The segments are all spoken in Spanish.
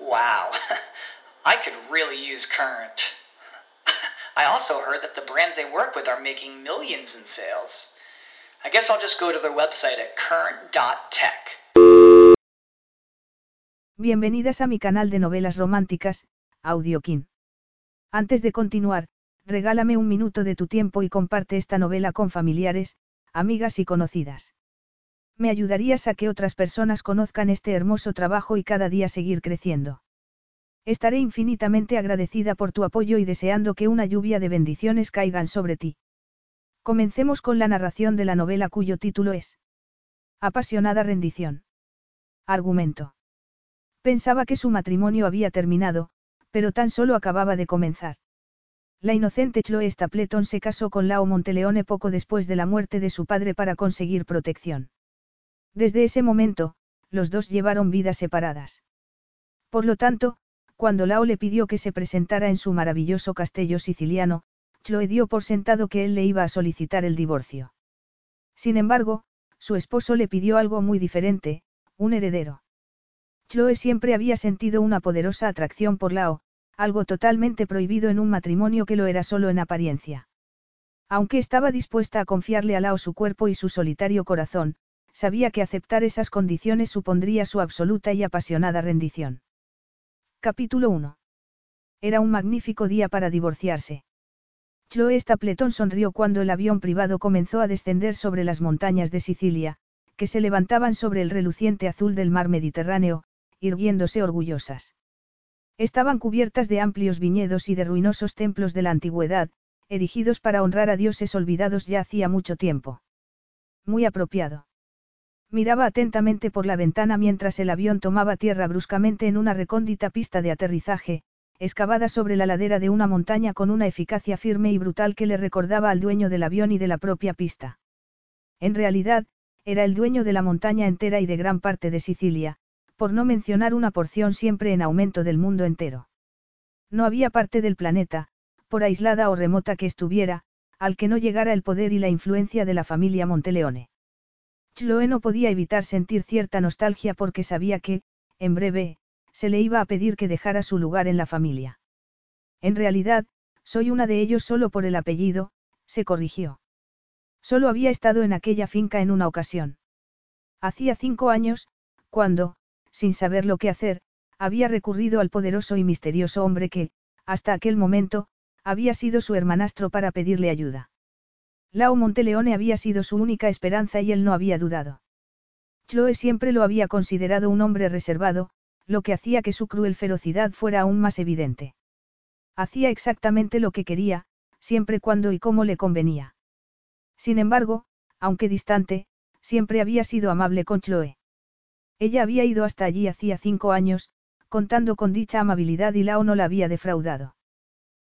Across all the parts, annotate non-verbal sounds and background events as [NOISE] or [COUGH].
Wow, [LAUGHS] I could really use Current. [LAUGHS] I also heard that the brands they work with are making millions in sales. I guess I'll just go to their website at current.tech. Bienvenidas a mi canal de novelas románticas, Audiokin. Antes de continuar, regálame un minuto de tu tiempo y comparte esta novela con familiares, amigas y conocidas. Me ayudarías a que otras personas conozcan este hermoso trabajo y cada día seguir creciendo. Estaré infinitamente agradecida por tu apoyo y deseando que una lluvia de bendiciones caigan sobre ti. Comencemos con la narración de la novela cuyo título es Apasionada rendición. Argumento. Pensaba que su matrimonio había terminado, pero tan solo acababa de comenzar. La inocente Chloe Stapleton se casó con Lao Monteleone poco después de la muerte de su padre para conseguir protección. Desde ese momento, los dos llevaron vidas separadas. Por lo tanto, cuando Lao le pidió que se presentara en su maravilloso castillo siciliano, Chloe dio por sentado que él le iba a solicitar el divorcio. Sin embargo, su esposo le pidió algo muy diferente, un heredero. Chloe siempre había sentido una poderosa atracción por Lao, algo totalmente prohibido en un matrimonio que lo era solo en apariencia. Aunque estaba dispuesta a confiarle a Lao su cuerpo y su solitario corazón, sabía que aceptar esas condiciones supondría su absoluta y apasionada rendición. Capítulo 1. Era un magnífico día para divorciarse. Chloe Stapleton sonrió cuando el avión privado comenzó a descender sobre las montañas de Sicilia, que se levantaban sobre el reluciente azul del mar Mediterráneo, irguiéndose orgullosas. Estaban cubiertas de amplios viñedos y de ruinosos templos de la antigüedad, erigidos para honrar a dioses olvidados ya hacía mucho tiempo. Muy apropiado. Miraba atentamente por la ventana mientras el avión tomaba tierra bruscamente en una recóndita pista de aterrizaje, excavada sobre la ladera de una montaña con una eficacia firme y brutal que le recordaba al dueño del avión y de la propia pista. En realidad, era el dueño de la montaña entera y de gran parte de Sicilia, por no mencionar una porción siempre en aumento del mundo entero. No había parte del planeta, por aislada o remota que estuviera, al que no llegara el poder y la influencia de la familia Monteleone. Chloe no podía evitar sentir cierta nostalgia porque sabía que, en breve, se le iba a pedir que dejara su lugar en la familia. En realidad, soy una de ellos solo por el apellido, se corrigió. Solo había estado en aquella finca en una ocasión. Hacía cinco años, cuando, sin saber lo que hacer, había recurrido al poderoso y misterioso hombre que, hasta aquel momento, había sido su hermanastro para pedirle ayuda. Lao Monteleone había sido su única esperanza y él no había dudado. Chloe siempre lo había considerado un hombre reservado, lo que hacía que su cruel ferocidad fuera aún más evidente. Hacía exactamente lo que quería, siempre cuando y cómo le convenía. Sin embargo, aunque distante, siempre había sido amable con Chloe. Ella había ido hasta allí hacía cinco años, contando con dicha amabilidad y Lao no la había defraudado.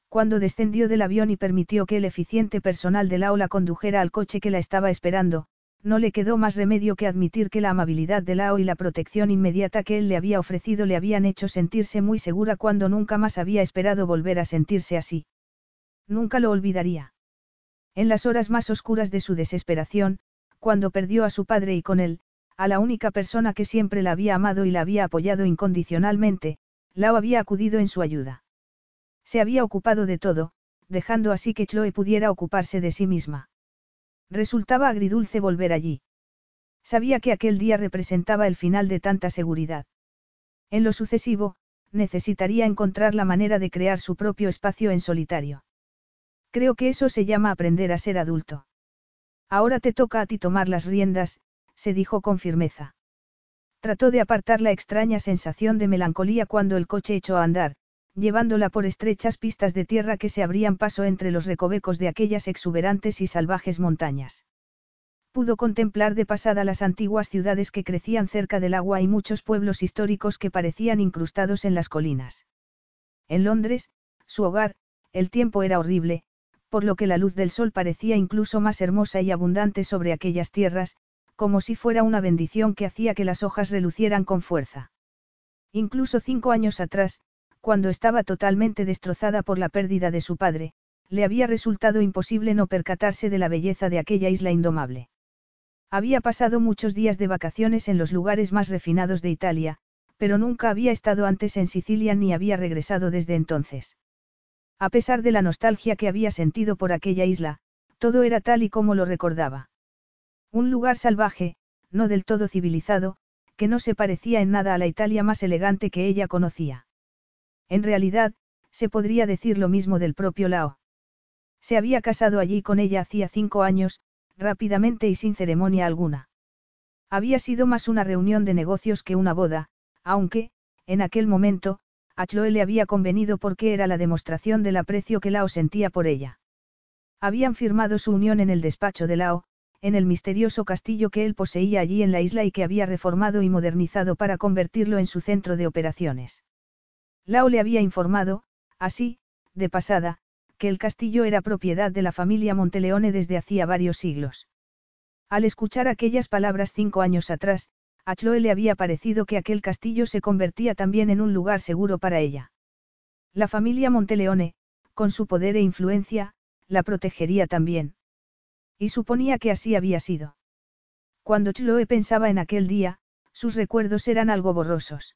Cuando descendió del avión y permitió que el eficiente personal del aula condujera al coche que la estaba esperando, no le quedó más remedio que admitir que la amabilidad de Lao y la protección inmediata que él le había ofrecido le habían hecho sentirse muy segura cuando nunca más había esperado volver a sentirse así. Nunca lo olvidaría. En las horas más oscuras de su desesperación, cuando perdió a su padre y con él, a la única persona que siempre la había amado y la había apoyado incondicionalmente, Lao había acudido en su ayuda. Se había ocupado de todo, dejando así que Chloe pudiera ocuparse de sí misma. Resultaba agridulce volver allí. Sabía que aquel día representaba el final de tanta seguridad. En lo sucesivo, necesitaría encontrar la manera de crear su propio espacio en solitario. Creo que eso se llama aprender a ser adulto. Ahora te toca a ti tomar las riendas, se dijo con firmeza. Trató de apartar la extraña sensación de melancolía cuando el coche echó a andar, llevándola por estrechas pistas de tierra que se abrían paso entre los recovecos de aquellas exuberantes y salvajes montañas. pudo contemplar de pasada las antiguas ciudades que crecían cerca del agua y muchos pueblos históricos que parecían incrustados en las colinas. En Londres, su hogar, el tiempo era horrible, por lo que la luz del sol parecía incluso más hermosa y abundante sobre aquellas tierras, como si fuera una bendición que hacía que las hojas relucieran con fuerza. Incluso cinco años atrás, cuando estaba totalmente destrozada por la pérdida de su padre, le había resultado imposible no percatarse de la belleza de aquella isla indomable. Había pasado muchos días de vacaciones en los lugares más refinados de Italia, pero nunca había estado antes en Sicilia ni había regresado desde entonces. A pesar de la nostalgia que había sentido por aquella isla, todo era tal y como lo recordaba. Un lugar salvaje, no del todo civilizado, que no se parecía en nada a la Italia más elegante que ella conocía. En realidad, se podría decir lo mismo del propio Lao. Se había casado allí con ella hacía cinco años, rápidamente y sin ceremonia alguna. Había sido más una reunión de negocios que una boda, aunque, en aquel momento, a Chloe le había convenido porque era la demostración del aprecio que Lao sentía por ella. Habían firmado su unión en el despacho de Lao, en el misterioso castillo que él poseía allí en la isla y que había reformado y modernizado para convertirlo en su centro de operaciones. Lao le había informado, así, de pasada, que el castillo era propiedad de la familia Monteleone desde hacía varios siglos. Al escuchar aquellas palabras cinco años atrás, a Chloe le había parecido que aquel castillo se convertía también en un lugar seguro para ella. La familia Monteleone, con su poder e influencia, la protegería también. Y suponía que así había sido. Cuando Chloe pensaba en aquel día, sus recuerdos eran algo borrosos.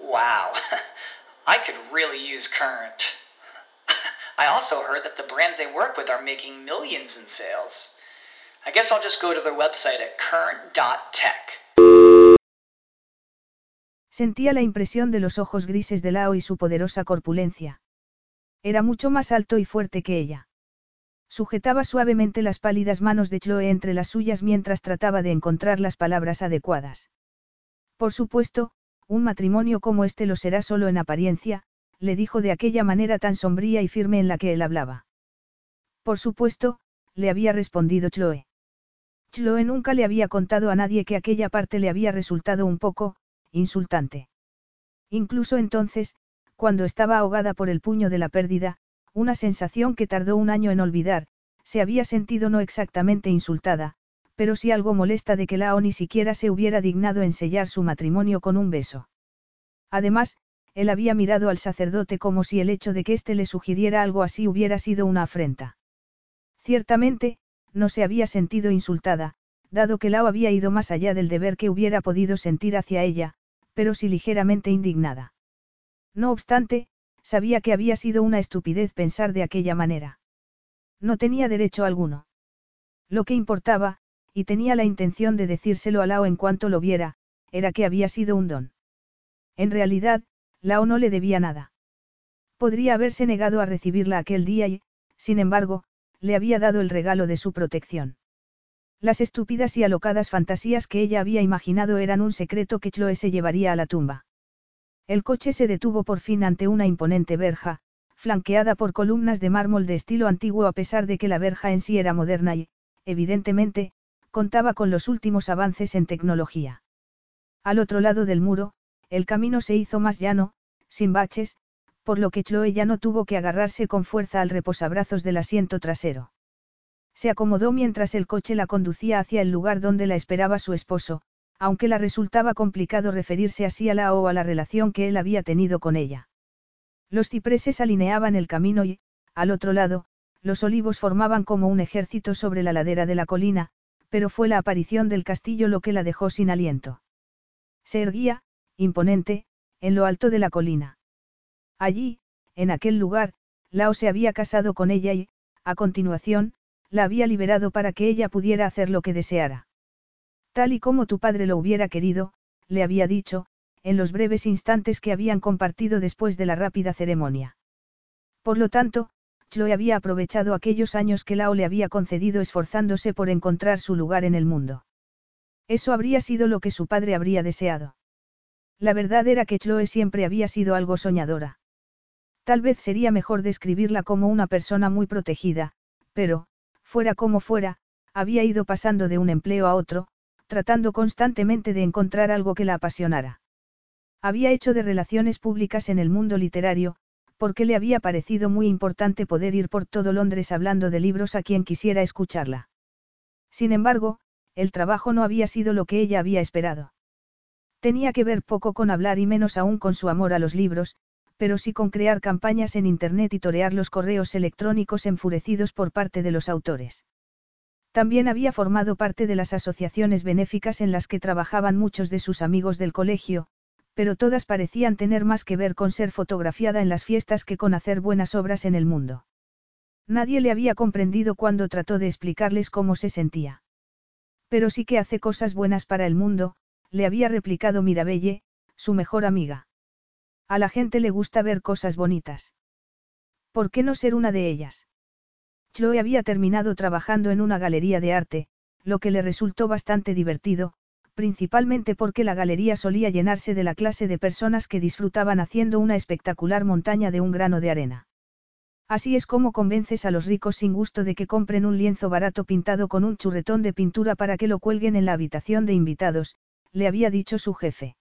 Wow, [LAUGHS] I could really use Current. [LAUGHS] I also heard that the brands they work with are making millions in sales. I guess I'll just go to their website at current.tech. Sentía la impresión de los ojos grises de Lao y su poderosa corpulencia. Era mucho más alto y fuerte que ella. Sujetaba suavemente las pálidas manos de Chloe entre las suyas mientras trataba de encontrar las palabras adecuadas. Por supuesto, un matrimonio como este lo será solo en apariencia, le dijo de aquella manera tan sombría y firme en la que él hablaba. Por supuesto, le había respondido Chloe. Chloe nunca le había contado a nadie que aquella parte le había resultado un poco, insultante. Incluso entonces, cuando estaba ahogada por el puño de la pérdida, una sensación que tardó un año en olvidar, se había sentido no exactamente insultada, pero sí algo molesta de que Lao ni siquiera se hubiera dignado en sellar su matrimonio con un beso. Además, él había mirado al sacerdote como si el hecho de que éste le sugiriera algo así hubiera sido una afrenta. Ciertamente, no se había sentido insultada, dado que Lao había ido más allá del deber que hubiera podido sentir hacia ella, pero sí ligeramente indignada. No obstante, sabía que había sido una estupidez pensar de aquella manera. No tenía derecho alguno. Lo que importaba, y tenía la intención de decírselo a Lao en cuanto lo viera, era que había sido un don. En realidad, Lao no le debía nada. Podría haberse negado a recibirla aquel día y, sin embargo, le había dado el regalo de su protección. Las estúpidas y alocadas fantasías que ella había imaginado eran un secreto que Chloe se llevaría a la tumba. El coche se detuvo por fin ante una imponente verja, flanqueada por columnas de mármol de estilo antiguo a pesar de que la verja en sí era moderna y, evidentemente, contaba con los últimos avances en tecnología. Al otro lado del muro, el camino se hizo más llano, sin baches, por lo que Chloe ya no tuvo que agarrarse con fuerza al reposabrazos del asiento trasero. Se acomodó mientras el coche la conducía hacia el lugar donde la esperaba su esposo, aunque la resultaba complicado referirse así a la o a la relación que él había tenido con ella. Los cipreses alineaban el camino y, al otro lado, los olivos formaban como un ejército sobre la ladera de la colina, pero fue la aparición del castillo lo que la dejó sin aliento. Se erguía, imponente, en lo alto de la colina. Allí, en aquel lugar, Lao se había casado con ella y, a continuación, la había liberado para que ella pudiera hacer lo que deseara. Tal y como tu padre lo hubiera querido, le había dicho, en los breves instantes que habían compartido después de la rápida ceremonia. Por lo tanto, Chloe había aprovechado aquellos años que Lao le había concedido esforzándose por encontrar su lugar en el mundo. Eso habría sido lo que su padre habría deseado. La verdad era que Chloe siempre había sido algo soñadora. Tal vez sería mejor describirla como una persona muy protegida, pero, fuera como fuera, había ido pasando de un empleo a otro, tratando constantemente de encontrar algo que la apasionara. Había hecho de relaciones públicas en el mundo literario, porque le había parecido muy importante poder ir por todo Londres hablando de libros a quien quisiera escucharla. Sin embargo, el trabajo no había sido lo que ella había esperado. Tenía que ver poco con hablar y menos aún con su amor a los libros, pero sí con crear campañas en Internet y torear los correos electrónicos enfurecidos por parte de los autores. También había formado parte de las asociaciones benéficas en las que trabajaban muchos de sus amigos del colegio, pero todas parecían tener más que ver con ser fotografiada en las fiestas que con hacer buenas obras en el mundo. Nadie le había comprendido cuando trató de explicarles cómo se sentía. Pero sí que hace cosas buenas para el mundo, le había replicado Mirabelle, su mejor amiga. A la gente le gusta ver cosas bonitas. ¿Por qué no ser una de ellas? Chloe había terminado trabajando en una galería de arte, lo que le resultó bastante divertido, principalmente porque la galería solía llenarse de la clase de personas que disfrutaban haciendo una espectacular montaña de un grano de arena. Así es como convences a los ricos sin gusto de que compren un lienzo barato pintado con un churretón de pintura para que lo cuelguen en la habitación de invitados, le había dicho su jefe.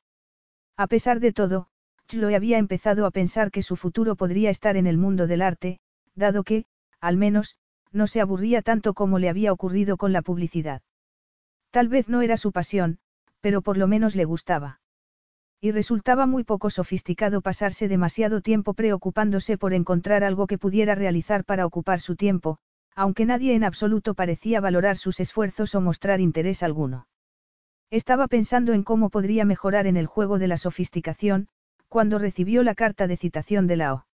A pesar de todo, Chloe había empezado a pensar que su futuro podría estar en el mundo del arte, dado que, al menos, no se aburría tanto como le había ocurrido con la publicidad. Tal vez no era su pasión, pero por lo menos le gustaba. Y resultaba muy poco sofisticado pasarse demasiado tiempo preocupándose por encontrar algo que pudiera realizar para ocupar su tiempo, aunque nadie en absoluto parecía valorar sus esfuerzos o mostrar interés alguno. Estaba pensando en cómo podría mejorar en el juego de la sofisticación, cuando recibió la carta de citación de Lao.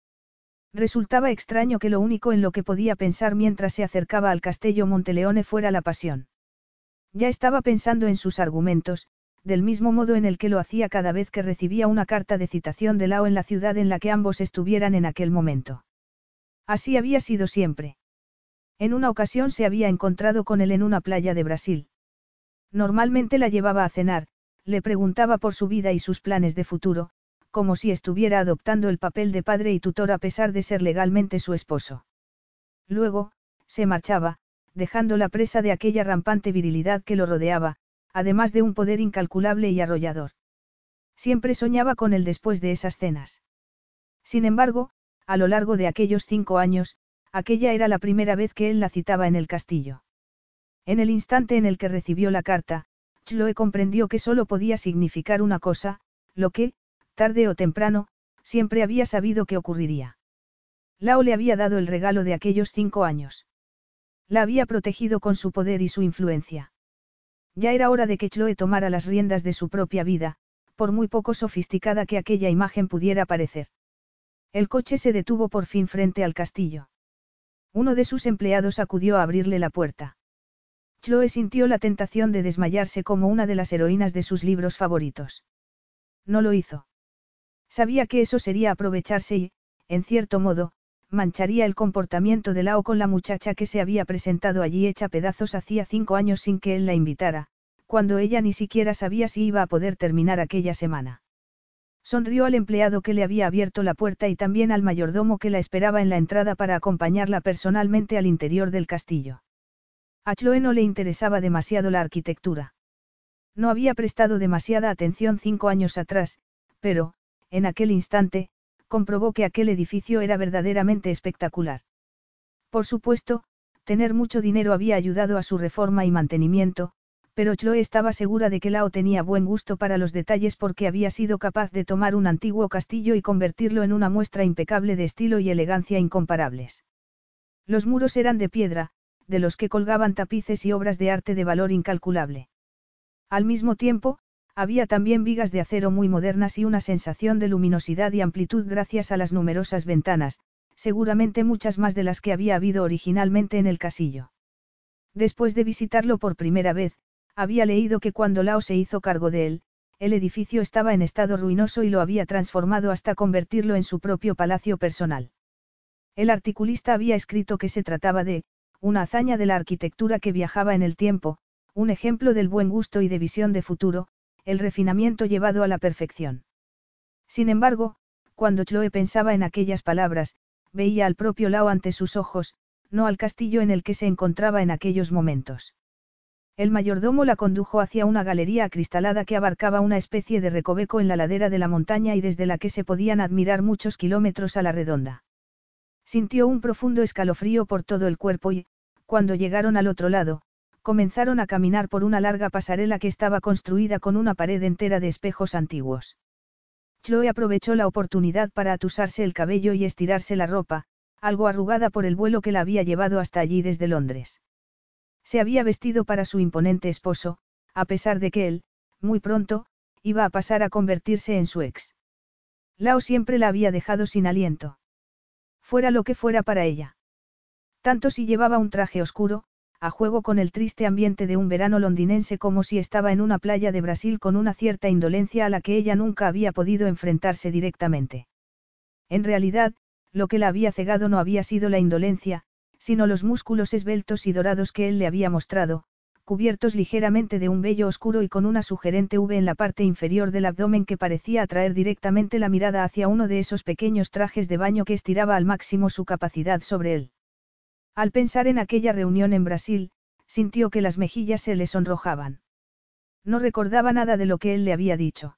Resultaba extraño que lo único en lo que podía pensar mientras se acercaba al castillo Monteleone fuera la pasión. Ya estaba pensando en sus argumentos, del mismo modo en el que lo hacía cada vez que recibía una carta de citación de Lao en la ciudad en la que ambos estuvieran en aquel momento. Así había sido siempre. En una ocasión se había encontrado con él en una playa de Brasil. Normalmente la llevaba a cenar, le preguntaba por su vida y sus planes de futuro, como si estuviera adoptando el papel de padre y tutor a pesar de ser legalmente su esposo. Luego, se marchaba, dejándola presa de aquella rampante virilidad que lo rodeaba, además de un poder incalculable y arrollador. Siempre soñaba con él después de esas cenas. Sin embargo, a lo largo de aquellos cinco años, aquella era la primera vez que él la citaba en el castillo. En el instante en el que recibió la carta, Chloe comprendió que solo podía significar una cosa, lo que, tarde o temprano, siempre había sabido que ocurriría. Lao le había dado el regalo de aquellos cinco años. La había protegido con su poder y su influencia. Ya era hora de que Chloe tomara las riendas de su propia vida, por muy poco sofisticada que aquella imagen pudiera parecer. El coche se detuvo por fin frente al castillo. Uno de sus empleados acudió a abrirle la puerta. Chloe sintió la tentación de desmayarse como una de las heroínas de sus libros favoritos. No lo hizo. Sabía que eso sería aprovecharse y, en cierto modo, mancharía el comportamiento de Lao con la muchacha que se había presentado allí hecha pedazos hacía cinco años sin que él la invitara, cuando ella ni siquiera sabía si iba a poder terminar aquella semana. Sonrió al empleado que le había abierto la puerta y también al mayordomo que la esperaba en la entrada para acompañarla personalmente al interior del castillo. A Chloe no le interesaba demasiado la arquitectura. No había prestado demasiada atención cinco años atrás, pero, en aquel instante, comprobó que aquel edificio era verdaderamente espectacular. Por supuesto, tener mucho dinero había ayudado a su reforma y mantenimiento, pero Chloe estaba segura de que Lao tenía buen gusto para los detalles porque había sido capaz de tomar un antiguo castillo y convertirlo en una muestra impecable de estilo y elegancia incomparables. Los muros eran de piedra, de los que colgaban tapices y obras de arte de valor incalculable. Al mismo tiempo, había también vigas de acero muy modernas y una sensación de luminosidad y amplitud gracias a las numerosas ventanas, seguramente muchas más de las que había habido originalmente en el casillo. Después de visitarlo por primera vez, había leído que cuando Lao se hizo cargo de él, el edificio estaba en estado ruinoso y lo había transformado hasta convertirlo en su propio palacio personal. El articulista había escrito que se trataba de, una hazaña de la arquitectura que viajaba en el tiempo, un ejemplo del buen gusto y de visión de futuro, el refinamiento llevado a la perfección. Sin embargo, cuando Chloe pensaba en aquellas palabras, veía al propio Lao ante sus ojos, no al castillo en el que se encontraba en aquellos momentos. El mayordomo la condujo hacia una galería acristalada que abarcaba una especie de recoveco en la ladera de la montaña y desde la que se podían admirar muchos kilómetros a la redonda. Sintió un profundo escalofrío por todo el cuerpo y, cuando llegaron al otro lado, comenzaron a caminar por una larga pasarela que estaba construida con una pared entera de espejos antiguos. Chloe aprovechó la oportunidad para atusarse el cabello y estirarse la ropa, algo arrugada por el vuelo que la había llevado hasta allí desde Londres. Se había vestido para su imponente esposo, a pesar de que él, muy pronto, iba a pasar a convertirse en su ex. Lao siempre la había dejado sin aliento. Fuera lo que fuera para ella. Tanto si llevaba un traje oscuro, a juego con el triste ambiente de un verano londinense como si estaba en una playa de Brasil con una cierta indolencia a la que ella nunca había podido enfrentarse directamente. En realidad, lo que la había cegado no había sido la indolencia, sino los músculos esbeltos y dorados que él le había mostrado, cubiertos ligeramente de un vello oscuro y con una sugerente V en la parte inferior del abdomen que parecía atraer directamente la mirada hacia uno de esos pequeños trajes de baño que estiraba al máximo su capacidad sobre él. Al pensar en aquella reunión en Brasil, sintió que las mejillas se le sonrojaban. No recordaba nada de lo que él le había dicho.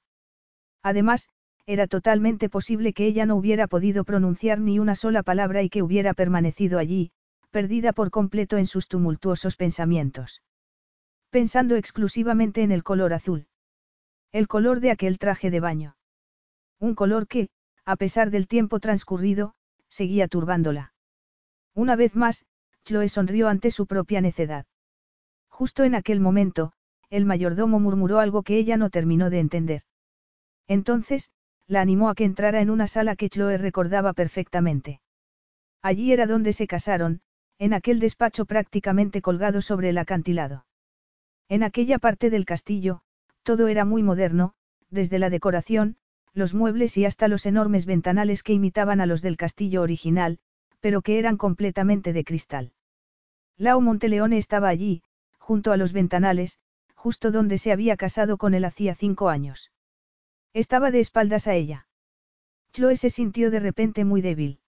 Además, era totalmente posible que ella no hubiera podido pronunciar ni una sola palabra y que hubiera permanecido allí, perdida por completo en sus tumultuosos pensamientos. Pensando exclusivamente en el color azul. El color de aquel traje de baño. Un color que, a pesar del tiempo transcurrido, seguía turbándola. Una vez más, Chloe sonrió ante su propia necedad. Justo en aquel momento, el mayordomo murmuró algo que ella no terminó de entender. Entonces, la animó a que entrara en una sala que Chloe recordaba perfectamente. Allí era donde se casaron, en aquel despacho prácticamente colgado sobre el acantilado. En aquella parte del castillo, todo era muy moderno, desde la decoración, los muebles y hasta los enormes ventanales que imitaban a los del castillo original, pero que eran completamente de cristal. Lao Monteleone estaba allí, junto a los ventanales, justo donde se había casado con él hacía cinco años. Estaba de espaldas a ella. Chloe se sintió de repente muy débil.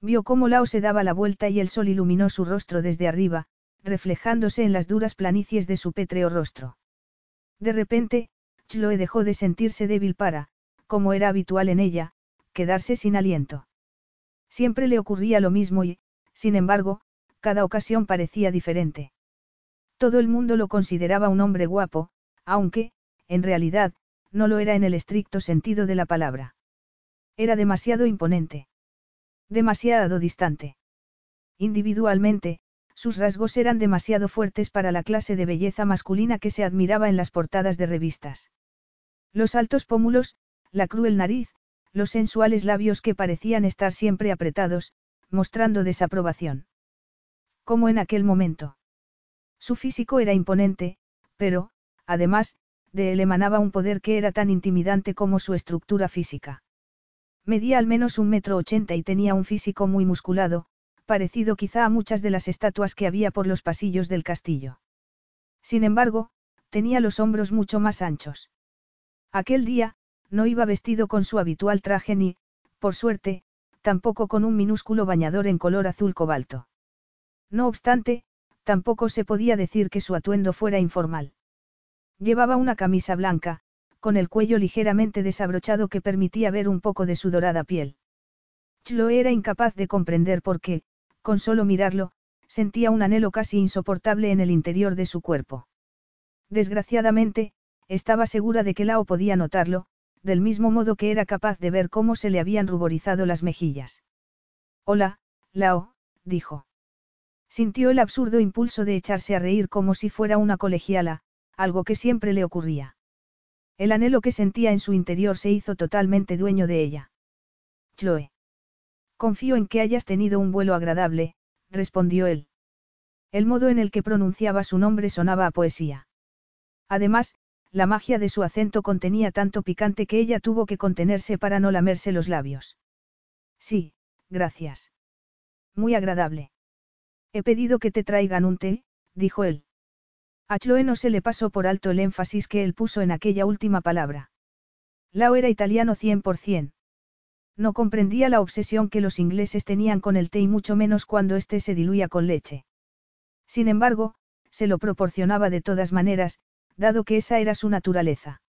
Vio cómo Lao se daba la vuelta y el sol iluminó su rostro desde arriba, reflejándose en las duras planicies de su pétreo rostro. De repente, Chloe dejó de sentirse débil para, como era habitual en ella, quedarse sin aliento. Siempre le ocurría lo mismo y, sin embargo, cada ocasión parecía diferente. Todo el mundo lo consideraba un hombre guapo, aunque, en realidad, no lo era en el estricto sentido de la palabra. Era demasiado imponente. Demasiado distante. Individualmente, sus rasgos eran demasiado fuertes para la clase de belleza masculina que se admiraba en las portadas de revistas. Los altos pómulos, la cruel nariz, los sensuales labios que parecían estar siempre apretados, mostrando desaprobación. Como en aquel momento. Su físico era imponente, pero, además, de él emanaba un poder que era tan intimidante como su estructura física. Medía al menos un metro ochenta y tenía un físico muy musculado, parecido quizá a muchas de las estatuas que había por los pasillos del castillo. Sin embargo, tenía los hombros mucho más anchos. Aquel día, no iba vestido con su habitual traje ni, por suerte, tampoco con un minúsculo bañador en color azul cobalto. No obstante, tampoco se podía decir que su atuendo fuera informal. Llevaba una camisa blanca, con el cuello ligeramente desabrochado que permitía ver un poco de su dorada piel. Chloe era incapaz de comprender por qué, con solo mirarlo, sentía un anhelo casi insoportable en el interior de su cuerpo. Desgraciadamente, estaba segura de que Lao podía notarlo, del mismo modo que era capaz de ver cómo se le habían ruborizado las mejillas. Hola, Lao, dijo. Sintió el absurdo impulso de echarse a reír como si fuera una colegiala, algo que siempre le ocurría. El anhelo que sentía en su interior se hizo totalmente dueño de ella. Chloe. Confío en que hayas tenido un vuelo agradable, respondió él. El modo en el que pronunciaba su nombre sonaba a poesía. Además, la magia de su acento contenía tanto picante que ella tuvo que contenerse para no lamerse los labios. Sí, gracias. Muy agradable. He pedido que te traigan un té, dijo él. A Chloe no se le pasó por alto el énfasis que él puso en aquella última palabra. Lao era italiano 100%. No comprendía la obsesión que los ingleses tenían con el té y mucho menos cuando éste se diluía con leche. Sin embargo, se lo proporcionaba de todas maneras, dado que esa era su naturaleza.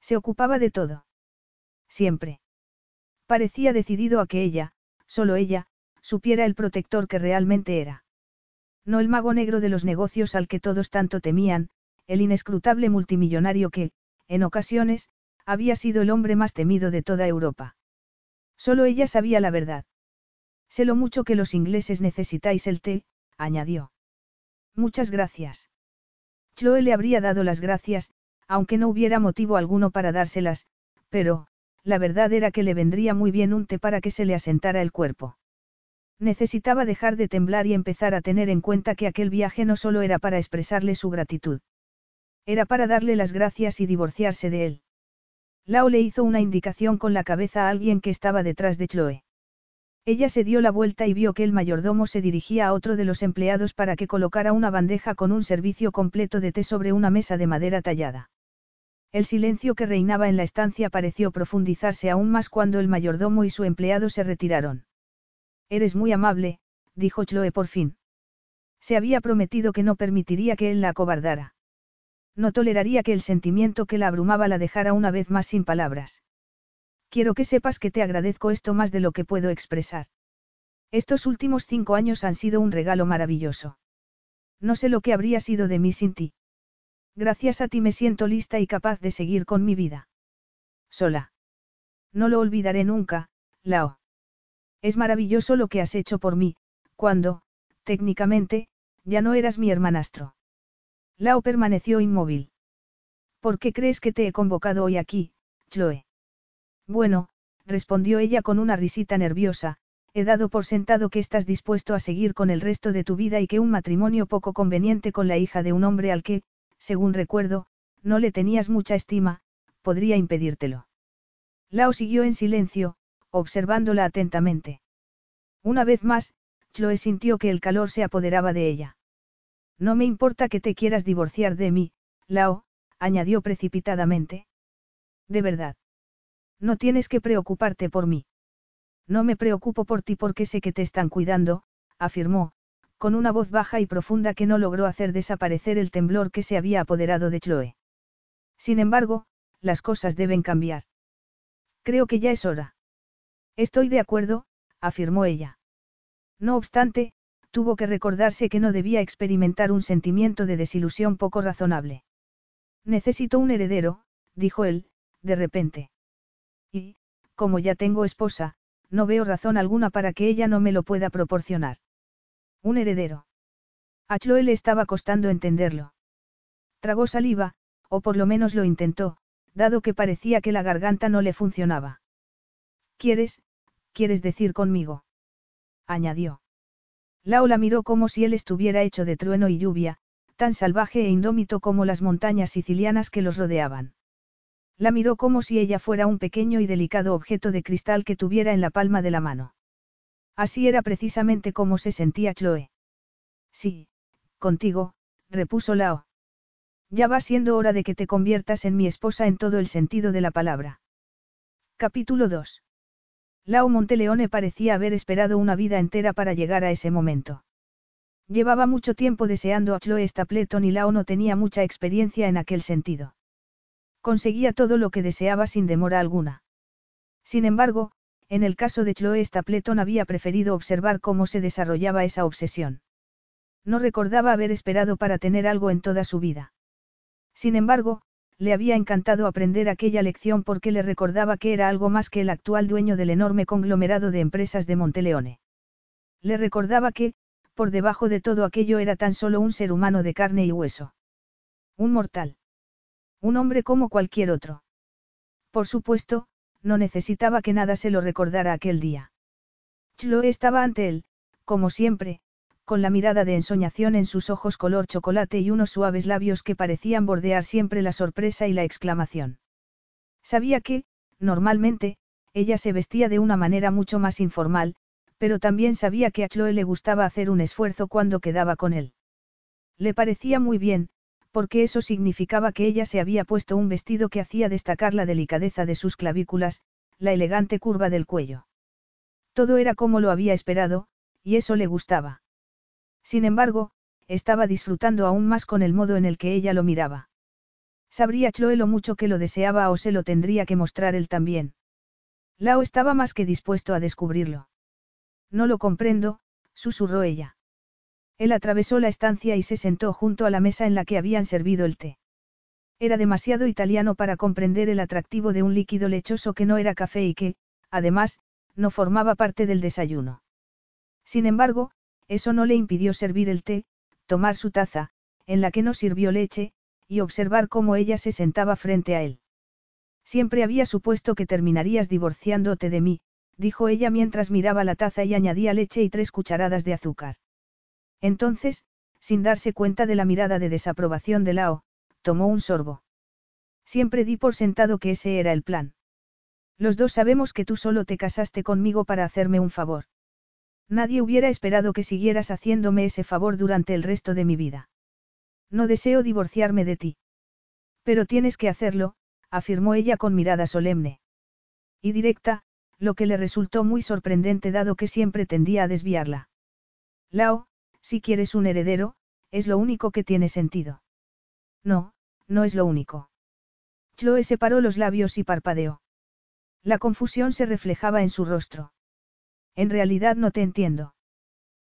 Se ocupaba de todo. Siempre. Parecía decidido a que ella, solo ella, supiera el protector que realmente era. No el mago negro de los negocios al que todos tanto temían, el inescrutable multimillonario que, en ocasiones, había sido el hombre más temido de toda Europa. Solo ella sabía la verdad. Sé lo mucho que los ingleses necesitáis el té, añadió. Muchas gracias. Chloe le habría dado las gracias, aunque no hubiera motivo alguno para dárselas, pero, la verdad era que le vendría muy bien un té para que se le asentara el cuerpo. Necesitaba dejar de temblar y empezar a tener en cuenta que aquel viaje no solo era para expresarle su gratitud. Era para darle las gracias y divorciarse de él. Lao le hizo una indicación con la cabeza a alguien que estaba detrás de Chloe. Ella se dio la vuelta y vio que el mayordomo se dirigía a otro de los empleados para que colocara una bandeja con un servicio completo de té sobre una mesa de madera tallada. El silencio que reinaba en la estancia pareció profundizarse aún más cuando el mayordomo y su empleado se retiraron. Eres muy amable, dijo Chloe por fin. Se había prometido que no permitiría que él la acobardara. No toleraría que el sentimiento que la abrumaba la dejara una vez más sin palabras. Quiero que sepas que te agradezco esto más de lo que puedo expresar. Estos últimos cinco años han sido un regalo maravilloso. No sé lo que habría sido de mí sin ti. Gracias a ti me siento lista y capaz de seguir con mi vida. Sola. No lo olvidaré nunca, Lao. Es maravilloso lo que has hecho por mí, cuando, técnicamente, ya no eras mi hermanastro. Lao permaneció inmóvil. ¿Por qué crees que te he convocado hoy aquí, Chloe? Bueno, respondió ella con una risita nerviosa, he dado por sentado que estás dispuesto a seguir con el resto de tu vida y que un matrimonio poco conveniente con la hija de un hombre al que, según recuerdo, no le tenías mucha estima, podría impedírtelo. Lao siguió en silencio, observándola atentamente. Una vez más, Chloe sintió que el calor se apoderaba de ella. No me importa que te quieras divorciar de mí, Lao, añadió precipitadamente. De verdad. No tienes que preocuparte por mí. No me preocupo por ti porque sé que te están cuidando, afirmó, con una voz baja y profunda que no logró hacer desaparecer el temblor que se había apoderado de Chloe. Sin embargo, las cosas deben cambiar. Creo que ya es hora. Estoy de acuerdo, afirmó ella. No obstante, tuvo que recordarse que no debía experimentar un sentimiento de desilusión poco razonable. Necesito un heredero, dijo él, de repente. Y, como ya tengo esposa, no veo razón alguna para que ella no me lo pueda proporcionar. Un heredero. A Chloe le estaba costando entenderlo. Tragó saliva, o por lo menos lo intentó, dado que parecía que la garganta no le funcionaba. ¿Quieres, quieres decir conmigo? añadió. Lao la miró como si él estuviera hecho de trueno y lluvia, tan salvaje e indómito como las montañas sicilianas que los rodeaban. La miró como si ella fuera un pequeño y delicado objeto de cristal que tuviera en la palma de la mano. Así era precisamente como se sentía Chloe. Sí, contigo, repuso Lao. Ya va siendo hora de que te conviertas en mi esposa en todo el sentido de la palabra. Capítulo 2. Lao Monteleone parecía haber esperado una vida entera para llegar a ese momento. Llevaba mucho tiempo deseando a Chloe Stapleton y Lao no tenía mucha experiencia en aquel sentido. Conseguía todo lo que deseaba sin demora alguna. Sin embargo, en el caso de Chloe Stapleton había preferido observar cómo se desarrollaba esa obsesión. No recordaba haber esperado para tener algo en toda su vida. Sin embargo, le había encantado aprender aquella lección porque le recordaba que era algo más que el actual dueño del enorme conglomerado de empresas de Monteleone. Le recordaba que, por debajo de todo aquello era tan solo un ser humano de carne y hueso. Un mortal. Un hombre como cualquier otro. Por supuesto, no necesitaba que nada se lo recordara aquel día. Chloe estaba ante él, como siempre, con la mirada de ensoñación en sus ojos color chocolate y unos suaves labios que parecían bordear siempre la sorpresa y la exclamación. Sabía que, normalmente, ella se vestía de una manera mucho más informal, pero también sabía que a Chloe le gustaba hacer un esfuerzo cuando quedaba con él. Le parecía muy bien, porque eso significaba que ella se había puesto un vestido que hacía destacar la delicadeza de sus clavículas, la elegante curva del cuello. Todo era como lo había esperado, y eso le gustaba. Sin embargo, estaba disfrutando aún más con el modo en el que ella lo miraba. Sabría Chloe lo mucho que lo deseaba o se lo tendría que mostrar él también. Lao estaba más que dispuesto a descubrirlo. No lo comprendo, susurró ella. Él atravesó la estancia y se sentó junto a la mesa en la que habían servido el té. Era demasiado italiano para comprender el atractivo de un líquido lechoso que no era café y que, además, no formaba parte del desayuno. Sin embargo, eso no le impidió servir el té, tomar su taza, en la que no sirvió leche, y observar cómo ella se sentaba frente a él. Siempre había supuesto que terminarías divorciándote de mí, dijo ella mientras miraba la taza y añadía leche y tres cucharadas de azúcar. Entonces, sin darse cuenta de la mirada de desaprobación de Lao, tomó un sorbo. Siempre di por sentado que ese era el plan. Los dos sabemos que tú solo te casaste conmigo para hacerme un favor. Nadie hubiera esperado que siguieras haciéndome ese favor durante el resto de mi vida. No deseo divorciarme de ti. Pero tienes que hacerlo, afirmó ella con mirada solemne. Y directa, lo que le resultó muy sorprendente dado que siempre tendía a desviarla. Lao, si quieres un heredero, es lo único que tiene sentido. No, no es lo único. Chloe separó los labios y parpadeó. La confusión se reflejaba en su rostro. En realidad no te entiendo.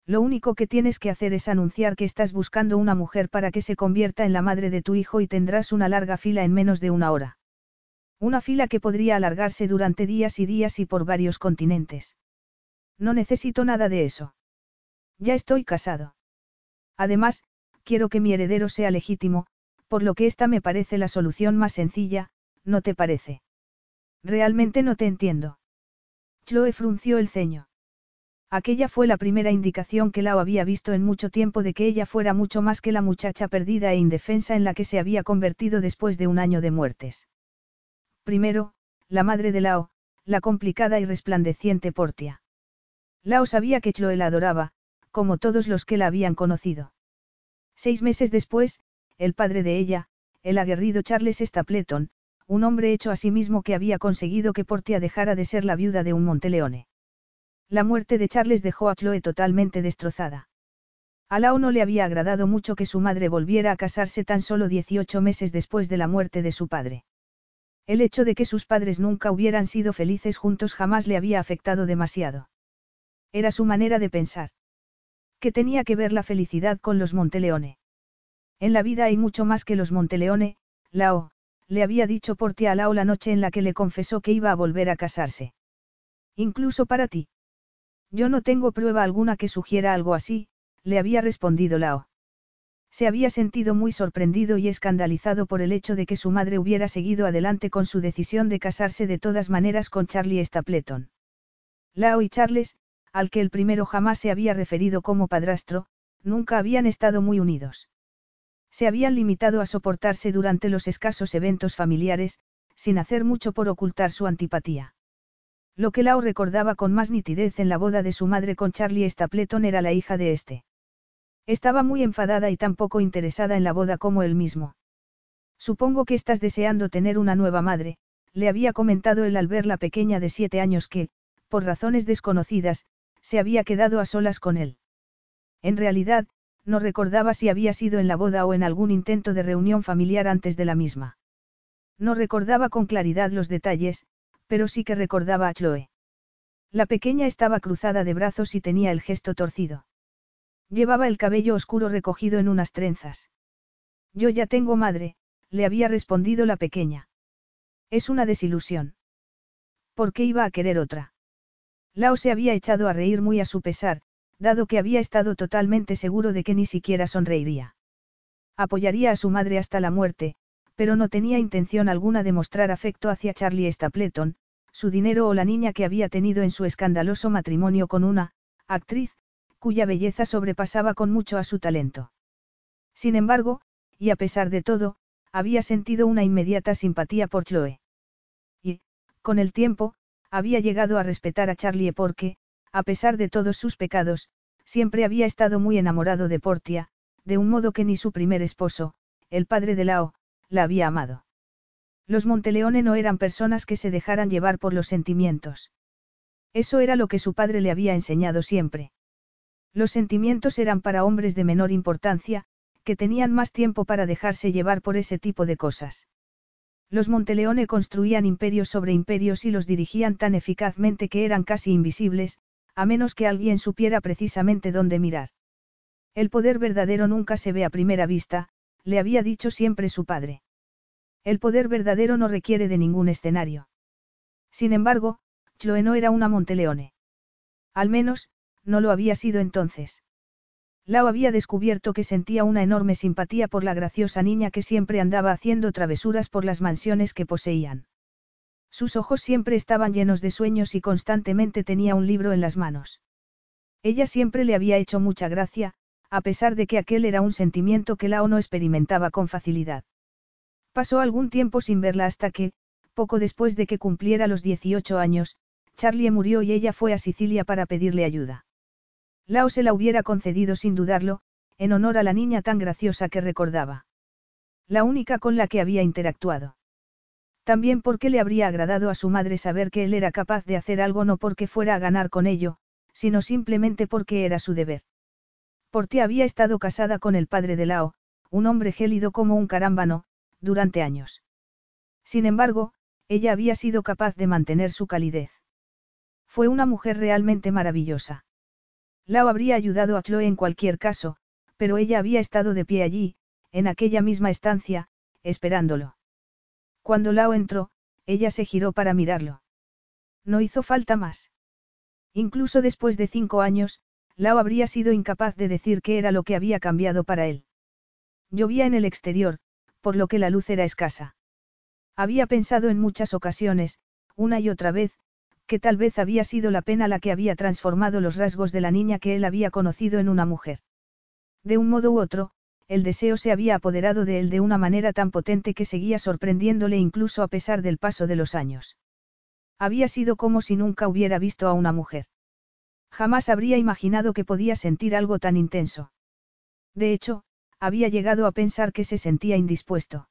Lo único que tienes que hacer es anunciar que estás buscando una mujer para que se convierta en la madre de tu hijo y tendrás una larga fila en menos de una hora. Una fila que podría alargarse durante días y días y por varios continentes. No necesito nada de eso. Ya estoy casado. Además, quiero que mi heredero sea legítimo, por lo que esta me parece la solución más sencilla, ¿no te parece? Realmente no te entiendo. Chloe frunció el ceño. Aquella fue la primera indicación que Lao había visto en mucho tiempo de que ella fuera mucho más que la muchacha perdida e indefensa en la que se había convertido después de un año de muertes. Primero, la madre de Lao, la complicada y resplandeciente Portia. Lao sabía que Chloe la adoraba, como todos los que la habían conocido. Seis meses después, el padre de ella, el aguerrido Charles Stapleton, un hombre hecho a sí mismo que había conseguido que Portia dejara de ser la viuda de un Monteleone. La muerte de Charles dejó a Chloe totalmente destrozada. A Lao no le había agradado mucho que su madre volviera a casarse tan solo 18 meses después de la muerte de su padre. El hecho de que sus padres nunca hubieran sido felices juntos jamás le había afectado demasiado. Era su manera de pensar. ¿Qué tenía que ver la felicidad con los Monteleone? En la vida hay mucho más que los Monteleone, Lao, le había dicho ti a Lao la noche en la que le confesó que iba a volver a casarse. Incluso para ti. Yo no tengo prueba alguna que sugiera algo así, le había respondido Lao. Se había sentido muy sorprendido y escandalizado por el hecho de que su madre hubiera seguido adelante con su decisión de casarse de todas maneras con Charlie Stapleton. Lao y Charles, al que el primero jamás se había referido como padrastro, nunca habían estado muy unidos. Se habían limitado a soportarse durante los escasos eventos familiares, sin hacer mucho por ocultar su antipatía. Lo que Lao recordaba con más nitidez en la boda de su madre con Charlie Stapleton era la hija de este. Estaba muy enfadada y tan poco interesada en la boda como él mismo. Supongo que estás deseando tener una nueva madre, le había comentado él al ver la pequeña de siete años que, por razones desconocidas, se había quedado a solas con él. En realidad, no recordaba si había sido en la boda o en algún intento de reunión familiar antes de la misma. No recordaba con claridad los detalles, pero sí que recordaba a Chloe. La pequeña estaba cruzada de brazos y tenía el gesto torcido. Llevaba el cabello oscuro recogido en unas trenzas. Yo ya tengo madre, le había respondido la pequeña. Es una desilusión. ¿Por qué iba a querer otra? Lao se había echado a reír muy a su pesar, dado que había estado totalmente seguro de que ni siquiera sonreiría. Apoyaría a su madre hasta la muerte, pero no tenía intención alguna de mostrar afecto hacia Charlie Stapleton, su dinero o la niña que había tenido en su escandaloso matrimonio con una, actriz, cuya belleza sobrepasaba con mucho a su talento. Sin embargo, y a pesar de todo, había sentido una inmediata simpatía por Chloe. Y, con el tiempo, había llegado a respetar a Charlie porque, a pesar de todos sus pecados, siempre había estado muy enamorado de Portia, de un modo que ni su primer esposo, el padre de Lao, la había amado. Los Monteleone no eran personas que se dejaran llevar por los sentimientos. Eso era lo que su padre le había enseñado siempre. Los sentimientos eran para hombres de menor importancia, que tenían más tiempo para dejarse llevar por ese tipo de cosas. Los Monteleone construían imperios sobre imperios y los dirigían tan eficazmente que eran casi invisibles, a menos que alguien supiera precisamente dónde mirar. El poder verdadero nunca se ve a primera vista, le había dicho siempre su padre. El poder verdadero no requiere de ningún escenario. Sin embargo, Chloe no era una Monteleone. Al menos, no lo había sido entonces. Lao había descubierto que sentía una enorme simpatía por la graciosa niña que siempre andaba haciendo travesuras por las mansiones que poseían. Sus ojos siempre estaban llenos de sueños y constantemente tenía un libro en las manos. Ella siempre le había hecho mucha gracia, a pesar de que aquel era un sentimiento que Lao no experimentaba con facilidad. Pasó algún tiempo sin verla hasta que, poco después de que cumpliera los 18 años, Charlie murió y ella fue a Sicilia para pedirle ayuda. Lao se la hubiera concedido sin dudarlo, en honor a la niña tan graciosa que recordaba. La única con la que había interactuado. También porque le habría agradado a su madre saber que él era capaz de hacer algo no porque fuera a ganar con ello, sino simplemente porque era su deber. Portia había estado casada con el padre de Lao, un hombre gélido como un carámbano, durante años. Sin embargo, ella había sido capaz de mantener su calidez. Fue una mujer realmente maravillosa. Lao habría ayudado a Chloe en cualquier caso, pero ella había estado de pie allí, en aquella misma estancia, esperándolo. Cuando Lao entró, ella se giró para mirarlo. No hizo falta más. Incluso después de cinco años, Lao habría sido incapaz de decir qué era lo que había cambiado para él. Llovía en el exterior, por lo que la luz era escasa. Había pensado en muchas ocasiones, una y otra vez, que tal vez había sido la pena la que había transformado los rasgos de la niña que él había conocido en una mujer. De un modo u otro, el deseo se había apoderado de él de una manera tan potente que seguía sorprendiéndole incluso a pesar del paso de los años. Había sido como si nunca hubiera visto a una mujer. Jamás habría imaginado que podía sentir algo tan intenso. De hecho, había llegado a pensar que se sentía indispuesto.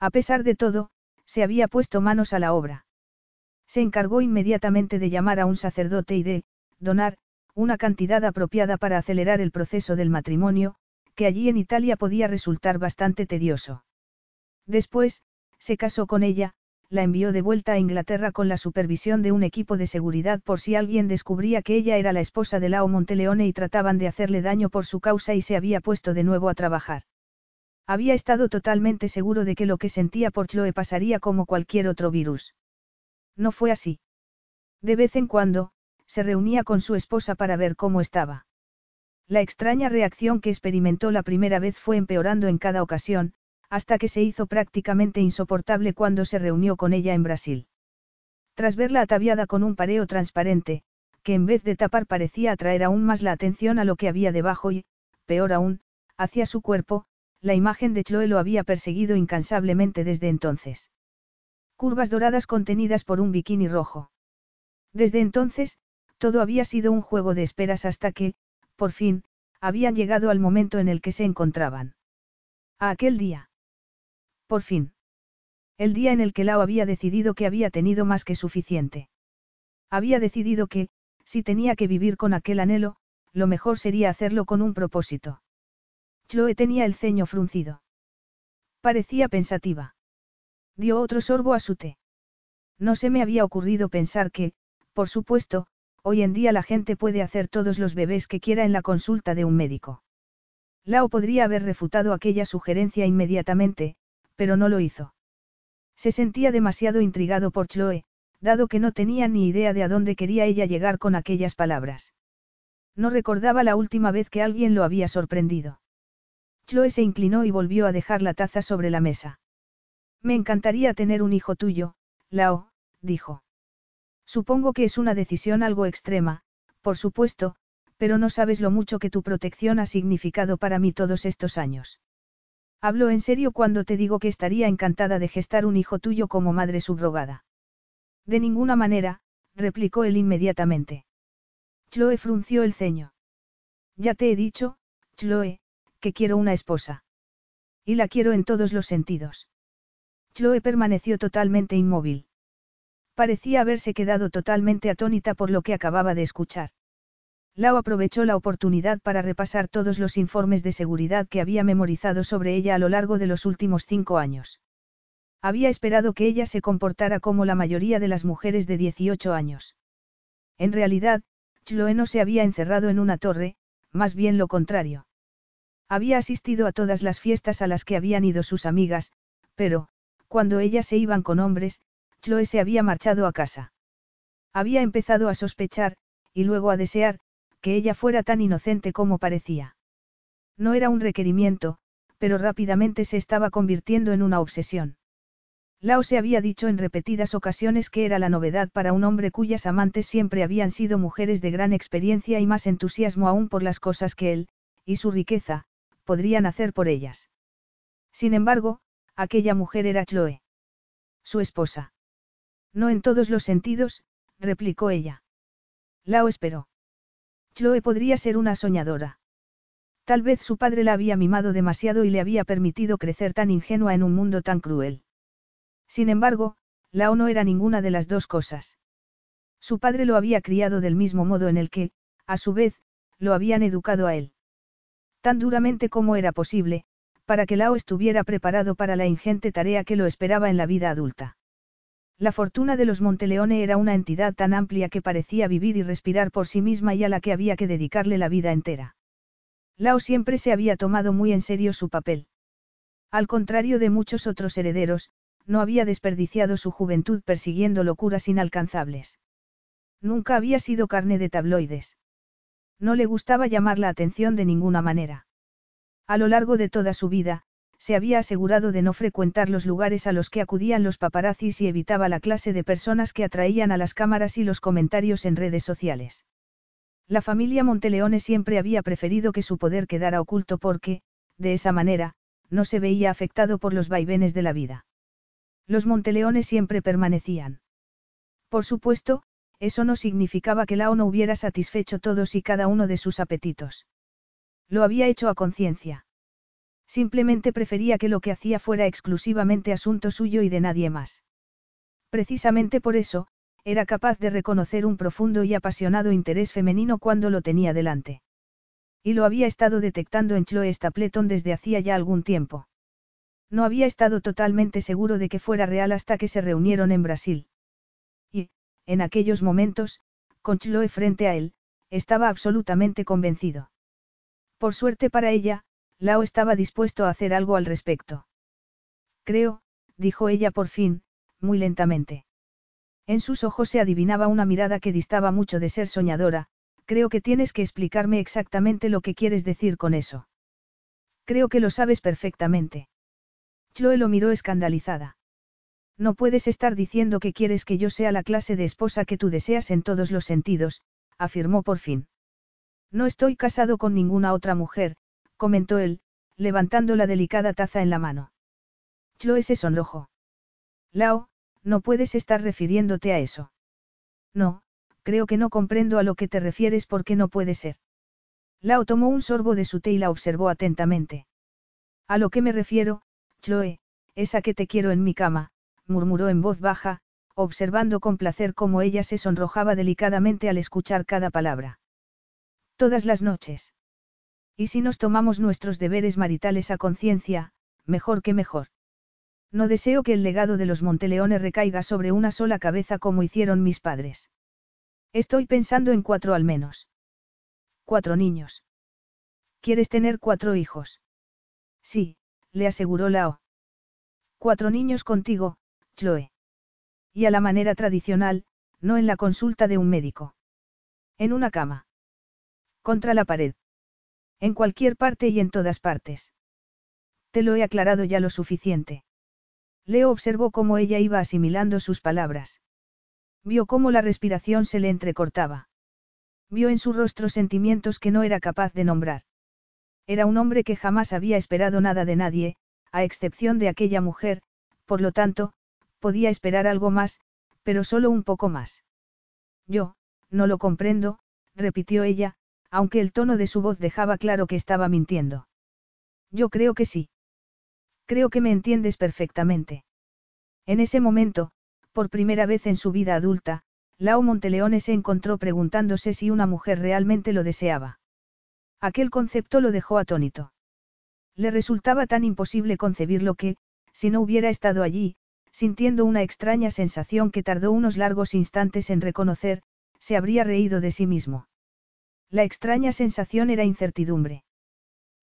A pesar de todo, se había puesto manos a la obra. Se encargó inmediatamente de llamar a un sacerdote y de, donar, una cantidad apropiada para acelerar el proceso del matrimonio, que allí en Italia podía resultar bastante tedioso. Después, se casó con ella, la envió de vuelta a Inglaterra con la supervisión de un equipo de seguridad por si alguien descubría que ella era la esposa de Lao Monteleone y trataban de hacerle daño por su causa y se había puesto de nuevo a trabajar. Había estado totalmente seguro de que lo que sentía por Chloe pasaría como cualquier otro virus. No fue así. De vez en cuando, se reunía con su esposa para ver cómo estaba. La extraña reacción que experimentó la primera vez fue empeorando en cada ocasión, hasta que se hizo prácticamente insoportable cuando se reunió con ella en Brasil. Tras verla ataviada con un pareo transparente, que en vez de tapar parecía atraer aún más la atención a lo que había debajo y, peor aún, hacia su cuerpo, la imagen de Chloe lo había perseguido incansablemente desde entonces. Curvas doradas contenidas por un bikini rojo. Desde entonces, todo había sido un juego de esperas hasta que, por fin, habían llegado al momento en el que se encontraban. A aquel día. Por fin. El día en el que Lao había decidido que había tenido más que suficiente. Había decidido que, si tenía que vivir con aquel anhelo, lo mejor sería hacerlo con un propósito. Chloe tenía el ceño fruncido. Parecía pensativa. Dio otro sorbo a su té. No se me había ocurrido pensar que, por supuesto, hoy en día la gente puede hacer todos los bebés que quiera en la consulta de un médico. Lao podría haber refutado aquella sugerencia inmediatamente, pero no lo hizo. Se sentía demasiado intrigado por Chloe, dado que no tenía ni idea de a dónde quería ella llegar con aquellas palabras. No recordaba la última vez que alguien lo había sorprendido. Chloe se inclinó y volvió a dejar la taza sobre la mesa. Me encantaría tener un hijo tuyo, Lao, dijo. Supongo que es una decisión algo extrema, por supuesto, pero no sabes lo mucho que tu protección ha significado para mí todos estos años. Hablo en serio cuando te digo que estaría encantada de gestar un hijo tuyo como madre subrogada. De ninguna manera, replicó él inmediatamente. Chloe frunció el ceño. Ya te he dicho, Chloe, que quiero una esposa. Y la quiero en todos los sentidos. Chloe permaneció totalmente inmóvil. Parecía haberse quedado totalmente atónita por lo que acababa de escuchar. Lao aprovechó la oportunidad para repasar todos los informes de seguridad que había memorizado sobre ella a lo largo de los últimos cinco años. Había esperado que ella se comportara como la mayoría de las mujeres de 18 años. En realidad, Chloe no se había encerrado en una torre, más bien lo contrario. Había asistido a todas las fiestas a las que habían ido sus amigas, pero, cuando ellas se iban con hombres, Chloe se había marchado a casa. Había empezado a sospechar, y luego a desear, que ella fuera tan inocente como parecía. No era un requerimiento, pero rápidamente se estaba convirtiendo en una obsesión. Lao se había dicho en repetidas ocasiones que era la novedad para un hombre cuyas amantes siempre habían sido mujeres de gran experiencia y más entusiasmo aún por las cosas que él, y su riqueza, podrían hacer por ellas. Sin embargo, aquella mujer era Chloe. Su esposa. No en todos los sentidos, replicó ella. Lao esperó. Chloe podría ser una soñadora. Tal vez su padre la había mimado demasiado y le había permitido crecer tan ingenua en un mundo tan cruel. Sin embargo, Lao no era ninguna de las dos cosas. Su padre lo había criado del mismo modo en el que, a su vez, lo habían educado a él. Tan duramente como era posible, para que Lao estuviera preparado para la ingente tarea que lo esperaba en la vida adulta. La fortuna de los Monteleone era una entidad tan amplia que parecía vivir y respirar por sí misma y a la que había que dedicarle la vida entera. Lao siempre se había tomado muy en serio su papel. Al contrario de muchos otros herederos, no había desperdiciado su juventud persiguiendo locuras inalcanzables. Nunca había sido carne de tabloides. No le gustaba llamar la atención de ninguna manera. A lo largo de toda su vida, se había asegurado de no frecuentar los lugares a los que acudían los paparazzis y evitaba la clase de personas que atraían a las cámaras y los comentarios en redes sociales. La familia Monteleone siempre había preferido que su poder quedara oculto porque, de esa manera, no se veía afectado por los vaivenes de la vida. Los Monteleone siempre permanecían. Por supuesto, eso no significaba que Lao no hubiera satisfecho todos y cada uno de sus apetitos. Lo había hecho a conciencia. Simplemente prefería que lo que hacía fuera exclusivamente asunto suyo y de nadie más. Precisamente por eso, era capaz de reconocer un profundo y apasionado interés femenino cuando lo tenía delante. Y lo había estado detectando en Chloe Stapleton desde hacía ya algún tiempo. No había estado totalmente seguro de que fuera real hasta que se reunieron en Brasil. Y, en aquellos momentos, con Chloe frente a él, estaba absolutamente convencido. Por suerte para ella, Lao estaba dispuesto a hacer algo al respecto. Creo, dijo ella por fin, muy lentamente. En sus ojos se adivinaba una mirada que distaba mucho de ser soñadora, creo que tienes que explicarme exactamente lo que quieres decir con eso. Creo que lo sabes perfectamente. Chloe lo miró escandalizada. No puedes estar diciendo que quieres que yo sea la clase de esposa que tú deseas en todos los sentidos, afirmó por fin. No estoy casado con ninguna otra mujer, comentó él, levantando la delicada taza en la mano. Chloe se sonrojó. Lao, no puedes estar refiriéndote a eso. No, creo que no comprendo a lo que te refieres porque no puede ser. Lao tomó un sorbo de su té y la observó atentamente. A lo que me refiero, Chloe, es a que te quiero en mi cama, murmuró en voz baja, observando con placer cómo ella se sonrojaba delicadamente al escuchar cada palabra. Todas las noches. Y si nos tomamos nuestros deberes maritales a conciencia, mejor que mejor. No deseo que el legado de los Monteleones recaiga sobre una sola cabeza como hicieron mis padres. Estoy pensando en cuatro al menos. Cuatro niños. ¿Quieres tener cuatro hijos? Sí, le aseguró Lao. Cuatro niños contigo, Chloe. Y a la manera tradicional, no en la consulta de un médico. En una cama. Contra la pared. En cualquier parte y en todas partes. Te lo he aclarado ya lo suficiente. Leo observó cómo ella iba asimilando sus palabras. Vio cómo la respiración se le entrecortaba. Vio en su rostro sentimientos que no era capaz de nombrar. Era un hombre que jamás había esperado nada de nadie, a excepción de aquella mujer, por lo tanto, podía esperar algo más, pero solo un poco más. Yo, no lo comprendo, repitió ella, aunque el tono de su voz dejaba claro que estaba mintiendo. Yo creo que sí. Creo que me entiendes perfectamente. En ese momento, por primera vez en su vida adulta, Lao Monteleone se encontró preguntándose si una mujer realmente lo deseaba. Aquel concepto lo dejó atónito. Le resultaba tan imposible concebirlo que, si no hubiera estado allí, sintiendo una extraña sensación que tardó unos largos instantes en reconocer, se habría reído de sí mismo. La extraña sensación era incertidumbre.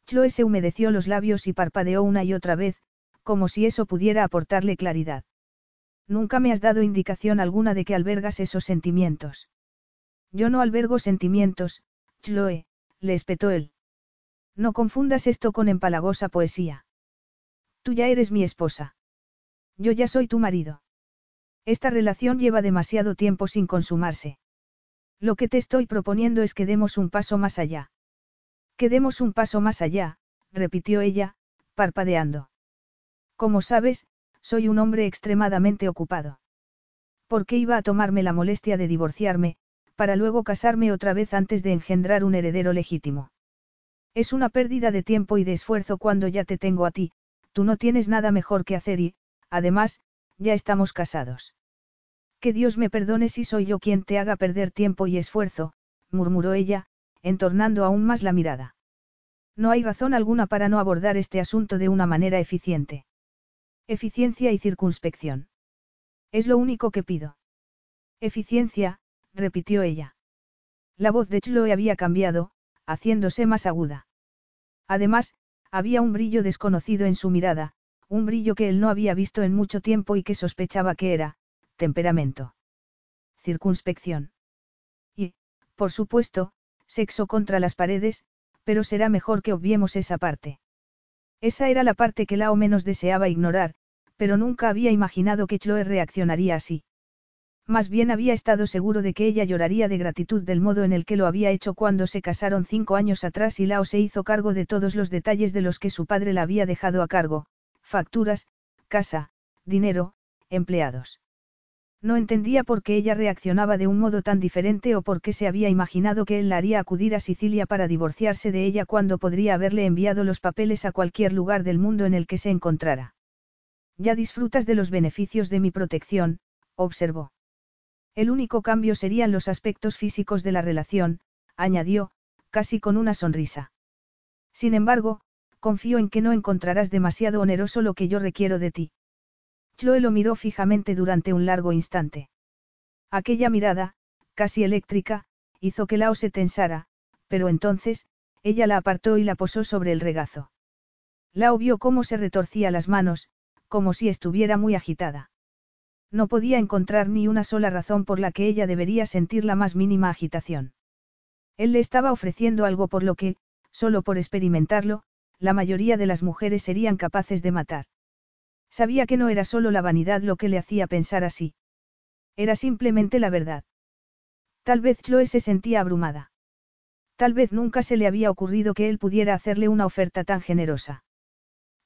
Chloe se humedeció los labios y parpadeó una y otra vez, como si eso pudiera aportarle claridad. Nunca me has dado indicación alguna de que albergas esos sentimientos. Yo no albergo sentimientos, Chloe, le espetó él. No confundas esto con empalagosa poesía. Tú ya eres mi esposa. Yo ya soy tu marido. Esta relación lleva demasiado tiempo sin consumarse. Lo que te estoy proponiendo es que demos un paso más allá. Que demos un paso más allá, repitió ella, parpadeando. Como sabes, soy un hombre extremadamente ocupado. ¿Por qué iba a tomarme la molestia de divorciarme, para luego casarme otra vez antes de engendrar un heredero legítimo? Es una pérdida de tiempo y de esfuerzo cuando ya te tengo a ti, tú no tienes nada mejor que hacer y, además, ya estamos casados. Que Dios me perdone si soy yo quien te haga perder tiempo y esfuerzo, murmuró ella, entornando aún más la mirada. No hay razón alguna para no abordar este asunto de una manera eficiente. Eficiencia y circunspección. Es lo único que pido. Eficiencia, repitió ella. La voz de Chloe había cambiado, haciéndose más aguda. Además, había un brillo desconocido en su mirada, un brillo que él no había visto en mucho tiempo y que sospechaba que era, temperamento. Circunspección. Y, por supuesto, sexo contra las paredes, pero será mejor que obviemos esa parte. Esa era la parte que Lao menos deseaba ignorar, pero nunca había imaginado que Chloe reaccionaría así. Más bien había estado seguro de que ella lloraría de gratitud del modo en el que lo había hecho cuando se casaron cinco años atrás y Lao se hizo cargo de todos los detalles de los que su padre la había dejado a cargo, facturas, casa, dinero, empleados. No entendía por qué ella reaccionaba de un modo tan diferente o por qué se había imaginado que él la haría acudir a Sicilia para divorciarse de ella cuando podría haberle enviado los papeles a cualquier lugar del mundo en el que se encontrara. Ya disfrutas de los beneficios de mi protección, observó. El único cambio serían los aspectos físicos de la relación, añadió, casi con una sonrisa. Sin embargo, confío en que no encontrarás demasiado oneroso lo que yo requiero de ti. Chloe lo miró fijamente durante un largo instante. Aquella mirada, casi eléctrica, hizo que Lao se tensara, pero entonces, ella la apartó y la posó sobre el regazo. Lao vio cómo se retorcía las manos, como si estuviera muy agitada. No podía encontrar ni una sola razón por la que ella debería sentir la más mínima agitación. Él le estaba ofreciendo algo por lo que, solo por experimentarlo, la mayoría de las mujeres serían capaces de matar. Sabía que no era solo la vanidad lo que le hacía pensar así. Era simplemente la verdad. Tal vez Chloe se sentía abrumada. Tal vez nunca se le había ocurrido que él pudiera hacerle una oferta tan generosa.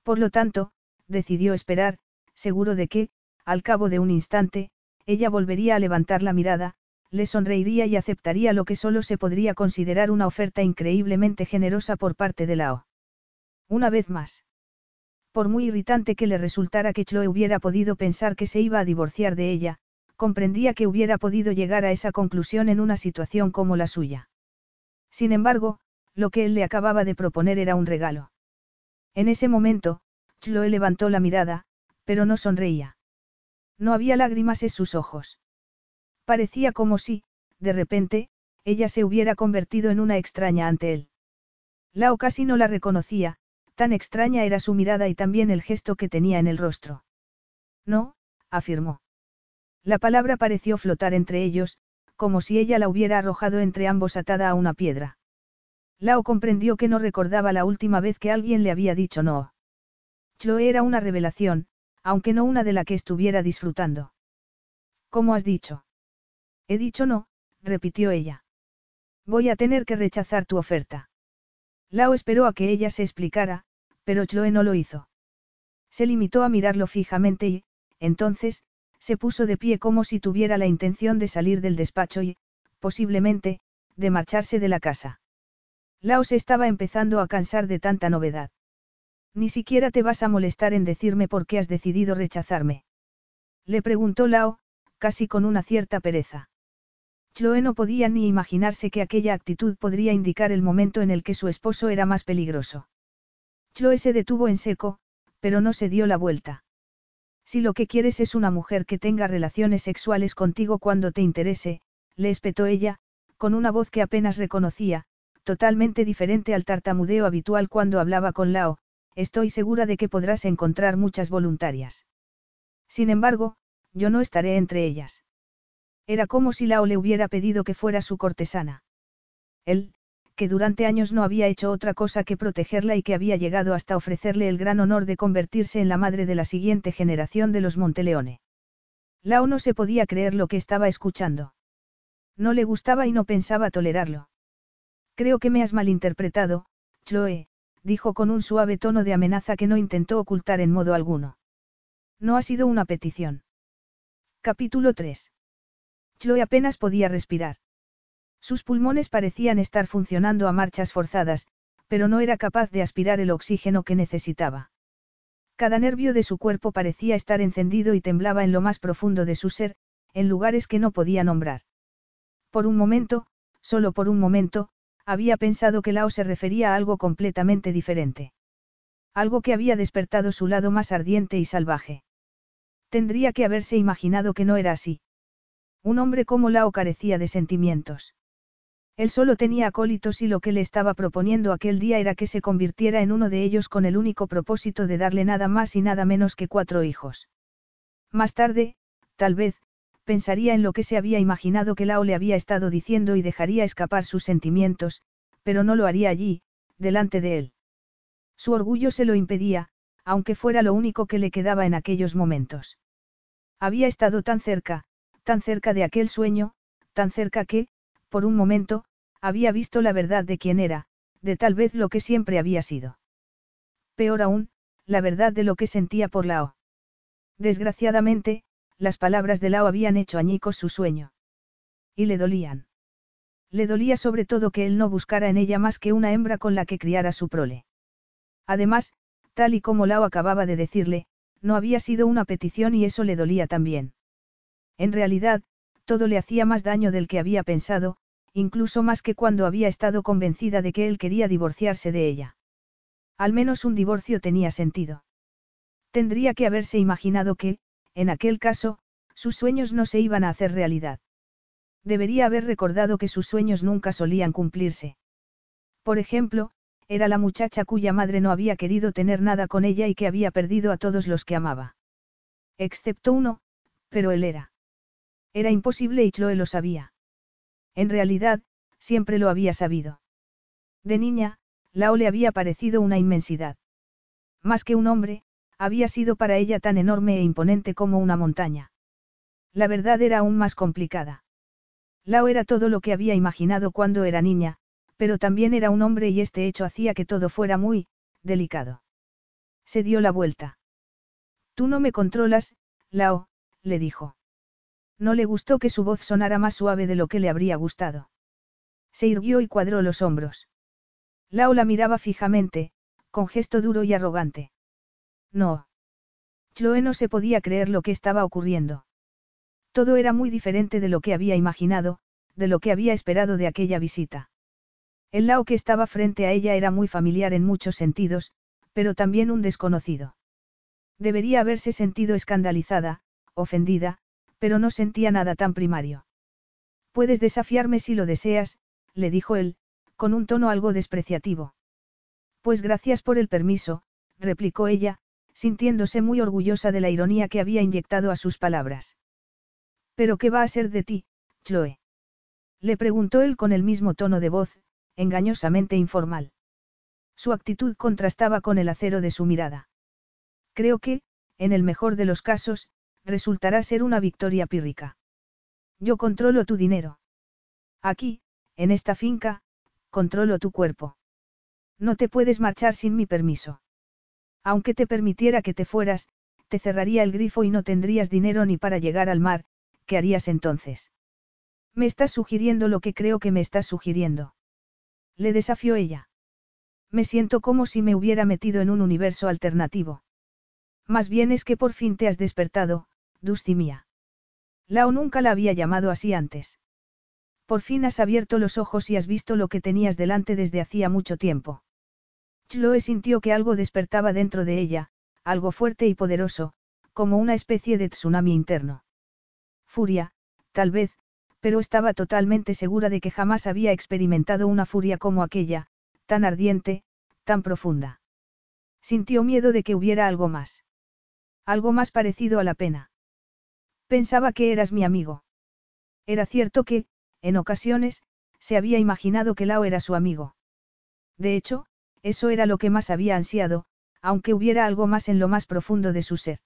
Por lo tanto, decidió esperar, seguro de que, al cabo de un instante, ella volvería a levantar la mirada, le sonreiría y aceptaría lo que solo se podría considerar una oferta increíblemente generosa por parte de Lao. Una vez más. Por muy irritante que le resultara que Chloe hubiera podido pensar que se iba a divorciar de ella, comprendía que hubiera podido llegar a esa conclusión en una situación como la suya. Sin embargo, lo que él le acababa de proponer era un regalo. En ese momento, Chloe levantó la mirada, pero no sonreía. No había lágrimas en sus ojos. Parecía como si, de repente, ella se hubiera convertido en una extraña ante él. Lao casi no la reconocía, Tan extraña era su mirada y también el gesto que tenía en el rostro. No, afirmó. La palabra pareció flotar entre ellos, como si ella la hubiera arrojado entre ambos atada a una piedra. Lao comprendió que no recordaba la última vez que alguien le había dicho no. Chloe era una revelación, aunque no una de la que estuviera disfrutando. ¿Cómo has dicho? He dicho no, repitió ella. Voy a tener que rechazar tu oferta. Lao esperó a que ella se explicara, pero Chloe no lo hizo. Se limitó a mirarlo fijamente y, entonces, se puso de pie como si tuviera la intención de salir del despacho y, posiblemente, de marcharse de la casa. Lao se estaba empezando a cansar de tanta novedad. Ni siquiera te vas a molestar en decirme por qué has decidido rechazarme. Le preguntó Lao, casi con una cierta pereza. Chloe no podía ni imaginarse que aquella actitud podría indicar el momento en el que su esposo era más peligroso. Chloe se detuvo en seco, pero no se dio la vuelta. Si lo que quieres es una mujer que tenga relaciones sexuales contigo cuando te interese, le espetó ella, con una voz que apenas reconocía, totalmente diferente al tartamudeo habitual cuando hablaba con Lao, estoy segura de que podrás encontrar muchas voluntarias. Sin embargo, yo no estaré entre ellas. Era como si Lao le hubiera pedido que fuera su cortesana. Él, que durante años no había hecho otra cosa que protegerla y que había llegado hasta ofrecerle el gran honor de convertirse en la madre de la siguiente generación de los Monteleone. Lao no se podía creer lo que estaba escuchando. No le gustaba y no pensaba tolerarlo. Creo que me has malinterpretado, Chloe, dijo con un suave tono de amenaza que no intentó ocultar en modo alguno. No ha sido una petición. Capítulo 3. Chloe apenas podía respirar. Sus pulmones parecían estar funcionando a marchas forzadas, pero no era capaz de aspirar el oxígeno que necesitaba. Cada nervio de su cuerpo parecía estar encendido y temblaba en lo más profundo de su ser, en lugares que no podía nombrar. Por un momento, solo por un momento, había pensado que Lao se refería a algo completamente diferente. Algo que había despertado su lado más ardiente y salvaje. Tendría que haberse imaginado que no era así. Un hombre como Lao carecía de sentimientos. Él solo tenía acólitos y lo que le estaba proponiendo aquel día era que se convirtiera en uno de ellos con el único propósito de darle nada más y nada menos que cuatro hijos. Más tarde, tal vez, pensaría en lo que se había imaginado que Lao le había estado diciendo y dejaría escapar sus sentimientos, pero no lo haría allí, delante de él. Su orgullo se lo impedía, aunque fuera lo único que le quedaba en aquellos momentos. Había estado tan cerca, tan cerca de aquel sueño, tan cerca que, por un momento, había visto la verdad de quién era, de tal vez lo que siempre había sido. Peor aún, la verdad de lo que sentía por Lao. Desgraciadamente, las palabras de Lao habían hecho añicos su sueño. Y le dolían. Le dolía sobre todo que él no buscara en ella más que una hembra con la que criara su prole. Además, tal y como Lao acababa de decirle, no había sido una petición y eso le dolía también. En realidad, todo le hacía más daño del que había pensado, incluso más que cuando había estado convencida de que él quería divorciarse de ella. Al menos un divorcio tenía sentido. Tendría que haberse imaginado que, en aquel caso, sus sueños no se iban a hacer realidad. Debería haber recordado que sus sueños nunca solían cumplirse. Por ejemplo, era la muchacha cuya madre no había querido tener nada con ella y que había perdido a todos los que amaba. Excepto uno, pero él era. Era imposible y Chloe lo sabía. En realidad, siempre lo había sabido. De niña, Lao le había parecido una inmensidad. Más que un hombre, había sido para ella tan enorme e imponente como una montaña. La verdad era aún más complicada. Lao era todo lo que había imaginado cuando era niña, pero también era un hombre y este hecho hacía que todo fuera muy, delicado. Se dio la vuelta. Tú no me controlas, Lao, le dijo. No le gustó que su voz sonara más suave de lo que le habría gustado. Se irguió y cuadró los hombros. Lao la miraba fijamente, con gesto duro y arrogante. No. Chloe no se podía creer lo que estaba ocurriendo. Todo era muy diferente de lo que había imaginado, de lo que había esperado de aquella visita. El Lao que estaba frente a ella era muy familiar en muchos sentidos, pero también un desconocido. Debería haberse sentido escandalizada, ofendida, pero no sentía nada tan primario. Puedes desafiarme si lo deseas, le dijo él, con un tono algo despreciativo. Pues gracias por el permiso, replicó ella, sintiéndose muy orgullosa de la ironía que había inyectado a sus palabras. ¿Pero qué va a ser de ti, Chloe? Le preguntó él con el mismo tono de voz, engañosamente informal. Su actitud contrastaba con el acero de su mirada. Creo que, en el mejor de los casos, resultará ser una victoria pírrica. Yo controlo tu dinero. Aquí, en esta finca, controlo tu cuerpo. No te puedes marchar sin mi permiso. Aunque te permitiera que te fueras, te cerraría el grifo y no tendrías dinero ni para llegar al mar, ¿qué harías entonces? Me estás sugiriendo lo que creo que me estás sugiriendo. Le desafió ella. Me siento como si me hubiera metido en un universo alternativo. Más bien es que por fin te has despertado, Dusty mía. Lao nunca la había llamado así antes. Por fin has abierto los ojos y has visto lo que tenías delante desde hacía mucho tiempo. Chloe sintió que algo despertaba dentro de ella, algo fuerte y poderoso, como una especie de tsunami interno. Furia, tal vez, pero estaba totalmente segura de que jamás había experimentado una furia como aquella, tan ardiente, tan profunda. Sintió miedo de que hubiera algo más. Algo más parecido a la pena. Pensaba que eras mi amigo. Era cierto que, en ocasiones, se había imaginado que Lao era su amigo. De hecho, eso era lo que más había ansiado, aunque hubiera algo más en lo más profundo de su ser.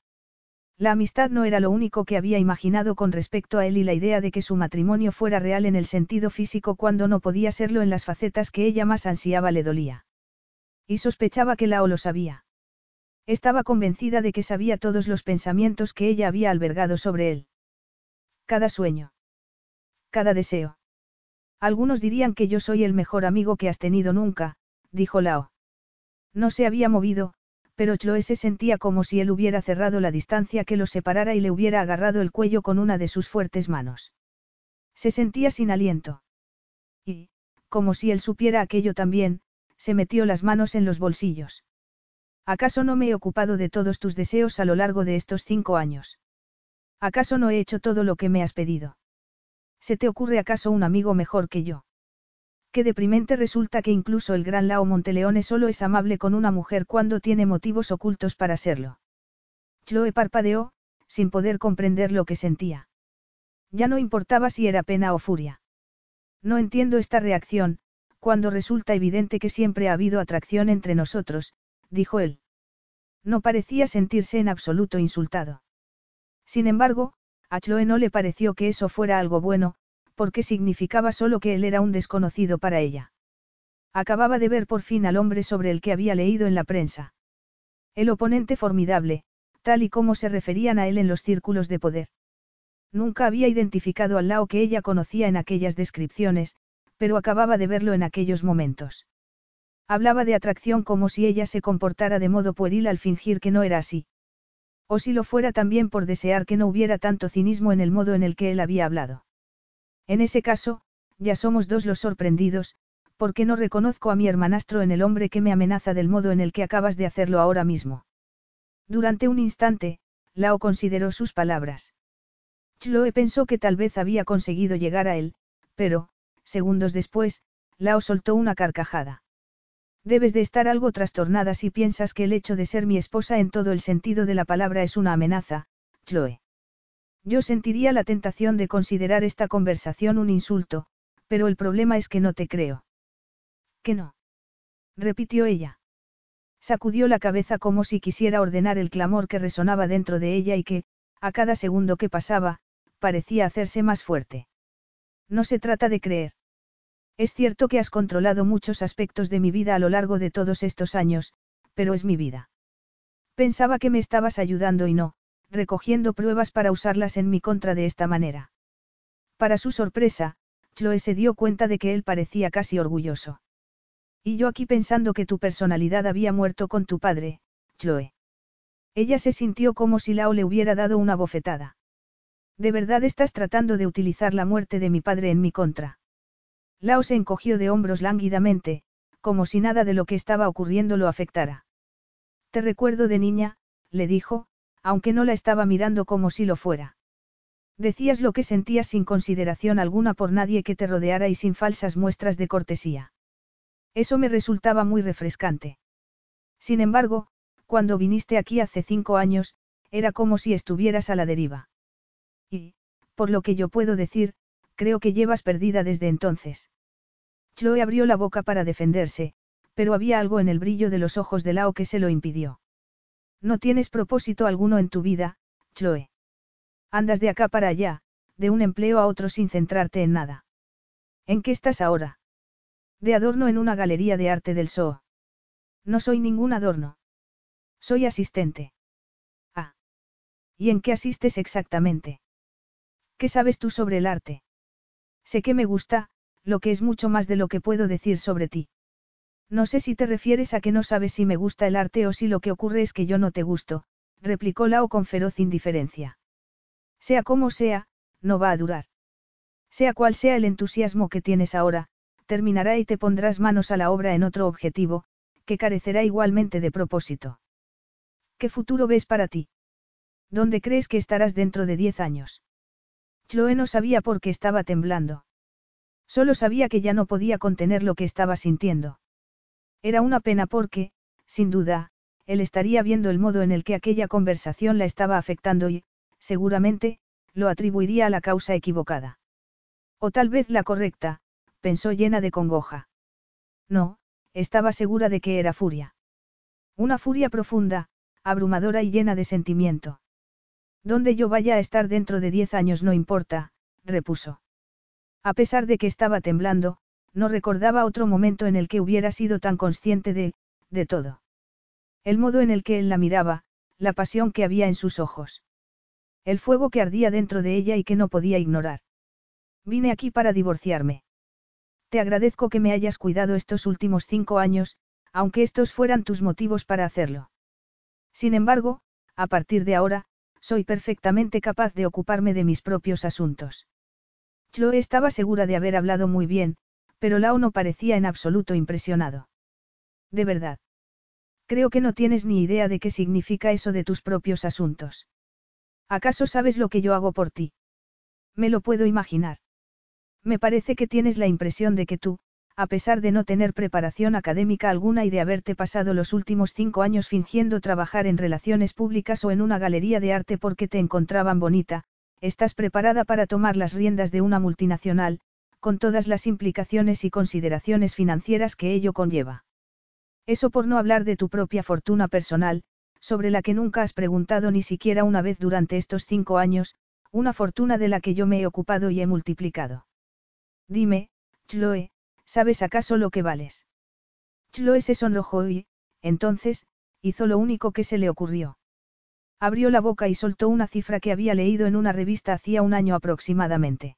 La amistad no era lo único que había imaginado con respecto a él y la idea de que su matrimonio fuera real en el sentido físico cuando no podía serlo en las facetas que ella más ansiaba le dolía. Y sospechaba que Lao lo sabía. Estaba convencida de que sabía todos los pensamientos que ella había albergado sobre él. Cada sueño. Cada deseo. Algunos dirían que yo soy el mejor amigo que has tenido nunca, dijo Lao. No se había movido, pero Chloe se sentía como si él hubiera cerrado la distancia que los separara y le hubiera agarrado el cuello con una de sus fuertes manos. Se sentía sin aliento. Y, como si él supiera aquello también, se metió las manos en los bolsillos. ¿Acaso no me he ocupado de todos tus deseos a lo largo de estos cinco años? ¿Acaso no he hecho todo lo que me has pedido? ¿Se te ocurre acaso un amigo mejor que yo? Qué deprimente resulta que incluso el gran Lao Monteleone solo es amable con una mujer cuando tiene motivos ocultos para serlo. Chloe parpadeó, sin poder comprender lo que sentía. Ya no importaba si era pena o furia. No entiendo esta reacción, cuando resulta evidente que siempre ha habido atracción entre nosotros, dijo él. No parecía sentirse en absoluto insultado. Sin embargo, a Chloe no le pareció que eso fuera algo bueno, porque significaba solo que él era un desconocido para ella. Acababa de ver por fin al hombre sobre el que había leído en la prensa. El oponente formidable, tal y como se referían a él en los círculos de poder. Nunca había identificado al Lao que ella conocía en aquellas descripciones, pero acababa de verlo en aquellos momentos. Hablaba de atracción como si ella se comportara de modo pueril al fingir que no era así. O si lo fuera también por desear que no hubiera tanto cinismo en el modo en el que él había hablado. En ese caso, ya somos dos los sorprendidos, porque no reconozco a mi hermanastro en el hombre que me amenaza del modo en el que acabas de hacerlo ahora mismo. Durante un instante, Lao consideró sus palabras. Chloe pensó que tal vez había conseguido llegar a él, pero, segundos después, Lao soltó una carcajada. Debes de estar algo trastornada si piensas que el hecho de ser mi esposa en todo el sentido de la palabra es una amenaza, Chloe. Yo sentiría la tentación de considerar esta conversación un insulto, pero el problema es que no te creo. ¿Que no? repitió ella. Sacudió la cabeza como si quisiera ordenar el clamor que resonaba dentro de ella y que, a cada segundo que pasaba, parecía hacerse más fuerte. No se trata de creer. Es cierto que has controlado muchos aspectos de mi vida a lo largo de todos estos años, pero es mi vida. Pensaba que me estabas ayudando y no, recogiendo pruebas para usarlas en mi contra de esta manera. Para su sorpresa, Chloe se dio cuenta de que él parecía casi orgulloso. Y yo aquí pensando que tu personalidad había muerto con tu padre, Chloe. Ella se sintió como si Lao le hubiera dado una bofetada. ¿De verdad estás tratando de utilizar la muerte de mi padre en mi contra? Lao se encogió de hombros lánguidamente, como si nada de lo que estaba ocurriendo lo afectara. Te recuerdo de niña, le dijo, aunque no la estaba mirando como si lo fuera. Decías lo que sentías sin consideración alguna por nadie que te rodeara y sin falsas muestras de cortesía. Eso me resultaba muy refrescante. Sin embargo, cuando viniste aquí hace cinco años, era como si estuvieras a la deriva. Y, por lo que yo puedo decir, creo que llevas perdida desde entonces. Chloe abrió la boca para defenderse, pero había algo en el brillo de los ojos de Lao que se lo impidió. No tienes propósito alguno en tu vida, Chloe. Andas de acá para allá, de un empleo a otro sin centrarte en nada. ¿En qué estás ahora? De adorno en una galería de arte del SOO. No soy ningún adorno. Soy asistente. Ah. ¿Y en qué asistes exactamente? ¿Qué sabes tú sobre el arte? Sé que me gusta, lo que es mucho más de lo que puedo decir sobre ti. No sé si te refieres a que no sabes si me gusta el arte o si lo que ocurre es que yo no te gusto, replicó Lao con feroz indiferencia. Sea como sea, no va a durar. Sea cual sea el entusiasmo que tienes ahora, terminará y te pondrás manos a la obra en otro objetivo, que carecerá igualmente de propósito. ¿Qué futuro ves para ti? ¿Dónde crees que estarás dentro de diez años? Chloe no sabía por qué estaba temblando. Solo sabía que ya no podía contener lo que estaba sintiendo. Era una pena porque, sin duda, él estaría viendo el modo en el que aquella conversación la estaba afectando y, seguramente, lo atribuiría a la causa equivocada. O tal vez la correcta, pensó llena de congoja. No, estaba segura de que era furia. Una furia profunda, abrumadora y llena de sentimiento. Donde yo vaya a estar dentro de diez años no importa, repuso. A pesar de que estaba temblando, no recordaba otro momento en el que hubiera sido tan consciente de, de todo. El modo en el que él la miraba, la pasión que había en sus ojos. El fuego que ardía dentro de ella y que no podía ignorar. Vine aquí para divorciarme. Te agradezco que me hayas cuidado estos últimos cinco años, aunque estos fueran tus motivos para hacerlo. Sin embargo, a partir de ahora, soy perfectamente capaz de ocuparme de mis propios asuntos. Chloe estaba segura de haber hablado muy bien, pero Lao no parecía en absoluto impresionado. De verdad. Creo que no tienes ni idea de qué significa eso de tus propios asuntos. ¿Acaso sabes lo que yo hago por ti? Me lo puedo imaginar. Me parece que tienes la impresión de que tú, a pesar de no tener preparación académica alguna y de haberte pasado los últimos cinco años fingiendo trabajar en relaciones públicas o en una galería de arte porque te encontraban bonita, estás preparada para tomar las riendas de una multinacional, con todas las implicaciones y consideraciones financieras que ello conlleva. Eso por no hablar de tu propia fortuna personal, sobre la que nunca has preguntado ni siquiera una vez durante estos cinco años, una fortuna de la que yo me he ocupado y he multiplicado. Dime, Chloe, ¿sabes acaso lo que vales? Chloe se sonrojó y, entonces, hizo lo único que se le ocurrió. Abrió la boca y soltó una cifra que había leído en una revista hacía un año aproximadamente.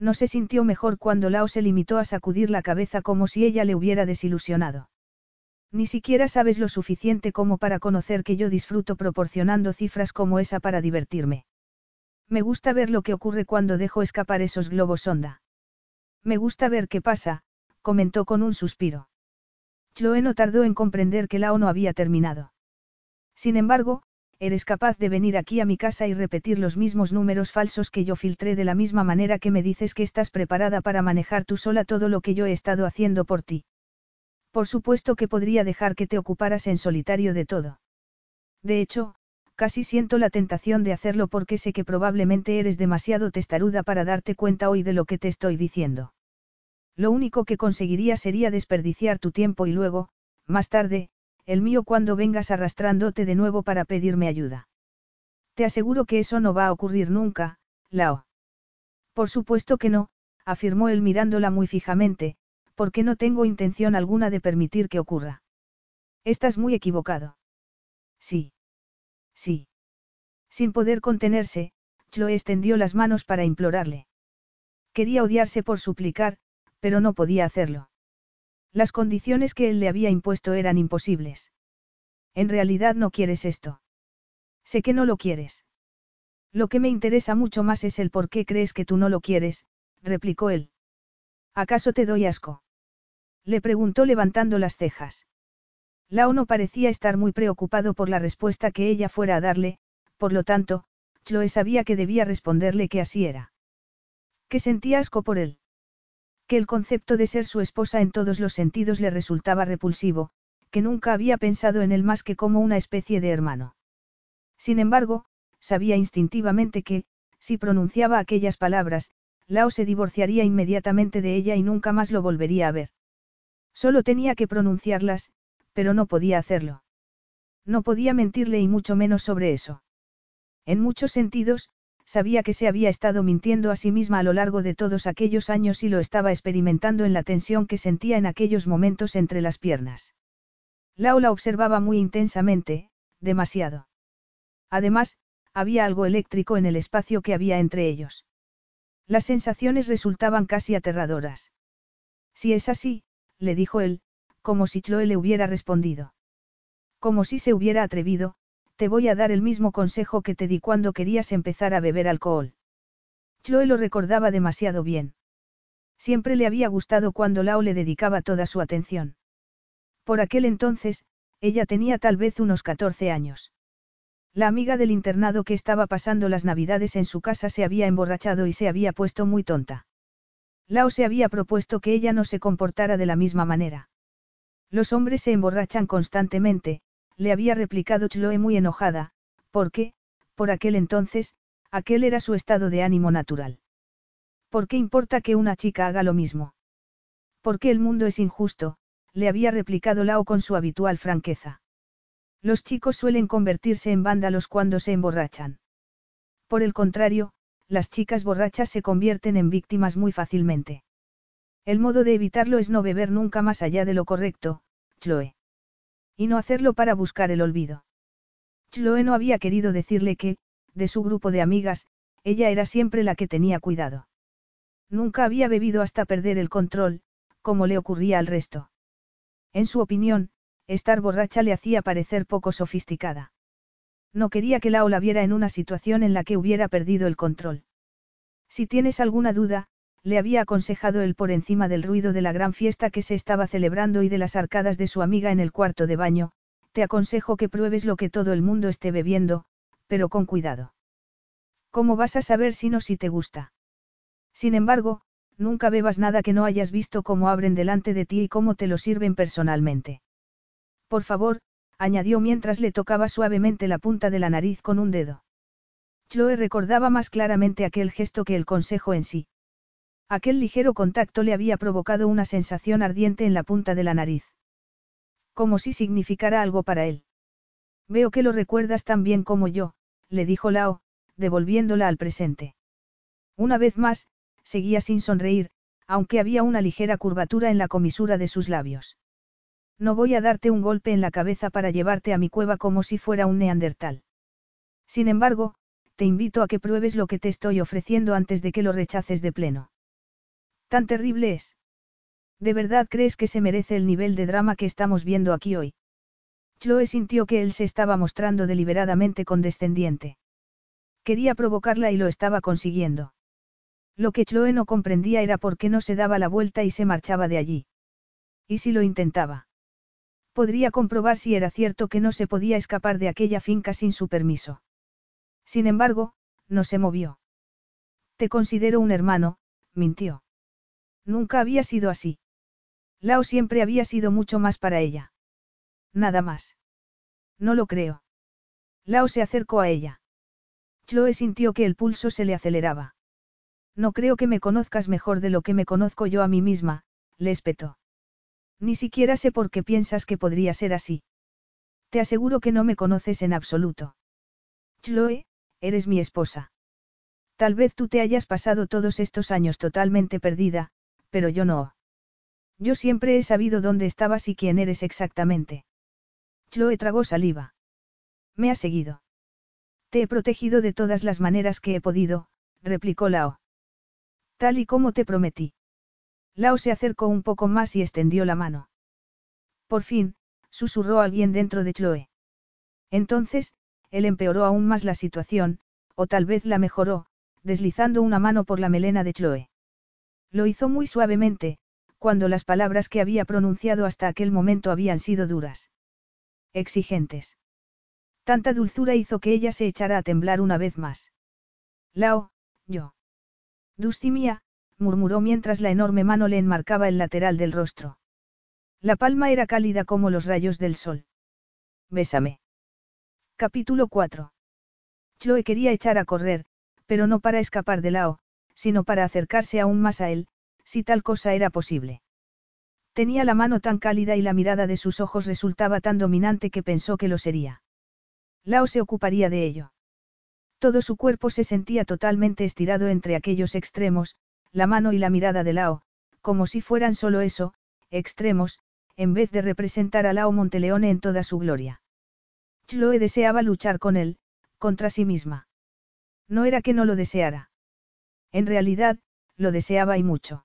No se sintió mejor cuando Lao se limitó a sacudir la cabeza como si ella le hubiera desilusionado. Ni siquiera sabes lo suficiente como para conocer que yo disfruto proporcionando cifras como esa para divertirme. Me gusta ver lo que ocurre cuando dejo escapar esos globos sonda. Me gusta ver qué pasa, comentó con un suspiro. Chloe no tardó en comprender que Lao no había terminado. Sin embargo, eres capaz de venir aquí a mi casa y repetir los mismos números falsos que yo filtré de la misma manera que me dices que estás preparada para manejar tú sola todo lo que yo he estado haciendo por ti. Por supuesto que podría dejar que te ocuparas en solitario de todo. De hecho, casi siento la tentación de hacerlo porque sé que probablemente eres demasiado testaruda para darte cuenta hoy de lo que te estoy diciendo. Lo único que conseguiría sería desperdiciar tu tiempo y luego, más tarde, el mío cuando vengas arrastrándote de nuevo para pedirme ayuda. Te aseguro que eso no va a ocurrir nunca, Lao. Por supuesto que no, afirmó él mirándola muy fijamente, porque no tengo intención alguna de permitir que ocurra. Estás muy equivocado. Sí. Sí. Sin poder contenerse, Chloe extendió las manos para implorarle. Quería odiarse por suplicar, pero no podía hacerlo. Las condiciones que él le había impuesto eran imposibles. En realidad no quieres esto. Sé que no lo quieres. Lo que me interesa mucho más es el por qué crees que tú no lo quieres, replicó él. ¿Acaso te doy asco? Le preguntó levantando las cejas. Lao no parecía estar muy preocupado por la respuesta que ella fuera a darle, por lo tanto, Chloe sabía que debía responderle que así era. Que sentía asco por él. Que el concepto de ser su esposa en todos los sentidos le resultaba repulsivo, que nunca había pensado en él más que como una especie de hermano. Sin embargo, sabía instintivamente que, si pronunciaba aquellas palabras, Lao se divorciaría inmediatamente de ella y nunca más lo volvería a ver. Solo tenía que pronunciarlas, pero no podía hacerlo. No podía mentirle y mucho menos sobre eso. En muchos sentidos, sabía que se había estado mintiendo a sí misma a lo largo de todos aquellos años y lo estaba experimentando en la tensión que sentía en aquellos momentos entre las piernas. Lao la observaba muy intensamente, demasiado. Además, había algo eléctrico en el espacio que había entre ellos. Las sensaciones resultaban casi aterradoras. Si es así, le dijo él, como si Chloe le hubiera respondido. Como si se hubiera atrevido, te voy a dar el mismo consejo que te di cuando querías empezar a beber alcohol. Chloe lo recordaba demasiado bien. Siempre le había gustado cuando Lao le dedicaba toda su atención. Por aquel entonces, ella tenía tal vez unos 14 años. La amiga del internado que estaba pasando las navidades en su casa se había emborrachado y se había puesto muy tonta. Lao se había propuesto que ella no se comportara de la misma manera. Los hombres se emborrachan constantemente, le había replicado Chloe muy enojada, porque, por aquel entonces, aquel era su estado de ánimo natural. ¿Por qué importa que una chica haga lo mismo? Porque el mundo es injusto, le había replicado Lao con su habitual franqueza. Los chicos suelen convertirse en vándalos cuando se emborrachan. Por el contrario, las chicas borrachas se convierten en víctimas muy fácilmente. El modo de evitarlo es no beber nunca más allá de lo correcto, Chloe. Y no hacerlo para buscar el olvido. Chloe no había querido decirle que, de su grupo de amigas, ella era siempre la que tenía cuidado. Nunca había bebido hasta perder el control, como le ocurría al resto. En su opinión, estar borracha le hacía parecer poco sofisticada. No quería que Lao la viera en una situación en la que hubiera perdido el control. Si tienes alguna duda, le había aconsejado él por encima del ruido de la gran fiesta que se estaba celebrando y de las arcadas de su amiga en el cuarto de baño, te aconsejo que pruebes lo que todo el mundo esté bebiendo, pero con cuidado. ¿Cómo vas a saber si no si te gusta? Sin embargo, nunca bebas nada que no hayas visto cómo abren delante de ti y cómo te lo sirven personalmente. Por favor, añadió mientras le tocaba suavemente la punta de la nariz con un dedo. Chloe recordaba más claramente aquel gesto que el consejo en sí. Aquel ligero contacto le había provocado una sensación ardiente en la punta de la nariz. Como si significara algo para él. Veo que lo recuerdas tan bien como yo, le dijo Lao, devolviéndola al presente. Una vez más, seguía sin sonreír, aunque había una ligera curvatura en la comisura de sus labios. No voy a darte un golpe en la cabeza para llevarte a mi cueva como si fuera un neandertal. Sin embargo, te invito a que pruebes lo que te estoy ofreciendo antes de que lo rechaces de pleno. ¿Tan terrible es? ¿De verdad crees que se merece el nivel de drama que estamos viendo aquí hoy? Chloe sintió que él se estaba mostrando deliberadamente condescendiente. Quería provocarla y lo estaba consiguiendo. Lo que Chloe no comprendía era por qué no se daba la vuelta y se marchaba de allí. ¿Y si lo intentaba? Podría comprobar si era cierto que no se podía escapar de aquella finca sin su permiso. Sin embargo, no se movió. Te considero un hermano, mintió. Nunca había sido así. Lao siempre había sido mucho más para ella. Nada más. No lo creo. Lao se acercó a ella. Chloe sintió que el pulso se le aceleraba. No creo que me conozcas mejor de lo que me conozco yo a mí misma, le espetó. Ni siquiera sé por qué piensas que podría ser así. Te aseguro que no me conoces en absoluto. Chloe, eres mi esposa. Tal vez tú te hayas pasado todos estos años totalmente perdida, pero yo no. Yo siempre he sabido dónde estabas y quién eres exactamente. Chloe tragó saliva. Me has seguido. Te he protegido de todas las maneras que he podido, replicó Lao. Tal y como te prometí. Lao se acercó un poco más y extendió la mano. Por fin, susurró alguien dentro de Chloe. Entonces, él empeoró aún más la situación, o tal vez la mejoró, deslizando una mano por la melena de Chloe. Lo hizo muy suavemente, cuando las palabras que había pronunciado hasta aquel momento habían sido duras. Exigentes. Tanta dulzura hizo que ella se echara a temblar una vez más. Lao, yo. Dustimía, murmuró mientras la enorme mano le enmarcaba el lateral del rostro. La palma era cálida como los rayos del sol. Bésame. Capítulo 4. Chloe quería echar a correr, pero no para escapar de Lao, sino para acercarse aún más a él, si tal cosa era posible. Tenía la mano tan cálida y la mirada de sus ojos resultaba tan dominante que pensó que lo sería. Lao se ocuparía de ello. Todo su cuerpo se sentía totalmente estirado entre aquellos extremos, la mano y la mirada de Lao, como si fueran solo eso, extremos, en vez de representar a Lao Monteleone en toda su gloria. Chloe deseaba luchar con él, contra sí misma. No era que no lo deseara. En realidad, lo deseaba y mucho.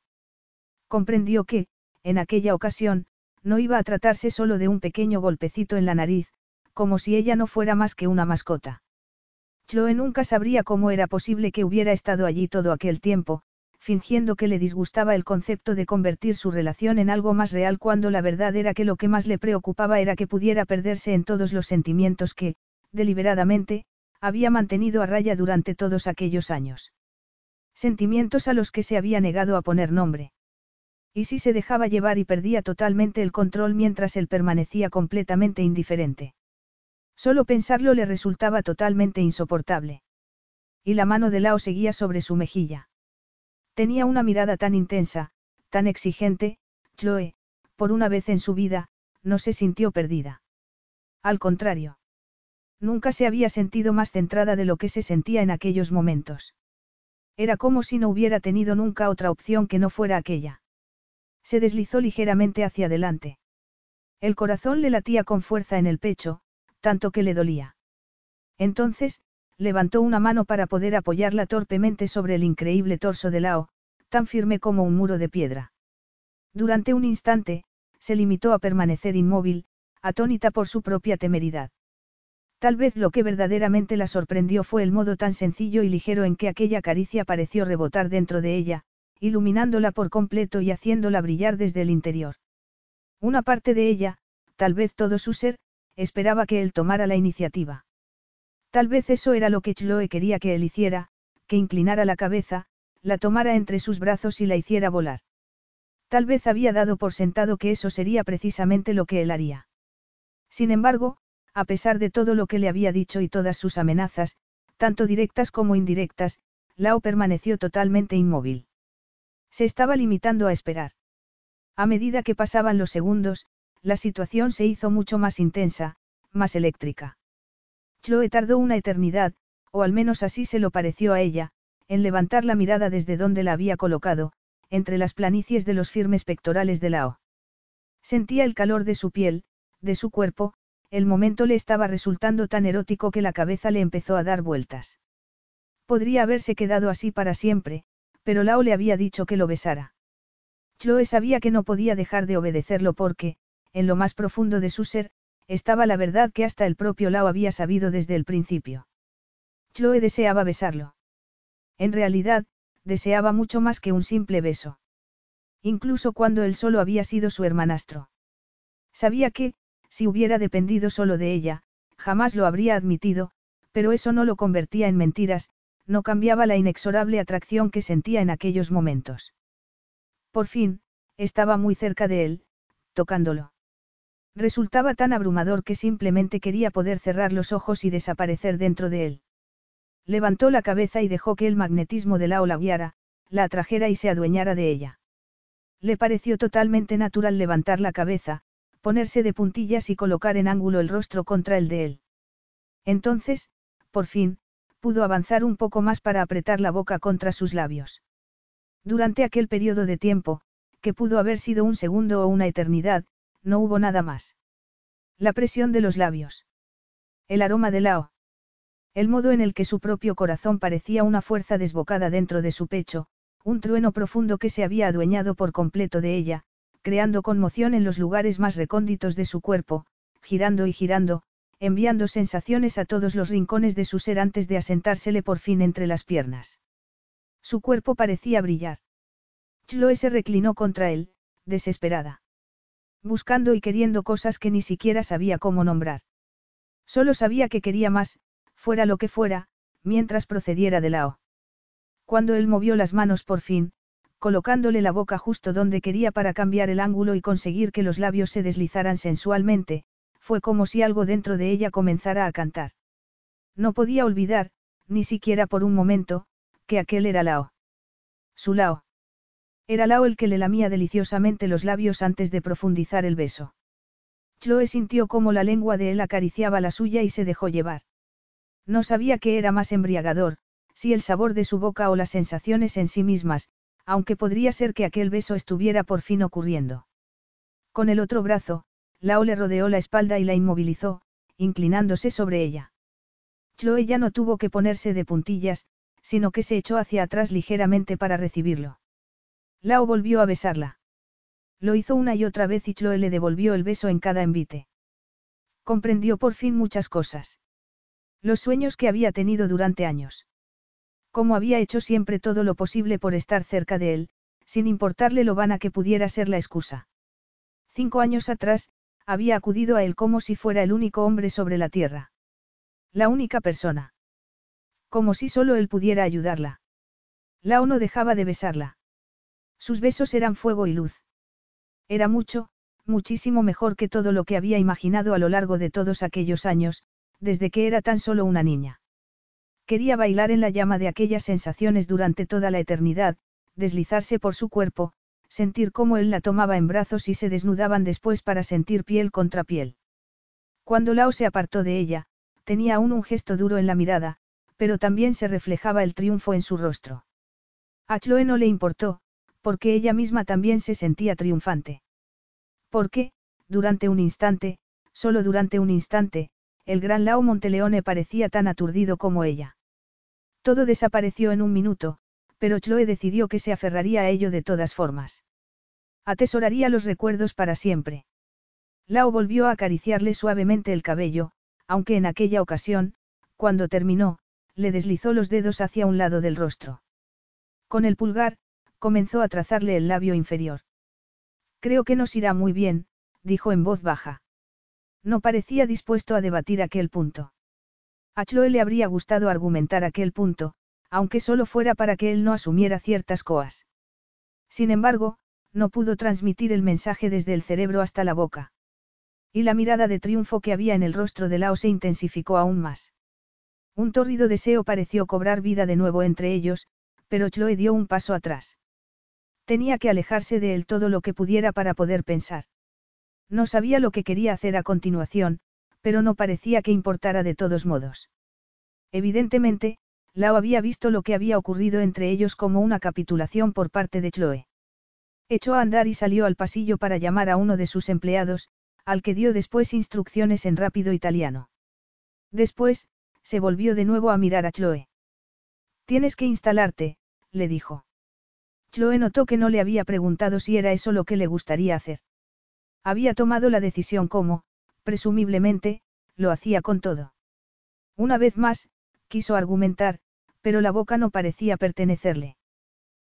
Comprendió que, en aquella ocasión, no iba a tratarse solo de un pequeño golpecito en la nariz, como si ella no fuera más que una mascota. Chloe nunca sabría cómo era posible que hubiera estado allí todo aquel tiempo, fingiendo que le disgustaba el concepto de convertir su relación en algo más real cuando la verdad era que lo que más le preocupaba era que pudiera perderse en todos los sentimientos que, deliberadamente, había mantenido a raya durante todos aquellos años. Sentimientos a los que se había negado a poner nombre. Y si se dejaba llevar y perdía totalmente el control mientras él permanecía completamente indiferente. Solo pensarlo le resultaba totalmente insoportable. Y la mano de Lao seguía sobre su mejilla. Tenía una mirada tan intensa, tan exigente, Chloe, por una vez en su vida, no se sintió perdida. Al contrario. Nunca se había sentido más centrada de lo que se sentía en aquellos momentos. Era como si no hubiera tenido nunca otra opción que no fuera aquella. Se deslizó ligeramente hacia adelante. El corazón le latía con fuerza en el pecho, tanto que le dolía. Entonces, levantó una mano para poder apoyarla torpemente sobre el increíble torso de Lao, tan firme como un muro de piedra. Durante un instante, se limitó a permanecer inmóvil, atónita por su propia temeridad. Tal vez lo que verdaderamente la sorprendió fue el modo tan sencillo y ligero en que aquella caricia pareció rebotar dentro de ella, iluminándola por completo y haciéndola brillar desde el interior. Una parte de ella, tal vez todo su ser, esperaba que él tomara la iniciativa. Tal vez eso era lo que Chloe quería que él hiciera, que inclinara la cabeza, la tomara entre sus brazos y la hiciera volar. Tal vez había dado por sentado que eso sería precisamente lo que él haría. Sin embargo, a pesar de todo lo que le había dicho y todas sus amenazas, tanto directas como indirectas, Lao permaneció totalmente inmóvil. Se estaba limitando a esperar. A medida que pasaban los segundos, la situación se hizo mucho más intensa, más eléctrica. Chloe tardó una eternidad, o al menos así se lo pareció a ella, en levantar la mirada desde donde la había colocado, entre las planicies de los firmes pectorales de Lao. Sentía el calor de su piel, de su cuerpo, el momento le estaba resultando tan erótico que la cabeza le empezó a dar vueltas. Podría haberse quedado así para siempre, pero Lao le había dicho que lo besara. Chloe sabía que no podía dejar de obedecerlo porque, en lo más profundo de su ser, estaba la verdad que hasta el propio Lao había sabido desde el principio. Chloe deseaba besarlo. En realidad, deseaba mucho más que un simple beso. Incluso cuando él solo había sido su hermanastro. Sabía que, si hubiera dependido solo de ella, jamás lo habría admitido, pero eso no lo convertía en mentiras, no cambiaba la inexorable atracción que sentía en aquellos momentos. Por fin, estaba muy cerca de él, tocándolo. Resultaba tan abrumador que simplemente quería poder cerrar los ojos y desaparecer dentro de él. Levantó la cabeza y dejó que el magnetismo de la ola guiara, la atrajera y se adueñara de ella. Le pareció totalmente natural levantar la cabeza, ponerse de puntillas y colocar en ángulo el rostro contra el de él. Entonces, por fin, pudo avanzar un poco más para apretar la boca contra sus labios. Durante aquel periodo de tiempo, que pudo haber sido un segundo o una eternidad, no hubo nada más. La presión de los labios. El aroma de Lao. El modo en el que su propio corazón parecía una fuerza desbocada dentro de su pecho, un trueno profundo que se había adueñado por completo de ella, creando conmoción en los lugares más recónditos de su cuerpo, girando y girando, enviando sensaciones a todos los rincones de su ser antes de asentársele por fin entre las piernas. Su cuerpo parecía brillar. Chloe se reclinó contra él, desesperada buscando y queriendo cosas que ni siquiera sabía cómo nombrar. Solo sabía que quería más, fuera lo que fuera, mientras procediera de lao. Cuando él movió las manos por fin, colocándole la boca justo donde quería para cambiar el ángulo y conseguir que los labios se deslizaran sensualmente, fue como si algo dentro de ella comenzara a cantar. No podía olvidar, ni siquiera por un momento, que aquel era Lao. Su Lao. Era Lao el que le lamía deliciosamente los labios antes de profundizar el beso. Chloe sintió cómo la lengua de él acariciaba la suya y se dejó llevar. No sabía qué era más embriagador, si el sabor de su boca o las sensaciones en sí mismas, aunque podría ser que aquel beso estuviera por fin ocurriendo. Con el otro brazo, Lao le rodeó la espalda y la inmovilizó, inclinándose sobre ella. Chloe ya no tuvo que ponerse de puntillas, sino que se echó hacia atrás ligeramente para recibirlo. Lao volvió a besarla. Lo hizo una y otra vez y Chloe le devolvió el beso en cada envite. Comprendió por fin muchas cosas. Los sueños que había tenido durante años. Cómo había hecho siempre todo lo posible por estar cerca de él, sin importarle lo vana que pudiera ser la excusa. Cinco años atrás, había acudido a él como si fuera el único hombre sobre la tierra. La única persona. Como si solo él pudiera ayudarla. Lao no dejaba de besarla. Sus besos eran fuego y luz. Era mucho, muchísimo mejor que todo lo que había imaginado a lo largo de todos aquellos años, desde que era tan solo una niña. Quería bailar en la llama de aquellas sensaciones durante toda la eternidad, deslizarse por su cuerpo, sentir cómo él la tomaba en brazos y se desnudaban después para sentir piel contra piel. Cuando Lao se apartó de ella, tenía aún un gesto duro en la mirada, pero también se reflejaba el triunfo en su rostro. A Chloe no le importó, porque ella misma también se sentía triunfante. Porque, durante un instante, solo durante un instante, el gran Lao Monteleone parecía tan aturdido como ella. Todo desapareció en un minuto, pero Chloe decidió que se aferraría a ello de todas formas. Atesoraría los recuerdos para siempre. Lao volvió a acariciarle suavemente el cabello, aunque en aquella ocasión, cuando terminó, le deslizó los dedos hacia un lado del rostro. Con el pulgar, comenzó a trazarle el labio inferior. Creo que nos irá muy bien, dijo en voz baja. No parecía dispuesto a debatir aquel punto. A Chloe le habría gustado argumentar aquel punto, aunque solo fuera para que él no asumiera ciertas coas. Sin embargo, no pudo transmitir el mensaje desde el cerebro hasta la boca. Y la mirada de triunfo que había en el rostro de Lao se intensificó aún más. Un tórrido deseo pareció cobrar vida de nuevo entre ellos, pero Chloe dio un paso atrás. Tenía que alejarse de él todo lo que pudiera para poder pensar. No sabía lo que quería hacer a continuación, pero no parecía que importara de todos modos. Evidentemente, Lao había visto lo que había ocurrido entre ellos como una capitulación por parte de Chloe. Echó a andar y salió al pasillo para llamar a uno de sus empleados, al que dio después instrucciones en rápido italiano. Después, se volvió de nuevo a mirar a Chloe. Tienes que instalarte, le dijo. Chloe notó que no le había preguntado si era eso lo que le gustaría hacer. Había tomado la decisión como, presumiblemente, lo hacía con todo. Una vez más, quiso argumentar, pero la boca no parecía pertenecerle.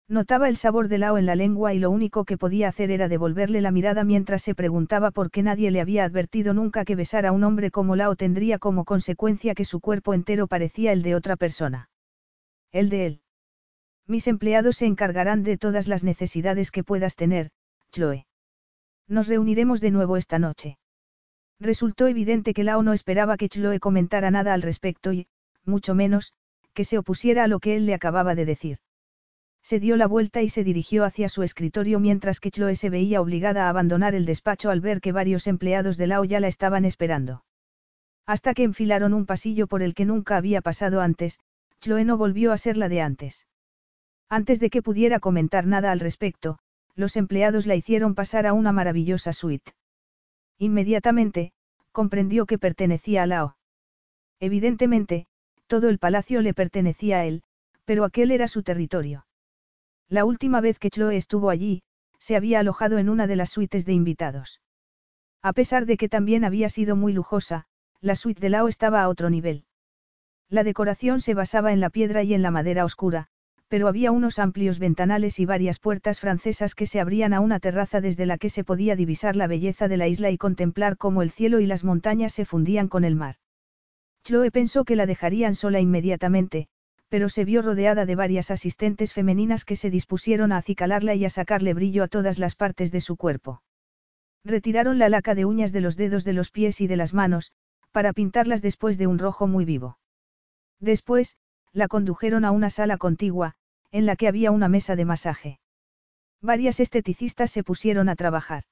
Notaba el sabor de lao en la lengua y lo único que podía hacer era devolverle la mirada mientras se preguntaba por qué nadie le había advertido nunca que besar a un hombre como Lao tendría como consecuencia que su cuerpo entero parecía el de otra persona. El de él. Mis empleados se encargarán de todas las necesidades que puedas tener, Chloe. Nos reuniremos de nuevo esta noche. Resultó evidente que Lao no esperaba que Chloe comentara nada al respecto y, mucho menos, que se opusiera a lo que él le acababa de decir. Se dio la vuelta y se dirigió hacia su escritorio mientras que Chloe se veía obligada a abandonar el despacho al ver que varios empleados de Lao ya la estaban esperando. Hasta que enfilaron un pasillo por el que nunca había pasado antes, Chloe no volvió a ser la de antes. Antes de que pudiera comentar nada al respecto, los empleados la hicieron pasar a una maravillosa suite. Inmediatamente, comprendió que pertenecía a Lao. Evidentemente, todo el palacio le pertenecía a él, pero aquel era su territorio. La última vez que Chloe estuvo allí, se había alojado en una de las suites de invitados. A pesar de que también había sido muy lujosa, la suite de Lao estaba a otro nivel. La decoración se basaba en la piedra y en la madera oscura, pero había unos amplios ventanales y varias puertas francesas que se abrían a una terraza desde la que se podía divisar la belleza de la isla y contemplar cómo el cielo y las montañas se fundían con el mar. Chloe pensó que la dejarían sola inmediatamente, pero se vio rodeada de varias asistentes femeninas que se dispusieron a acicalarla y a sacarle brillo a todas las partes de su cuerpo. Retiraron la laca de uñas de los dedos de los pies y de las manos, para pintarlas después de un rojo muy vivo. Después, la condujeron a una sala contigua, en la que había una mesa de masaje. Varias esteticistas se pusieron a trabajar.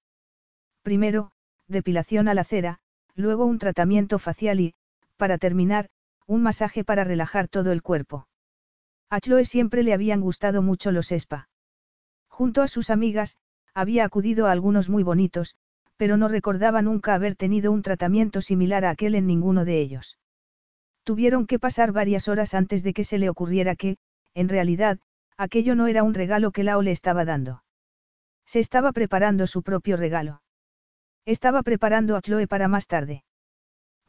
Primero, depilación a la cera, luego un tratamiento facial y, para terminar, un masaje para relajar todo el cuerpo. A Chloe siempre le habían gustado mucho los spa. Junto a sus amigas, había acudido a algunos muy bonitos, pero no recordaba nunca haber tenido un tratamiento similar a aquel en ninguno de ellos. Tuvieron que pasar varias horas antes de que se le ocurriera que, en realidad, aquello no era un regalo que Lao le estaba dando. Se estaba preparando su propio regalo. Estaba preparando a Chloe para más tarde.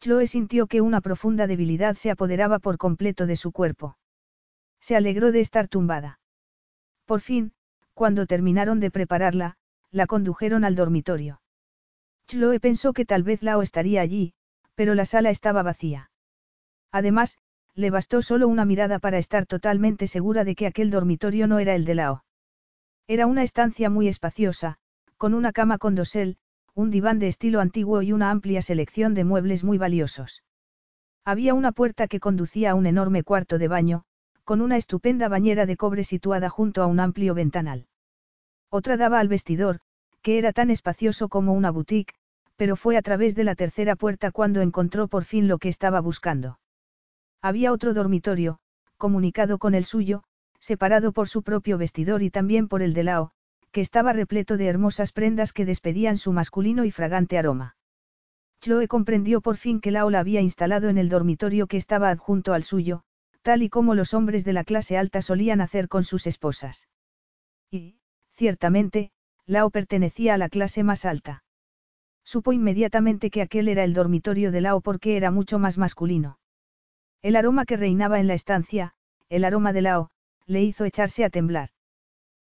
Chloe sintió que una profunda debilidad se apoderaba por completo de su cuerpo. Se alegró de estar tumbada. Por fin, cuando terminaron de prepararla, la condujeron al dormitorio. Chloe pensó que tal vez Lao estaría allí, pero la sala estaba vacía. Además, le bastó solo una mirada para estar totalmente segura de que aquel dormitorio no era el de Lao. Era una estancia muy espaciosa, con una cama con dosel, un diván de estilo antiguo y una amplia selección de muebles muy valiosos. Había una puerta que conducía a un enorme cuarto de baño, con una estupenda bañera de cobre situada junto a un amplio ventanal. Otra daba al vestidor, que era tan espacioso como una boutique, pero fue a través de la tercera puerta cuando encontró por fin lo que estaba buscando. Había otro dormitorio, comunicado con el suyo, separado por su propio vestidor y también por el de Lao, que estaba repleto de hermosas prendas que despedían su masculino y fragante aroma. Chloe comprendió por fin que Lao la había instalado en el dormitorio que estaba adjunto al suyo, tal y como los hombres de la clase alta solían hacer con sus esposas. Y, ciertamente, Lao pertenecía a la clase más alta. Supo inmediatamente que aquel era el dormitorio de Lao porque era mucho más masculino. El aroma que reinaba en la estancia, el aroma de Lao, le hizo echarse a temblar.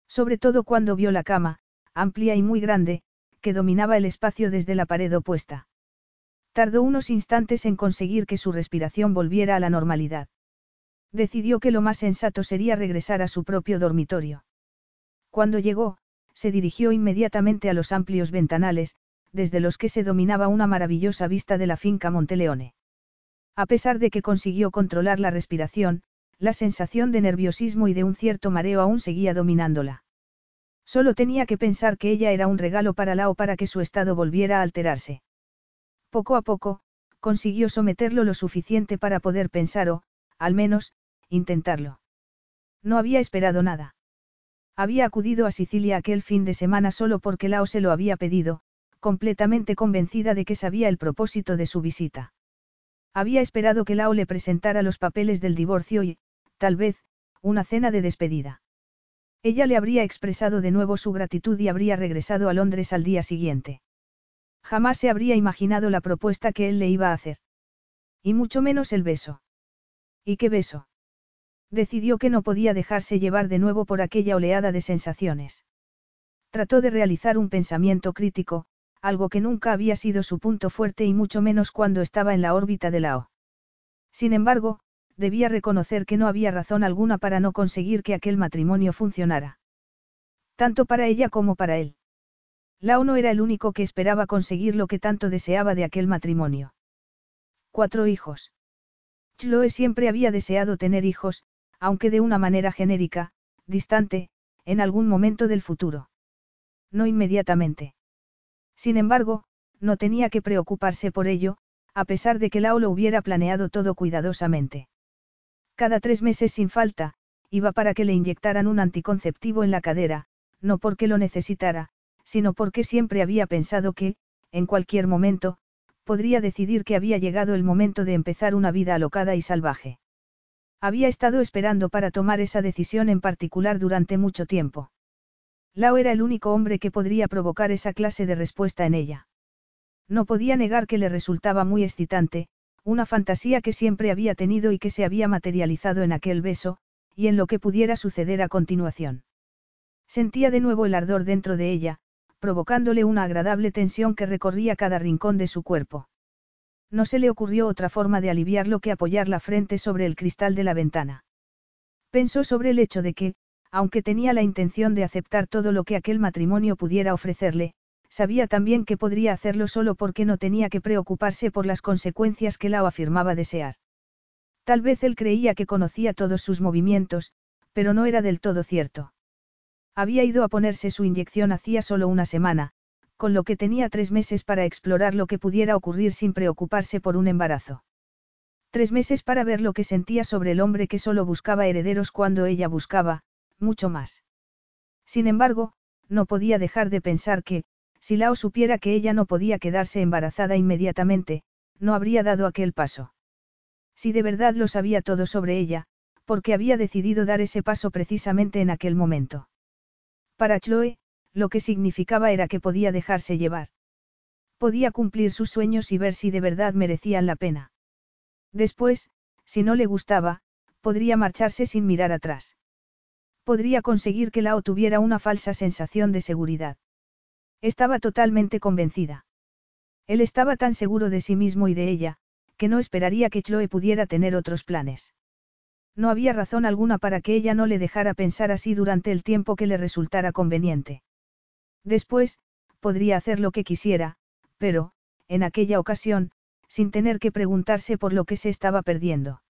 Sobre todo cuando vio la cama, amplia y muy grande, que dominaba el espacio desde la pared opuesta. Tardó unos instantes en conseguir que su respiración volviera a la normalidad. Decidió que lo más sensato sería regresar a su propio dormitorio. Cuando llegó, se dirigió inmediatamente a los amplios ventanales, desde los que se dominaba una maravillosa vista de la finca Monteleone. A pesar de que consiguió controlar la respiración, la sensación de nerviosismo y de un cierto mareo aún seguía dominándola. Solo tenía que pensar que ella era un regalo para Lao para que su estado volviera a alterarse. Poco a poco, consiguió someterlo lo suficiente para poder pensar o, al menos, intentarlo. No había esperado nada. Había acudido a Sicilia aquel fin de semana solo porque Lao se lo había pedido, completamente convencida de que sabía el propósito de su visita. Había esperado que Lao le presentara los papeles del divorcio y, tal vez, una cena de despedida. Ella le habría expresado de nuevo su gratitud y habría regresado a Londres al día siguiente. Jamás se habría imaginado la propuesta que él le iba a hacer. Y mucho menos el beso. ¿Y qué beso? Decidió que no podía dejarse llevar de nuevo por aquella oleada de sensaciones. Trató de realizar un pensamiento crítico, algo que nunca había sido su punto fuerte y mucho menos cuando estaba en la órbita de Lao. Sin embargo, debía reconocer que no había razón alguna para no conseguir que aquel matrimonio funcionara. Tanto para ella como para él. Lao no era el único que esperaba conseguir lo que tanto deseaba de aquel matrimonio. Cuatro hijos. Chloe siempre había deseado tener hijos, aunque de una manera genérica, distante, en algún momento del futuro. No inmediatamente. Sin embargo, no tenía que preocuparse por ello, a pesar de que Lao lo hubiera planeado todo cuidadosamente. Cada tres meses sin falta, iba para que le inyectaran un anticonceptivo en la cadera, no porque lo necesitara, sino porque siempre había pensado que, en cualquier momento, podría decidir que había llegado el momento de empezar una vida alocada y salvaje. Había estado esperando para tomar esa decisión en particular durante mucho tiempo. Lao era el único hombre que podría provocar esa clase de respuesta en ella. No podía negar que le resultaba muy excitante, una fantasía que siempre había tenido y que se había materializado en aquel beso, y en lo que pudiera suceder a continuación. Sentía de nuevo el ardor dentro de ella, provocándole una agradable tensión que recorría cada rincón de su cuerpo. No se le ocurrió otra forma de aliviarlo que apoyar la frente sobre el cristal de la ventana. Pensó sobre el hecho de que, aunque tenía la intención de aceptar todo lo que aquel matrimonio pudiera ofrecerle, sabía también que podría hacerlo solo porque no tenía que preocuparse por las consecuencias que Lao afirmaba desear. Tal vez él creía que conocía todos sus movimientos, pero no era del todo cierto. Había ido a ponerse su inyección hacía solo una semana, con lo que tenía tres meses para explorar lo que pudiera ocurrir sin preocuparse por un embarazo. Tres meses para ver lo que sentía sobre el hombre que solo buscaba herederos cuando ella buscaba, mucho más. Sin embargo, no podía dejar de pensar que, si Lao supiera que ella no podía quedarse embarazada inmediatamente, no habría dado aquel paso. Si de verdad lo sabía todo sobre ella, porque había decidido dar ese paso precisamente en aquel momento. Para Chloe, lo que significaba era que podía dejarse llevar. Podía cumplir sus sueños y ver si de verdad merecían la pena. Después, si no le gustaba, podría marcharse sin mirar atrás. Podría conseguir que Lao tuviera una falsa sensación de seguridad. Estaba totalmente convencida. Él estaba tan seguro de sí mismo y de ella, que no esperaría que Chloe pudiera tener otros planes. No había razón alguna para que ella no le dejara pensar así durante el tiempo que le resultara conveniente. Después, podría hacer lo que quisiera, pero, en aquella ocasión, sin tener que preguntarse por lo que se estaba perdiendo.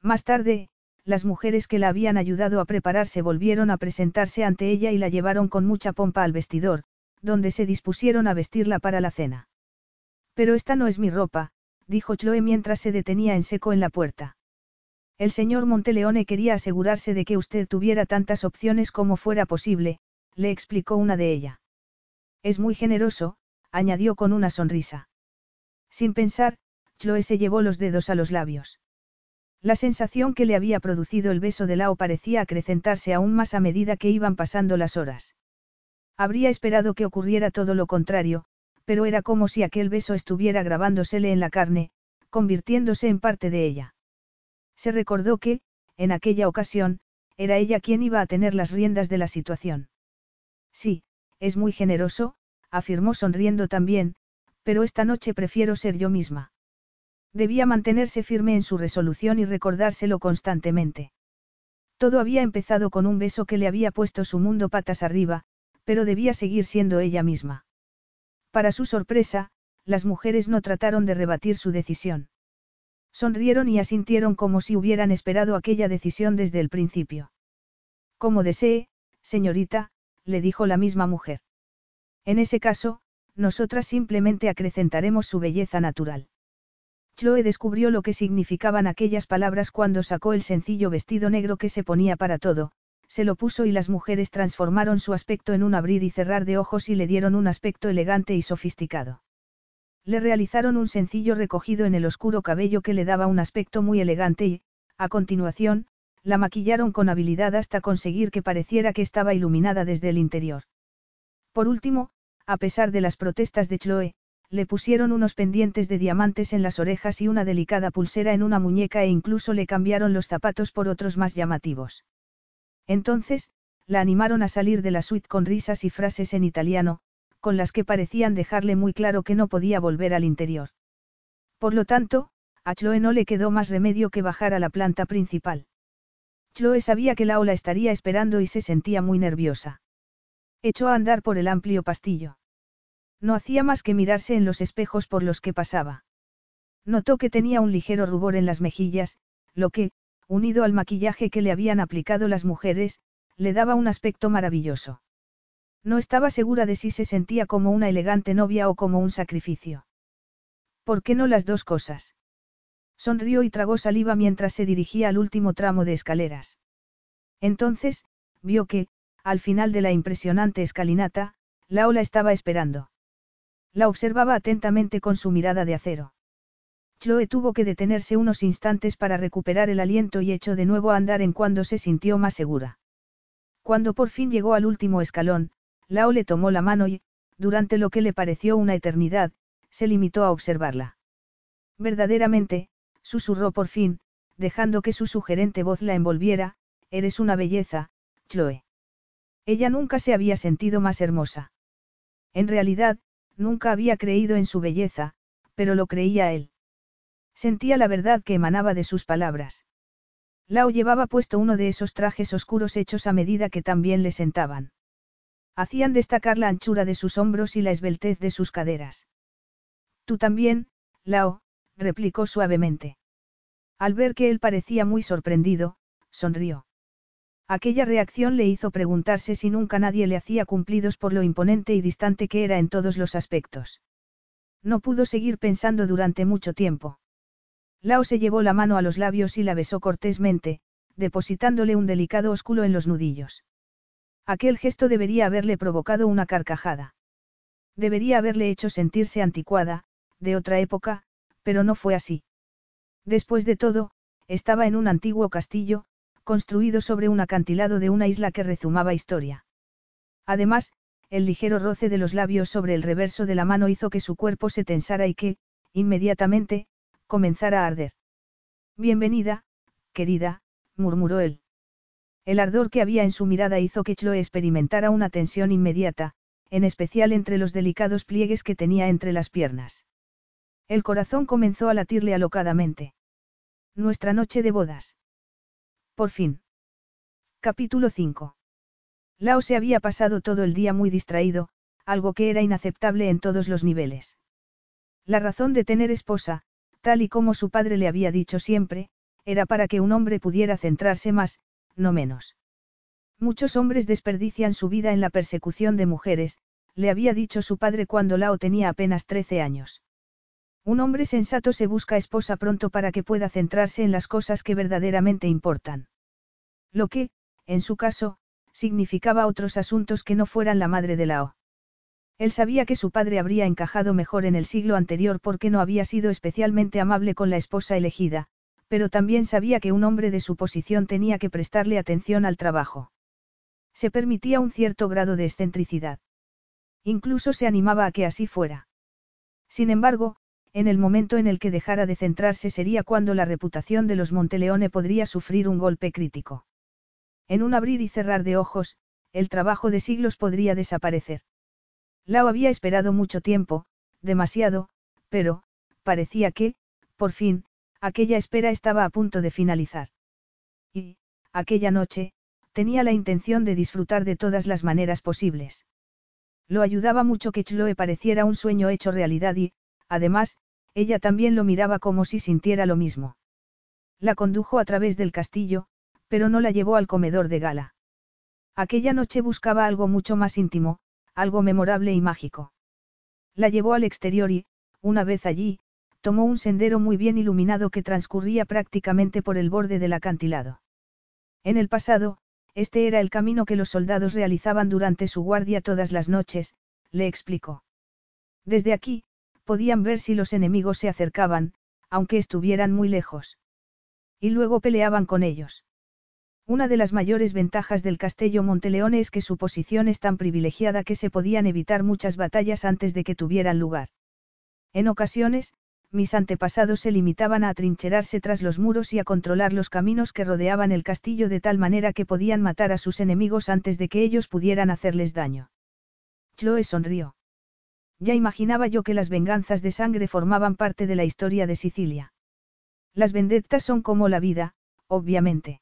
Más tarde, las mujeres que la habían ayudado a prepararse volvieron a presentarse ante ella y la llevaron con mucha pompa al vestidor, donde se dispusieron a vestirla para la cena. Pero esta no es mi ropa, dijo Chloe mientras se detenía en seco en la puerta. El señor Monteleone quería asegurarse de que usted tuviera tantas opciones como fuera posible, le explicó una de ella. Es muy generoso, añadió con una sonrisa. Sin pensar, Chloe se llevó los dedos a los labios. La sensación que le había producido el beso de Lao parecía acrecentarse aún más a medida que iban pasando las horas. Habría esperado que ocurriera todo lo contrario, pero era como si aquel beso estuviera grabándosele en la carne, convirtiéndose en parte de ella. Se recordó que, en aquella ocasión, era ella quien iba a tener las riendas de la situación. Sí, es muy generoso, afirmó sonriendo también, pero esta noche prefiero ser yo misma. Debía mantenerse firme en su resolución y recordárselo constantemente. Todo había empezado con un beso que le había puesto su mundo patas arriba, pero debía seguir siendo ella misma. Para su sorpresa, las mujeres no trataron de rebatir su decisión. Sonrieron y asintieron como si hubieran esperado aquella decisión desde el principio. Como desee, señorita, le dijo la misma mujer. En ese caso, nosotras simplemente acrecentaremos su belleza natural. Chloe descubrió lo que significaban aquellas palabras cuando sacó el sencillo vestido negro que se ponía para todo, se lo puso y las mujeres transformaron su aspecto en un abrir y cerrar de ojos y le dieron un aspecto elegante y sofisticado. Le realizaron un sencillo recogido en el oscuro cabello que le daba un aspecto muy elegante y, a continuación, la maquillaron con habilidad hasta conseguir que pareciera que estaba iluminada desde el interior. Por último, a pesar de las protestas de Chloe, le pusieron unos pendientes de diamantes en las orejas y una delicada pulsera en una muñeca e incluso le cambiaron los zapatos por otros más llamativos. Entonces, la animaron a salir de la suite con risas y frases en italiano, con las que parecían dejarle muy claro que no podía volver al interior. Por lo tanto, a Chloe no le quedó más remedio que bajar a la planta principal. Chloe sabía que la ola estaría esperando y se sentía muy nerviosa. Echó a andar por el amplio pastillo. No hacía más que mirarse en los espejos por los que pasaba. Notó que tenía un ligero rubor en las mejillas, lo que, unido al maquillaje que le habían aplicado las mujeres, le daba un aspecto maravilloso. No estaba segura de si se sentía como una elegante novia o como un sacrificio. ¿Por qué no las dos cosas? Sonrió y tragó saliva mientras se dirigía al último tramo de escaleras. Entonces, vio que, al final de la impresionante escalinata, Laola estaba esperando. La observaba atentamente con su mirada de acero. Chloe tuvo que detenerse unos instantes para recuperar el aliento y echó de nuevo a andar en cuando se sintió más segura. Cuando por fin llegó al último escalón, Lao le tomó la mano y, durante lo que le pareció una eternidad, se limitó a observarla. Verdaderamente, susurró por fin, dejando que su sugerente voz la envolviera, eres una belleza, Chloe. Ella nunca se había sentido más hermosa. En realidad, nunca había creído en su belleza, pero lo creía él. Sentía la verdad que emanaba de sus palabras. Lao llevaba puesto uno de esos trajes oscuros hechos a medida que también le sentaban. Hacían destacar la anchura de sus hombros y la esbeltez de sus caderas. Tú también, Lao, replicó suavemente. Al ver que él parecía muy sorprendido, sonrió. Aquella reacción le hizo preguntarse si nunca nadie le hacía cumplidos por lo imponente y distante que era en todos los aspectos. No pudo seguir pensando durante mucho tiempo. Lao se llevó la mano a los labios y la besó cortésmente, depositándole un delicado ósculo en los nudillos. Aquel gesto debería haberle provocado una carcajada. Debería haberle hecho sentirse anticuada, de otra época, pero no fue así. Después de todo, estaba en un antiguo castillo, construido sobre un acantilado de una isla que rezumaba historia. Además, el ligero roce de los labios sobre el reverso de la mano hizo que su cuerpo se tensara y que, inmediatamente, comenzara a arder. Bienvenida, querida, murmuró él. El ardor que había en su mirada hizo que Chloe experimentara una tensión inmediata, en especial entre los delicados pliegues que tenía entre las piernas. El corazón comenzó a latirle alocadamente. Nuestra noche de bodas. Por fin. Capítulo 5. Lao se había pasado todo el día muy distraído, algo que era inaceptable en todos los niveles. La razón de tener esposa, tal y como su padre le había dicho siempre, era para que un hombre pudiera centrarse más, no menos. Muchos hombres desperdician su vida en la persecución de mujeres, le había dicho su padre cuando Lao tenía apenas 13 años. Un hombre sensato se busca esposa pronto para que pueda centrarse en las cosas que verdaderamente importan. Lo que, en su caso, significaba otros asuntos que no fueran la madre de Lao. Él sabía que su padre habría encajado mejor en el siglo anterior porque no había sido especialmente amable con la esposa elegida, pero también sabía que un hombre de su posición tenía que prestarle atención al trabajo. Se permitía un cierto grado de excentricidad. Incluso se animaba a que así fuera. Sin embargo, en el momento en el que dejara de centrarse sería cuando la reputación de los Monteleone podría sufrir un golpe crítico. En un abrir y cerrar de ojos, el trabajo de siglos podría desaparecer. Lao había esperado mucho tiempo, demasiado, pero, parecía que, por fin, aquella espera estaba a punto de finalizar. Y, aquella noche, tenía la intención de disfrutar de todas las maneras posibles. Lo ayudaba mucho que Chloe pareciera un sueño hecho realidad y, además, ella también lo miraba como si sintiera lo mismo. La condujo a través del castillo, pero no la llevó al comedor de gala. Aquella noche buscaba algo mucho más íntimo, algo memorable y mágico. La llevó al exterior y, una vez allí, tomó un sendero muy bien iluminado que transcurría prácticamente por el borde del acantilado. En el pasado, este era el camino que los soldados realizaban durante su guardia todas las noches, le explicó. Desde aquí, podían ver si los enemigos se acercaban, aunque estuvieran muy lejos. Y luego peleaban con ellos. Una de las mayores ventajas del Castillo Monteleone es que su posición es tan privilegiada que se podían evitar muchas batallas antes de que tuvieran lugar. En ocasiones, mis antepasados se limitaban a atrincherarse tras los muros y a controlar los caminos que rodeaban el castillo de tal manera que podían matar a sus enemigos antes de que ellos pudieran hacerles daño. Chloe sonrió. Ya imaginaba yo que las venganzas de sangre formaban parte de la historia de Sicilia. Las vendettas son como la vida, obviamente.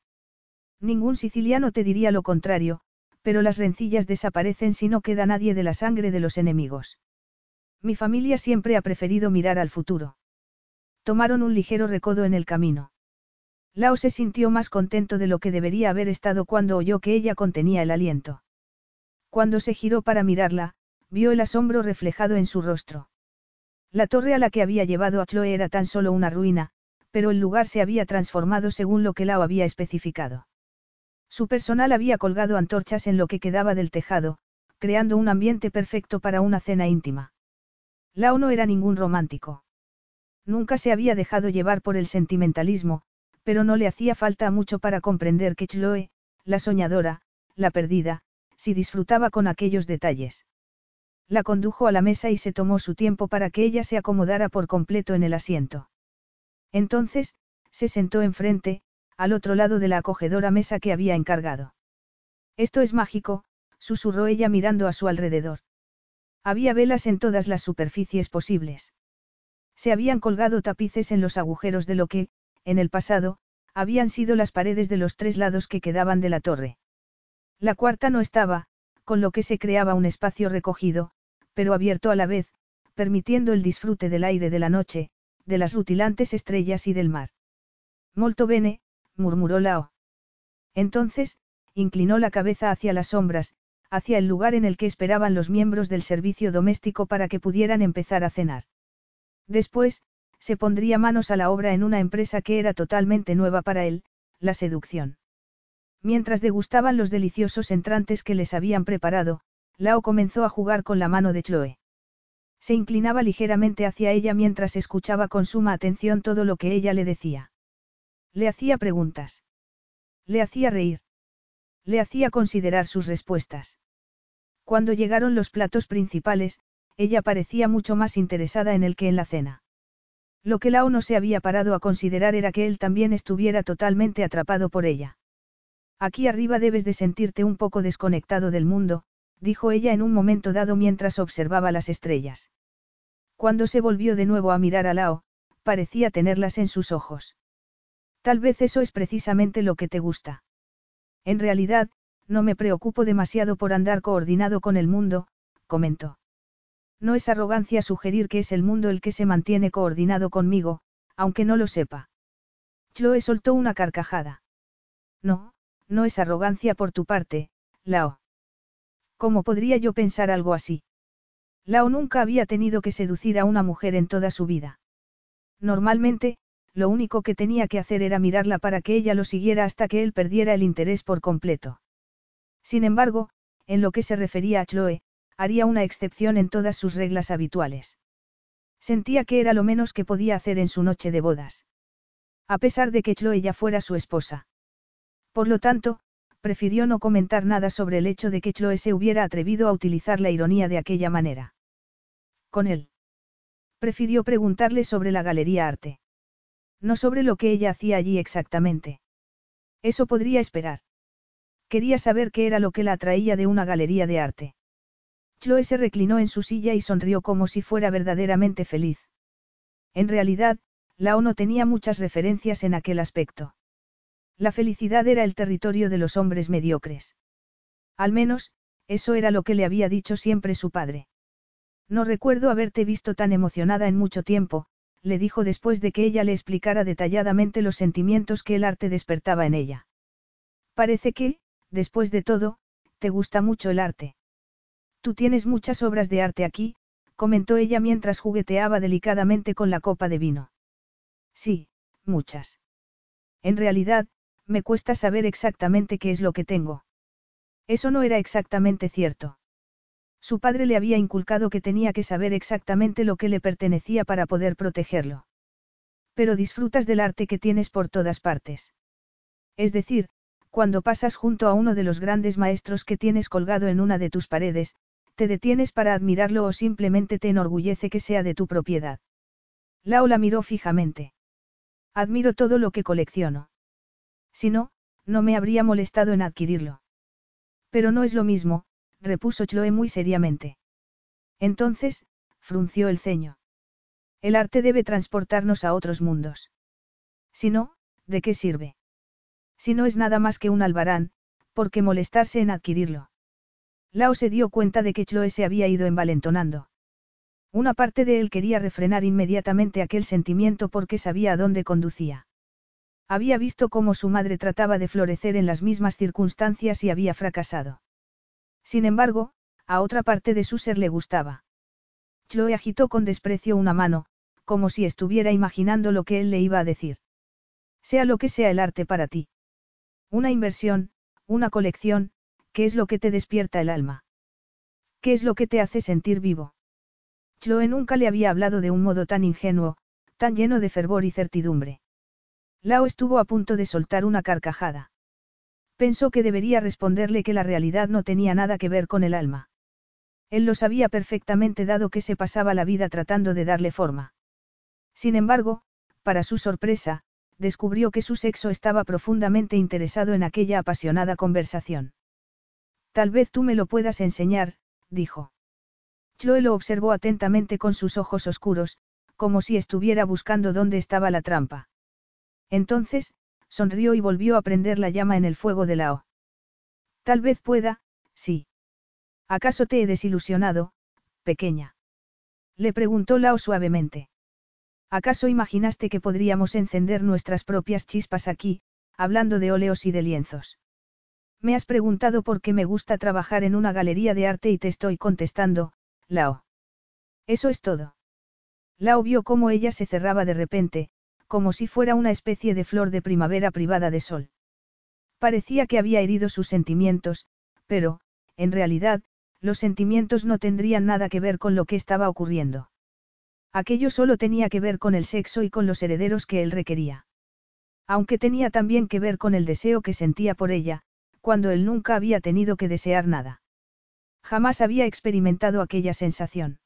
Ningún siciliano te diría lo contrario, pero las rencillas desaparecen si no queda nadie de la sangre de los enemigos. Mi familia siempre ha preferido mirar al futuro. Tomaron un ligero recodo en el camino. Lao se sintió más contento de lo que debería haber estado cuando oyó que ella contenía el aliento. Cuando se giró para mirarla, vio el asombro reflejado en su rostro. La torre a la que había llevado a Chloe era tan solo una ruina, pero el lugar se había transformado según lo que Lao había especificado. Su personal había colgado antorchas en lo que quedaba del tejado, creando un ambiente perfecto para una cena íntima. Lao no era ningún romántico. Nunca se había dejado llevar por el sentimentalismo, pero no le hacía falta mucho para comprender que Chloe, la soñadora, la perdida, si disfrutaba con aquellos detalles. La condujo a la mesa y se tomó su tiempo para que ella se acomodara por completo en el asiento. Entonces, se sentó enfrente, al otro lado de la acogedora mesa que había encargado. Esto es mágico, susurró ella mirando a su alrededor. Había velas en todas las superficies posibles. Se habían colgado tapices en los agujeros de lo que, en el pasado, habían sido las paredes de los tres lados que quedaban de la torre. La cuarta no estaba, con lo que se creaba un espacio recogido, pero abierto a la vez, permitiendo el disfrute del aire de la noche, de las rutilantes estrellas y del mar. Molto bene, murmuró Lao. Entonces, inclinó la cabeza hacia las sombras, hacia el lugar en el que esperaban los miembros del servicio doméstico para que pudieran empezar a cenar. Después, se pondría manos a la obra en una empresa que era totalmente nueva para él, la seducción. Mientras degustaban los deliciosos entrantes que les habían preparado, Lao comenzó a jugar con la mano de Chloe. Se inclinaba ligeramente hacia ella mientras escuchaba con suma atención todo lo que ella le decía. Le hacía preguntas. Le hacía reír. Le hacía considerar sus respuestas. Cuando llegaron los platos principales, ella parecía mucho más interesada en él que en la cena. Lo que Lao no se había parado a considerar era que él también estuviera totalmente atrapado por ella. Aquí arriba debes de sentirte un poco desconectado del mundo, dijo ella en un momento dado mientras observaba las estrellas. Cuando se volvió de nuevo a mirar a Lao, parecía tenerlas en sus ojos. Tal vez eso es precisamente lo que te gusta. En realidad, no me preocupo demasiado por andar coordinado con el mundo, comentó. No es arrogancia sugerir que es el mundo el que se mantiene coordinado conmigo, aunque no lo sepa. Chloe soltó una carcajada. No, no es arrogancia por tu parte, Lao. ¿Cómo podría yo pensar algo así? Lao nunca había tenido que seducir a una mujer en toda su vida. Normalmente, lo único que tenía que hacer era mirarla para que ella lo siguiera hasta que él perdiera el interés por completo. Sin embargo, en lo que se refería a Chloe, haría una excepción en todas sus reglas habituales. Sentía que era lo menos que podía hacer en su noche de bodas. A pesar de que Chloe ya fuera su esposa. Por lo tanto, prefirió no comentar nada sobre el hecho de que Chloe se hubiera atrevido a utilizar la ironía de aquella manera. Con él. Prefirió preguntarle sobre la galería arte. No sobre lo que ella hacía allí exactamente. Eso podría esperar. Quería saber qué era lo que la atraía de una galería de arte. Chloe se reclinó en su silla y sonrió como si fuera verdaderamente feliz. En realidad, Lao no tenía muchas referencias en aquel aspecto. La felicidad era el territorio de los hombres mediocres. Al menos, eso era lo que le había dicho siempre su padre. No recuerdo haberte visto tan emocionada en mucho tiempo, le dijo después de que ella le explicara detalladamente los sentimientos que el arte despertaba en ella. Parece que, después de todo, te gusta mucho el arte. Tú tienes muchas obras de arte aquí, comentó ella mientras jugueteaba delicadamente con la copa de vino. Sí, muchas. En realidad, me cuesta saber exactamente qué es lo que tengo. Eso no era exactamente cierto. Su padre le había inculcado que tenía que saber exactamente lo que le pertenecía para poder protegerlo. Pero disfrutas del arte que tienes por todas partes. Es decir, cuando pasas junto a uno de los grandes maestros que tienes colgado en una de tus paredes, te detienes para admirarlo o simplemente te enorgullece que sea de tu propiedad. Lao la miró fijamente. Admiro todo lo que colecciono. Si no, no me habría molestado en adquirirlo. Pero no es lo mismo, repuso Chloe muy seriamente. Entonces, frunció el ceño. El arte debe transportarnos a otros mundos. Si no, ¿de qué sirve? Si no es nada más que un albarán, ¿por qué molestarse en adquirirlo? Lao se dio cuenta de que Chloe se había ido envalentonando. Una parte de él quería refrenar inmediatamente aquel sentimiento porque sabía a dónde conducía. Había visto cómo su madre trataba de florecer en las mismas circunstancias y había fracasado. Sin embargo, a otra parte de su ser le gustaba. Chloe agitó con desprecio una mano, como si estuviera imaginando lo que él le iba a decir. Sea lo que sea el arte para ti. Una inversión, una colección, ¿qué es lo que te despierta el alma? ¿Qué es lo que te hace sentir vivo? Chloe nunca le había hablado de un modo tan ingenuo, tan lleno de fervor y certidumbre. Lao estuvo a punto de soltar una carcajada. Pensó que debería responderle que la realidad no tenía nada que ver con el alma. Él lo sabía perfectamente dado que se pasaba la vida tratando de darle forma. Sin embargo, para su sorpresa, descubrió que su sexo estaba profundamente interesado en aquella apasionada conversación. Tal vez tú me lo puedas enseñar, dijo. Chloe lo observó atentamente con sus ojos oscuros, como si estuviera buscando dónde estaba la trampa. Entonces, sonrió y volvió a prender la llama en el fuego de Lao. Tal vez pueda, sí. ¿Acaso te he desilusionado, pequeña? Le preguntó Lao suavemente. ¿Acaso imaginaste que podríamos encender nuestras propias chispas aquí, hablando de óleos y de lienzos? Me has preguntado por qué me gusta trabajar en una galería de arte y te estoy contestando, Lao. Eso es todo. Lao vio cómo ella se cerraba de repente, como si fuera una especie de flor de primavera privada de sol. Parecía que había herido sus sentimientos, pero, en realidad, los sentimientos no tendrían nada que ver con lo que estaba ocurriendo. Aquello solo tenía que ver con el sexo y con los herederos que él requería. Aunque tenía también que ver con el deseo que sentía por ella, cuando él nunca había tenido que desear nada. Jamás había experimentado aquella sensación.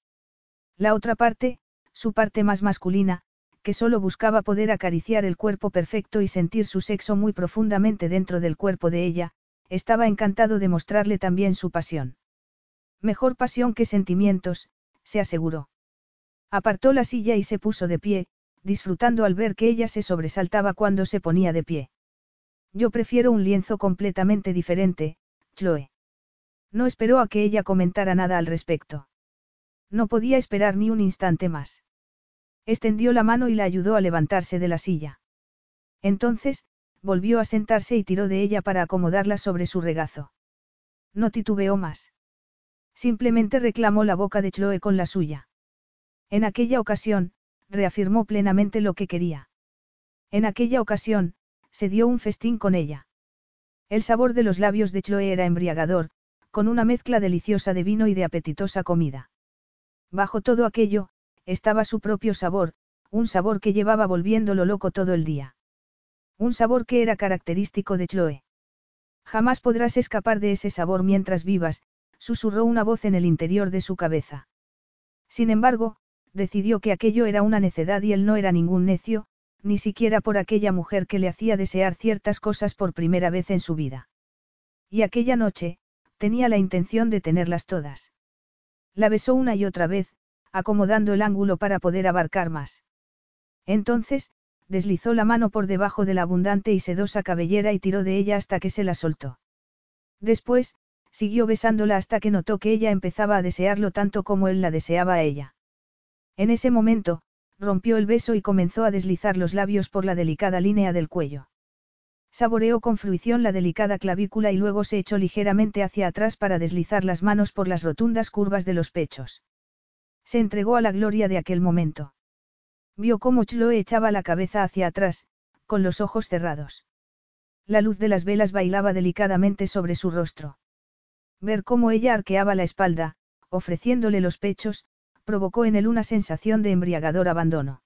La otra parte, su parte más masculina, que solo buscaba poder acariciar el cuerpo perfecto y sentir su sexo muy profundamente dentro del cuerpo de ella, estaba encantado de mostrarle también su pasión. Mejor pasión que sentimientos, se aseguró. Apartó la silla y se puso de pie, disfrutando al ver que ella se sobresaltaba cuando se ponía de pie. Yo prefiero un lienzo completamente diferente, Chloe. No esperó a que ella comentara nada al respecto. No podía esperar ni un instante más. Extendió la mano y la ayudó a levantarse de la silla. Entonces, volvió a sentarse y tiró de ella para acomodarla sobre su regazo. No titubeó más. Simplemente reclamó la boca de Chloe con la suya. En aquella ocasión, reafirmó plenamente lo que quería. En aquella ocasión, se dio un festín con ella. El sabor de los labios de Chloe era embriagador, con una mezcla deliciosa de vino y de apetitosa comida. Bajo todo aquello, estaba su propio sabor, un sabor que llevaba volviéndolo loco todo el día. Un sabor que era característico de Chloe. Jamás podrás escapar de ese sabor mientras vivas, susurró una voz en el interior de su cabeza. Sin embargo, decidió que aquello era una necedad y él no era ningún necio, ni siquiera por aquella mujer que le hacía desear ciertas cosas por primera vez en su vida. Y aquella noche, tenía la intención de tenerlas todas. La besó una y otra vez, acomodando el ángulo para poder abarcar más. Entonces, deslizó la mano por debajo de la abundante y sedosa cabellera y tiró de ella hasta que se la soltó. Después, siguió besándola hasta que notó que ella empezaba a desearlo tanto como él la deseaba a ella. En ese momento, rompió el beso y comenzó a deslizar los labios por la delicada línea del cuello. Saboreó con fruición la delicada clavícula y luego se echó ligeramente hacia atrás para deslizar las manos por las rotundas curvas de los pechos. Se entregó a la gloria de aquel momento. Vio cómo Chloe echaba la cabeza hacia atrás, con los ojos cerrados. La luz de las velas bailaba delicadamente sobre su rostro. Ver cómo ella arqueaba la espalda, ofreciéndole los pechos, provocó en él una sensación de embriagador abandono.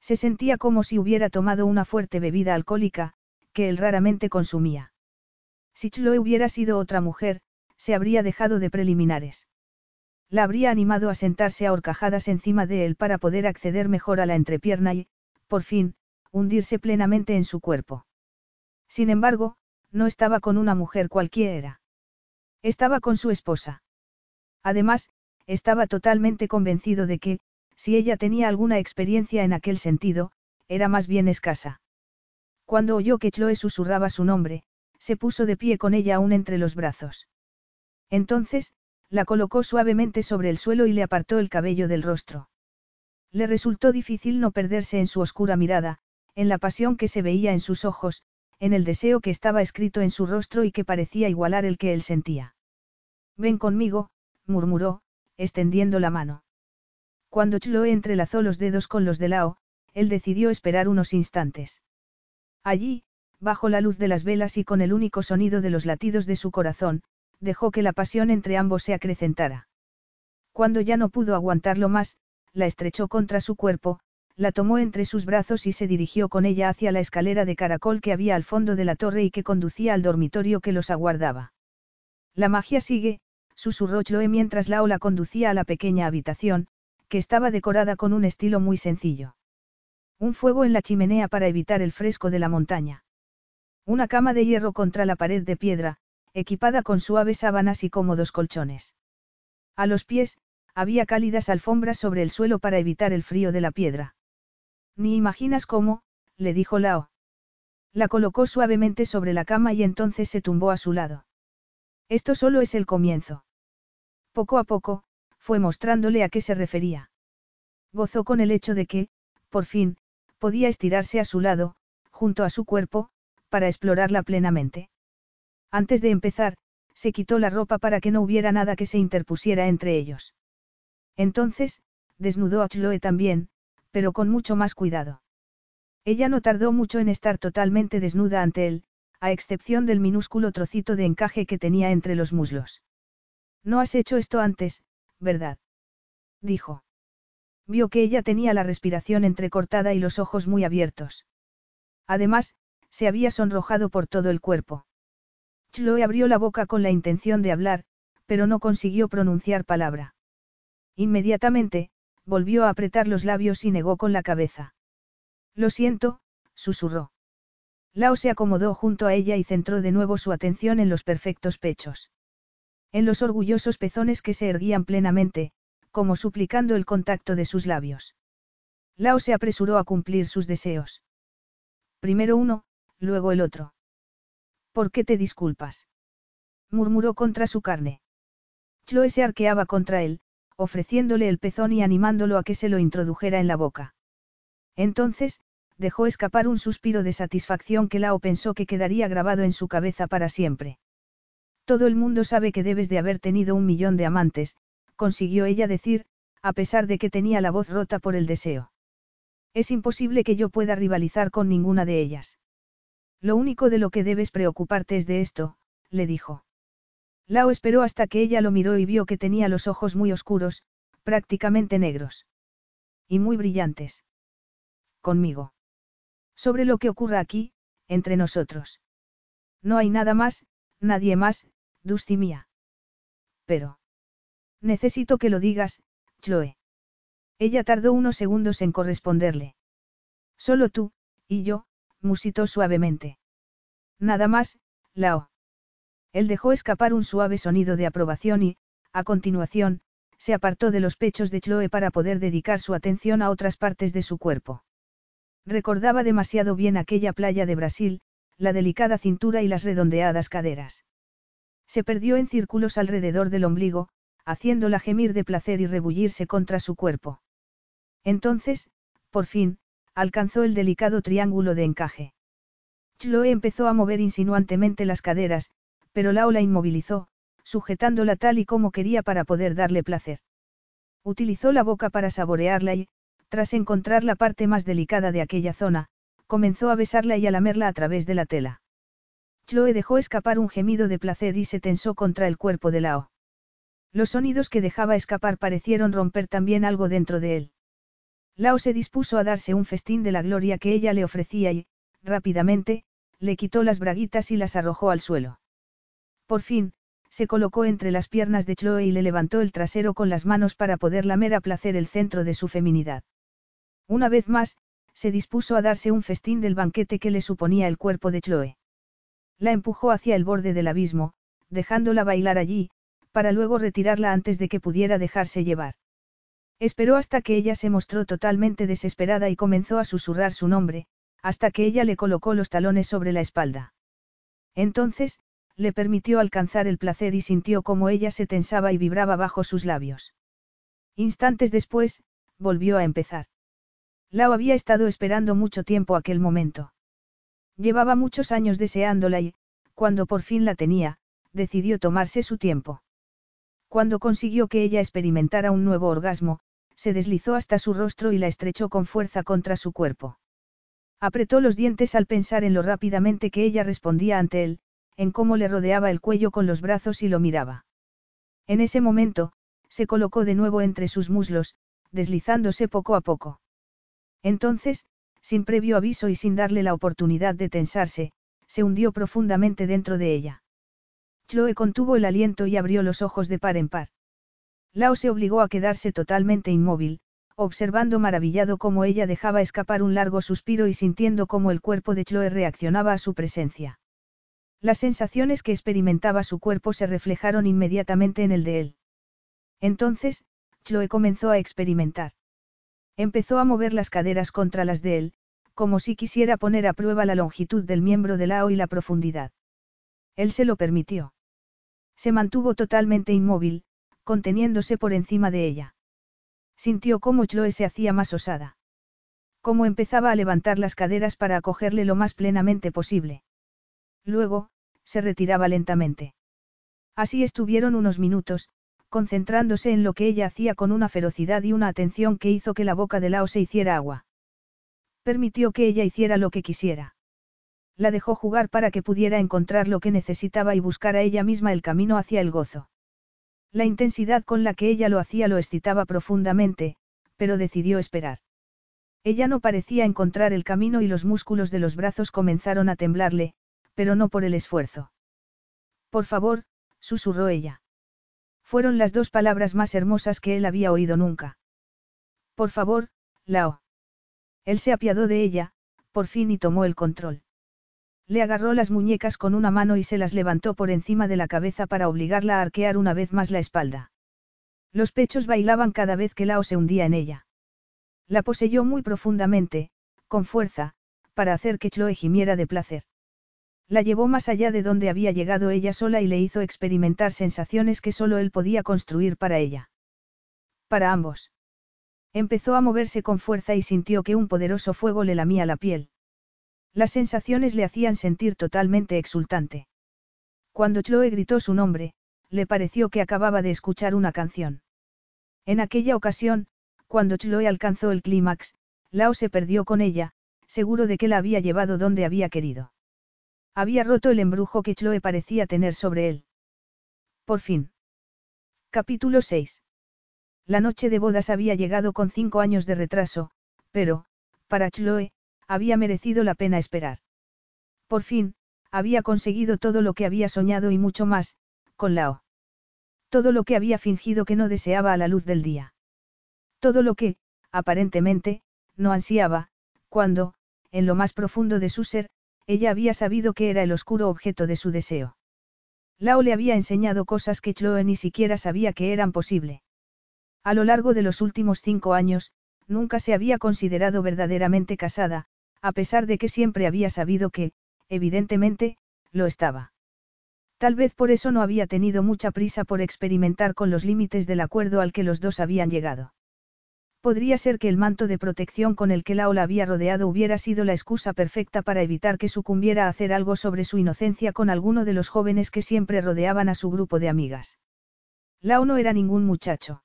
Se sentía como si hubiera tomado una fuerte bebida alcohólica, que él raramente consumía. Si Chloe hubiera sido otra mujer, se habría dejado de preliminares. La habría animado a sentarse a horcajadas encima de él para poder acceder mejor a la entrepierna y, por fin, hundirse plenamente en su cuerpo. Sin embargo, no estaba con una mujer cualquiera. Estaba con su esposa. Además, estaba totalmente convencido de que, si ella tenía alguna experiencia en aquel sentido, era más bien escasa. Cuando oyó que Chloe susurraba su nombre, se puso de pie con ella aún entre los brazos. Entonces, la colocó suavemente sobre el suelo y le apartó el cabello del rostro. Le resultó difícil no perderse en su oscura mirada, en la pasión que se veía en sus ojos, en el deseo que estaba escrito en su rostro y que parecía igualar el que él sentía. Ven conmigo, murmuró, extendiendo la mano. Cuando Chloe entrelazó los dedos con los de Lao, él decidió esperar unos instantes. Allí, bajo la luz de las velas y con el único sonido de los latidos de su corazón, dejó que la pasión entre ambos se acrecentara. Cuando ya no pudo aguantarlo más, la estrechó contra su cuerpo, la tomó entre sus brazos y se dirigió con ella hacia la escalera de caracol que había al fondo de la torre y que conducía al dormitorio que los aguardaba. La magia sigue, susurró Chloe mientras Lao la conducía a la pequeña habitación, que estaba decorada con un estilo muy sencillo. Un fuego en la chimenea para evitar el fresco de la montaña. Una cama de hierro contra la pared de piedra, equipada con suaves sábanas y cómodos colchones. A los pies, había cálidas alfombras sobre el suelo para evitar el frío de la piedra. Ni imaginas cómo, le dijo Lao. La colocó suavemente sobre la cama y entonces se tumbó a su lado. Esto solo es el comienzo. Poco a poco, fue mostrándole a qué se refería. Gozó con el hecho de que, por fin, podía estirarse a su lado, junto a su cuerpo, para explorarla plenamente. Antes de empezar, se quitó la ropa para que no hubiera nada que se interpusiera entre ellos. Entonces, desnudó a Chloe también, pero con mucho más cuidado. Ella no tardó mucho en estar totalmente desnuda ante él, a excepción del minúsculo trocito de encaje que tenía entre los muslos. No has hecho esto antes, ¿verdad? dijo. Vio que ella tenía la respiración entrecortada y los ojos muy abiertos. Además, se había sonrojado por todo el cuerpo. Chloe abrió la boca con la intención de hablar, pero no consiguió pronunciar palabra. Inmediatamente, volvió a apretar los labios y negó con la cabeza. Lo siento, susurró. Lao se acomodó junto a ella y centró de nuevo su atención en los perfectos pechos. En los orgullosos pezones que se erguían plenamente, como suplicando el contacto de sus labios. Lao se apresuró a cumplir sus deseos. Primero uno, luego el otro. ¿Por qué te disculpas? murmuró contra su carne. Chloe se arqueaba contra él, ofreciéndole el pezón y animándolo a que se lo introdujera en la boca. Entonces, dejó escapar un suspiro de satisfacción que Lao pensó que quedaría grabado en su cabeza para siempre. Todo el mundo sabe que debes de haber tenido un millón de amantes, consiguió ella decir, a pesar de que tenía la voz rota por el deseo. Es imposible que yo pueda rivalizar con ninguna de ellas. Lo único de lo que debes preocuparte es de esto, le dijo. Lao esperó hasta que ella lo miró y vio que tenía los ojos muy oscuros, prácticamente negros. Y muy brillantes. Conmigo. Sobre lo que ocurra aquí, entre nosotros. No hay nada más, nadie más, Dusty. Pero. Necesito que lo digas, Chloe. Ella tardó unos segundos en corresponderle. Solo tú, y yo, musitó suavemente. Nada más, Lao. Él dejó escapar un suave sonido de aprobación y, a continuación, se apartó de los pechos de Chloe para poder dedicar su atención a otras partes de su cuerpo. Recordaba demasiado bien aquella playa de Brasil, la delicada cintura y las redondeadas caderas. Se perdió en círculos alrededor del ombligo, haciéndola gemir de placer y rebullirse contra su cuerpo. Entonces, por fin, alcanzó el delicado triángulo de encaje. Chloe empezó a mover insinuantemente las caderas, pero Lao la inmovilizó, sujetándola tal y como quería para poder darle placer. Utilizó la boca para saborearla y, tras encontrar la parte más delicada de aquella zona, comenzó a besarla y a lamerla a través de la tela. Chloe dejó escapar un gemido de placer y se tensó contra el cuerpo de Lao. Los sonidos que dejaba escapar parecieron romper también algo dentro de él. Lao se dispuso a darse un festín de la gloria que ella le ofrecía y, rápidamente, le quitó las braguitas y las arrojó al suelo. Por fin, se colocó entre las piernas de Chloe y le levantó el trasero con las manos para poder lamer a placer el centro de su feminidad. Una vez más, se dispuso a darse un festín del banquete que le suponía el cuerpo de Chloe. La empujó hacia el borde del abismo, dejándola bailar allí, para luego retirarla antes de que pudiera dejarse llevar. Esperó hasta que ella se mostró totalmente desesperada y comenzó a susurrar su nombre, hasta que ella le colocó los talones sobre la espalda. Entonces, le permitió alcanzar el placer y sintió cómo ella se tensaba y vibraba bajo sus labios. Instantes después, volvió a empezar. Lao había estado esperando mucho tiempo aquel momento. Llevaba muchos años deseándola y, cuando por fin la tenía, decidió tomarse su tiempo. Cuando consiguió que ella experimentara un nuevo orgasmo, se deslizó hasta su rostro y la estrechó con fuerza contra su cuerpo. Apretó los dientes al pensar en lo rápidamente que ella respondía ante él, en cómo le rodeaba el cuello con los brazos y lo miraba. En ese momento, se colocó de nuevo entre sus muslos, deslizándose poco a poco. Entonces, sin previo aviso y sin darle la oportunidad de tensarse, se hundió profundamente dentro de ella. Chloe contuvo el aliento y abrió los ojos de par en par. Lao se obligó a quedarse totalmente inmóvil, observando maravillado cómo ella dejaba escapar un largo suspiro y sintiendo cómo el cuerpo de Chloe reaccionaba a su presencia. Las sensaciones que experimentaba su cuerpo se reflejaron inmediatamente en el de él. Entonces, Chloe comenzó a experimentar. Empezó a mover las caderas contra las de él, como si quisiera poner a prueba la longitud del miembro de Lao y la profundidad. Él se lo permitió. Se mantuvo totalmente inmóvil, conteniéndose por encima de ella. Sintió cómo Chloe se hacía más osada. Cómo empezaba a levantar las caderas para acogerle lo más plenamente posible. Luego, se retiraba lentamente. Así estuvieron unos minutos, concentrándose en lo que ella hacía con una ferocidad y una atención que hizo que la boca de Lao se hiciera agua. Permitió que ella hiciera lo que quisiera. La dejó jugar para que pudiera encontrar lo que necesitaba y buscar a ella misma el camino hacia el gozo. La intensidad con la que ella lo hacía lo excitaba profundamente, pero decidió esperar. Ella no parecía encontrar el camino y los músculos de los brazos comenzaron a temblarle, pero no por el esfuerzo. Por favor, susurró ella. Fueron las dos palabras más hermosas que él había oído nunca. Por favor, Lao. Él se apiadó de ella, por fin y tomó el control. Le agarró las muñecas con una mano y se las levantó por encima de la cabeza para obligarla a arquear una vez más la espalda. Los pechos bailaban cada vez que Lao se hundía en ella. La poseyó muy profundamente, con fuerza, para hacer que Chloe gimiera de placer. La llevó más allá de donde había llegado ella sola y le hizo experimentar sensaciones que solo él podía construir para ella. Para ambos. Empezó a moverse con fuerza y sintió que un poderoso fuego le lamía la piel. Las sensaciones le hacían sentir totalmente exultante. Cuando Chloe gritó su nombre, le pareció que acababa de escuchar una canción. En aquella ocasión, cuando Chloe alcanzó el clímax, Lao se perdió con ella, seguro de que la había llevado donde había querido. Había roto el embrujo que Chloe parecía tener sobre él. Por fin. Capítulo 6. La noche de bodas había llegado con cinco años de retraso, pero, para Chloe, había merecido la pena esperar. Por fin, había conseguido todo lo que había soñado y mucho más, con Lao. Todo lo que había fingido que no deseaba a la luz del día. Todo lo que, aparentemente, no ansiaba, cuando, en lo más profundo de su ser, ella había sabido que era el oscuro objeto de su deseo. Lao le había enseñado cosas que Chloe ni siquiera sabía que eran posible. A lo largo de los últimos cinco años, nunca se había considerado verdaderamente casada, a pesar de que siempre había sabido que, evidentemente, lo estaba. Tal vez por eso no había tenido mucha prisa por experimentar con los límites del acuerdo al que los dos habían llegado. Podría ser que el manto de protección con el que la ola había rodeado hubiera sido la excusa perfecta para evitar que sucumbiera a hacer algo sobre su inocencia con alguno de los jóvenes que siempre rodeaban a su grupo de amigas. Lao no era ningún muchacho.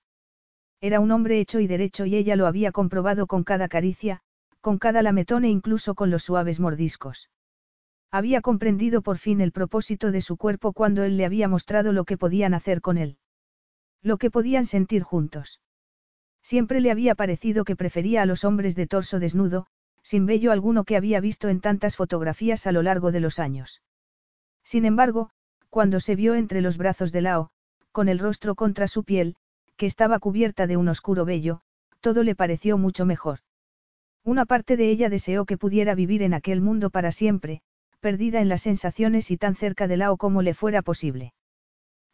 Era un hombre hecho y derecho y ella lo había comprobado con cada caricia, con cada lametón e incluso con los suaves mordiscos. Había comprendido por fin el propósito de su cuerpo cuando él le había mostrado lo que podían hacer con él. Lo que podían sentir juntos. Siempre le había parecido que prefería a los hombres de torso desnudo, sin vello alguno que había visto en tantas fotografías a lo largo de los años. Sin embargo, cuando se vio entre los brazos de Lao, con el rostro contra su piel, que estaba cubierta de un oscuro vello, todo le pareció mucho mejor. Una parte de ella deseó que pudiera vivir en aquel mundo para siempre, perdida en las sensaciones y tan cerca de Lao como le fuera posible.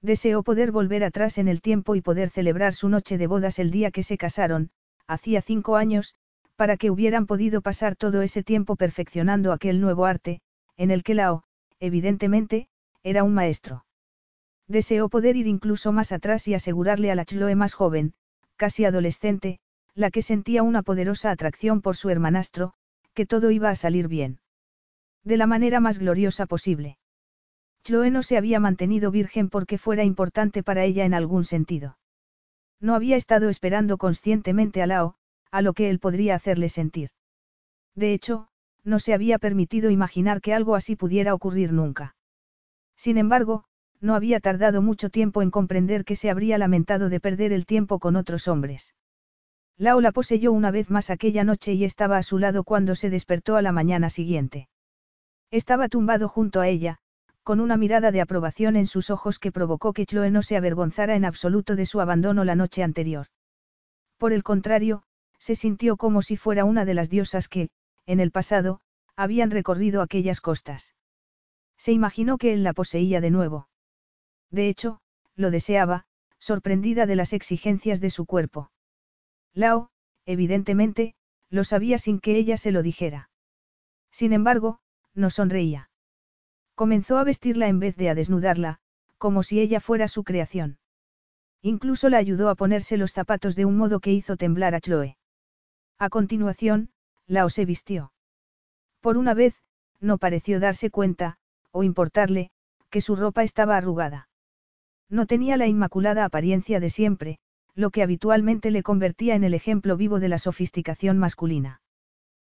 Deseó poder volver atrás en el tiempo y poder celebrar su noche de bodas el día que se casaron, hacía cinco años, para que hubieran podido pasar todo ese tiempo perfeccionando aquel nuevo arte, en el que Lao, evidentemente, era un maestro. Deseó poder ir incluso más atrás y asegurarle a la Chloe más joven, casi adolescente, la que sentía una poderosa atracción por su hermanastro, que todo iba a salir bien. De la manera más gloriosa posible. Chloe no se había mantenido virgen porque fuera importante para ella en algún sentido. No había estado esperando conscientemente a Lao, a lo que él podría hacerle sentir. De hecho, no se había permitido imaginar que algo así pudiera ocurrir nunca. Sin embargo, no había tardado mucho tiempo en comprender que se habría lamentado de perder el tiempo con otros hombres. Lao la poseyó una vez más aquella noche y estaba a su lado cuando se despertó a la mañana siguiente. Estaba tumbado junto a ella, con una mirada de aprobación en sus ojos que provocó que Chloe no se avergonzara en absoluto de su abandono la noche anterior. Por el contrario, se sintió como si fuera una de las diosas que, en el pasado, habían recorrido aquellas costas. Se imaginó que él la poseía de nuevo. De hecho, lo deseaba, sorprendida de las exigencias de su cuerpo. Lao, evidentemente, lo sabía sin que ella se lo dijera. Sin embargo, no sonreía. Comenzó a vestirla en vez de a desnudarla, como si ella fuera su creación. Incluso la ayudó a ponerse los zapatos de un modo que hizo temblar a Chloe. A continuación, Lao se vistió. Por una vez, no pareció darse cuenta, o importarle, que su ropa estaba arrugada. No tenía la inmaculada apariencia de siempre, lo que habitualmente le convertía en el ejemplo vivo de la sofisticación masculina.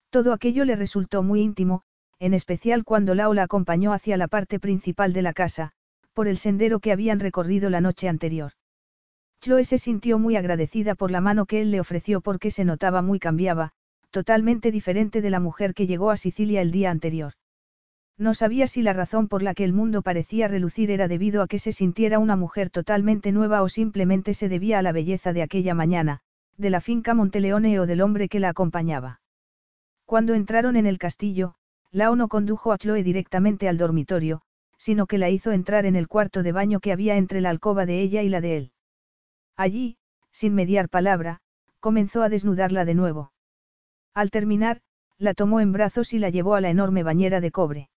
Todo aquello le resultó muy íntimo, en especial cuando Lao la acompañó hacia la parte principal de la casa, por el sendero que habían recorrido la noche anterior. Chloe se sintió muy agradecida por la mano que él le ofreció porque se notaba muy cambiaba, totalmente diferente de la mujer que llegó a Sicilia el día anterior. No sabía si la razón por la que el mundo parecía relucir era debido a que se sintiera una mujer totalmente nueva o simplemente se debía a la belleza de aquella mañana, de la finca Monteleone o del hombre que la acompañaba. Cuando entraron en el castillo, Lao no condujo a Chloe directamente al dormitorio, sino que la hizo entrar en el cuarto de baño que había entre la alcoba de ella y la de él. Allí, sin mediar palabra, comenzó a desnudarla de nuevo. Al terminar, la tomó en brazos y la llevó a la enorme bañera de cobre.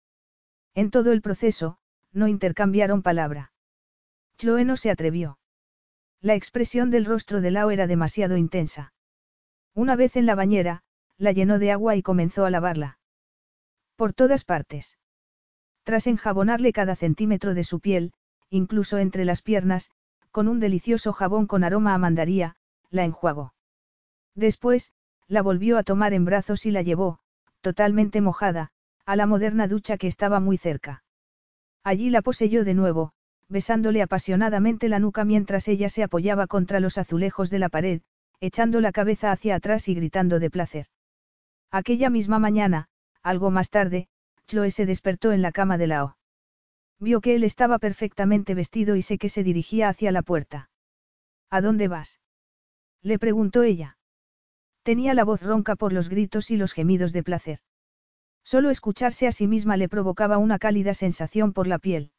En todo el proceso, no intercambiaron palabra. Chloe no se atrevió. La expresión del rostro de Lao era demasiado intensa. Una vez en la bañera, la llenó de agua y comenzó a lavarla. Por todas partes. Tras enjabonarle cada centímetro de su piel, incluso entre las piernas, con un delicioso jabón con aroma a mandaría, la enjuagó. Después, la volvió a tomar en brazos y la llevó, totalmente mojada, a la moderna ducha que estaba muy cerca. Allí la poseyó de nuevo, besándole apasionadamente la nuca mientras ella se apoyaba contra los azulejos de la pared, echando la cabeza hacia atrás y gritando de placer. Aquella misma mañana, algo más tarde, Chloe se despertó en la cama de Lao. Vio que él estaba perfectamente vestido y sé que se dirigía hacia la puerta. ¿A dónde vas? Le preguntó ella. Tenía la voz ronca por los gritos y los gemidos de placer. Solo escucharse a sí misma le provocaba una cálida sensación por la piel.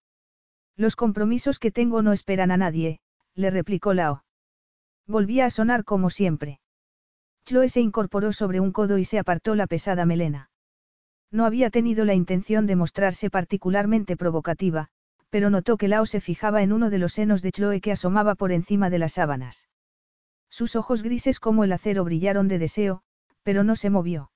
Los compromisos que tengo no esperan a nadie, le replicó Lao. Volvía a sonar como siempre. Chloe se incorporó sobre un codo y se apartó la pesada melena. No había tenido la intención de mostrarse particularmente provocativa, pero notó que Lao se fijaba en uno de los senos de Chloe que asomaba por encima de las sábanas. Sus ojos grises como el acero brillaron de deseo, pero no se movió.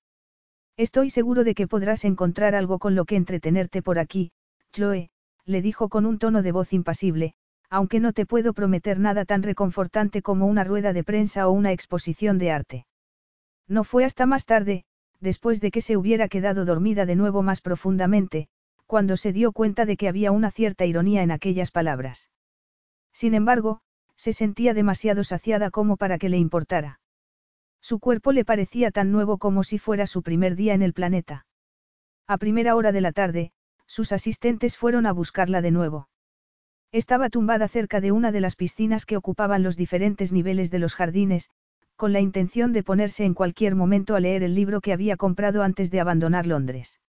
Estoy seguro de que podrás encontrar algo con lo que entretenerte por aquí, Chloe, le dijo con un tono de voz impasible, aunque no te puedo prometer nada tan reconfortante como una rueda de prensa o una exposición de arte. No fue hasta más tarde, después de que se hubiera quedado dormida de nuevo más profundamente, cuando se dio cuenta de que había una cierta ironía en aquellas palabras. Sin embargo, se sentía demasiado saciada como para que le importara. Su cuerpo le parecía tan nuevo como si fuera su primer día en el planeta. A primera hora de la tarde, sus asistentes fueron a buscarla de nuevo. Estaba tumbada cerca de una de las piscinas que ocupaban los diferentes niveles de los jardines, con la intención de ponerse en cualquier momento a leer el libro que había comprado antes de abandonar Londres.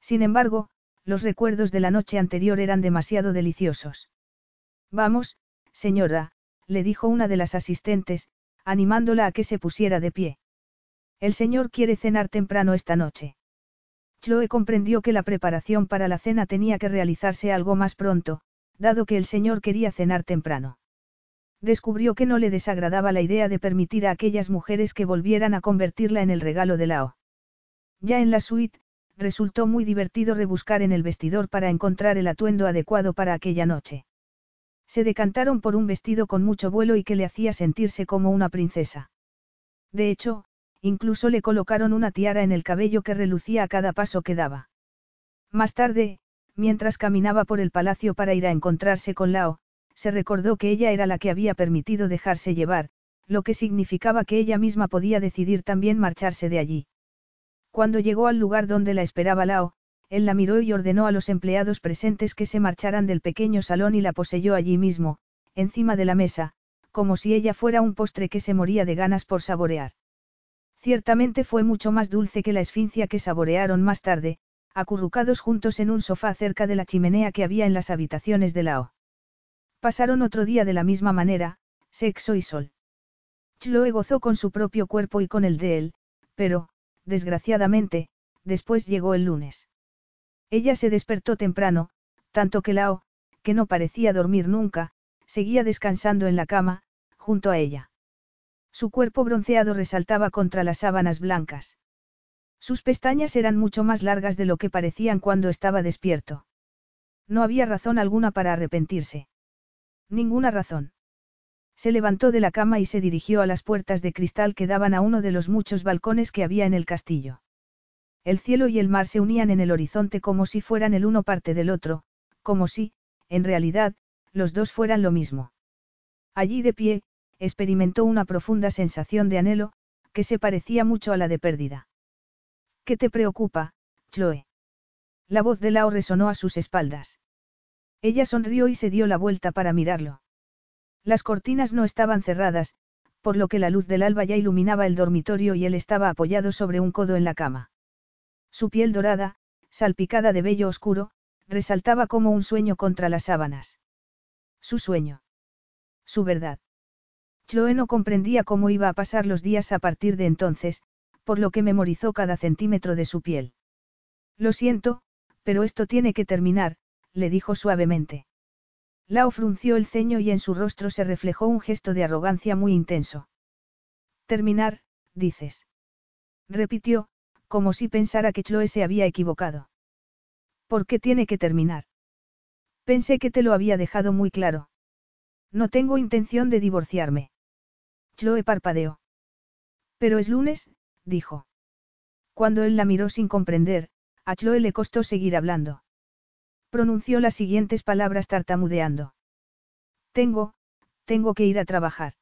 Sin embargo, los recuerdos de la noche anterior eran demasiado deliciosos. Vamos, señora, le dijo una de las asistentes, animándola a que se pusiera de pie. El señor quiere cenar temprano esta noche. Chloe comprendió que la preparación para la cena tenía que realizarse algo más pronto, dado que el señor quería cenar temprano descubrió que no le desagradaba la idea de permitir a aquellas mujeres que volvieran a convertirla en el regalo de Lao. Ya en la suite, resultó muy divertido rebuscar en el vestidor para encontrar el atuendo adecuado para aquella noche. Se decantaron por un vestido con mucho vuelo y que le hacía sentirse como una princesa. De hecho, incluso le colocaron una tiara en el cabello que relucía a cada paso que daba. Más tarde, mientras caminaba por el palacio para ir a encontrarse con Lao, se recordó que ella era la que había permitido dejarse llevar, lo que significaba que ella misma podía decidir también marcharse de allí. Cuando llegó al lugar donde la esperaba Lao, él la miró y ordenó a los empleados presentes que se marcharan del pequeño salón y la poseyó allí mismo, encima de la mesa, como si ella fuera un postre que se moría de ganas por saborear. Ciertamente fue mucho más dulce que la esfincia que saborearon más tarde, acurrucados juntos en un sofá cerca de la chimenea que había en las habitaciones de Lao. Pasaron otro día de la misma manera, sexo y sol. Chloe gozó con su propio cuerpo y con el de él, pero, desgraciadamente, después llegó el lunes. Ella se despertó temprano, tanto que Lao, que no parecía dormir nunca, seguía descansando en la cama, junto a ella. Su cuerpo bronceado resaltaba contra las sábanas blancas. Sus pestañas eran mucho más largas de lo que parecían cuando estaba despierto. No había razón alguna para arrepentirse. Ninguna razón. Se levantó de la cama y se dirigió a las puertas de cristal que daban a uno de los muchos balcones que había en el castillo. El cielo y el mar se unían en el horizonte como si fueran el uno parte del otro, como si, en realidad, los dos fueran lo mismo. Allí de pie, experimentó una profunda sensación de anhelo, que se parecía mucho a la de pérdida. ¿Qué te preocupa, Chloe? La voz de Lao resonó a sus espaldas. Ella sonrió y se dio la vuelta para mirarlo. Las cortinas no estaban cerradas, por lo que la luz del alba ya iluminaba el dormitorio y él estaba apoyado sobre un codo en la cama. Su piel dorada, salpicada de vello oscuro, resaltaba como un sueño contra las sábanas. Su sueño. Su verdad. Chloe no comprendía cómo iba a pasar los días a partir de entonces, por lo que memorizó cada centímetro de su piel. Lo siento, pero esto tiene que terminar, le dijo suavemente. Lao frunció el ceño y en su rostro se reflejó un gesto de arrogancia muy intenso. Terminar, dices. Repitió, como si pensara que Chloe se había equivocado. ¿Por qué tiene que terminar? Pensé que te lo había dejado muy claro. No tengo intención de divorciarme. Chloe parpadeó. Pero es lunes, dijo. Cuando él la miró sin comprender, a Chloe le costó seguir hablando. Pronunció las siguientes palabras tartamudeando. Tengo, tengo que ir a trabajar.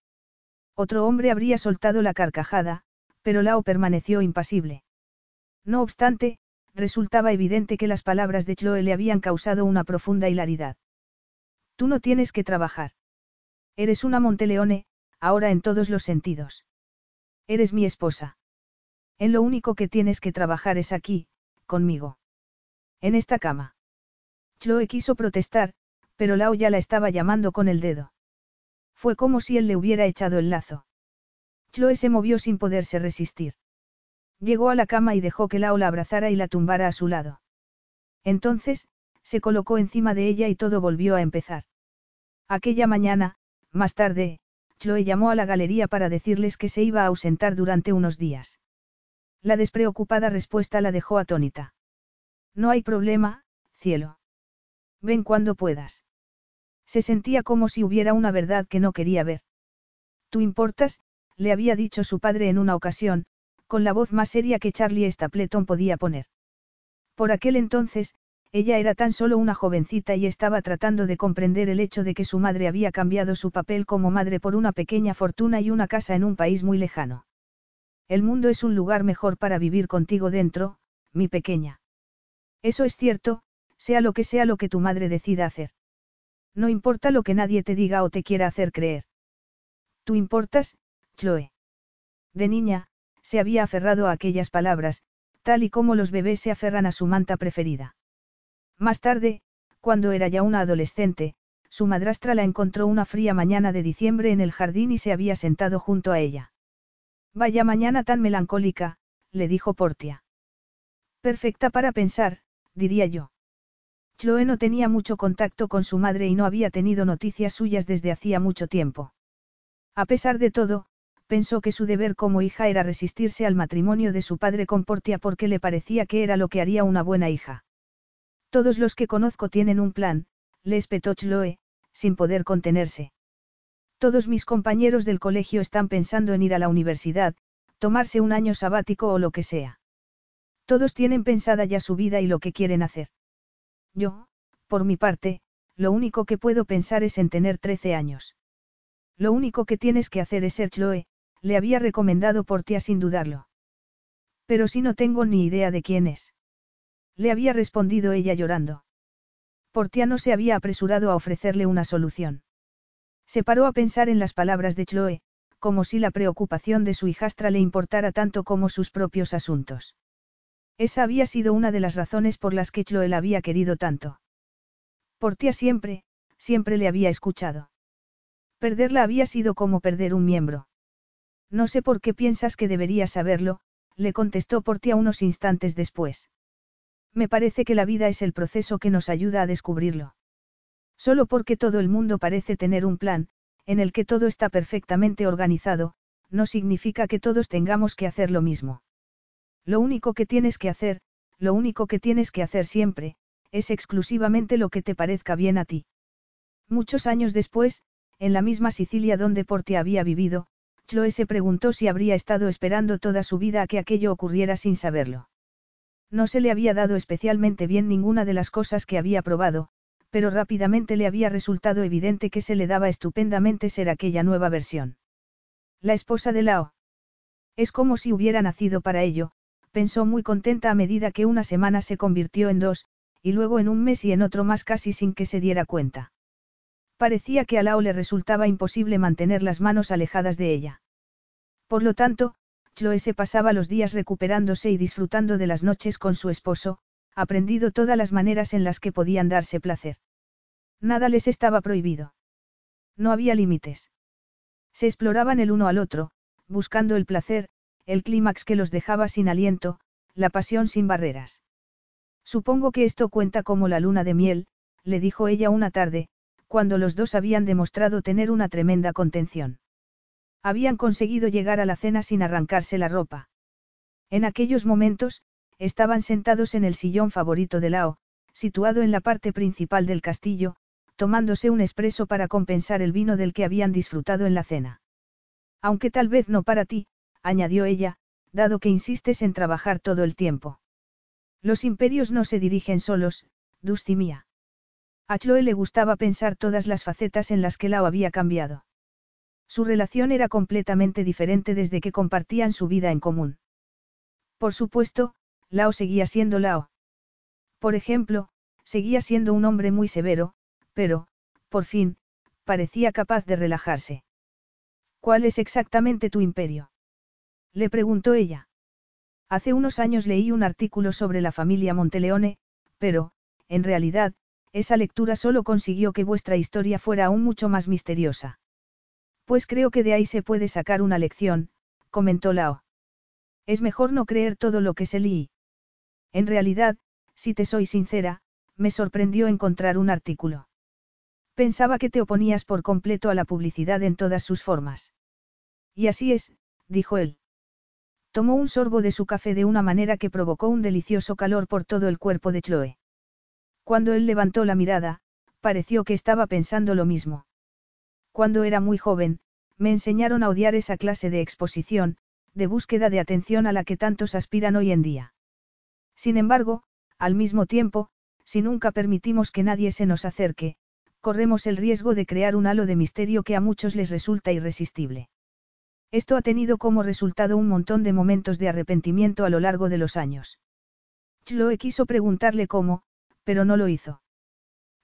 Otro hombre habría soltado la carcajada, pero Lao permaneció impasible. No obstante, resultaba evidente que las palabras de Chloe le habían causado una profunda hilaridad. Tú no tienes que trabajar. Eres una Monteleone, ahora en todos los sentidos. Eres mi esposa. En lo único que tienes que trabajar es aquí, conmigo. En esta cama. Chloe quiso protestar, pero Lao ya la estaba llamando con el dedo. Fue como si él le hubiera echado el lazo. Chloe se movió sin poderse resistir. Llegó a la cama y dejó que Lao la abrazara y la tumbara a su lado. Entonces, se colocó encima de ella y todo volvió a empezar. Aquella mañana, más tarde, Chloe llamó a la galería para decirles que se iba a ausentar durante unos días. La despreocupada respuesta la dejó atónita. No hay problema, cielo. Ven cuando puedas. Se sentía como si hubiera una verdad que no quería ver. Tú importas, le había dicho su padre en una ocasión, con la voz más seria que Charlie Stapleton podía poner. Por aquel entonces, ella era tan solo una jovencita y estaba tratando de comprender el hecho de que su madre había cambiado su papel como madre por una pequeña fortuna y una casa en un país muy lejano. El mundo es un lugar mejor para vivir contigo dentro, mi pequeña. Eso es cierto, sea lo que sea lo que tu madre decida hacer. No importa lo que nadie te diga o te quiera hacer creer. Tú importas, Chloe. De niña, se había aferrado a aquellas palabras, tal y como los bebés se aferran a su manta preferida. Más tarde, cuando era ya una adolescente, su madrastra la encontró una fría mañana de diciembre en el jardín y se había sentado junto a ella. Vaya mañana tan melancólica, le dijo Portia. Perfecta para pensar, diría yo. Chloe no tenía mucho contacto con su madre y no había tenido noticias suyas desde hacía mucho tiempo. A pesar de todo, pensó que su deber como hija era resistirse al matrimonio de su padre con Portia porque le parecía que era lo que haría una buena hija. Todos los que conozco tienen un plan, le espetó Chloe, sin poder contenerse. Todos mis compañeros del colegio están pensando en ir a la universidad, tomarse un año sabático o lo que sea. Todos tienen pensada ya su vida y lo que quieren hacer. Yo, por mi parte, lo único que puedo pensar es en tener 13 años. Lo único que tienes que hacer es ser Chloe, le había recomendado por ti sin dudarlo. Pero si no tengo ni idea de quién es. Le había respondido ella llorando. Portia no se había apresurado a ofrecerle una solución. Se paró a pensar en las palabras de Chloe, como si la preocupación de su hijastra le importara tanto como sus propios asuntos. Esa había sido una de las razones por las que Chloe la había querido tanto. Por tía siempre, siempre le había escuchado. Perderla había sido como perder un miembro. No sé por qué piensas que debería saberlo, le contestó Portia unos instantes después. Me parece que la vida es el proceso que nos ayuda a descubrirlo. Solo porque todo el mundo parece tener un plan, en el que todo está perfectamente organizado, no significa que todos tengamos que hacer lo mismo. Lo único que tienes que hacer, lo único que tienes que hacer siempre, es exclusivamente lo que te parezca bien a ti. Muchos años después, en la misma Sicilia donde Portia había vivido, Chloe se preguntó si habría estado esperando toda su vida a que aquello ocurriera sin saberlo. No se le había dado especialmente bien ninguna de las cosas que había probado, pero rápidamente le había resultado evidente que se le daba estupendamente ser aquella nueva versión. La esposa de Lao. Es como si hubiera nacido para ello, pensó muy contenta a medida que una semana se convirtió en dos, y luego en un mes y en otro más casi sin que se diera cuenta. Parecía que a Lao le resultaba imposible mantener las manos alejadas de ella. Por lo tanto, Chloe se pasaba los días recuperándose y disfrutando de las noches con su esposo, aprendido todas las maneras en las que podían darse placer. Nada les estaba prohibido. No había límites. Se exploraban el uno al otro, buscando el placer, el clímax que los dejaba sin aliento, la pasión sin barreras. Supongo que esto cuenta como la luna de miel, le dijo ella una tarde, cuando los dos habían demostrado tener una tremenda contención. Habían conseguido llegar a la cena sin arrancarse la ropa. En aquellos momentos, estaban sentados en el sillón favorito de Lao, situado en la parte principal del castillo, tomándose un espresso para compensar el vino del que habían disfrutado en la cena. Aunque tal vez no para ti, añadió ella, dado que insistes en trabajar todo el tiempo. Los imperios no se dirigen solos, Dusty mía. A Chloe le gustaba pensar todas las facetas en las que Lao había cambiado. Su relación era completamente diferente desde que compartían su vida en común. Por supuesto, Lao seguía siendo Lao. Por ejemplo, seguía siendo un hombre muy severo, pero, por fin, parecía capaz de relajarse. ¿Cuál es exactamente tu imperio? Le preguntó ella. Hace unos años leí un artículo sobre la familia Monteleone, pero, en realidad, esa lectura solo consiguió que vuestra historia fuera aún mucho más misteriosa. Pues creo que de ahí se puede sacar una lección, comentó Lao. Es mejor no creer todo lo que se leí. En realidad, si te soy sincera, me sorprendió encontrar un artículo. Pensaba que te oponías por completo a la publicidad en todas sus formas. Y así es, dijo él. Tomó un sorbo de su café de una manera que provocó un delicioso calor por todo el cuerpo de Chloe. Cuando él levantó la mirada, pareció que estaba pensando lo mismo. Cuando era muy joven, me enseñaron a odiar esa clase de exposición, de búsqueda de atención a la que tantos aspiran hoy en día. Sin embargo, al mismo tiempo, si nunca permitimos que nadie se nos acerque, corremos el riesgo de crear un halo de misterio que a muchos les resulta irresistible. Esto ha tenido como resultado un montón de momentos de arrepentimiento a lo largo de los años. Chloe quiso preguntarle cómo, pero no lo hizo.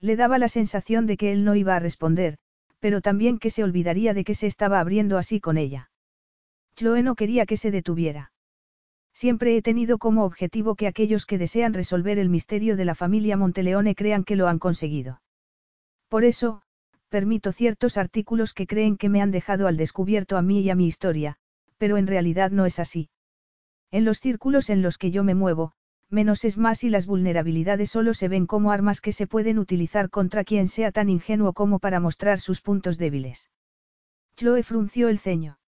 Le daba la sensación de que él no iba a responder, pero también que se olvidaría de que se estaba abriendo así con ella. Chloe no quería que se detuviera. Siempre he tenido como objetivo que aquellos que desean resolver el misterio de la familia Monteleone crean que lo han conseguido. Por eso, permito ciertos artículos que creen que me han dejado al descubierto a mí y a mi historia, pero en realidad no es así. En los círculos en los que yo me muevo, menos es más y las vulnerabilidades solo se ven como armas que se pueden utilizar contra quien sea tan ingenuo como para mostrar sus puntos débiles. Chloe frunció el ceño.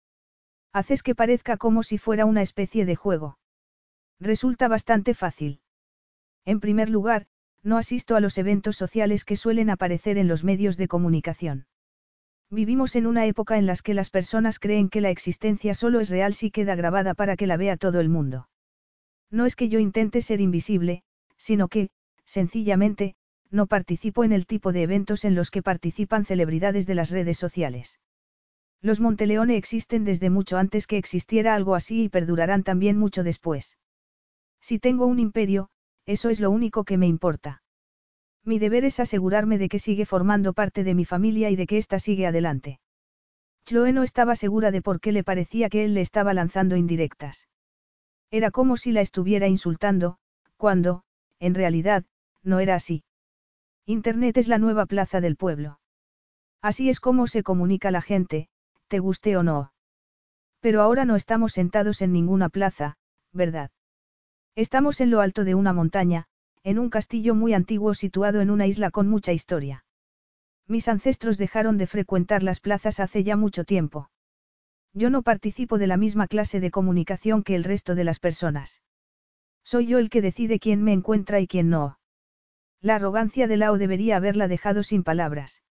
Haces que parezca como si fuera una especie de juego. Resulta bastante fácil. En primer lugar, no asisto a los eventos sociales que suelen aparecer en los medios de comunicación. Vivimos en una época en la que las personas creen que la existencia solo es real si queda grabada para que la vea todo el mundo. No es que yo intente ser invisible, sino que, sencillamente, no participo en el tipo de eventos en los que participan celebridades de las redes sociales. Los Monteleone existen desde mucho antes que existiera algo así y perdurarán también mucho después. Si tengo un imperio, eso es lo único que me importa. Mi deber es asegurarme de que sigue formando parte de mi familia y de que ésta sigue adelante. Chloe no estaba segura de por qué le parecía que él le estaba lanzando indirectas. Era como si la estuviera insultando, cuando, en realidad, no era así. Internet es la nueva plaza del pueblo. Así es como se comunica la gente, te guste o no. Pero ahora no estamos sentados en ninguna plaza, ¿verdad? Estamos en lo alto de una montaña, en un castillo muy antiguo situado en una isla con mucha historia. Mis ancestros dejaron de frecuentar las plazas hace ya mucho tiempo. Yo no participo de la misma clase de comunicación que el resto de las personas. Soy yo el que decide quién me encuentra y quién no. La arrogancia de Lao debería haberla dejado sin palabras.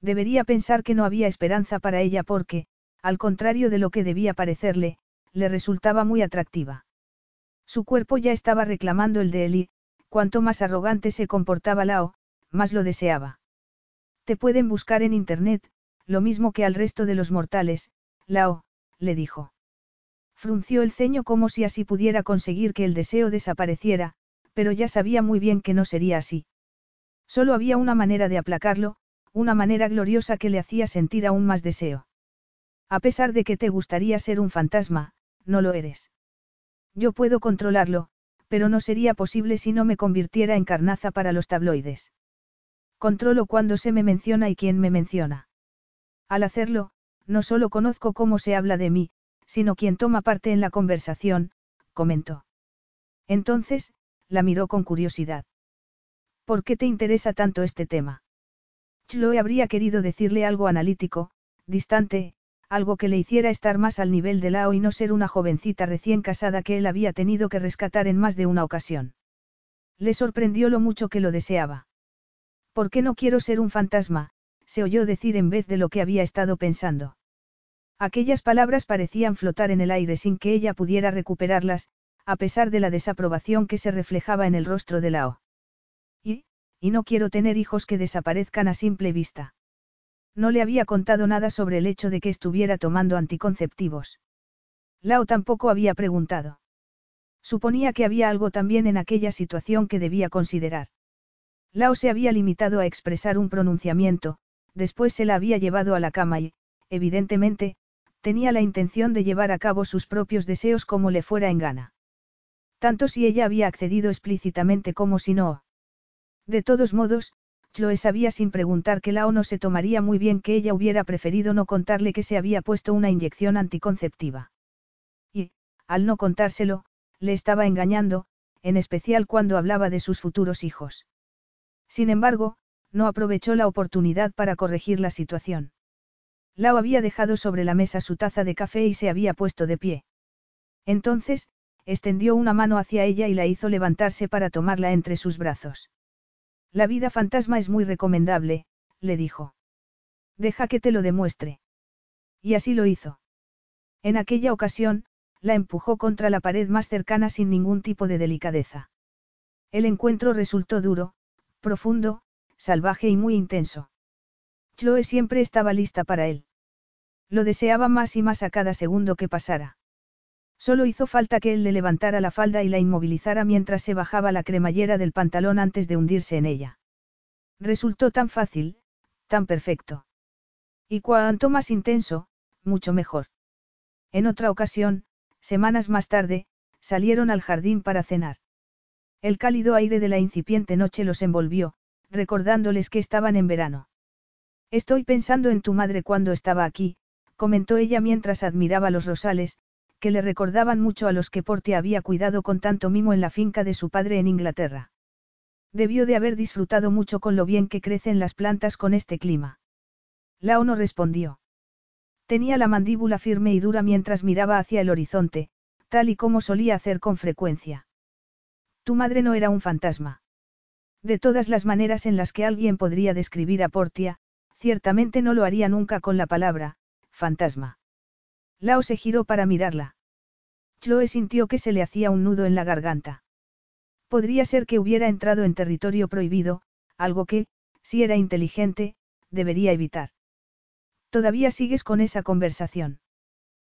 Debería pensar que no había esperanza para ella porque, al contrario de lo que debía parecerle, le resultaba muy atractiva. Su cuerpo ya estaba reclamando el de él cuanto más arrogante se comportaba Lao, más lo deseaba. Te pueden buscar en Internet, lo mismo que al resto de los mortales, Lao, le dijo. Frunció el ceño como si así pudiera conseguir que el deseo desapareciera, pero ya sabía muy bien que no sería así. Solo había una manera de aplacarlo, una manera gloriosa que le hacía sentir aún más deseo. A pesar de que te gustaría ser un fantasma, no lo eres. Yo puedo controlarlo, pero no sería posible si no me convirtiera en carnaza para los tabloides. Controlo cuando se me menciona y quién me menciona. Al hacerlo, no solo conozco cómo se habla de mí, sino quién toma parte en la conversación, comentó. Entonces, la miró con curiosidad. ¿Por qué te interesa tanto este tema? Chloe habría querido decirle algo analítico, distante, algo que le hiciera estar más al nivel de Lao y no ser una jovencita recién casada que él había tenido que rescatar en más de una ocasión. Le sorprendió lo mucho que lo deseaba. ¿Por qué no quiero ser un fantasma? se oyó decir en vez de lo que había estado pensando. Aquellas palabras parecían flotar en el aire sin que ella pudiera recuperarlas, a pesar de la desaprobación que se reflejaba en el rostro de Lao. Y, y no quiero tener hijos que desaparezcan a simple vista. No le había contado nada sobre el hecho de que estuviera tomando anticonceptivos. Lao tampoco había preguntado. Suponía que había algo también en aquella situación que debía considerar. Lao se había limitado a expresar un pronunciamiento, después se la había llevado a la cama y, evidentemente, tenía la intención de llevar a cabo sus propios deseos como le fuera en gana. Tanto si ella había accedido explícitamente como si no. De todos modos, Chloe sabía sin preguntar que Lao no se tomaría muy bien que ella hubiera preferido no contarle que se había puesto una inyección anticonceptiva. Y, al no contárselo, le estaba engañando, en especial cuando hablaba de sus futuros hijos. Sin embargo, no aprovechó la oportunidad para corregir la situación. Lao había dejado sobre la mesa su taza de café y se había puesto de pie. Entonces, extendió una mano hacia ella y la hizo levantarse para tomarla entre sus brazos. La vida fantasma es muy recomendable, le dijo. Deja que te lo demuestre. Y así lo hizo. En aquella ocasión, la empujó contra la pared más cercana sin ningún tipo de delicadeza. El encuentro resultó duro, profundo, salvaje y muy intenso. Chloe siempre estaba lista para él. Lo deseaba más y más a cada segundo que pasara. Solo hizo falta que él le levantara la falda y la inmovilizara mientras se bajaba la cremallera del pantalón antes de hundirse en ella. Resultó tan fácil, tan perfecto. Y cuanto más intenso, mucho mejor. En otra ocasión, semanas más tarde, salieron al jardín para cenar. El cálido aire de la incipiente noche los envolvió, recordándoles que estaban en verano. Estoy pensando en tu madre cuando estaba aquí, comentó ella mientras admiraba los rosales, que le recordaban mucho a los que Portia había cuidado con tanto mimo en la finca de su padre en Inglaterra. Debió de haber disfrutado mucho con lo bien que crecen las plantas con este clima. Lao no respondió. Tenía la mandíbula firme y dura mientras miraba hacia el horizonte, tal y como solía hacer con frecuencia. Tu madre no era un fantasma. De todas las maneras en las que alguien podría describir a Portia, ciertamente no lo haría nunca con la palabra, fantasma. Lao se giró para mirarla. Chloe sintió que se le hacía un nudo en la garganta. Podría ser que hubiera entrado en territorio prohibido, algo que, si era inteligente, debería evitar. Todavía sigues con esa conversación.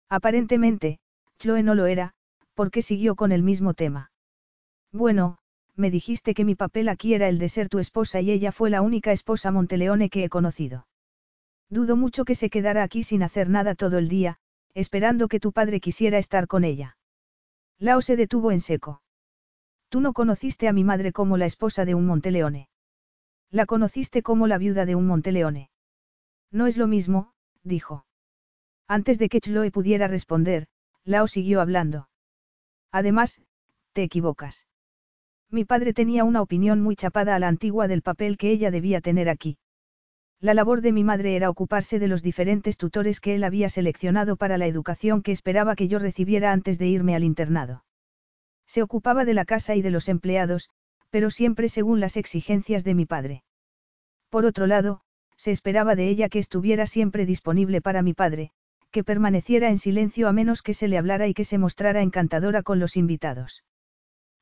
Aparentemente, Chloe no lo era, porque siguió con el mismo tema. Bueno, me dijiste que mi papel aquí era el de ser tu esposa y ella fue la única esposa Monteleone que he conocido. Dudo mucho que se quedara aquí sin hacer nada todo el día, esperando que tu padre quisiera estar con ella. Lao se detuvo en seco. Tú no conociste a mi madre como la esposa de un Monteleone. La conociste como la viuda de un Monteleone. No es lo mismo, dijo. Antes de que Chloe pudiera responder, Lao siguió hablando. Además, te equivocas. Mi padre tenía una opinión muy chapada a la antigua del papel que ella debía tener aquí. La labor de mi madre era ocuparse de los diferentes tutores que él había seleccionado para la educación que esperaba que yo recibiera antes de irme al internado. Se ocupaba de la casa y de los empleados, pero siempre según las exigencias de mi padre. Por otro lado, se esperaba de ella que estuviera siempre disponible para mi padre, que permaneciera en silencio a menos que se le hablara y que se mostrara encantadora con los invitados.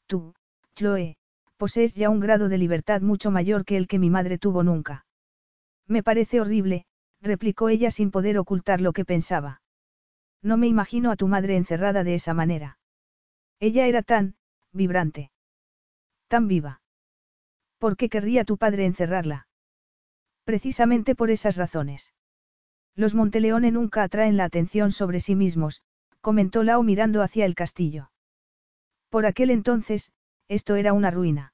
Tú, Chloe, posees ya un grado de libertad mucho mayor que el que mi madre tuvo nunca. Me parece horrible, replicó ella sin poder ocultar lo que pensaba. No me imagino a tu madre encerrada de esa manera. Ella era tan, vibrante. Tan viva. ¿Por qué querría tu padre encerrarla? Precisamente por esas razones. Los Monteleone nunca atraen la atención sobre sí mismos, comentó Lao mirando hacia el castillo. Por aquel entonces, esto era una ruina.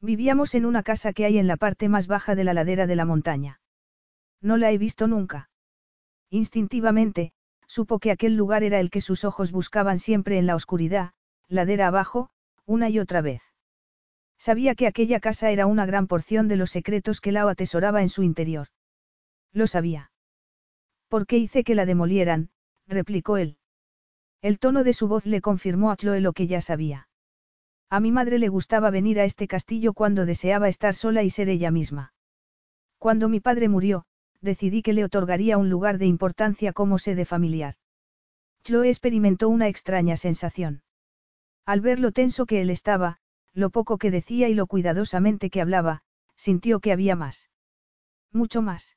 Vivíamos en una casa que hay en la parte más baja de la ladera de la montaña. No la he visto nunca. Instintivamente, supo que aquel lugar era el que sus ojos buscaban siempre en la oscuridad, ladera abajo, una y otra vez. Sabía que aquella casa era una gran porción de los secretos que Lao atesoraba en su interior. Lo sabía. ¿Por qué hice que la demolieran? replicó él. El tono de su voz le confirmó a Chloe lo que ya sabía. A mi madre le gustaba venir a este castillo cuando deseaba estar sola y ser ella misma. Cuando mi padre murió, decidí que le otorgaría un lugar de importancia como sede familiar. Chloe experimentó una extraña sensación. Al ver lo tenso que él estaba, lo poco que decía y lo cuidadosamente que hablaba, sintió que había más. Mucho más.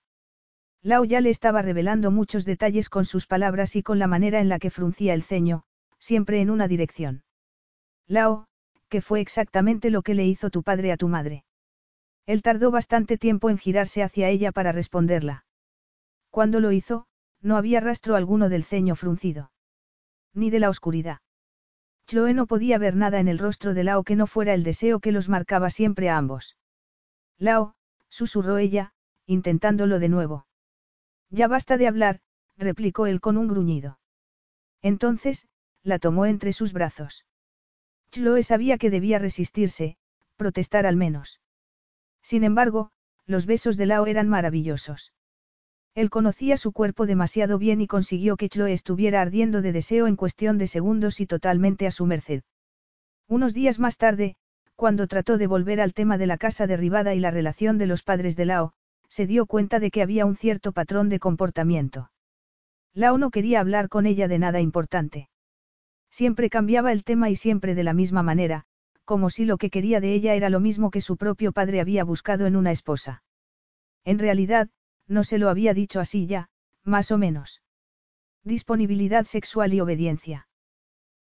Lao ya le estaba revelando muchos detalles con sus palabras y con la manera en la que fruncía el ceño, siempre en una dirección. Lao, ¿qué fue exactamente lo que le hizo tu padre a tu madre? Él tardó bastante tiempo en girarse hacia ella para responderla. Cuando lo hizo, no había rastro alguno del ceño fruncido. Ni de la oscuridad. Chloe no podía ver nada en el rostro de Lao que no fuera el deseo que los marcaba siempre a ambos. Lao, susurró ella, intentándolo de nuevo. Ya basta de hablar, replicó él con un gruñido. Entonces, la tomó entre sus brazos. Chloe sabía que debía resistirse, protestar al menos. Sin embargo, los besos de Lao eran maravillosos. Él conocía su cuerpo demasiado bien y consiguió que Chloe estuviera ardiendo de deseo en cuestión de segundos y totalmente a su merced. Unos días más tarde, cuando trató de volver al tema de la casa derribada y la relación de los padres de Lao, se dio cuenta de que había un cierto patrón de comportamiento. Lao no quería hablar con ella de nada importante. Siempre cambiaba el tema y siempre de la misma manera, como si lo que quería de ella era lo mismo que su propio padre había buscado en una esposa. En realidad, no se lo había dicho así ya, más o menos. Disponibilidad sexual y obediencia.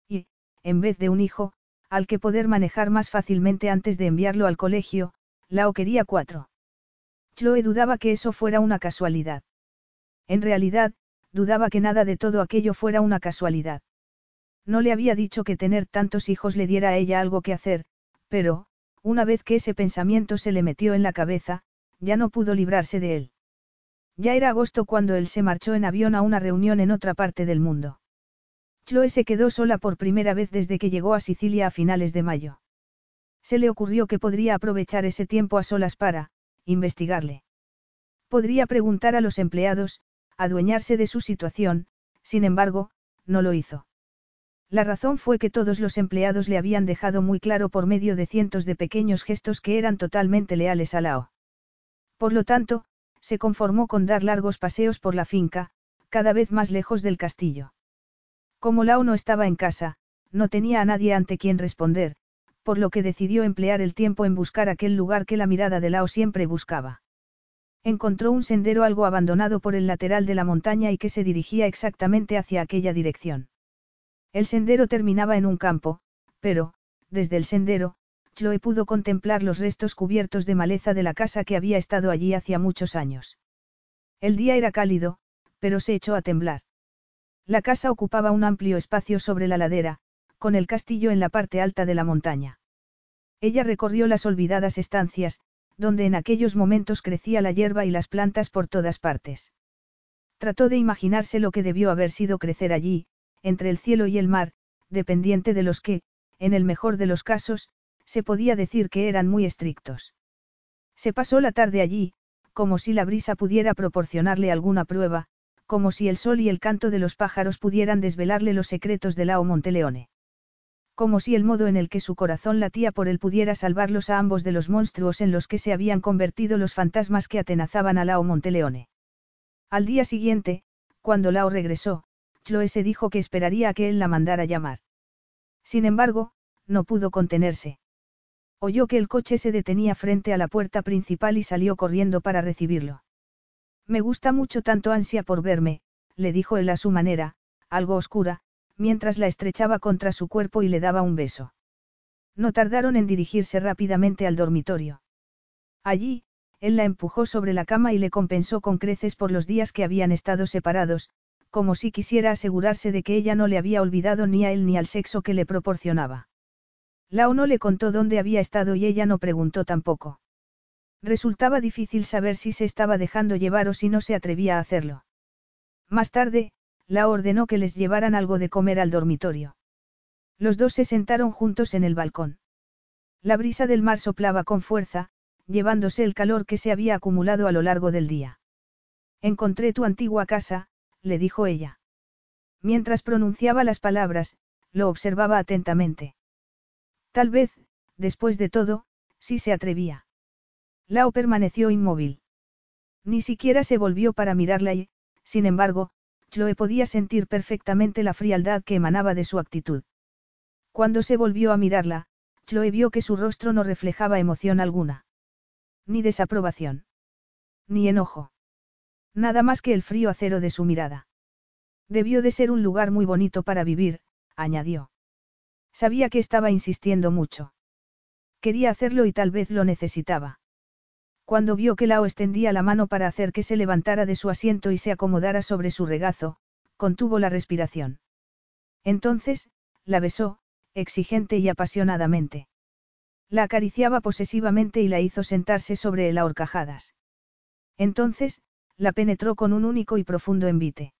Y, en vez de un hijo, al que poder manejar más fácilmente antes de enviarlo al colegio, Lao quería cuatro. Chloe dudaba que eso fuera una casualidad. En realidad, dudaba que nada de todo aquello fuera una casualidad. No le había dicho que tener tantos hijos le diera a ella algo que hacer, pero, una vez que ese pensamiento se le metió en la cabeza, ya no pudo librarse de él. Ya era agosto cuando él se marchó en avión a una reunión en otra parte del mundo. Chloe se quedó sola por primera vez desde que llegó a Sicilia a finales de mayo. Se le ocurrió que podría aprovechar ese tiempo a solas para, investigarle. Podría preguntar a los empleados, adueñarse de su situación, sin embargo, no lo hizo. La razón fue que todos los empleados le habían dejado muy claro por medio de cientos de pequeños gestos que eran totalmente leales a Lao. Por lo tanto, se conformó con dar largos paseos por la finca, cada vez más lejos del castillo. Como Lao no estaba en casa, no tenía a nadie ante quien responder, por lo que decidió emplear el tiempo en buscar aquel lugar que la mirada de Lao siempre buscaba. Encontró un sendero algo abandonado por el lateral de la montaña y que se dirigía exactamente hacia aquella dirección. El sendero terminaba en un campo, pero, desde el sendero, Chloe pudo contemplar los restos cubiertos de maleza de la casa que había estado allí hacía muchos años. El día era cálido, pero se echó a temblar. La casa ocupaba un amplio espacio sobre la ladera, con el castillo en la parte alta de la montaña. Ella recorrió las olvidadas estancias, donde en aquellos momentos crecía la hierba y las plantas por todas partes. Trató de imaginarse lo que debió haber sido crecer allí, entre el cielo y el mar, dependiente de los que, en el mejor de los casos, se podía decir que eran muy estrictos. Se pasó la tarde allí, como si la brisa pudiera proporcionarle alguna prueba, como si el sol y el canto de los pájaros pudieran desvelarle los secretos de Lao Monteleone. como si el modo en el que su corazón latía por él pudiera salvarlos a ambos de los monstruos en los que se habían convertido los fantasmas que atenazaban a Lao Monteleone. Al día siguiente, cuando Lao regresó, Chloe se dijo que esperaría a que él la mandara llamar. Sin embargo, no pudo contenerse. Oyó que el coche se detenía frente a la puerta principal y salió corriendo para recibirlo. Me gusta mucho tanto ansia por verme, le dijo él a su manera, algo oscura, mientras la estrechaba contra su cuerpo y le daba un beso. No tardaron en dirigirse rápidamente al dormitorio. Allí, él la empujó sobre la cama y le compensó con creces por los días que habían estado separados, como si quisiera asegurarse de que ella no le había olvidado ni a él ni al sexo que le proporcionaba. Lao no le contó dónde había estado y ella no preguntó tampoco. Resultaba difícil saber si se estaba dejando llevar o si no se atrevía a hacerlo. Más tarde, la ordenó que les llevaran algo de comer al dormitorio. Los dos se sentaron juntos en el balcón. La brisa del mar soplaba con fuerza, llevándose el calor que se había acumulado a lo largo del día. Encontré tu antigua casa, le dijo ella. Mientras pronunciaba las palabras, lo observaba atentamente. Tal vez, después de todo, sí se atrevía. Lao permaneció inmóvil. Ni siquiera se volvió para mirarla y, sin embargo, Chloe podía sentir perfectamente la frialdad que emanaba de su actitud. Cuando se volvió a mirarla, Chloe vio que su rostro no reflejaba emoción alguna. Ni desaprobación. Ni enojo. Nada más que el frío acero de su mirada. Debió de ser un lugar muy bonito para vivir, añadió. Sabía que estaba insistiendo mucho. Quería hacerlo y tal vez lo necesitaba. Cuando vio que Lao extendía la mano para hacer que se levantara de su asiento y se acomodara sobre su regazo, contuvo la respiración. Entonces, la besó, exigente y apasionadamente. La acariciaba posesivamente y la hizo sentarse sobre él a horcajadas. Entonces, la penetró con un único y profundo envite.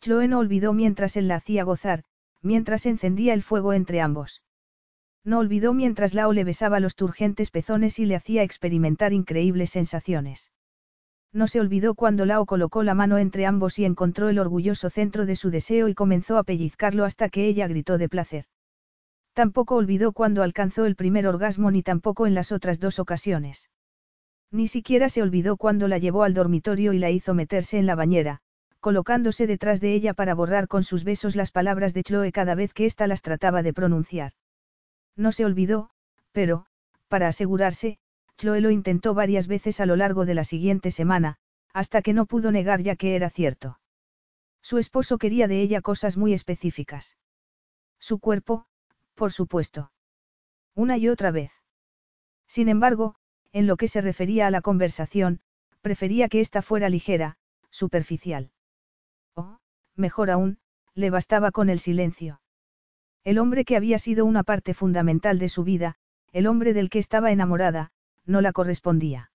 Chloe no olvidó mientras él la hacía gozar, mientras encendía el fuego entre ambos. No olvidó mientras Lao le besaba los turgentes pezones y le hacía experimentar increíbles sensaciones. No se olvidó cuando Lao colocó la mano entre ambos y encontró el orgulloso centro de su deseo y comenzó a pellizcarlo hasta que ella gritó de placer. Tampoco olvidó cuando alcanzó el primer orgasmo ni tampoco en las otras dos ocasiones. Ni siquiera se olvidó cuando la llevó al dormitorio y la hizo meterse en la bañera, colocándose detrás de ella para borrar con sus besos las palabras de Chloe cada vez que ésta las trataba de pronunciar. No se olvidó, pero, para asegurarse, Chloe lo intentó varias veces a lo largo de la siguiente semana, hasta que no pudo negar ya que era cierto. Su esposo quería de ella cosas muy específicas. Su cuerpo, por supuesto. Una y otra vez. Sin embargo, en lo que se refería a la conversación, prefería que ésta fuera ligera, superficial. O, mejor aún, le bastaba con el silencio. El hombre que había sido una parte fundamental de su vida, el hombre del que estaba enamorada, no la correspondía.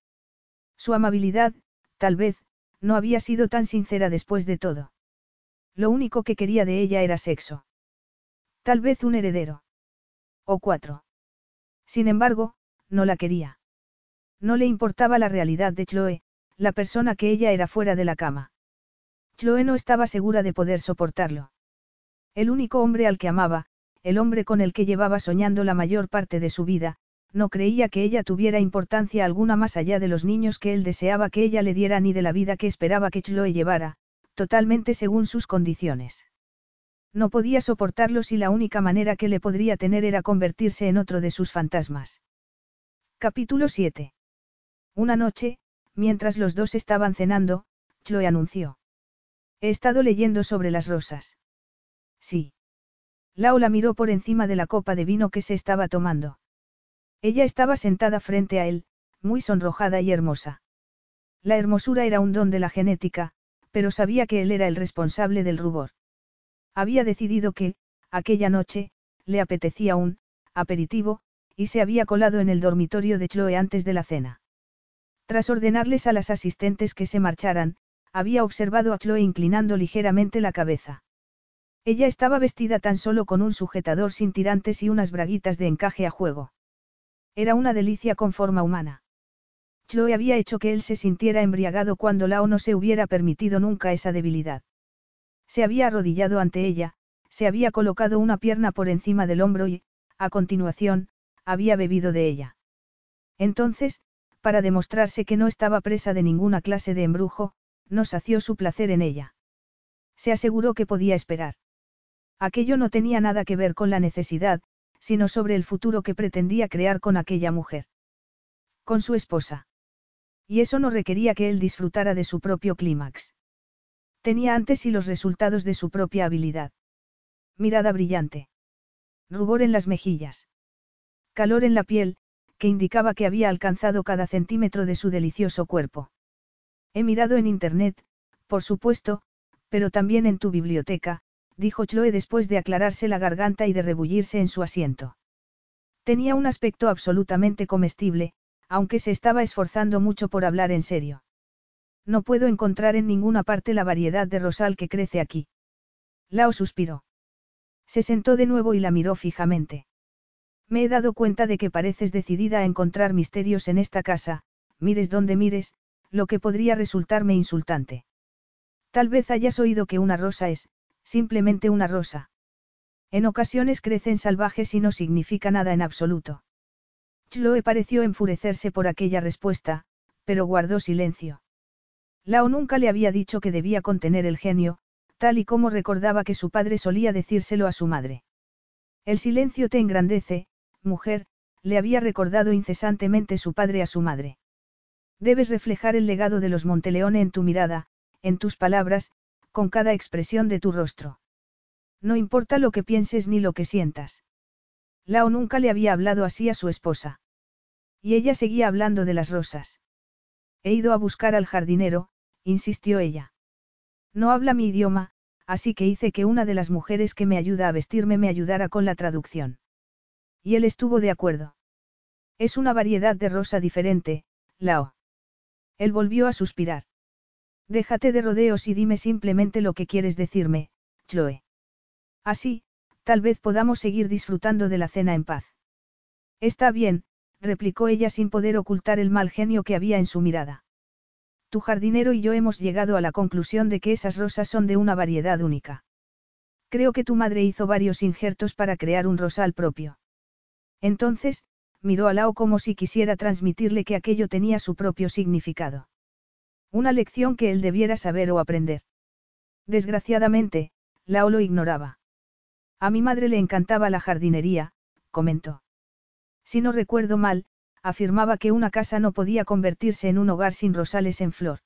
Su amabilidad, tal vez, no había sido tan sincera después de todo. Lo único que quería de ella era sexo. Tal vez un heredero. O cuatro. Sin embargo, no la quería. No le importaba la realidad de Chloe, la persona que ella era fuera de la cama. Chloe no estaba segura de poder soportarlo. El único hombre al que amaba, el hombre con el que llevaba soñando la mayor parte de su vida, no creía que ella tuviera importancia alguna más allá de los niños que él deseaba que ella le diera ni de la vida que esperaba que Chloe llevara, totalmente según sus condiciones. No podía soportarlos y la única manera que le podría tener era convertirse en otro de sus fantasmas. Capítulo 7. Una noche, mientras los dos estaban cenando, Chloe anunció. He estado leyendo sobre las rosas. Sí. Lao la miró por encima de la copa de vino que se estaba tomando. Ella estaba sentada frente a él, muy sonrojada y hermosa. La hermosura era un don de la genética, pero sabía que él era el responsable del rubor. Había decidido que, aquella noche, le apetecía un aperitivo, y se había colado en el dormitorio de Chloe antes de la cena. Tras ordenarles a las asistentes que se marcharan, había observado a Chloe inclinando ligeramente la cabeza. Ella estaba vestida tan solo con un sujetador sin tirantes y unas braguitas de encaje a juego. Era una delicia con forma humana. Chloe había hecho que él se sintiera embriagado cuando Lao no se hubiera permitido nunca esa debilidad. Se había arrodillado ante ella, se había colocado una pierna por encima del hombro y, a continuación, había bebido de ella. Entonces, para demostrarse que no estaba presa de ninguna clase de embrujo, no sació su placer en ella. Se aseguró que podía esperar. Aquello no tenía nada que ver con la necesidad, sino sobre el futuro que pretendía crear con aquella mujer. Con su esposa. Y eso no requería que él disfrutara de su propio clímax. Tenía antes y los resultados de su propia habilidad. Mirada brillante. Rubor en las mejillas. Calor en la piel, que indicaba que había alcanzado cada centímetro de su delicioso cuerpo. He mirado en Internet, por supuesto, pero también en tu biblioteca, dijo Chloe después de aclararse la garganta y de rebullirse en su asiento. Tenía un aspecto absolutamente comestible, aunque se estaba esforzando mucho por hablar en serio. No puedo encontrar en ninguna parte la variedad de rosal que crece aquí. Lao suspiró. Se sentó de nuevo y la miró fijamente. Me he dado cuenta de que pareces decidida a encontrar misterios en esta casa, mires donde mires, lo que podría resultarme insultante. Tal vez hayas oído que una rosa es, simplemente una rosa. En ocasiones crecen salvajes y no significa nada en absoluto. Chloe pareció enfurecerse por aquella respuesta, pero guardó silencio. Lao nunca le había dicho que debía contener el genio, tal y como recordaba que su padre solía decírselo a su madre. El silencio te engrandece, mujer, le había recordado incesantemente su padre a su madre. Debes reflejar el legado de los Monteleone en tu mirada, en tus palabras, con cada expresión de tu rostro. No importa lo que pienses ni lo que sientas. Lao nunca le había hablado así a su esposa. Y ella seguía hablando de las rosas. He ido a buscar al jardinero, insistió ella. No habla mi idioma, así que hice que una de las mujeres que me ayuda a vestirme me ayudara con la traducción. Y él estuvo de acuerdo. Es una variedad de rosa diferente, Lao. Él volvió a suspirar. Déjate de rodeos y dime simplemente lo que quieres decirme, Chloe. Así, tal vez podamos seguir disfrutando de la cena en paz. Está bien, replicó ella sin poder ocultar el mal genio que había en su mirada. Tu jardinero y yo hemos llegado a la conclusión de que esas rosas son de una variedad única. Creo que tu madre hizo varios injertos para crear un rosal propio. Entonces, miró a Lao como si quisiera transmitirle que aquello tenía su propio significado. Una lección que él debiera saber o aprender. Desgraciadamente, Lao lo ignoraba. A mi madre le encantaba la jardinería, comentó. Si no recuerdo mal, afirmaba que una casa no podía convertirse en un hogar sin rosales en flor.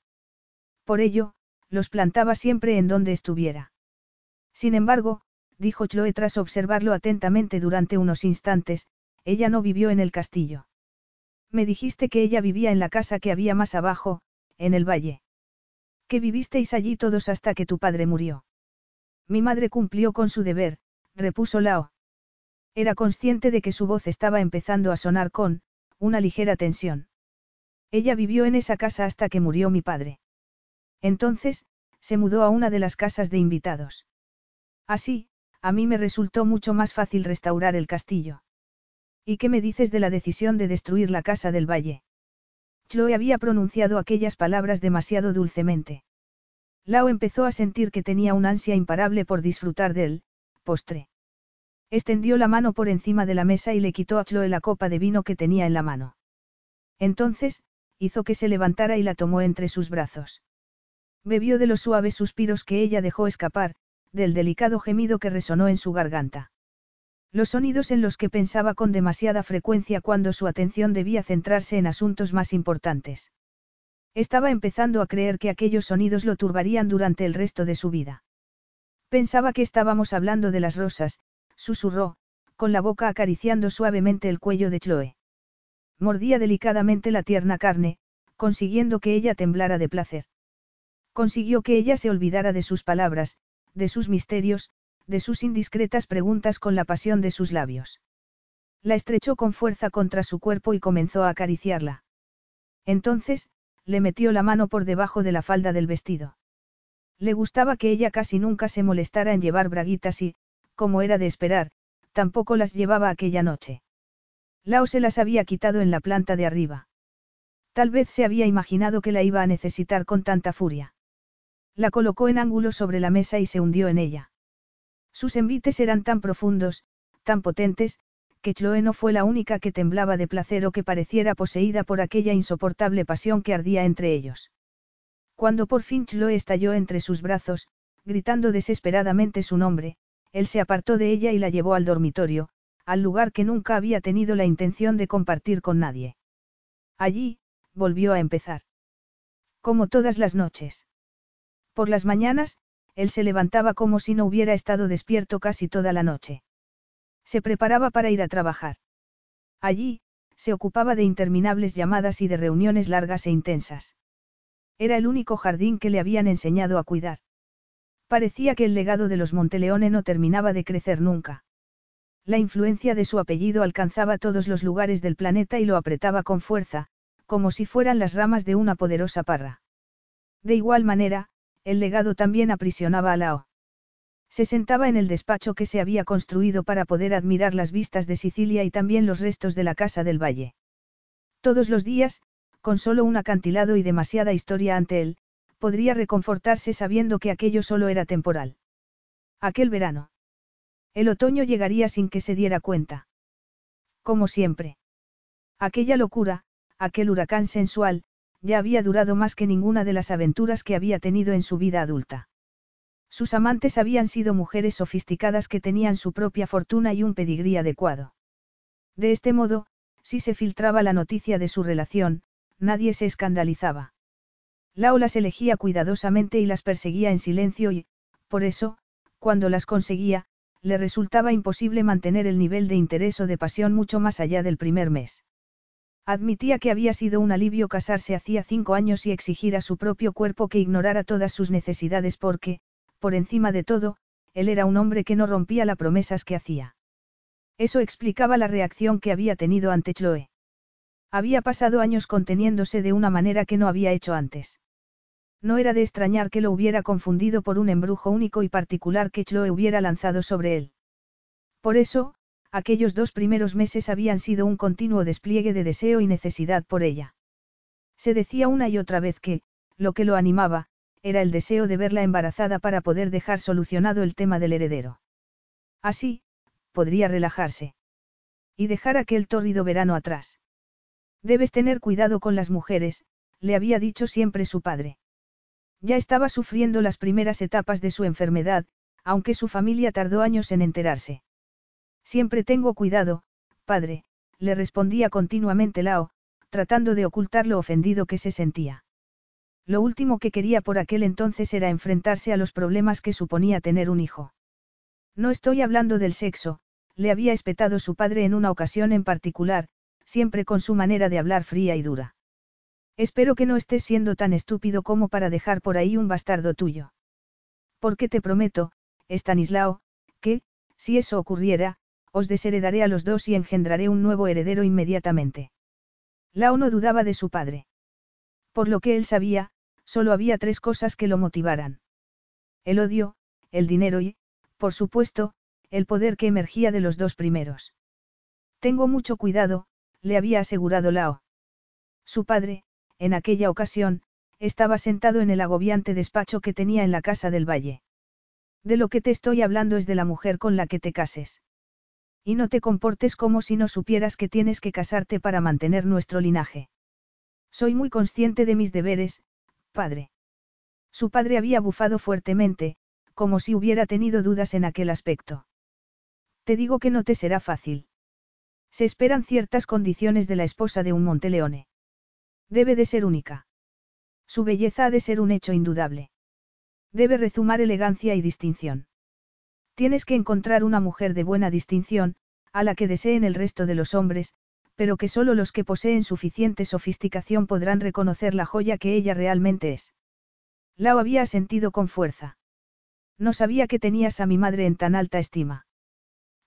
Por ello, los plantaba siempre en donde estuviera. Sin embargo, dijo Chloe tras observarlo atentamente durante unos instantes, ella no vivió en el castillo. Me dijiste que ella vivía en la casa que había más abajo, en el valle. Que vivisteis allí todos hasta que tu padre murió. Mi madre cumplió con su deber, repuso Lao. Era consciente de que su voz estaba empezando a sonar con, una ligera tensión. Ella vivió en esa casa hasta que murió mi padre. Entonces, se mudó a una de las casas de invitados. Así, a mí me resultó mucho más fácil restaurar el castillo. ¿Y qué me dices de la decisión de destruir la casa del valle? Chloe había pronunciado aquellas palabras demasiado dulcemente. Lao empezó a sentir que tenía un ansia imparable por disfrutar del postre. Extendió la mano por encima de la mesa y le quitó a Chloe la copa de vino que tenía en la mano. Entonces, hizo que se levantara y la tomó entre sus brazos. Bebió de los suaves suspiros que ella dejó escapar, del delicado gemido que resonó en su garganta. Los sonidos en los que pensaba con demasiada frecuencia cuando su atención debía centrarse en asuntos más importantes. Estaba empezando a creer que aquellos sonidos lo turbarían durante el resto de su vida. Pensaba que estábamos hablando de las rosas, susurró, con la boca acariciando suavemente el cuello de Chloe. Mordía delicadamente la tierna carne, consiguiendo que ella temblara de placer. Consiguió que ella se olvidara de sus palabras, de sus misterios, de sus indiscretas preguntas con la pasión de sus labios. La estrechó con fuerza contra su cuerpo y comenzó a acariciarla. Entonces, le metió la mano por debajo de la falda del vestido. Le gustaba que ella casi nunca se molestara en llevar braguitas y, como era de esperar, tampoco las llevaba aquella noche. Lao se las había quitado en la planta de arriba. Tal vez se había imaginado que la iba a necesitar con tanta furia. La colocó en ángulo sobre la mesa y se hundió en ella. Sus envites eran tan profundos, tan potentes, que Chloe no fue la única que temblaba de placer o que pareciera poseída por aquella insoportable pasión que ardía entre ellos. Cuando por fin Chloe estalló entre sus brazos, gritando desesperadamente su nombre, él se apartó de ella y la llevó al dormitorio, al lugar que nunca había tenido la intención de compartir con nadie. Allí, volvió a empezar. Como todas las noches. Por las mañanas, él se levantaba como si no hubiera estado despierto casi toda la noche. Se preparaba para ir a trabajar. Allí, se ocupaba de interminables llamadas y de reuniones largas e intensas. Era el único jardín que le habían enseñado a cuidar. Parecía que el legado de los Monteleone no terminaba de crecer nunca. La influencia de su apellido alcanzaba todos los lugares del planeta y lo apretaba con fuerza, como si fueran las ramas de una poderosa parra. De igual manera, el legado también aprisionaba a Lao. Se sentaba en el despacho que se había construido para poder admirar las vistas de Sicilia y también los restos de la casa del valle. Todos los días, con solo un acantilado y demasiada historia ante él, podría reconfortarse sabiendo que aquello solo era temporal. Aquel verano. El otoño llegaría sin que se diera cuenta. Como siempre. Aquella locura, aquel huracán sensual, ya había durado más que ninguna de las aventuras que había tenido en su vida adulta. Sus amantes habían sido mujeres sofisticadas que tenían su propia fortuna y un pedigrí adecuado. De este modo, si se filtraba la noticia de su relación, nadie se escandalizaba. Lao las elegía cuidadosamente y las perseguía en silencio y, por eso, cuando las conseguía, le resultaba imposible mantener el nivel de interés o de pasión mucho más allá del primer mes. Admitía que había sido un alivio casarse hacía cinco años y exigir a su propio cuerpo que ignorara todas sus necesidades porque, por encima de todo, él era un hombre que no rompía las promesas que hacía. Eso explicaba la reacción que había tenido ante Chloe. Había pasado años conteniéndose de una manera que no había hecho antes. No era de extrañar que lo hubiera confundido por un embrujo único y particular que Chloe hubiera lanzado sobre él. Por eso, aquellos dos primeros meses habían sido un continuo despliegue de deseo y necesidad por ella. Se decía una y otra vez que, lo que lo animaba, era el deseo de verla embarazada para poder dejar solucionado el tema del heredero. Así, podría relajarse. Y dejar aquel tórrido verano atrás. Debes tener cuidado con las mujeres, le había dicho siempre su padre. Ya estaba sufriendo las primeras etapas de su enfermedad, aunque su familia tardó años en enterarse. Siempre tengo cuidado, padre, le respondía continuamente Lao, tratando de ocultar lo ofendido que se sentía. Lo último que quería por aquel entonces era enfrentarse a los problemas que suponía tener un hijo. No estoy hablando del sexo, le había espetado su padre en una ocasión en particular, siempre con su manera de hablar fría y dura. Espero que no estés siendo tan estúpido como para dejar por ahí un bastardo tuyo. Porque te prometo, Estanislao, que, si eso ocurriera, os desheredaré a los dos y engendraré un nuevo heredero inmediatamente. Lao no dudaba de su padre. Por lo que él sabía, solo había tres cosas que lo motivaran. El odio, el dinero y, por supuesto, el poder que emergía de los dos primeros. Tengo mucho cuidado, le había asegurado Lao. Su padre, en aquella ocasión, estaba sentado en el agobiante despacho que tenía en la casa del valle. De lo que te estoy hablando es de la mujer con la que te cases. Y no te comportes como si no supieras que tienes que casarte para mantener nuestro linaje. Soy muy consciente de mis deberes, padre. Su padre había bufado fuertemente, como si hubiera tenido dudas en aquel aspecto. Te digo que no te será fácil. Se esperan ciertas condiciones de la esposa de un Monteleone. Debe de ser única. Su belleza ha de ser un hecho indudable. Debe rezumar elegancia y distinción. Tienes que encontrar una mujer de buena distinción, a la que deseen el resto de los hombres, pero que solo los que poseen suficiente sofisticación podrán reconocer la joya que ella realmente es. Lao había sentido con fuerza. No sabía que tenías a mi madre en tan alta estima.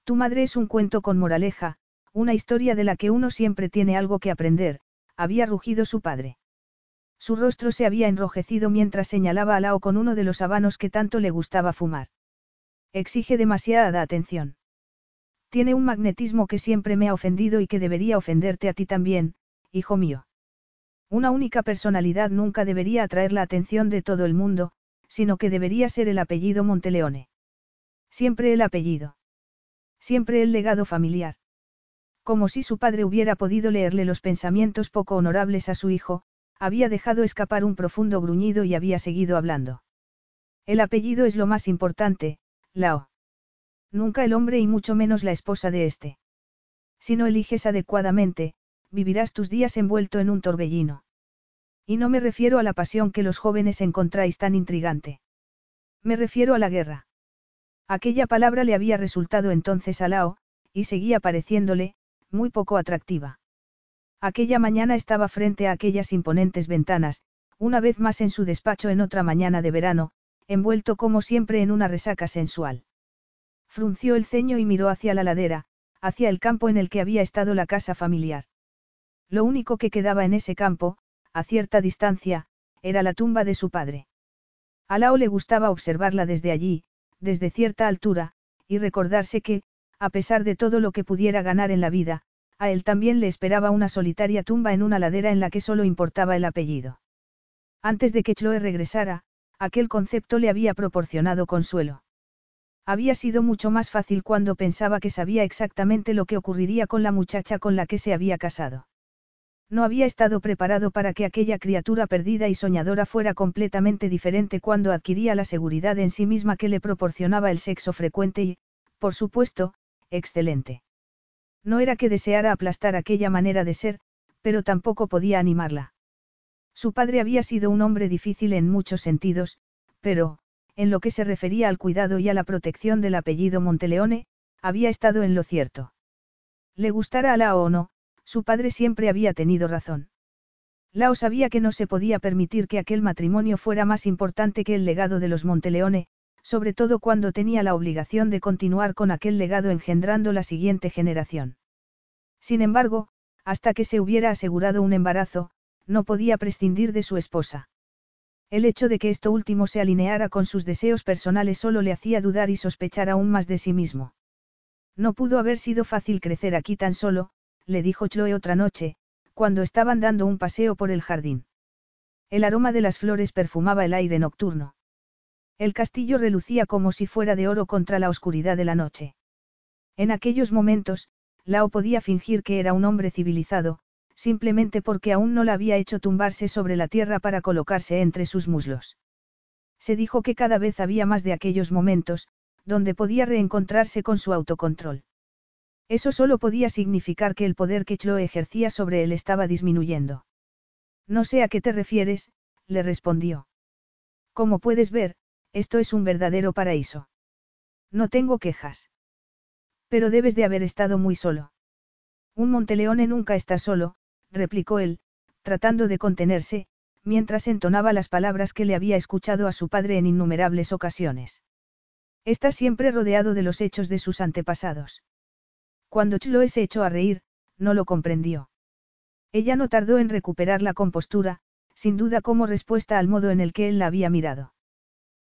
Tu madre es un cuento con moraleja, una historia de la que uno siempre tiene algo que aprender, había rugido su padre. Su rostro se había enrojecido mientras señalaba a Lao con uno de los habanos que tanto le gustaba fumar. Exige demasiada atención. Tiene un magnetismo que siempre me ha ofendido y que debería ofenderte a ti también, hijo mío. Una única personalidad nunca debería atraer la atención de todo el mundo, sino que debería ser el apellido Monteleone. Siempre el apellido. Siempre el legado familiar. Como si su padre hubiera podido leerle los pensamientos poco honorables a su hijo, había dejado escapar un profundo gruñido y había seguido hablando. El apellido es lo más importante, Lao. Nunca el hombre y mucho menos la esposa de este. Si no eliges adecuadamente, vivirás tus días envuelto en un torbellino. Y no me refiero a la pasión que los jóvenes encontráis tan intrigante. Me refiero a la guerra. Aquella palabra le había resultado entonces a Lao, y seguía pareciéndole, muy poco atractiva. Aquella mañana estaba frente a aquellas imponentes ventanas, una vez más en su despacho en otra mañana de verano, envuelto como siempre en una resaca sensual. Frunció el ceño y miró hacia la ladera, hacia el campo en el que había estado la casa familiar. Lo único que quedaba en ese campo, a cierta distancia, era la tumba de su padre. A Lao le gustaba observarla desde allí, desde cierta altura, y recordarse que, a pesar de todo lo que pudiera ganar en la vida, a él también le esperaba una solitaria tumba en una ladera en la que solo importaba el apellido. Antes de que Chloe regresara, aquel concepto le había proporcionado consuelo. Había sido mucho más fácil cuando pensaba que sabía exactamente lo que ocurriría con la muchacha con la que se había casado. No había estado preparado para que aquella criatura perdida y soñadora fuera completamente diferente cuando adquiría la seguridad en sí misma que le proporcionaba el sexo frecuente y, por supuesto, excelente. No era que deseara aplastar aquella manera de ser, pero tampoco podía animarla. Su padre había sido un hombre difícil en muchos sentidos, pero, en lo que se refería al cuidado y a la protección del apellido Monteleone, había estado en lo cierto. Le gustara a Lao o no, su padre siempre había tenido razón. Lao sabía que no se podía permitir que aquel matrimonio fuera más importante que el legado de los Monteleone, sobre todo cuando tenía la obligación de continuar con aquel legado engendrando la siguiente generación. Sin embargo, hasta que se hubiera asegurado un embarazo, no podía prescindir de su esposa. El hecho de que esto último se alineara con sus deseos personales solo le hacía dudar y sospechar aún más de sí mismo. No pudo haber sido fácil crecer aquí tan solo, le dijo Chloe otra noche, cuando estaban dando un paseo por el jardín. El aroma de las flores perfumaba el aire nocturno. El castillo relucía como si fuera de oro contra la oscuridad de la noche. En aquellos momentos, Lao podía fingir que era un hombre civilizado, simplemente porque aún no la había hecho tumbarse sobre la tierra para colocarse entre sus muslos. Se dijo que cada vez había más de aquellos momentos, donde podía reencontrarse con su autocontrol. Eso solo podía significar que el poder que Chloe ejercía sobre él estaba disminuyendo. No sé a qué te refieres, le respondió. Como puedes ver, esto es un verdadero paraíso. No tengo quejas. Pero debes de haber estado muy solo. Un Monteleone nunca está solo, replicó él, tratando de contenerse, mientras entonaba las palabras que le había escuchado a su padre en innumerables ocasiones. Está siempre rodeado de los hechos de sus antepasados. Cuando Chloe se echó a reír, no lo comprendió. Ella no tardó en recuperar la compostura, sin duda como respuesta al modo en el que él la había mirado.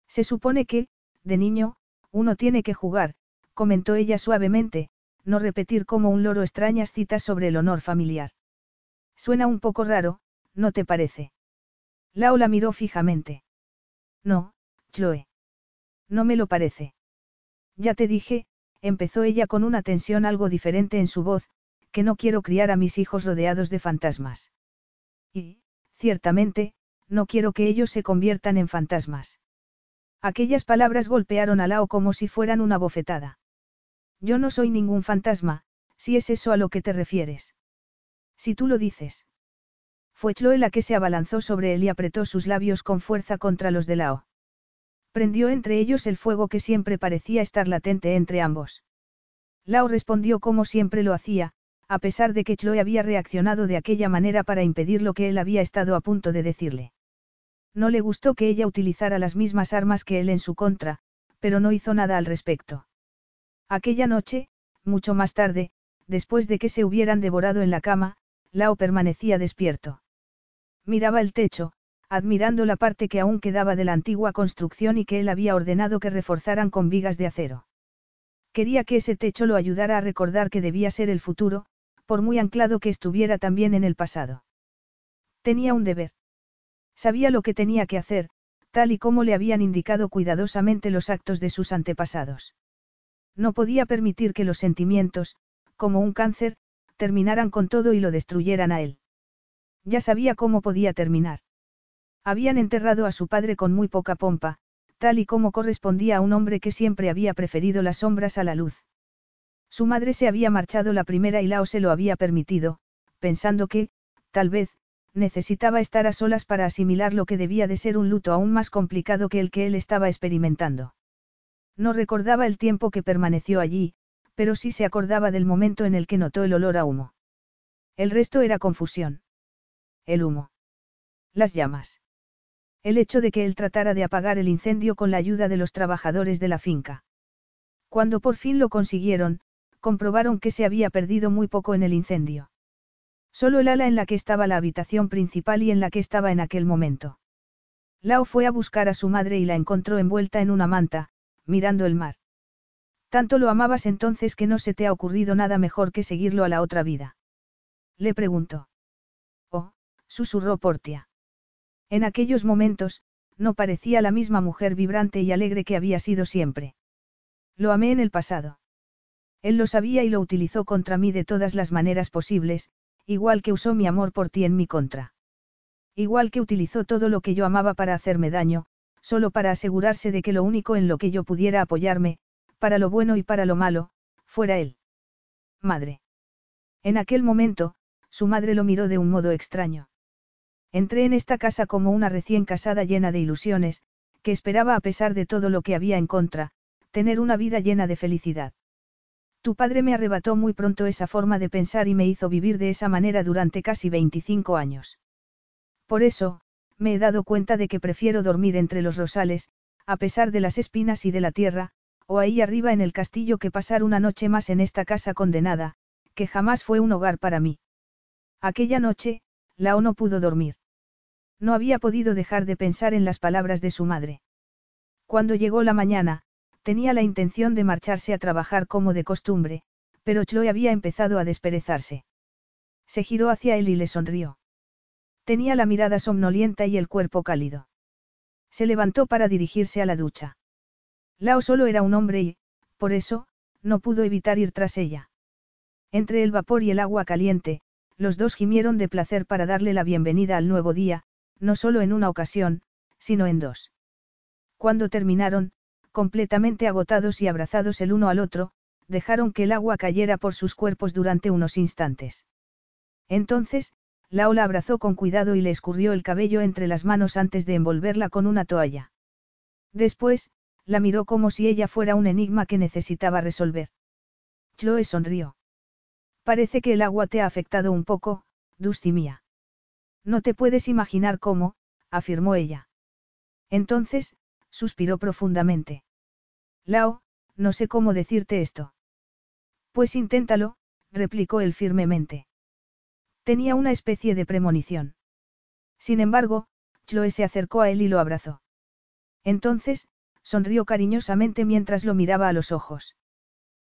Se supone que, de niño, uno tiene que jugar, comentó ella suavemente, no repetir como un loro extrañas citas sobre el honor familiar. Suena un poco raro, ¿no te parece? Lao la miró fijamente. No, Chloe. No me lo parece. Ya te dije, empezó ella con una tensión algo diferente en su voz, que no quiero criar a mis hijos rodeados de fantasmas. Y, ciertamente, no quiero que ellos se conviertan en fantasmas. Aquellas palabras golpearon a Lao como si fueran una bofetada. Yo no soy ningún fantasma, si es eso a lo que te refieres. Si tú lo dices. Fue Chloe la que se abalanzó sobre él y apretó sus labios con fuerza contra los de Lao. Prendió entre ellos el fuego que siempre parecía estar latente entre ambos. Lao respondió como siempre lo hacía, a pesar de que Chloe había reaccionado de aquella manera para impedir lo que él había estado a punto de decirle. No le gustó que ella utilizara las mismas armas que él en su contra, pero no hizo nada al respecto. Aquella noche, mucho más tarde, después de que se hubieran devorado en la cama, Lao permanecía despierto. Miraba el techo, admirando la parte que aún quedaba de la antigua construcción y que él había ordenado que reforzaran con vigas de acero. Quería que ese techo lo ayudara a recordar que debía ser el futuro, por muy anclado que estuviera también en el pasado. Tenía un deber. Sabía lo que tenía que hacer, tal y como le habían indicado cuidadosamente los actos de sus antepasados. No podía permitir que los sentimientos, como un cáncer, terminaran con todo y lo destruyeran a él. Ya sabía cómo podía terminar. Habían enterrado a su padre con muy poca pompa, tal y como correspondía a un hombre que siempre había preferido las sombras a la luz. Su madre se había marchado la primera y Lao se lo había permitido, pensando que, tal vez, necesitaba estar a solas para asimilar lo que debía de ser un luto aún más complicado que el que él estaba experimentando. No recordaba el tiempo que permaneció allí, pero sí se acordaba del momento en el que notó el olor a humo. El resto era confusión. El humo. Las llamas. El hecho de que él tratara de apagar el incendio con la ayuda de los trabajadores de la finca. Cuando por fin lo consiguieron, comprobaron que se había perdido muy poco en el incendio. Solo el ala en la que estaba la habitación principal y en la que estaba en aquel momento. Lao fue a buscar a su madre y la encontró envuelta en una manta, mirando el mar. Tanto lo amabas entonces que no se te ha ocurrido nada mejor que seguirlo a la otra vida. Le preguntó. Oh, susurró Portia. En aquellos momentos, no parecía la misma mujer vibrante y alegre que había sido siempre. Lo amé en el pasado. Él lo sabía y lo utilizó contra mí de todas las maneras posibles, igual que usó mi amor por ti en mi contra. Igual que utilizó todo lo que yo amaba para hacerme daño, solo para asegurarse de que lo único en lo que yo pudiera apoyarme, para lo bueno y para lo malo, fuera él. Madre. En aquel momento, su madre lo miró de un modo extraño. Entré en esta casa como una recién casada llena de ilusiones, que esperaba a pesar de todo lo que había en contra, tener una vida llena de felicidad. Tu padre me arrebató muy pronto esa forma de pensar y me hizo vivir de esa manera durante casi 25 años. Por eso, me he dado cuenta de que prefiero dormir entre los rosales, a pesar de las espinas y de la tierra, o ahí arriba en el castillo que pasar una noche más en esta casa condenada, que jamás fue un hogar para mí. Aquella noche, Lao no pudo dormir. No había podido dejar de pensar en las palabras de su madre. Cuando llegó la mañana, tenía la intención de marcharse a trabajar como de costumbre, pero Chloe había empezado a desperezarse. Se giró hacia él y le sonrió. Tenía la mirada somnolienta y el cuerpo cálido. Se levantó para dirigirse a la ducha. Lao solo era un hombre y, por eso, no pudo evitar ir tras ella. Entre el vapor y el agua caliente, los dos gimieron de placer para darle la bienvenida al nuevo día, no solo en una ocasión, sino en dos. Cuando terminaron, completamente agotados y abrazados el uno al otro, dejaron que el agua cayera por sus cuerpos durante unos instantes. Entonces, la ola abrazó con cuidado y le escurrió el cabello entre las manos antes de envolverla con una toalla. Después, la miró como si ella fuera un enigma que necesitaba resolver. Chloe sonrió. Parece que el agua te ha afectado un poco, Dusty mía. No te puedes imaginar cómo, afirmó ella. Entonces, suspiró profundamente. Lao, no sé cómo decirte esto. Pues inténtalo, replicó él firmemente. Tenía una especie de premonición. Sin embargo, Chloe se acercó a él y lo abrazó. Entonces, sonrió cariñosamente mientras lo miraba a los ojos.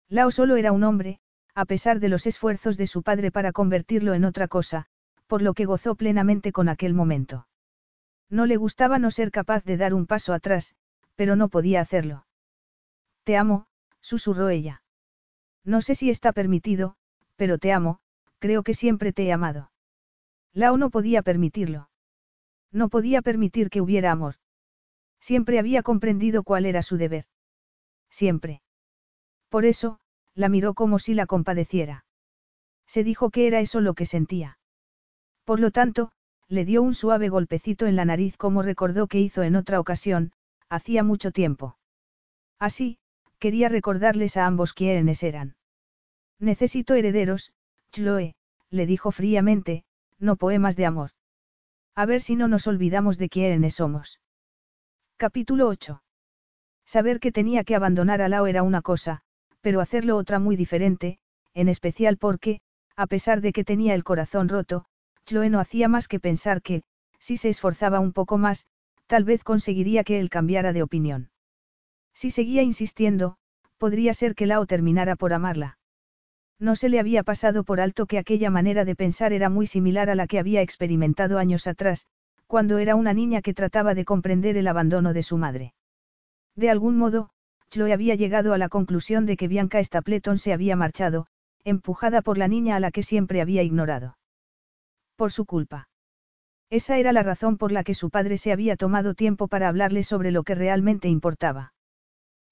Lao solo era un hombre, a pesar de los esfuerzos de su padre para convertirlo en otra cosa, por lo que gozó plenamente con aquel momento. No le gustaba no ser capaz de dar un paso atrás, pero no podía hacerlo. Te amo, susurró ella. No sé si está permitido, pero te amo, creo que siempre te he amado. Lao no podía permitirlo. No podía permitir que hubiera amor. Siempre había comprendido cuál era su deber. Siempre. Por eso, la miró como si la compadeciera. Se dijo que era eso lo que sentía. Por lo tanto, le dio un suave golpecito en la nariz como recordó que hizo en otra ocasión, hacía mucho tiempo. Así, quería recordarles a ambos quiénes eran. Necesito herederos, Chloe, le dijo fríamente, no poemas de amor. A ver si no nos olvidamos de quiénes somos. Capítulo 8. Saber que tenía que abandonar a Lao era una cosa, pero hacerlo otra muy diferente, en especial porque, a pesar de que tenía el corazón roto, Chloe no hacía más que pensar que, si se esforzaba un poco más, tal vez conseguiría que él cambiara de opinión. Si seguía insistiendo, podría ser que Lao terminara por amarla. No se le había pasado por alto que aquella manera de pensar era muy similar a la que había experimentado años atrás, cuando era una niña que trataba de comprender el abandono de su madre. De algún modo, Chloe había llegado a la conclusión de que Bianca Stapleton se había marchado, empujada por la niña a la que siempre había ignorado. Por su culpa. Esa era la razón por la que su padre se había tomado tiempo para hablarle sobre lo que realmente importaba.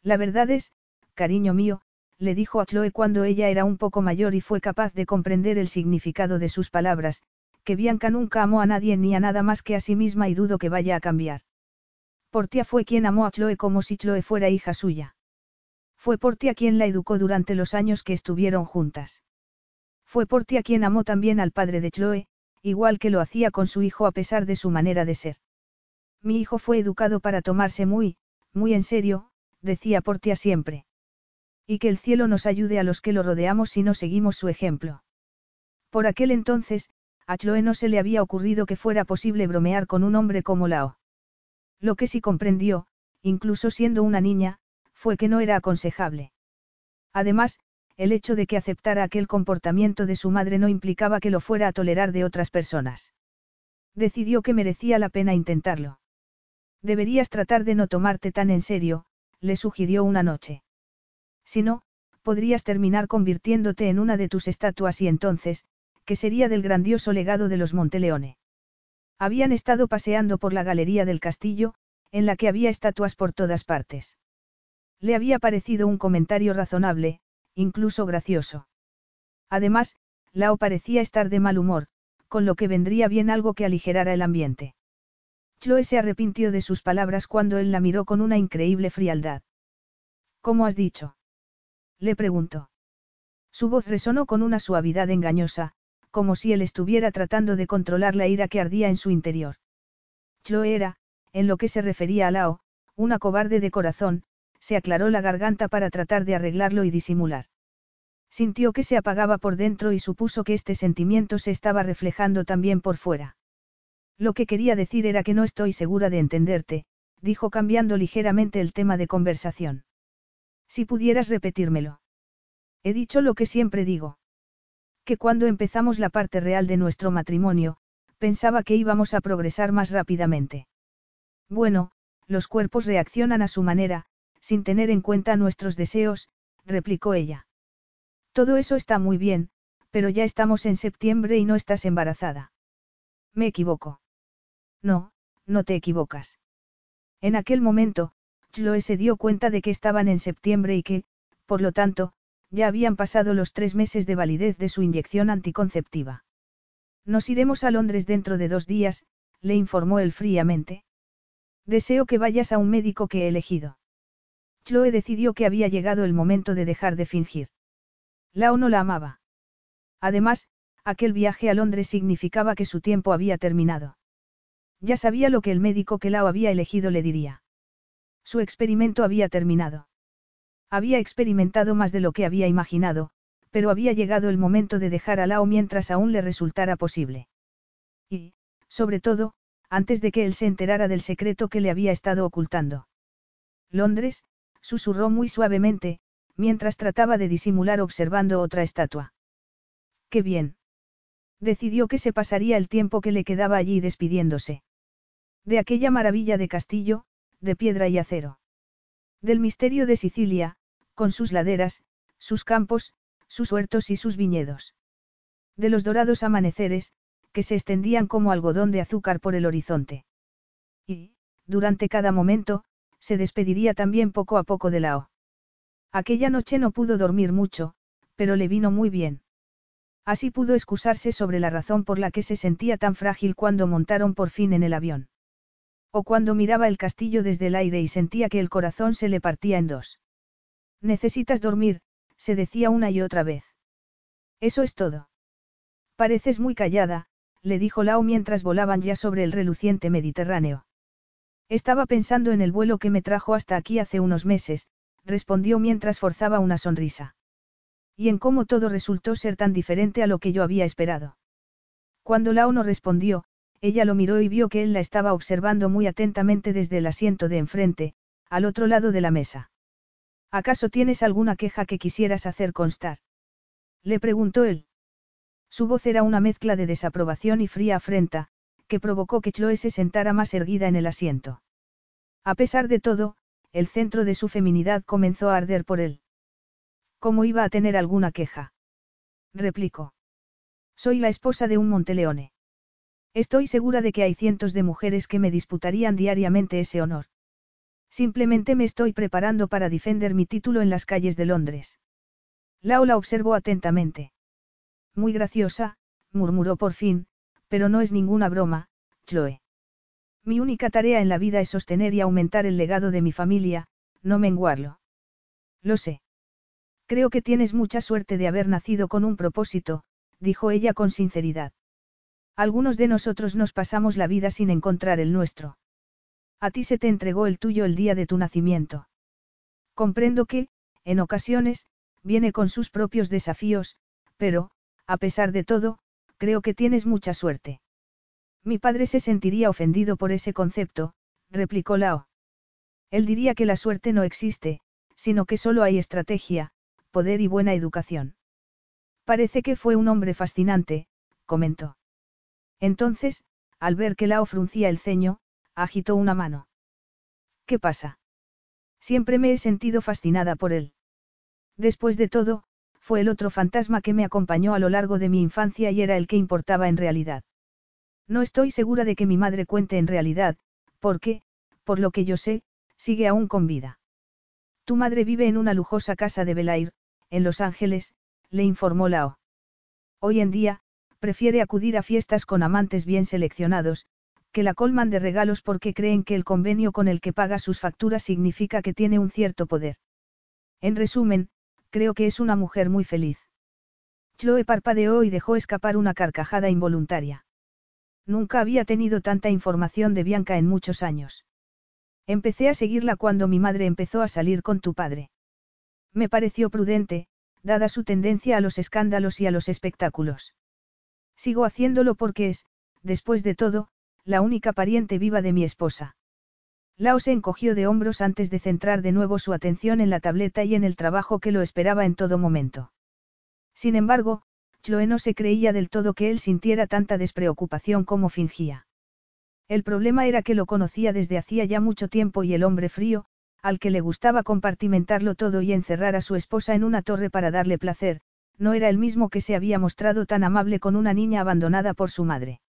La verdad es, cariño mío, le dijo a Chloe cuando ella era un poco mayor y fue capaz de comprender el significado de sus palabras, que Bianca nunca amó a nadie ni a nada más que a sí misma y dudo que vaya a cambiar. Portia fue quien amó a Chloe como si Chloe fuera hija suya. Fue Portia quien la educó durante los años que estuvieron juntas. Fue Portia quien amó también al padre de Chloe, igual que lo hacía con su hijo a pesar de su manera de ser. Mi hijo fue educado para tomarse muy, muy en serio, decía Portia siempre. Y que el cielo nos ayude a los que lo rodeamos si no seguimos su ejemplo. Por aquel entonces, a Chloe no se le había ocurrido que fuera posible bromear con un hombre como Lao. Lo que sí comprendió, incluso siendo una niña, fue que no era aconsejable. Además, el hecho de que aceptara aquel comportamiento de su madre no implicaba que lo fuera a tolerar de otras personas. Decidió que merecía la pena intentarlo. Deberías tratar de no tomarte tan en serio, le sugirió una noche. Si no, podrías terminar convirtiéndote en una de tus estatuas y entonces, ¿qué sería del grandioso legado de los Monteleone? Habían estado paseando por la galería del castillo, en la que había estatuas por todas partes. Le había parecido un comentario razonable, incluso gracioso. Además, Lao parecía estar de mal humor, con lo que vendría bien algo que aligerara el ambiente. Chloe se arrepintió de sus palabras cuando él la miró con una increíble frialdad. ¿Cómo has dicho? Le preguntó. Su voz resonó con una suavidad engañosa, como si él estuviera tratando de controlar la ira que ardía en su interior. Chloe era, en lo que se refería a Lao, una cobarde de corazón, se aclaró la garganta para tratar de arreglarlo y disimular. Sintió que se apagaba por dentro y supuso que este sentimiento se estaba reflejando también por fuera. Lo que quería decir era que no estoy segura de entenderte, dijo cambiando ligeramente el tema de conversación. Si pudieras repetírmelo. He dicho lo que siempre digo. Que cuando empezamos la parte real de nuestro matrimonio, pensaba que íbamos a progresar más rápidamente. Bueno, los cuerpos reaccionan a su manera, sin tener en cuenta nuestros deseos, replicó ella. Todo eso está muy bien, pero ya estamos en septiembre y no estás embarazada. Me equivoco. No, no te equivocas. En aquel momento, Chloe se dio cuenta de que estaban en septiembre y que, por lo tanto, ya habían pasado los tres meses de validez de su inyección anticonceptiva. Nos iremos a Londres dentro de dos días, le informó él fríamente. Deseo que vayas a un médico que he elegido. Chloe decidió que había llegado el momento de dejar de fingir. Lao no la amaba. Además, aquel viaje a Londres significaba que su tiempo había terminado. Ya sabía lo que el médico que Lao había elegido le diría. Su experimento había terminado. Había experimentado más de lo que había imaginado, pero había llegado el momento de dejar a Lao mientras aún le resultara posible. Y, sobre todo, antes de que él se enterara del secreto que le había estado ocultando. Londres, susurró muy suavemente, mientras trataba de disimular observando otra estatua. Qué bien. Decidió que se pasaría el tiempo que le quedaba allí despidiéndose. De aquella maravilla de castillo, de piedra y acero. Del misterio de Sicilia, con sus laderas, sus campos, sus huertos y sus viñedos. De los dorados amaneceres, que se extendían como algodón de azúcar por el horizonte. Y, durante cada momento, se despediría también poco a poco de Lao. Aquella noche no pudo dormir mucho, pero le vino muy bien. Así pudo excusarse sobre la razón por la que se sentía tan frágil cuando montaron por fin en el avión. O cuando miraba el castillo desde el aire y sentía que el corazón se le partía en dos. Necesitas dormir, se decía una y otra vez. Eso es todo. Pareces muy callada, le dijo Lao mientras volaban ya sobre el reluciente Mediterráneo. Estaba pensando en el vuelo que me trajo hasta aquí hace unos meses, respondió mientras forzaba una sonrisa. Y en cómo todo resultó ser tan diferente a lo que yo había esperado. Cuando Lao no respondió, ella lo miró y vio que él la estaba observando muy atentamente desde el asiento de enfrente, al otro lado de la mesa. ¿Acaso tienes alguna queja que quisieras hacer constar? Le preguntó él. Su voz era una mezcla de desaprobación y fría afrenta, que provocó que Chloe se sentara más erguida en el asiento. A pesar de todo, el centro de su feminidad comenzó a arder por él. ¿Cómo iba a tener alguna queja? replicó. Soy la esposa de un Monteleone. Estoy segura de que hay cientos de mujeres que me disputarían diariamente ese honor. Simplemente me estoy preparando para defender mi título en las calles de Londres. Lao la observó atentamente. Muy graciosa, murmuró por fin, pero no es ninguna broma, Chloe. Mi única tarea en la vida es sostener y aumentar el legado de mi familia, no menguarlo. Lo sé. Creo que tienes mucha suerte de haber nacido con un propósito, dijo ella con sinceridad. Algunos de nosotros nos pasamos la vida sin encontrar el nuestro. A ti se te entregó el tuyo el día de tu nacimiento. Comprendo que, en ocasiones, viene con sus propios desafíos, pero, a pesar de todo, creo que tienes mucha suerte. Mi padre se sentiría ofendido por ese concepto, replicó Lao. Él diría que la suerte no existe, sino que solo hay estrategia, poder y buena educación. Parece que fue un hombre fascinante, comentó. Entonces, al ver que Lao fruncía el ceño, agitó una mano. ¿Qué pasa? Siempre me he sentido fascinada por él. Después de todo, fue el otro fantasma que me acompañó a lo largo de mi infancia y era el que importaba en realidad. No estoy segura de que mi madre cuente en realidad, porque, por lo que yo sé, sigue aún con vida. Tu madre vive en una lujosa casa de Belair, en Los Ángeles, le informó Lao. Hoy en día, prefiere acudir a fiestas con amantes bien seleccionados, que la colman de regalos porque creen que el convenio con el que paga sus facturas significa que tiene un cierto poder. En resumen, creo que es una mujer muy feliz. Chloe parpadeó y dejó escapar una carcajada involuntaria. Nunca había tenido tanta información de Bianca en muchos años. Empecé a seguirla cuando mi madre empezó a salir con tu padre. Me pareció prudente, dada su tendencia a los escándalos y a los espectáculos. Sigo haciéndolo porque es, después de todo, la única pariente viva de mi esposa. Lao se encogió de hombros antes de centrar de nuevo su atención en la tableta y en el trabajo que lo esperaba en todo momento. Sin embargo, Chloe no se creía del todo que él sintiera tanta despreocupación como fingía. El problema era que lo conocía desde hacía ya mucho tiempo y el hombre frío, al que le gustaba compartimentarlo todo y encerrar a su esposa en una torre para darle placer, no era el mismo que se había mostrado tan amable con una niña abandonada por su madre.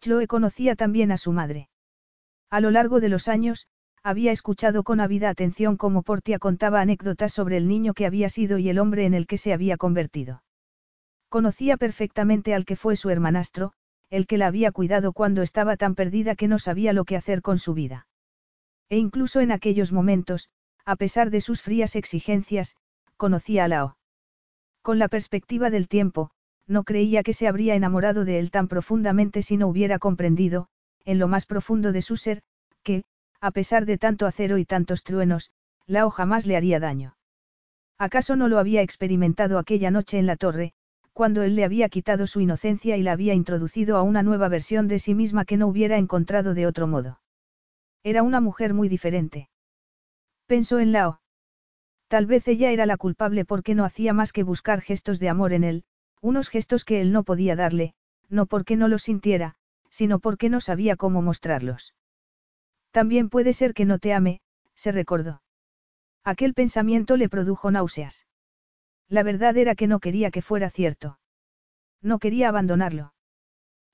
Chloe conocía también a su madre. A lo largo de los años, había escuchado con ávida atención cómo Portia contaba anécdotas sobre el niño que había sido y el hombre en el que se había convertido. Conocía perfectamente al que fue su hermanastro, el que la había cuidado cuando estaba tan perdida que no sabía lo que hacer con su vida. E incluso en aquellos momentos, a pesar de sus frías exigencias, conocía a Lao. Con la perspectiva del tiempo, no creía que se habría enamorado de él tan profundamente si no hubiera comprendido, en lo más profundo de su ser, que, a pesar de tanto acero y tantos truenos, Lao jamás le haría daño. ¿Acaso no lo había experimentado aquella noche en la torre, cuando él le había quitado su inocencia y la había introducido a una nueva versión de sí misma que no hubiera encontrado de otro modo? Era una mujer muy diferente. Pensó en Lao. Tal vez ella era la culpable porque no hacía más que buscar gestos de amor en él, unos gestos que él no podía darle, no porque no los sintiera, sino porque no sabía cómo mostrarlos. También puede ser que no te ame, se recordó. Aquel pensamiento le produjo náuseas. La verdad era que no quería que fuera cierto. No quería abandonarlo.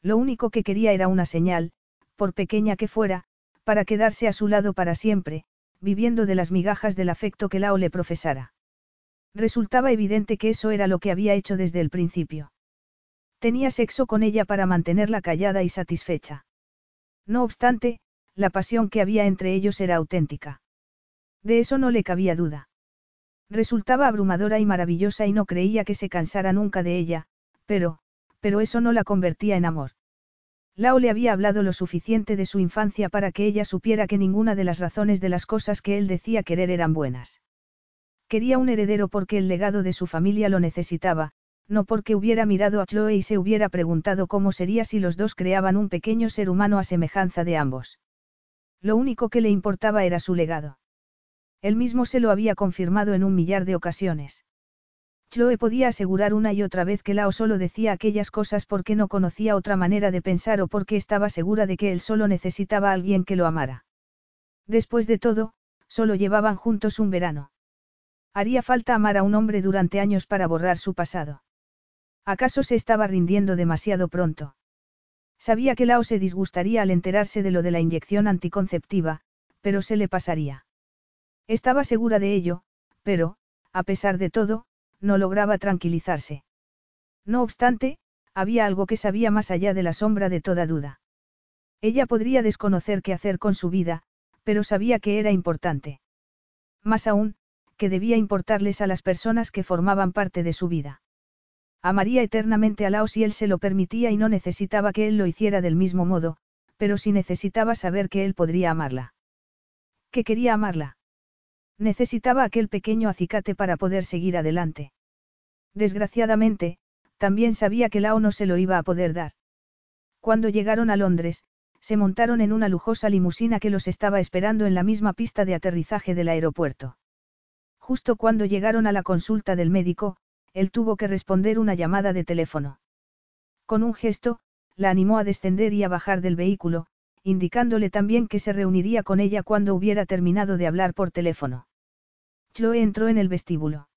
Lo único que quería era una señal, por pequeña que fuera, para quedarse a su lado para siempre, viviendo de las migajas del afecto que Lao le profesara. Resultaba evidente que eso era lo que había hecho desde el principio. Tenía sexo con ella para mantenerla callada y satisfecha. No obstante, la pasión que había entre ellos era auténtica. De eso no le cabía duda. Resultaba abrumadora y maravillosa y no creía que se cansara nunca de ella, pero, pero eso no la convertía en amor. Lao le había hablado lo suficiente de su infancia para que ella supiera que ninguna de las razones de las cosas que él decía querer eran buenas. Quería un heredero porque el legado de su familia lo necesitaba, no porque hubiera mirado a Chloe y se hubiera preguntado cómo sería si los dos creaban un pequeño ser humano a semejanza de ambos. Lo único que le importaba era su legado. Él mismo se lo había confirmado en un millar de ocasiones. Chloe podía asegurar una y otra vez que Lao solo decía aquellas cosas porque no conocía otra manera de pensar o porque estaba segura de que él solo necesitaba a alguien que lo amara. Después de todo, solo llevaban juntos un verano. Haría falta amar a un hombre durante años para borrar su pasado. ¿Acaso se estaba rindiendo demasiado pronto? Sabía que Lao se disgustaría al enterarse de lo de la inyección anticonceptiva, pero se le pasaría. Estaba segura de ello, pero, a pesar de todo, no lograba tranquilizarse. No obstante, había algo que sabía más allá de la sombra de toda duda. Ella podría desconocer qué hacer con su vida, pero sabía que era importante. Más aún, que debía importarles a las personas que formaban parte de su vida. Amaría eternamente a Lao si él se lo permitía y no necesitaba que él lo hiciera del mismo modo, pero sí necesitaba saber que él podría amarla. Que quería amarla. Necesitaba aquel pequeño acicate para poder seguir adelante. Desgraciadamente, también sabía que Lao no se lo iba a poder dar. Cuando llegaron a Londres, se montaron en una lujosa limusina que los estaba esperando en la misma pista de aterrizaje del aeropuerto. Justo cuando llegaron a la consulta del médico, él tuvo que responder una llamada de teléfono. Con un gesto, la animó a descender y a bajar del vehículo, indicándole también que se reuniría con ella cuando hubiera terminado de hablar por teléfono. Chloe entró en el vestíbulo.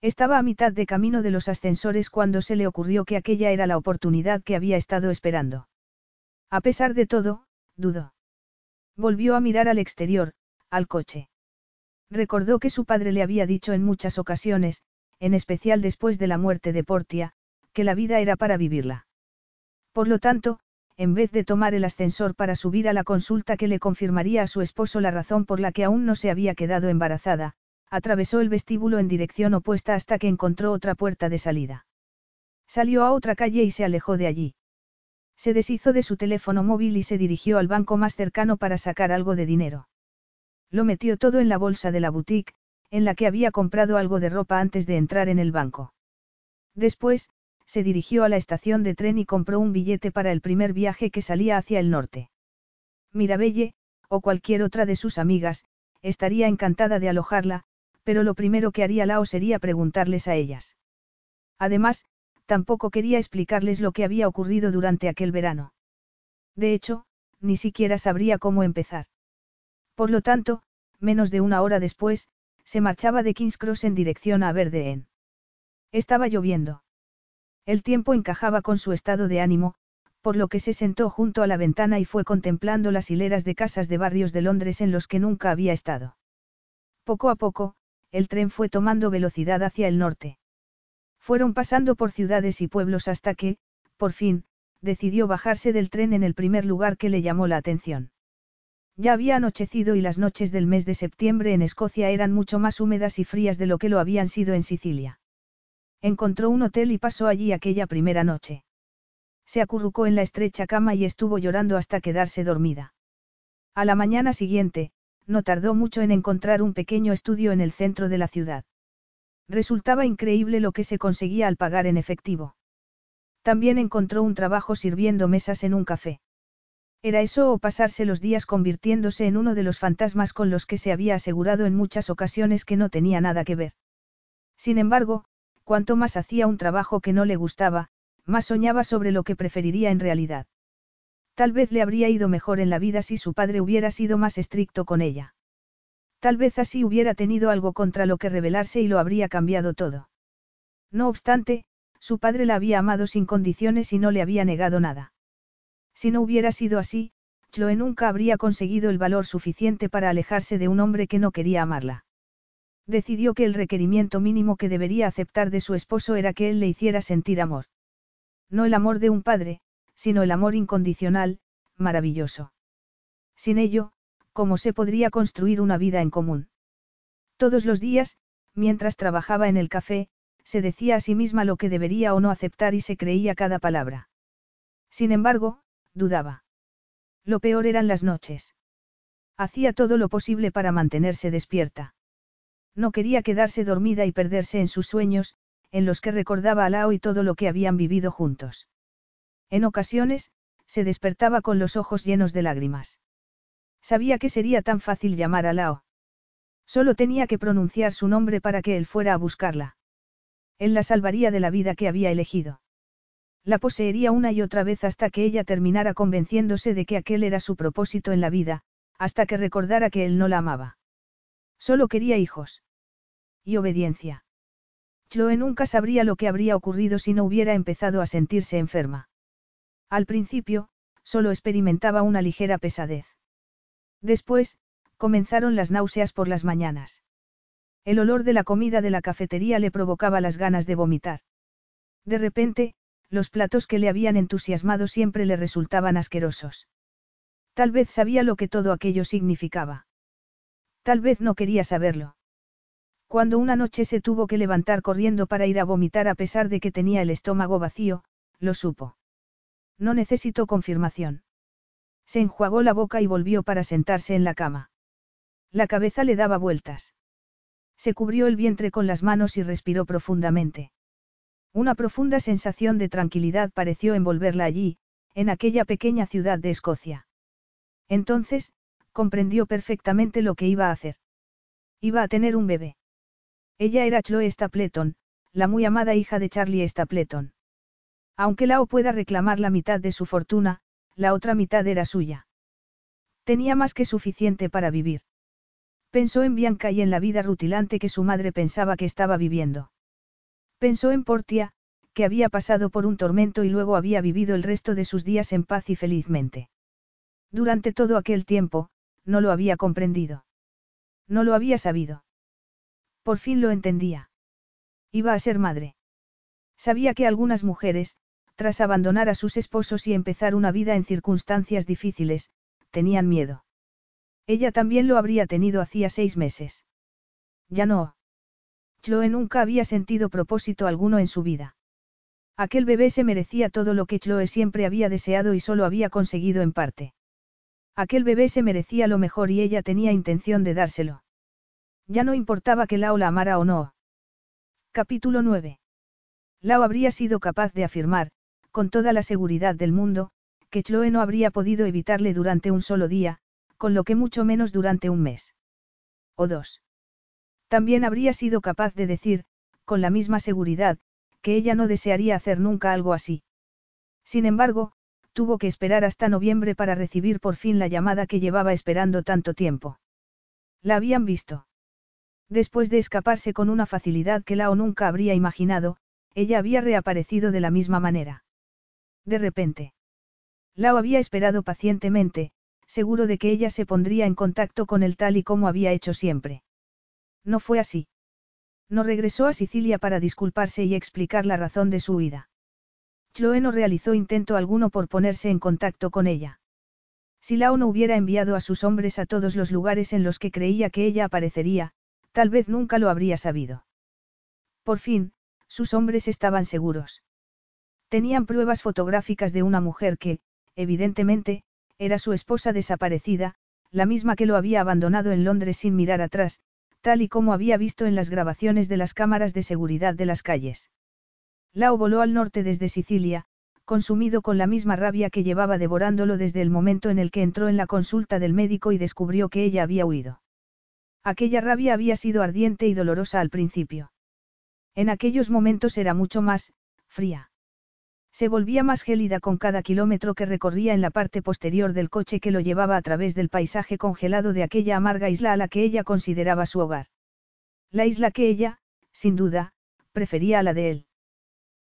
Estaba a mitad de camino de los ascensores cuando se le ocurrió que aquella era la oportunidad que había estado esperando. A pesar de todo, dudó. Volvió a mirar al exterior, al coche. Recordó que su padre le había dicho en muchas ocasiones, en especial después de la muerte de Portia, que la vida era para vivirla. Por lo tanto, en vez de tomar el ascensor para subir a la consulta que le confirmaría a su esposo la razón por la que aún no se había quedado embarazada, atravesó el vestíbulo en dirección opuesta hasta que encontró otra puerta de salida. Salió a otra calle y se alejó de allí. Se deshizo de su teléfono móvil y se dirigió al banco más cercano para sacar algo de dinero. Lo metió todo en la bolsa de la boutique, en la que había comprado algo de ropa antes de entrar en el banco. Después, se dirigió a la estación de tren y compró un billete para el primer viaje que salía hacia el norte. Mirabelle, o cualquier otra de sus amigas, estaría encantada de alojarla, pero lo primero que haría Lao sería preguntarles a ellas. Además, tampoco quería explicarles lo que había ocurrido durante aquel verano. De hecho, ni siquiera sabría cómo empezar. Por lo tanto, menos de una hora después, se marchaba de King's Cross en dirección a Aberdeen. Estaba lloviendo. El tiempo encajaba con su estado de ánimo, por lo que se sentó junto a la ventana y fue contemplando las hileras de casas de barrios de Londres en los que nunca había estado. Poco a poco, el tren fue tomando velocidad hacia el norte. Fueron pasando por ciudades y pueblos hasta que, por fin, decidió bajarse del tren en el primer lugar que le llamó la atención. Ya había anochecido y las noches del mes de septiembre en Escocia eran mucho más húmedas y frías de lo que lo habían sido en Sicilia. Encontró un hotel y pasó allí aquella primera noche. Se acurrucó en la estrecha cama y estuvo llorando hasta quedarse dormida. A la mañana siguiente, no tardó mucho en encontrar un pequeño estudio en el centro de la ciudad. Resultaba increíble lo que se conseguía al pagar en efectivo. También encontró un trabajo sirviendo mesas en un café. Era eso o pasarse los días convirtiéndose en uno de los fantasmas con los que se había asegurado en muchas ocasiones que no tenía nada que ver. Sin embargo, cuanto más hacía un trabajo que no le gustaba, más soñaba sobre lo que preferiría en realidad. Tal vez le habría ido mejor en la vida si su padre hubiera sido más estricto con ella. Tal vez así hubiera tenido algo contra lo que rebelarse y lo habría cambiado todo. No obstante, su padre la había amado sin condiciones y no le había negado nada. Si no hubiera sido así, Chloe nunca habría conseguido el valor suficiente para alejarse de un hombre que no quería amarla. Decidió que el requerimiento mínimo que debería aceptar de su esposo era que él le hiciera sentir amor. No el amor de un padre, sino el amor incondicional, maravilloso. Sin ello, ¿cómo se podría construir una vida en común? Todos los días, mientras trabajaba en el café, se decía a sí misma lo que debería o no aceptar y se creía cada palabra. Sin embargo, dudaba. Lo peor eran las noches. Hacía todo lo posible para mantenerse despierta. No quería quedarse dormida y perderse en sus sueños, en los que recordaba a Lao y todo lo que habían vivido juntos. En ocasiones, se despertaba con los ojos llenos de lágrimas. Sabía que sería tan fácil llamar a Lao. Solo tenía que pronunciar su nombre para que él fuera a buscarla. Él la salvaría de la vida que había elegido. La poseería una y otra vez hasta que ella terminara convenciéndose de que aquel era su propósito en la vida, hasta que recordara que él no la amaba. Solo quería hijos. Y obediencia. Chloe nunca sabría lo que habría ocurrido si no hubiera empezado a sentirse enferma. Al principio, solo experimentaba una ligera pesadez. Después, comenzaron las náuseas por las mañanas. El olor de la comida de la cafetería le provocaba las ganas de vomitar. De repente, los platos que le habían entusiasmado siempre le resultaban asquerosos. Tal vez sabía lo que todo aquello significaba. Tal vez no quería saberlo. Cuando una noche se tuvo que levantar corriendo para ir a vomitar a pesar de que tenía el estómago vacío, lo supo. No necesitó confirmación. Se enjuagó la boca y volvió para sentarse en la cama. La cabeza le daba vueltas. Se cubrió el vientre con las manos y respiró profundamente. Una profunda sensación de tranquilidad pareció envolverla allí, en aquella pequeña ciudad de Escocia. Entonces, comprendió perfectamente lo que iba a hacer. Iba a tener un bebé. Ella era Chloe Stapleton, la muy amada hija de Charlie Stapleton. Aunque Lao pueda reclamar la mitad de su fortuna, la otra mitad era suya. Tenía más que suficiente para vivir. Pensó en Bianca y en la vida rutilante que su madre pensaba que estaba viviendo. Pensó en Portia, que había pasado por un tormento y luego había vivido el resto de sus días en paz y felizmente. Durante todo aquel tiempo, no lo había comprendido. No lo había sabido. Por fin lo entendía. Iba a ser madre. Sabía que algunas mujeres, tras abandonar a sus esposos y empezar una vida en circunstancias difíciles, tenían miedo. Ella también lo habría tenido hacía seis meses. Ya no. Chloe nunca había sentido propósito alguno en su vida. Aquel bebé se merecía todo lo que Chloe siempre había deseado y solo había conseguido en parte. Aquel bebé se merecía lo mejor y ella tenía intención de dárselo. Ya no importaba que Lao la amara o no. Capítulo 9. Lao habría sido capaz de afirmar, con toda la seguridad del mundo, que Chloe no habría podido evitarle durante un solo día, con lo que mucho menos durante un mes. O dos. También habría sido capaz de decir, con la misma seguridad, que ella no desearía hacer nunca algo así. Sin embargo, tuvo que esperar hasta noviembre para recibir por fin la llamada que llevaba esperando tanto tiempo. La habían visto. Después de escaparse con una facilidad que Lao nunca habría imaginado, ella había reaparecido de la misma manera. De repente. Lao había esperado pacientemente, seguro de que ella se pondría en contacto con él tal y como había hecho siempre. No fue así. No regresó a Sicilia para disculparse y explicar la razón de su huida. Chloe no realizó intento alguno por ponerse en contacto con ella. Si Lao no hubiera enviado a sus hombres a todos los lugares en los que creía que ella aparecería, tal vez nunca lo habría sabido. Por fin, sus hombres estaban seguros. Tenían pruebas fotográficas de una mujer que, evidentemente, era su esposa desaparecida, la misma que lo había abandonado en Londres sin mirar atrás, tal y como había visto en las grabaciones de las cámaras de seguridad de las calles. Lao voló al norte desde Sicilia, consumido con la misma rabia que llevaba devorándolo desde el momento en el que entró en la consulta del médico y descubrió que ella había huido. Aquella rabia había sido ardiente y dolorosa al principio. En aquellos momentos era mucho más, fría. Se volvía más gélida con cada kilómetro que recorría en la parte posterior del coche que lo llevaba a través del paisaje congelado de aquella amarga isla a la que ella consideraba su hogar. La isla que ella, sin duda, prefería a la de él.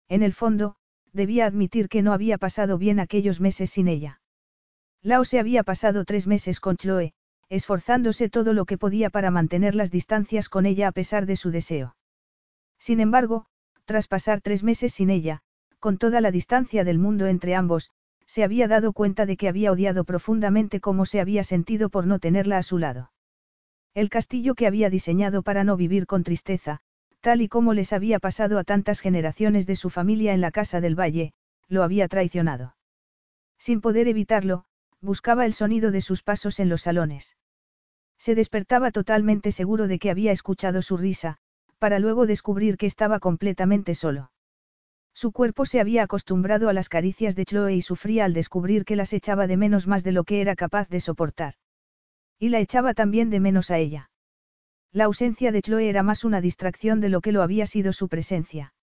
En el fondo, debía admitir que no había pasado bien aquellos meses sin ella. Lao se había pasado tres meses con Chloe, esforzándose todo lo que podía para mantener las distancias con ella a pesar de su deseo. Sin embargo, tras pasar tres meses sin ella, con toda la distancia del mundo entre ambos, se había dado cuenta de que había odiado profundamente cómo se había sentido por no tenerla a su lado. El castillo que había diseñado para no vivir con tristeza, tal y como les había pasado a tantas generaciones de su familia en la casa del valle, lo había traicionado. Sin poder evitarlo, buscaba el sonido de sus pasos en los salones. Se despertaba totalmente seguro de que había escuchado su risa, para luego descubrir que estaba completamente solo. Su cuerpo se había acostumbrado a las caricias de Chloe y sufría al descubrir que las echaba de menos más de lo que era capaz de soportar. Y la echaba también de menos a ella. La ausencia de Chloe era más una distracción de lo que lo había sido su presencia.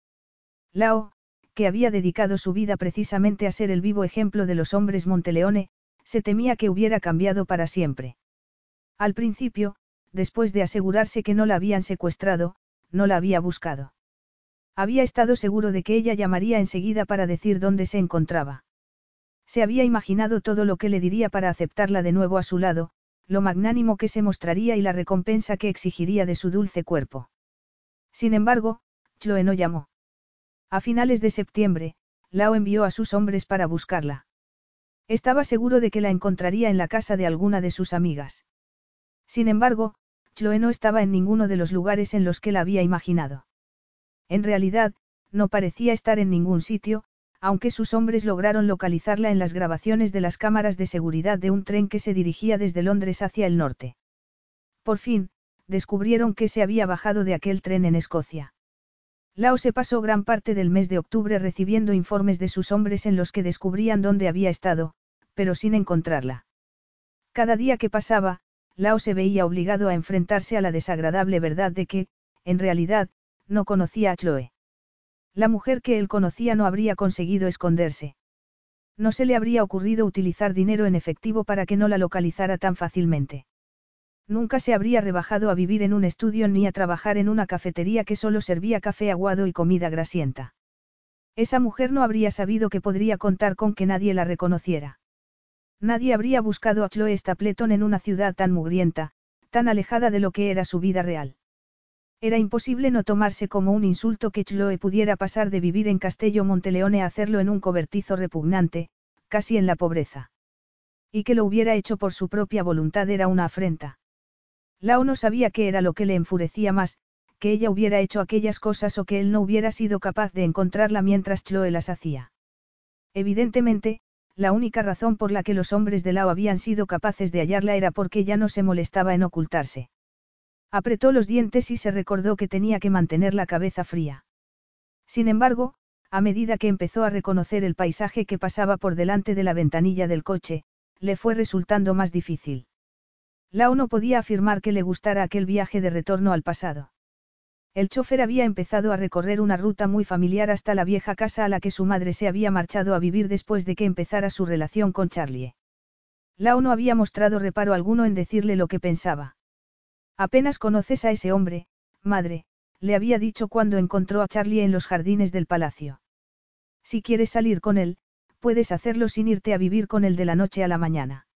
Lao, que había dedicado su vida precisamente a ser el vivo ejemplo de los hombres Monteleone, se temía que hubiera cambiado para siempre. Al principio, después de asegurarse que no la habían secuestrado, no la había buscado. Había estado seguro de que ella llamaría enseguida para decir dónde se encontraba. Se había imaginado todo lo que le diría para aceptarla de nuevo a su lado, lo magnánimo que se mostraría y la recompensa que exigiría de su dulce cuerpo. Sin embargo, Chloe no llamó. A finales de septiembre, Lao envió a sus hombres para buscarla. Estaba seguro de que la encontraría en la casa de alguna de sus amigas. Sin embargo, Chloe no estaba en ninguno de los lugares en los que la había imaginado. En realidad, no parecía estar en ningún sitio, aunque sus hombres lograron localizarla en las grabaciones de las cámaras de seguridad de un tren que se dirigía desde Londres hacia el norte. Por fin, descubrieron que se había bajado de aquel tren en Escocia. Lao se pasó gran parte del mes de octubre recibiendo informes de sus hombres en los que descubrían dónde había estado, pero sin encontrarla. Cada día que pasaba, Lao se veía obligado a enfrentarse a la desagradable verdad de que, en realidad, no conocía a Chloe. La mujer que él conocía no habría conseguido esconderse. No se le habría ocurrido utilizar dinero en efectivo para que no la localizara tan fácilmente. Nunca se habría rebajado a vivir en un estudio ni a trabajar en una cafetería que solo servía café aguado y comida grasienta. Esa mujer no habría sabido que podría contar con que nadie la reconociera. Nadie habría buscado a Chloe Stapleton en una ciudad tan mugrienta, tan alejada de lo que era su vida real. Era imposible no tomarse como un insulto que Chloe pudiera pasar de vivir en Castello Monteleone a hacerlo en un cobertizo repugnante, casi en la pobreza. Y que lo hubiera hecho por su propia voluntad era una afrenta. Lao no sabía qué era lo que le enfurecía más, que ella hubiera hecho aquellas cosas o que él no hubiera sido capaz de encontrarla mientras Chloe las hacía. Evidentemente, la única razón por la que los hombres de Lao habían sido capaces de hallarla era porque ya no se molestaba en ocultarse. Apretó los dientes y se recordó que tenía que mantener la cabeza fría. Sin embargo, a medida que empezó a reconocer el paisaje que pasaba por delante de la ventanilla del coche, le fue resultando más difícil. Lao no podía afirmar que le gustara aquel viaje de retorno al pasado. El chofer había empezado a recorrer una ruta muy familiar hasta la vieja casa a la que su madre se había marchado a vivir después de que empezara su relación con Charlie. Lao no había mostrado reparo alguno en decirle lo que pensaba. Apenas conoces a ese hombre, madre, le había dicho cuando encontró a Charlie en los jardines del palacio. Si quieres salir con él, puedes hacerlo sin irte a vivir con él de la noche a la mañana.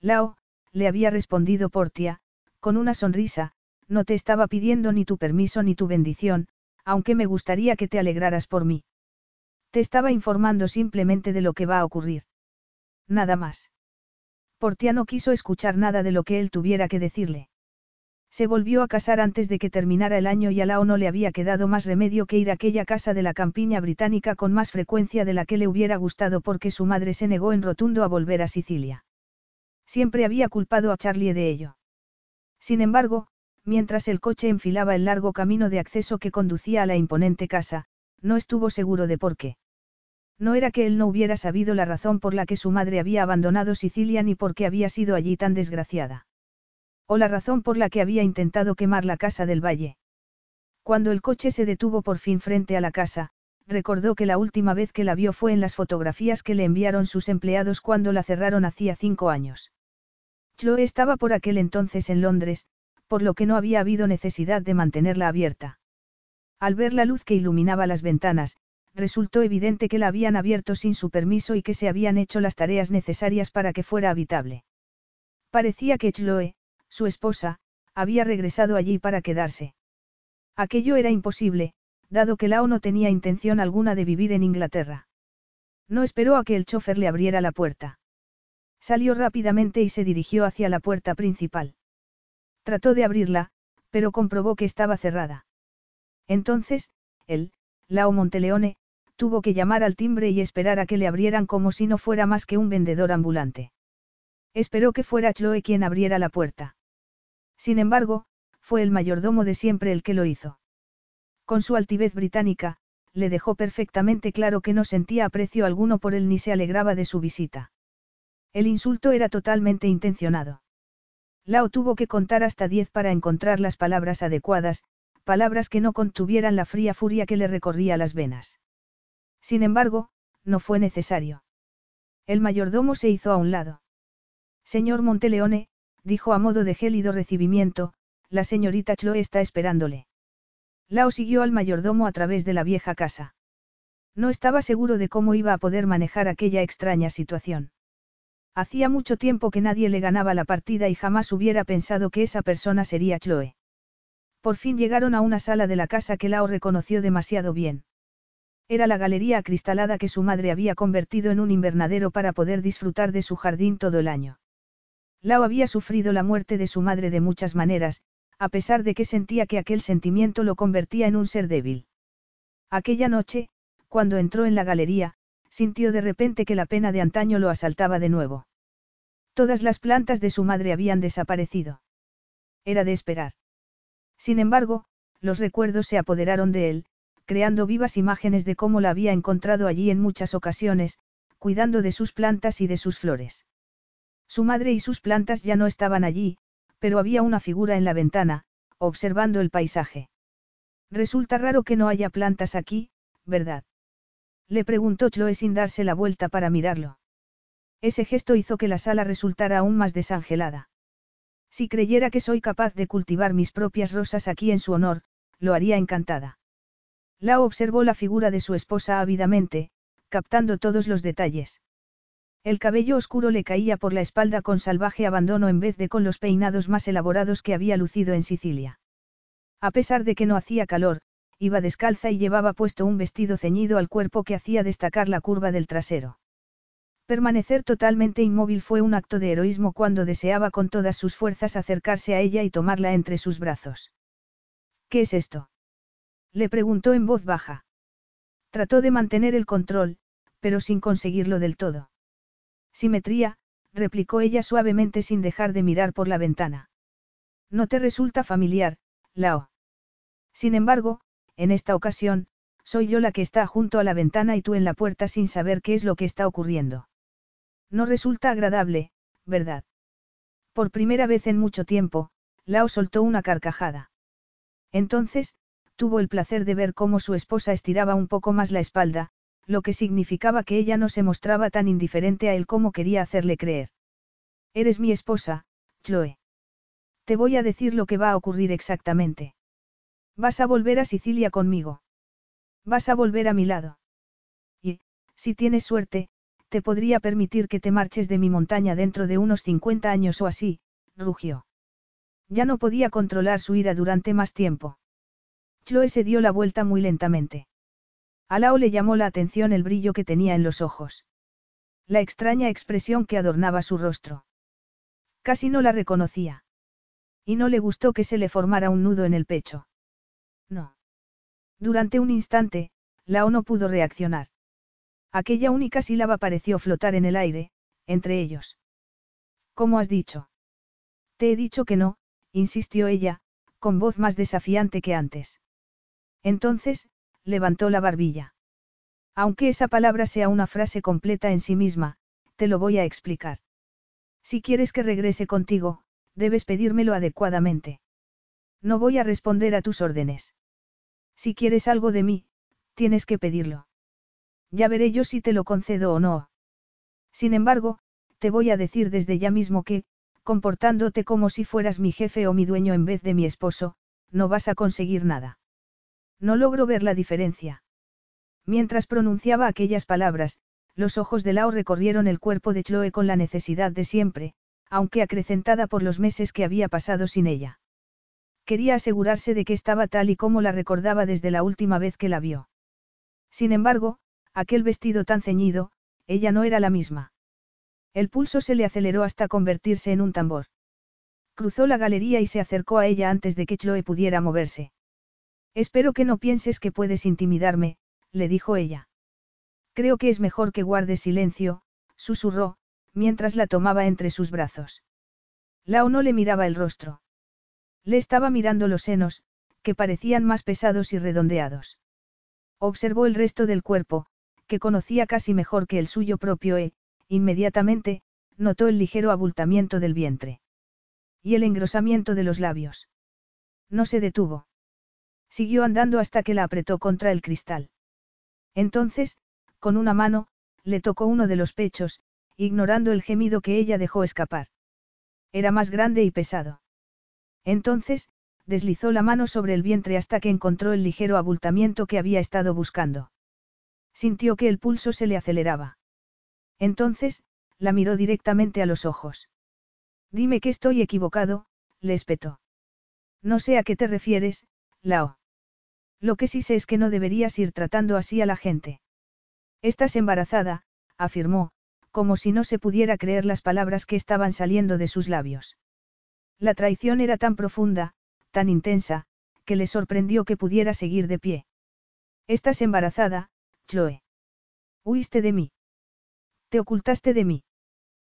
Lao, le había respondido Portia, con una sonrisa, no te estaba pidiendo ni tu permiso ni tu bendición, aunque me gustaría que te alegraras por mí. Te estaba informando simplemente de lo que va a ocurrir. Nada más. Portia no quiso escuchar nada de lo que él tuviera que decirle. Se volvió a casar antes de que terminara el año y a Lao no le había quedado más remedio que ir a aquella casa de la campiña británica con más frecuencia de la que le hubiera gustado porque su madre se negó en rotundo a volver a Sicilia. Siempre había culpado a Charlie de ello. Sin embargo, mientras el coche enfilaba el largo camino de acceso que conducía a la imponente casa, no estuvo seguro de por qué. No era que él no hubiera sabido la razón por la que su madre había abandonado Sicilia ni por qué había sido allí tan desgraciada. O la razón por la que había intentado quemar la casa del valle. Cuando el coche se detuvo por fin frente a la casa, recordó que la última vez que la vio fue en las fotografías que le enviaron sus empleados cuando la cerraron hacía cinco años. Chloe estaba por aquel entonces en Londres, por lo que no había habido necesidad de mantenerla abierta. Al ver la luz que iluminaba las ventanas, resultó evidente que la habían abierto sin su permiso y que se habían hecho las tareas necesarias para que fuera habitable. Parecía que Chloe, su esposa, había regresado allí para quedarse. Aquello era imposible, dado que Lao no tenía intención alguna de vivir en Inglaterra. No esperó a que el chofer le abriera la puerta. Salió rápidamente y se dirigió hacia la puerta principal. Trató de abrirla, pero comprobó que estaba cerrada. Entonces, él, Lao Monteleone, tuvo que llamar al timbre y esperar a que le abrieran como si no fuera más que un vendedor ambulante. Esperó que fuera Chloe quien abriera la puerta. Sin embargo, fue el mayordomo de siempre el que lo hizo. Con su altivez británica, le dejó perfectamente claro que no sentía aprecio alguno por él ni se alegraba de su visita. El insulto era totalmente intencionado. Lao tuvo que contar hasta diez para encontrar las palabras adecuadas, palabras que no contuvieran la fría furia que le recorría las venas. Sin embargo, no fue necesario. El mayordomo se hizo a un lado. Señor Monteleone, dijo a modo de gélido recibimiento, la señorita Chloe está esperándole. Lao siguió al mayordomo a través de la vieja casa. No estaba seguro de cómo iba a poder manejar aquella extraña situación. Hacía mucho tiempo que nadie le ganaba la partida y jamás hubiera pensado que esa persona sería Chloe. Por fin llegaron a una sala de la casa que Lao reconoció demasiado bien. Era la galería acristalada que su madre había convertido en un invernadero para poder disfrutar de su jardín todo el año. Lao había sufrido la muerte de su madre de muchas maneras, a pesar de que sentía que aquel sentimiento lo convertía en un ser débil. Aquella noche, cuando entró en la galería, sintió de repente que la pena de antaño lo asaltaba de nuevo. Todas las plantas de su madre habían desaparecido. Era de esperar. Sin embargo, los recuerdos se apoderaron de él, creando vivas imágenes de cómo la había encontrado allí en muchas ocasiones, cuidando de sus plantas y de sus flores. Su madre y sus plantas ya no estaban allí, pero había una figura en la ventana, observando el paisaje. Resulta raro que no haya plantas aquí, ¿verdad? Le preguntó Chloe sin darse la vuelta para mirarlo. Ese gesto hizo que la sala resultara aún más desangelada. Si creyera que soy capaz de cultivar mis propias rosas aquí en su honor, lo haría encantada. Lao observó la figura de su esposa ávidamente, captando todos los detalles. El cabello oscuro le caía por la espalda con salvaje abandono en vez de con los peinados más elaborados que había lucido en Sicilia. A pesar de que no hacía calor, iba descalza y llevaba puesto un vestido ceñido al cuerpo que hacía destacar la curva del trasero. Permanecer totalmente inmóvil fue un acto de heroísmo cuando deseaba con todas sus fuerzas acercarse a ella y tomarla entre sus brazos. ¿Qué es esto? Le preguntó en voz baja. Trató de mantener el control, pero sin conseguirlo del todo. Simetría, replicó ella suavemente sin dejar de mirar por la ventana. No te resulta familiar, Lao. Sin embargo, en esta ocasión, soy yo la que está junto a la ventana y tú en la puerta sin saber qué es lo que está ocurriendo. No resulta agradable, ¿verdad? Por primera vez en mucho tiempo, Lao soltó una carcajada. Entonces, tuvo el placer de ver cómo su esposa estiraba un poco más la espalda, lo que significaba que ella no se mostraba tan indiferente a él como quería hacerle creer. Eres mi esposa, Chloe. Te voy a decir lo que va a ocurrir exactamente. Vas a volver a Sicilia conmigo. Vas a volver a mi lado. Y, si tienes suerte, te podría permitir que te marches de mi montaña dentro de unos 50 años o así, rugió. Ya no podía controlar su ira durante más tiempo. Chloe se dio la vuelta muy lentamente. A Lao le llamó la atención el brillo que tenía en los ojos. La extraña expresión que adornaba su rostro. Casi no la reconocía. Y no le gustó que se le formara un nudo en el pecho. No. Durante un instante, Lao no pudo reaccionar. Aquella única sílaba pareció flotar en el aire, entre ellos. ¿Cómo has dicho? Te he dicho que no, insistió ella, con voz más desafiante que antes. Entonces, levantó la barbilla. Aunque esa palabra sea una frase completa en sí misma, te lo voy a explicar. Si quieres que regrese contigo, debes pedírmelo adecuadamente. No voy a responder a tus órdenes. Si quieres algo de mí, tienes que pedirlo. Ya veré yo si te lo concedo o no. Sin embargo, te voy a decir desde ya mismo que, comportándote como si fueras mi jefe o mi dueño en vez de mi esposo, no vas a conseguir nada. No logro ver la diferencia. Mientras pronunciaba aquellas palabras, los ojos de Lao recorrieron el cuerpo de Chloe con la necesidad de siempre, aunque acrecentada por los meses que había pasado sin ella. Quería asegurarse de que estaba tal y como la recordaba desde la última vez que la vio. Sin embargo, aquel vestido tan ceñido, ella no era la misma. El pulso se le aceleró hasta convertirse en un tambor. Cruzó la galería y se acercó a ella antes de que Chloe pudiera moverse. Espero que no pienses que puedes intimidarme, le dijo ella. Creo que es mejor que guarde silencio, susurró, mientras la tomaba entre sus brazos. Lao no le miraba el rostro. Le estaba mirando los senos, que parecían más pesados y redondeados. Observó el resto del cuerpo, que conocía casi mejor que el suyo propio e, inmediatamente, notó el ligero abultamiento del vientre. Y el engrosamiento de los labios. No se detuvo. Siguió andando hasta que la apretó contra el cristal. Entonces, con una mano, le tocó uno de los pechos, ignorando el gemido que ella dejó escapar. Era más grande y pesado. Entonces, deslizó la mano sobre el vientre hasta que encontró el ligero abultamiento que había estado buscando. Sintió que el pulso se le aceleraba. Entonces, la miró directamente a los ojos. Dime que estoy equivocado, le espetó. No sé a qué te refieres, Lao. Lo que sí sé es que no deberías ir tratando así a la gente. Estás embarazada, afirmó, como si no se pudiera creer las palabras que estaban saliendo de sus labios. La traición era tan profunda, tan intensa, que le sorprendió que pudiera seguir de pie. Estás embarazada, Chloe. Huiste de mí. Te ocultaste de mí.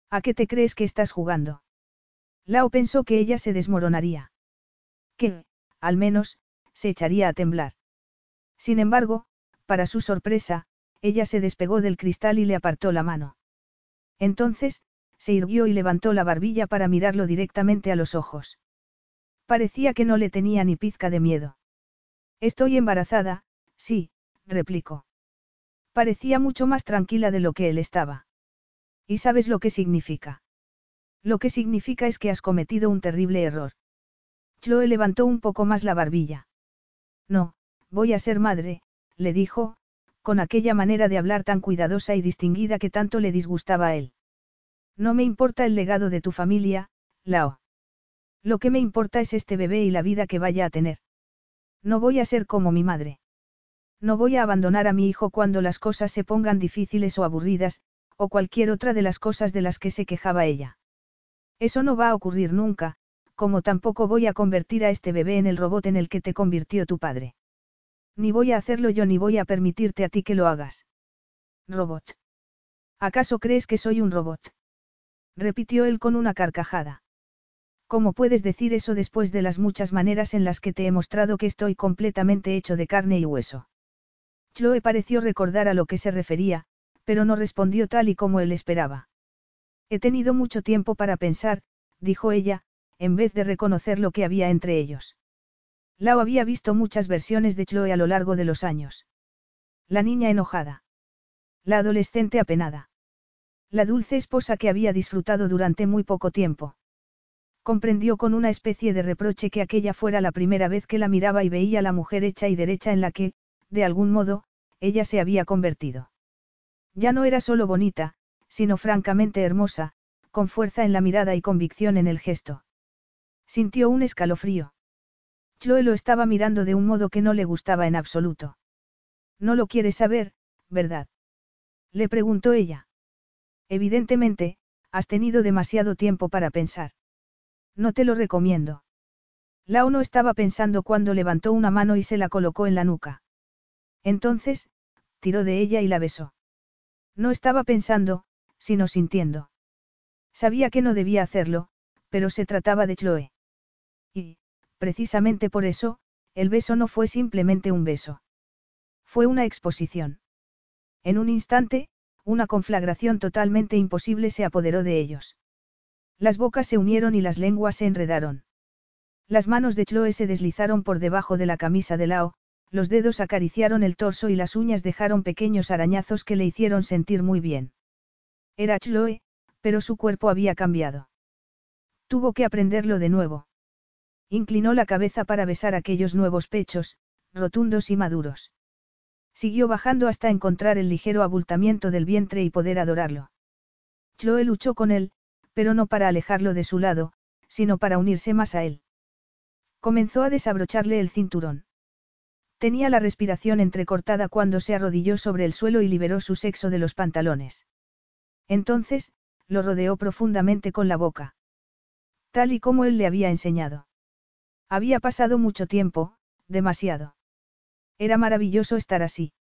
¿A qué te crees que estás jugando? Lao pensó que ella se desmoronaría. Que, al menos, se echaría a temblar. Sin embargo, para su sorpresa, ella se despegó del cristal y le apartó la mano. Entonces, se irguió y levantó la barbilla para mirarlo directamente a los ojos. Parecía que no le tenía ni pizca de miedo. Estoy embarazada, sí, replicó. Parecía mucho más tranquila de lo que él estaba. ¿Y sabes lo que significa? Lo que significa es que has cometido un terrible error. Chloe levantó un poco más la barbilla. No, voy a ser madre, le dijo, con aquella manera de hablar tan cuidadosa y distinguida que tanto le disgustaba a él. No me importa el legado de tu familia, Lao. Lo que me importa es este bebé y la vida que vaya a tener. No voy a ser como mi madre. No voy a abandonar a mi hijo cuando las cosas se pongan difíciles o aburridas, o cualquier otra de las cosas de las que se quejaba ella. Eso no va a ocurrir nunca, como tampoco voy a convertir a este bebé en el robot en el que te convirtió tu padre. Ni voy a hacerlo yo ni voy a permitirte a ti que lo hagas. Robot. ¿Acaso crees que soy un robot? Repitió él con una carcajada. ¿Cómo puedes decir eso después de las muchas maneras en las que te he mostrado que estoy completamente hecho de carne y hueso? Chloe pareció recordar a lo que se refería, pero no respondió tal y como él esperaba. He tenido mucho tiempo para pensar, dijo ella, en vez de reconocer lo que había entre ellos. Lao había visto muchas versiones de Chloe a lo largo de los años. La niña enojada. La adolescente apenada. La dulce esposa que había disfrutado durante muy poco tiempo. Comprendió con una especie de reproche que aquella fuera la primera vez que la miraba y veía la mujer hecha y derecha en la que, de algún modo, ella se había convertido. Ya no era solo bonita, sino francamente hermosa, con fuerza en la mirada y convicción en el gesto. Sintió un escalofrío. Chloe lo estaba mirando de un modo que no le gustaba en absoluto. No lo quiere saber, ¿verdad? Le preguntó ella. Evidentemente, has tenido demasiado tiempo para pensar. No te lo recomiendo. Lao no estaba pensando cuando levantó una mano y se la colocó en la nuca. Entonces, tiró de ella y la besó. No estaba pensando, sino sintiendo. Sabía que no debía hacerlo, pero se trataba de Chloe. Y, precisamente por eso, el beso no fue simplemente un beso. Fue una exposición. En un instante, una conflagración totalmente imposible se apoderó de ellos. Las bocas se unieron y las lenguas se enredaron. Las manos de Chloe se deslizaron por debajo de la camisa de Lao, los dedos acariciaron el torso y las uñas dejaron pequeños arañazos que le hicieron sentir muy bien. Era Chloe, pero su cuerpo había cambiado. Tuvo que aprenderlo de nuevo. Inclinó la cabeza para besar aquellos nuevos pechos, rotundos y maduros. Siguió bajando hasta encontrar el ligero abultamiento del vientre y poder adorarlo. Chloe luchó con él, pero no para alejarlo de su lado, sino para unirse más a él. Comenzó a desabrocharle el cinturón. Tenía la respiración entrecortada cuando se arrodilló sobre el suelo y liberó su sexo de los pantalones. Entonces, lo rodeó profundamente con la boca. Tal y como él le había enseñado. Había pasado mucho tiempo, demasiado. Era maravilloso estar así.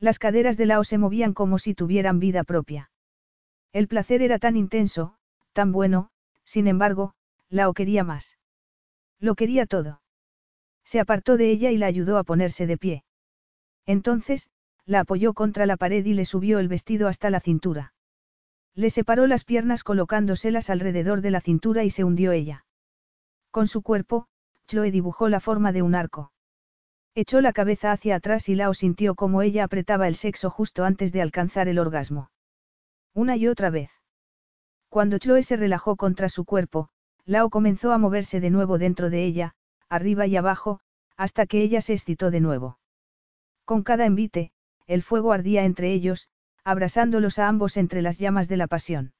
Las caderas de Lao se movían como si tuvieran vida propia. El placer era tan intenso, tan bueno, sin embargo, la o quería más. Lo quería todo. Se apartó de ella y la ayudó a ponerse de pie. Entonces, la apoyó contra la pared y le subió el vestido hasta la cintura. Le separó las piernas colocándoselas alrededor de la cintura y se hundió ella. Con su cuerpo, Chloe dibujó la forma de un arco. Echó la cabeza hacia atrás y Lao sintió como ella apretaba el sexo justo antes de alcanzar el orgasmo. Una y otra vez. Cuando Chloe se relajó contra su cuerpo, Lao comenzó a moverse de nuevo dentro de ella, arriba y abajo, hasta que ella se excitó de nuevo. Con cada envite, el fuego ardía entre ellos, abrasándolos a ambos entre las llamas de la pasión.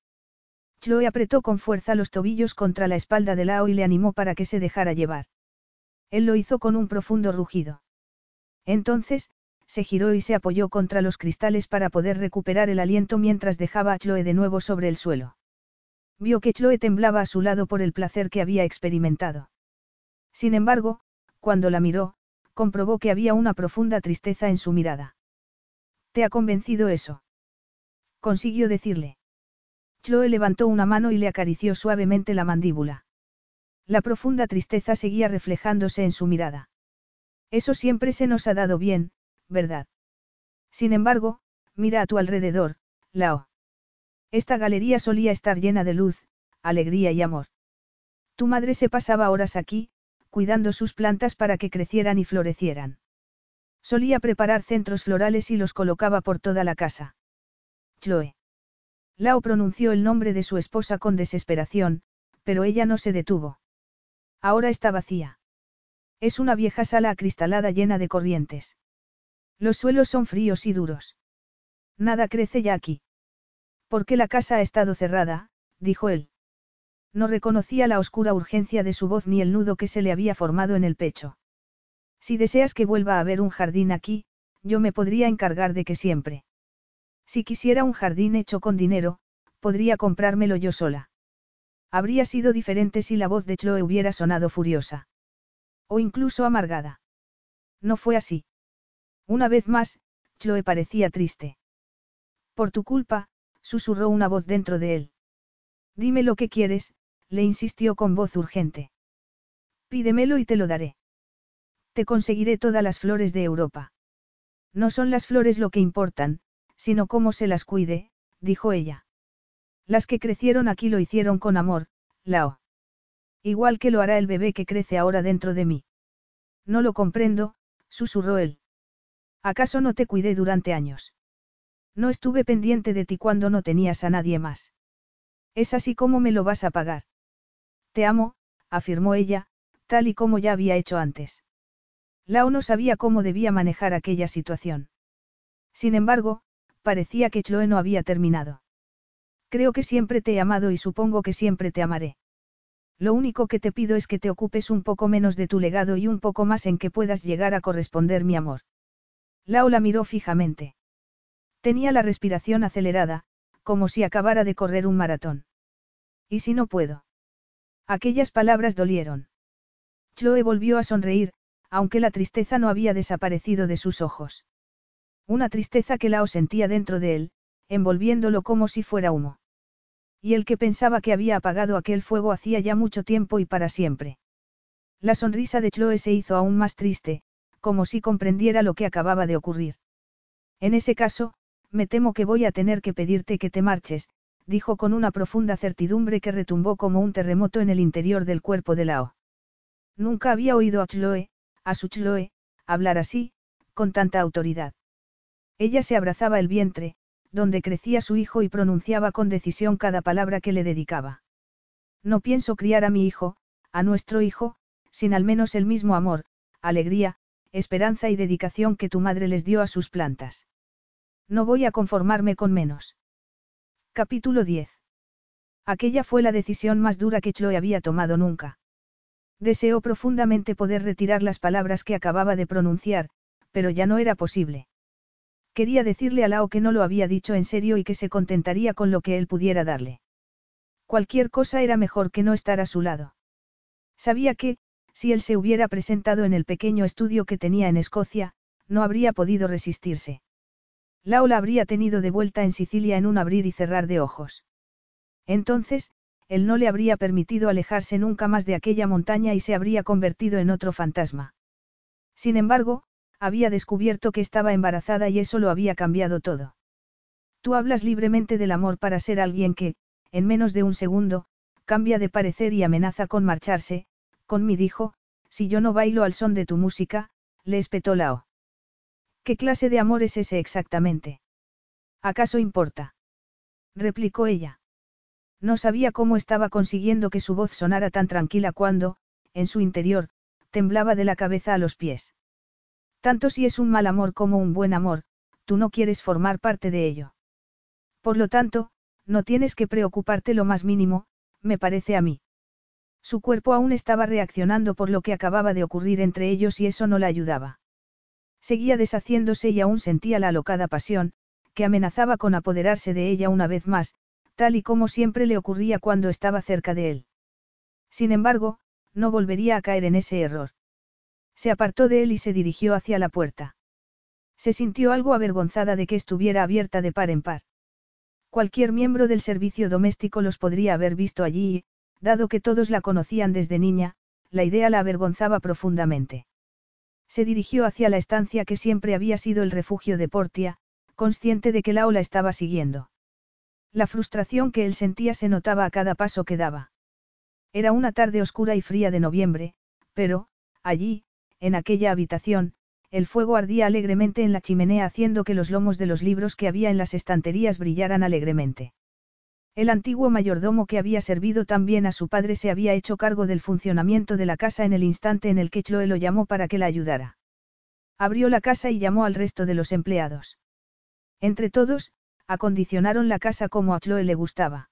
Chloe apretó con fuerza los tobillos contra la espalda de Lao y le animó para que se dejara llevar. Él lo hizo con un profundo rugido. Entonces, se giró y se apoyó contra los cristales para poder recuperar el aliento mientras dejaba a Chloe de nuevo sobre el suelo. Vio que Chloe temblaba a su lado por el placer que había experimentado. Sin embargo, cuando la miró, comprobó que había una profunda tristeza en su mirada. ¿Te ha convencido eso? Consiguió decirle. Chloe levantó una mano y le acarició suavemente la mandíbula. La profunda tristeza seguía reflejándose en su mirada. Eso siempre se nos ha dado bien, ¿verdad? Sin embargo, mira a tu alrededor, Lao. Esta galería solía estar llena de luz, alegría y amor. Tu madre se pasaba horas aquí, cuidando sus plantas para que crecieran y florecieran. Solía preparar centros florales y los colocaba por toda la casa. Chloe. Lao pronunció el nombre de su esposa con desesperación, pero ella no se detuvo. Ahora está vacía. Es una vieja sala acristalada llena de corrientes. Los suelos son fríos y duros. Nada crece ya aquí. Porque la casa ha estado cerrada, dijo él. No reconocía la oscura urgencia de su voz ni el nudo que se le había formado en el pecho. Si deseas que vuelva a haber un jardín aquí, yo me podría encargar de que siempre. Si quisiera un jardín hecho con dinero, podría comprármelo yo sola. Habría sido diferente si la voz de Chloe hubiera sonado furiosa. O incluso amargada. No fue así. Una vez más, Chloe parecía triste. Por tu culpa, susurró una voz dentro de él. Dime lo que quieres, le insistió con voz urgente. Pídemelo y te lo daré. Te conseguiré todas las flores de Europa. No son las flores lo que importan, sino cómo se las cuide, dijo ella. Las que crecieron aquí lo hicieron con amor, Lao. Igual que lo hará el bebé que crece ahora dentro de mí. No lo comprendo, susurró él. ¿Acaso no te cuidé durante años? No estuve pendiente de ti cuando no tenías a nadie más. Es así como me lo vas a pagar. Te amo, afirmó ella, tal y como ya había hecho antes. Lao no sabía cómo debía manejar aquella situación. Sin embargo, parecía que Chloe no había terminado. Creo que siempre te he amado y supongo que siempre te amaré. Lo único que te pido es que te ocupes un poco menos de tu legado y un poco más en que puedas llegar a corresponder mi amor. Lao la miró fijamente. Tenía la respiración acelerada, como si acabara de correr un maratón. ¿Y si no puedo? Aquellas palabras dolieron. Chloe volvió a sonreír, aunque la tristeza no había desaparecido de sus ojos. Una tristeza que Lao sentía dentro de él, envolviéndolo como si fuera humo. Y el que pensaba que había apagado aquel fuego hacía ya mucho tiempo y para siempre. La sonrisa de Chloe se hizo aún más triste, como si comprendiera lo que acababa de ocurrir. En ese caso, me temo que voy a tener que pedirte que te marches, dijo con una profunda certidumbre que retumbó como un terremoto en el interior del cuerpo de Lao. Nunca había oído a Chloe, a su Chloe, hablar así, con tanta autoridad. Ella se abrazaba el vientre, donde crecía su hijo y pronunciaba con decisión cada palabra que le dedicaba. No pienso criar a mi hijo, a nuestro hijo, sin al menos el mismo amor, alegría, esperanza y dedicación que tu madre les dio a sus plantas. No voy a conformarme con menos. Capítulo 10. Aquella fue la decisión más dura que Chloe había tomado nunca. Deseó profundamente poder retirar las palabras que acababa de pronunciar, pero ya no era posible. Quería decirle a Lao que no lo había dicho en serio y que se contentaría con lo que él pudiera darle. Cualquier cosa era mejor que no estar a su lado. Sabía que, si él se hubiera presentado en el pequeño estudio que tenía en Escocia, no habría podido resistirse. Lau la habría tenido de vuelta en Sicilia en un abrir y cerrar de ojos. Entonces, él no le habría permitido alejarse nunca más de aquella montaña y se habría convertido en otro fantasma. Sin embargo, había descubierto que estaba embarazada y eso lo había cambiado todo. Tú hablas libremente del amor para ser alguien que, en menos de un segundo, cambia de parecer y amenaza con marcharse, con mi dijo, si yo no bailo al son de tu música, le espetó Lao. ¿Qué clase de amor es ese exactamente? ¿Acaso importa? replicó ella. No sabía cómo estaba consiguiendo que su voz sonara tan tranquila cuando, en su interior, temblaba de la cabeza a los pies. Tanto si es un mal amor como un buen amor, tú no quieres formar parte de ello. Por lo tanto, no tienes que preocuparte lo más mínimo, me parece a mí. Su cuerpo aún estaba reaccionando por lo que acababa de ocurrir entre ellos y eso no la ayudaba. Seguía deshaciéndose y aún sentía la alocada pasión, que amenazaba con apoderarse de ella una vez más, tal y como siempre le ocurría cuando estaba cerca de él. Sin embargo, no volvería a caer en ese error. Se apartó de él y se dirigió hacia la puerta. Se sintió algo avergonzada de que estuviera abierta de par en par. Cualquier miembro del servicio doméstico los podría haber visto allí y, dado que todos la conocían desde niña, la idea la avergonzaba profundamente. Se dirigió hacia la estancia que siempre había sido el refugio de Portia, consciente de que la ola estaba siguiendo. La frustración que él sentía se notaba a cada paso que daba. Era una tarde oscura y fría de noviembre, pero, allí, en aquella habitación, el fuego ardía alegremente en la chimenea haciendo que los lomos de los libros que había en las estanterías brillaran alegremente. El antiguo mayordomo que había servido tan bien a su padre se había hecho cargo del funcionamiento de la casa en el instante en el que Chloe lo llamó para que la ayudara. Abrió la casa y llamó al resto de los empleados. Entre todos, acondicionaron la casa como a Chloe le gustaba.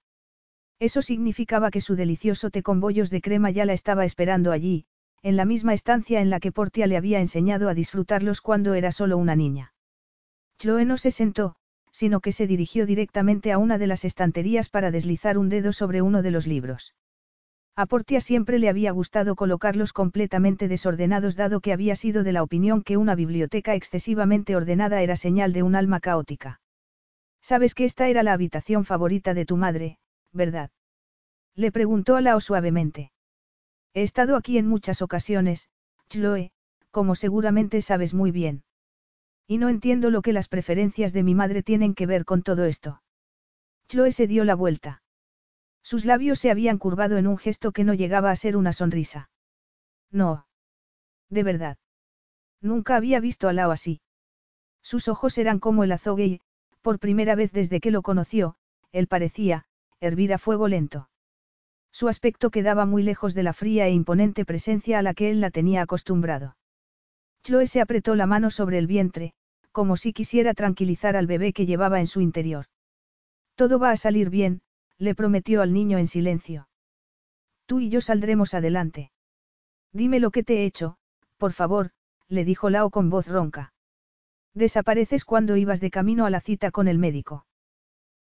Eso significaba que su delicioso té con bollos de crema ya la estaba esperando allí, en la misma estancia en la que Portia le había enseñado a disfrutarlos cuando era solo una niña. Chloe no se sentó, sino que se dirigió directamente a una de las estanterías para deslizar un dedo sobre uno de los libros. A Portia siempre le había gustado colocarlos completamente desordenados dado que había sido de la opinión que una biblioteca excesivamente ordenada era señal de un alma caótica. Sabes que esta era la habitación favorita de tu madre, ¿verdad? Le preguntó Lao suavemente. He estado aquí en muchas ocasiones, Chloe, como seguramente sabes muy bien. Y no entiendo lo que las preferencias de mi madre tienen que ver con todo esto. Chloe se dio la vuelta. Sus labios se habían curvado en un gesto que no llegaba a ser una sonrisa. No. De verdad. Nunca había visto a Lao así. Sus ojos eran como el azogue y, por primera vez desde que lo conoció, él parecía, hervir a fuego lento. Su aspecto quedaba muy lejos de la fría e imponente presencia a la que él la tenía acostumbrado. Chloe se apretó la mano sobre el vientre, como si quisiera tranquilizar al bebé que llevaba en su interior. Todo va a salir bien, le prometió al niño en silencio. Tú y yo saldremos adelante. Dime lo que te he hecho, por favor, le dijo Lao con voz ronca. Desapareces cuando ibas de camino a la cita con el médico.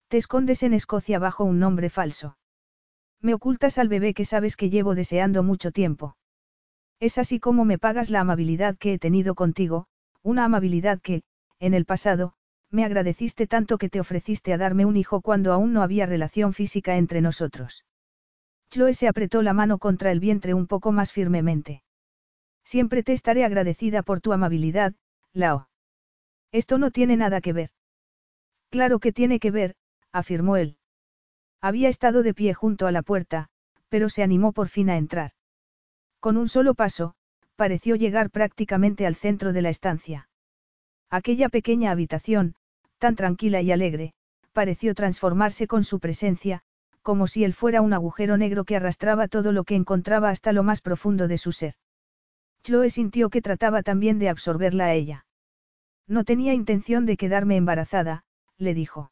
Te escondes en Escocia bajo un nombre falso. Me ocultas al bebé que sabes que llevo deseando mucho tiempo. Es así como me pagas la amabilidad que he tenido contigo, una amabilidad que, en el pasado, me agradeciste tanto que te ofreciste a darme un hijo cuando aún no había relación física entre nosotros. Chloe se apretó la mano contra el vientre un poco más firmemente. Siempre te estaré agradecida por tu amabilidad, Lao. Esto no tiene nada que ver. Claro que tiene que ver, afirmó él. Había estado de pie junto a la puerta, pero se animó por fin a entrar. Con un solo paso, pareció llegar prácticamente al centro de la estancia. Aquella pequeña habitación, tan tranquila y alegre, pareció transformarse con su presencia, como si él fuera un agujero negro que arrastraba todo lo que encontraba hasta lo más profundo de su ser. Chloe sintió que trataba también de absorberla a ella. No tenía intención de quedarme embarazada, le dijo.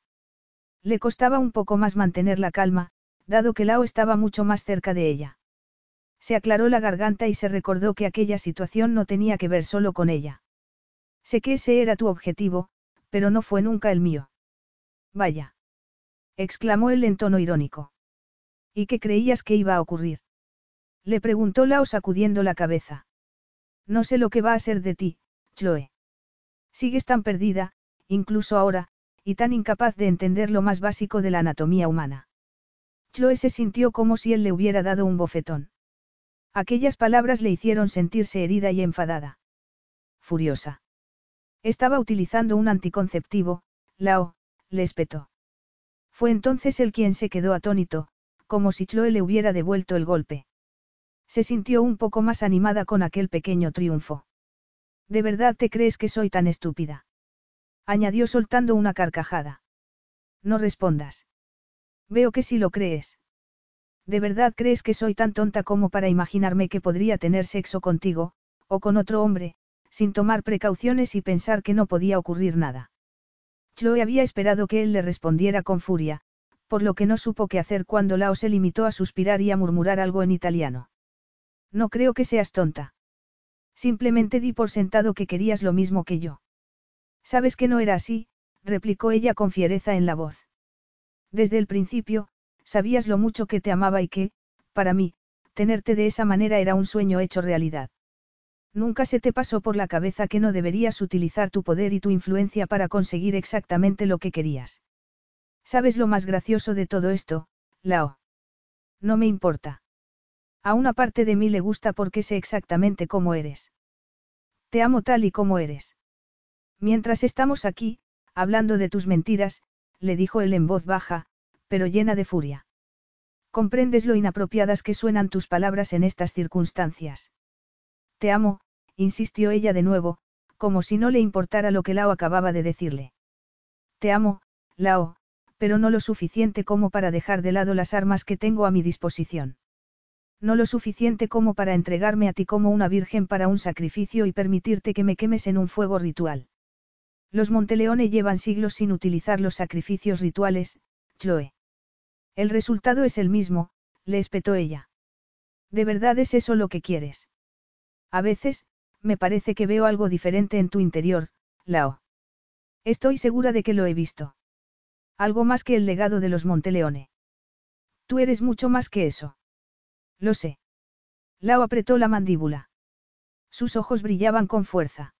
Le costaba un poco más mantener la calma, dado que Lao estaba mucho más cerca de ella. Se aclaró la garganta y se recordó que aquella situación no tenía que ver solo con ella. Sé que ese era tu objetivo, pero no fue nunca el mío. Vaya. exclamó él en tono irónico. ¿Y qué creías que iba a ocurrir? Le preguntó Lao sacudiendo la cabeza. No sé lo que va a ser de ti, Chloe. Sigues tan perdida, incluso ahora, y tan incapaz de entender lo más básico de la anatomía humana. Chloe se sintió como si él le hubiera dado un bofetón. Aquellas palabras le hicieron sentirse herida y enfadada. Furiosa. Estaba utilizando un anticonceptivo, Lao, le espetó. Fue entonces él quien se quedó atónito, como si Chloe le hubiera devuelto el golpe. Se sintió un poco más animada con aquel pequeño triunfo. ¿De verdad te crees que soy tan estúpida? Añadió soltando una carcajada. No respondas. Veo que sí lo crees, ¿De verdad crees que soy tan tonta como para imaginarme que podría tener sexo contigo, o con otro hombre, sin tomar precauciones y pensar que no podía ocurrir nada? Chloe había esperado que él le respondiera con furia, por lo que no supo qué hacer cuando Lao se limitó a suspirar y a murmurar algo en italiano. No creo que seas tonta. Simplemente di por sentado que querías lo mismo que yo. Sabes que no era así, replicó ella con fiereza en la voz. Desde el principio, sabías lo mucho que te amaba y que, para mí, tenerte de esa manera era un sueño hecho realidad. Nunca se te pasó por la cabeza que no deberías utilizar tu poder y tu influencia para conseguir exactamente lo que querías. ¿Sabes lo más gracioso de todo esto, Lao? No me importa. A una parte de mí le gusta porque sé exactamente cómo eres. Te amo tal y como eres. Mientras estamos aquí, hablando de tus mentiras, le dijo él en voz baja, pero llena de furia. Comprendes lo inapropiadas que suenan tus palabras en estas circunstancias. Te amo, insistió ella de nuevo, como si no le importara lo que Lao acababa de decirle. Te amo, Lao, pero no lo suficiente como para dejar de lado las armas que tengo a mi disposición. No lo suficiente como para entregarme a ti como una virgen para un sacrificio y permitirte que me quemes en un fuego ritual. Los Monteleone llevan siglos sin utilizar los sacrificios rituales, Chloe. El resultado es el mismo, le espetó ella. ¿De verdad es eso lo que quieres? A veces, me parece que veo algo diferente en tu interior, Lao. Estoy segura de que lo he visto. Algo más que el legado de los Monteleone. Tú eres mucho más que eso. Lo sé. Lao apretó la mandíbula. Sus ojos brillaban con fuerza.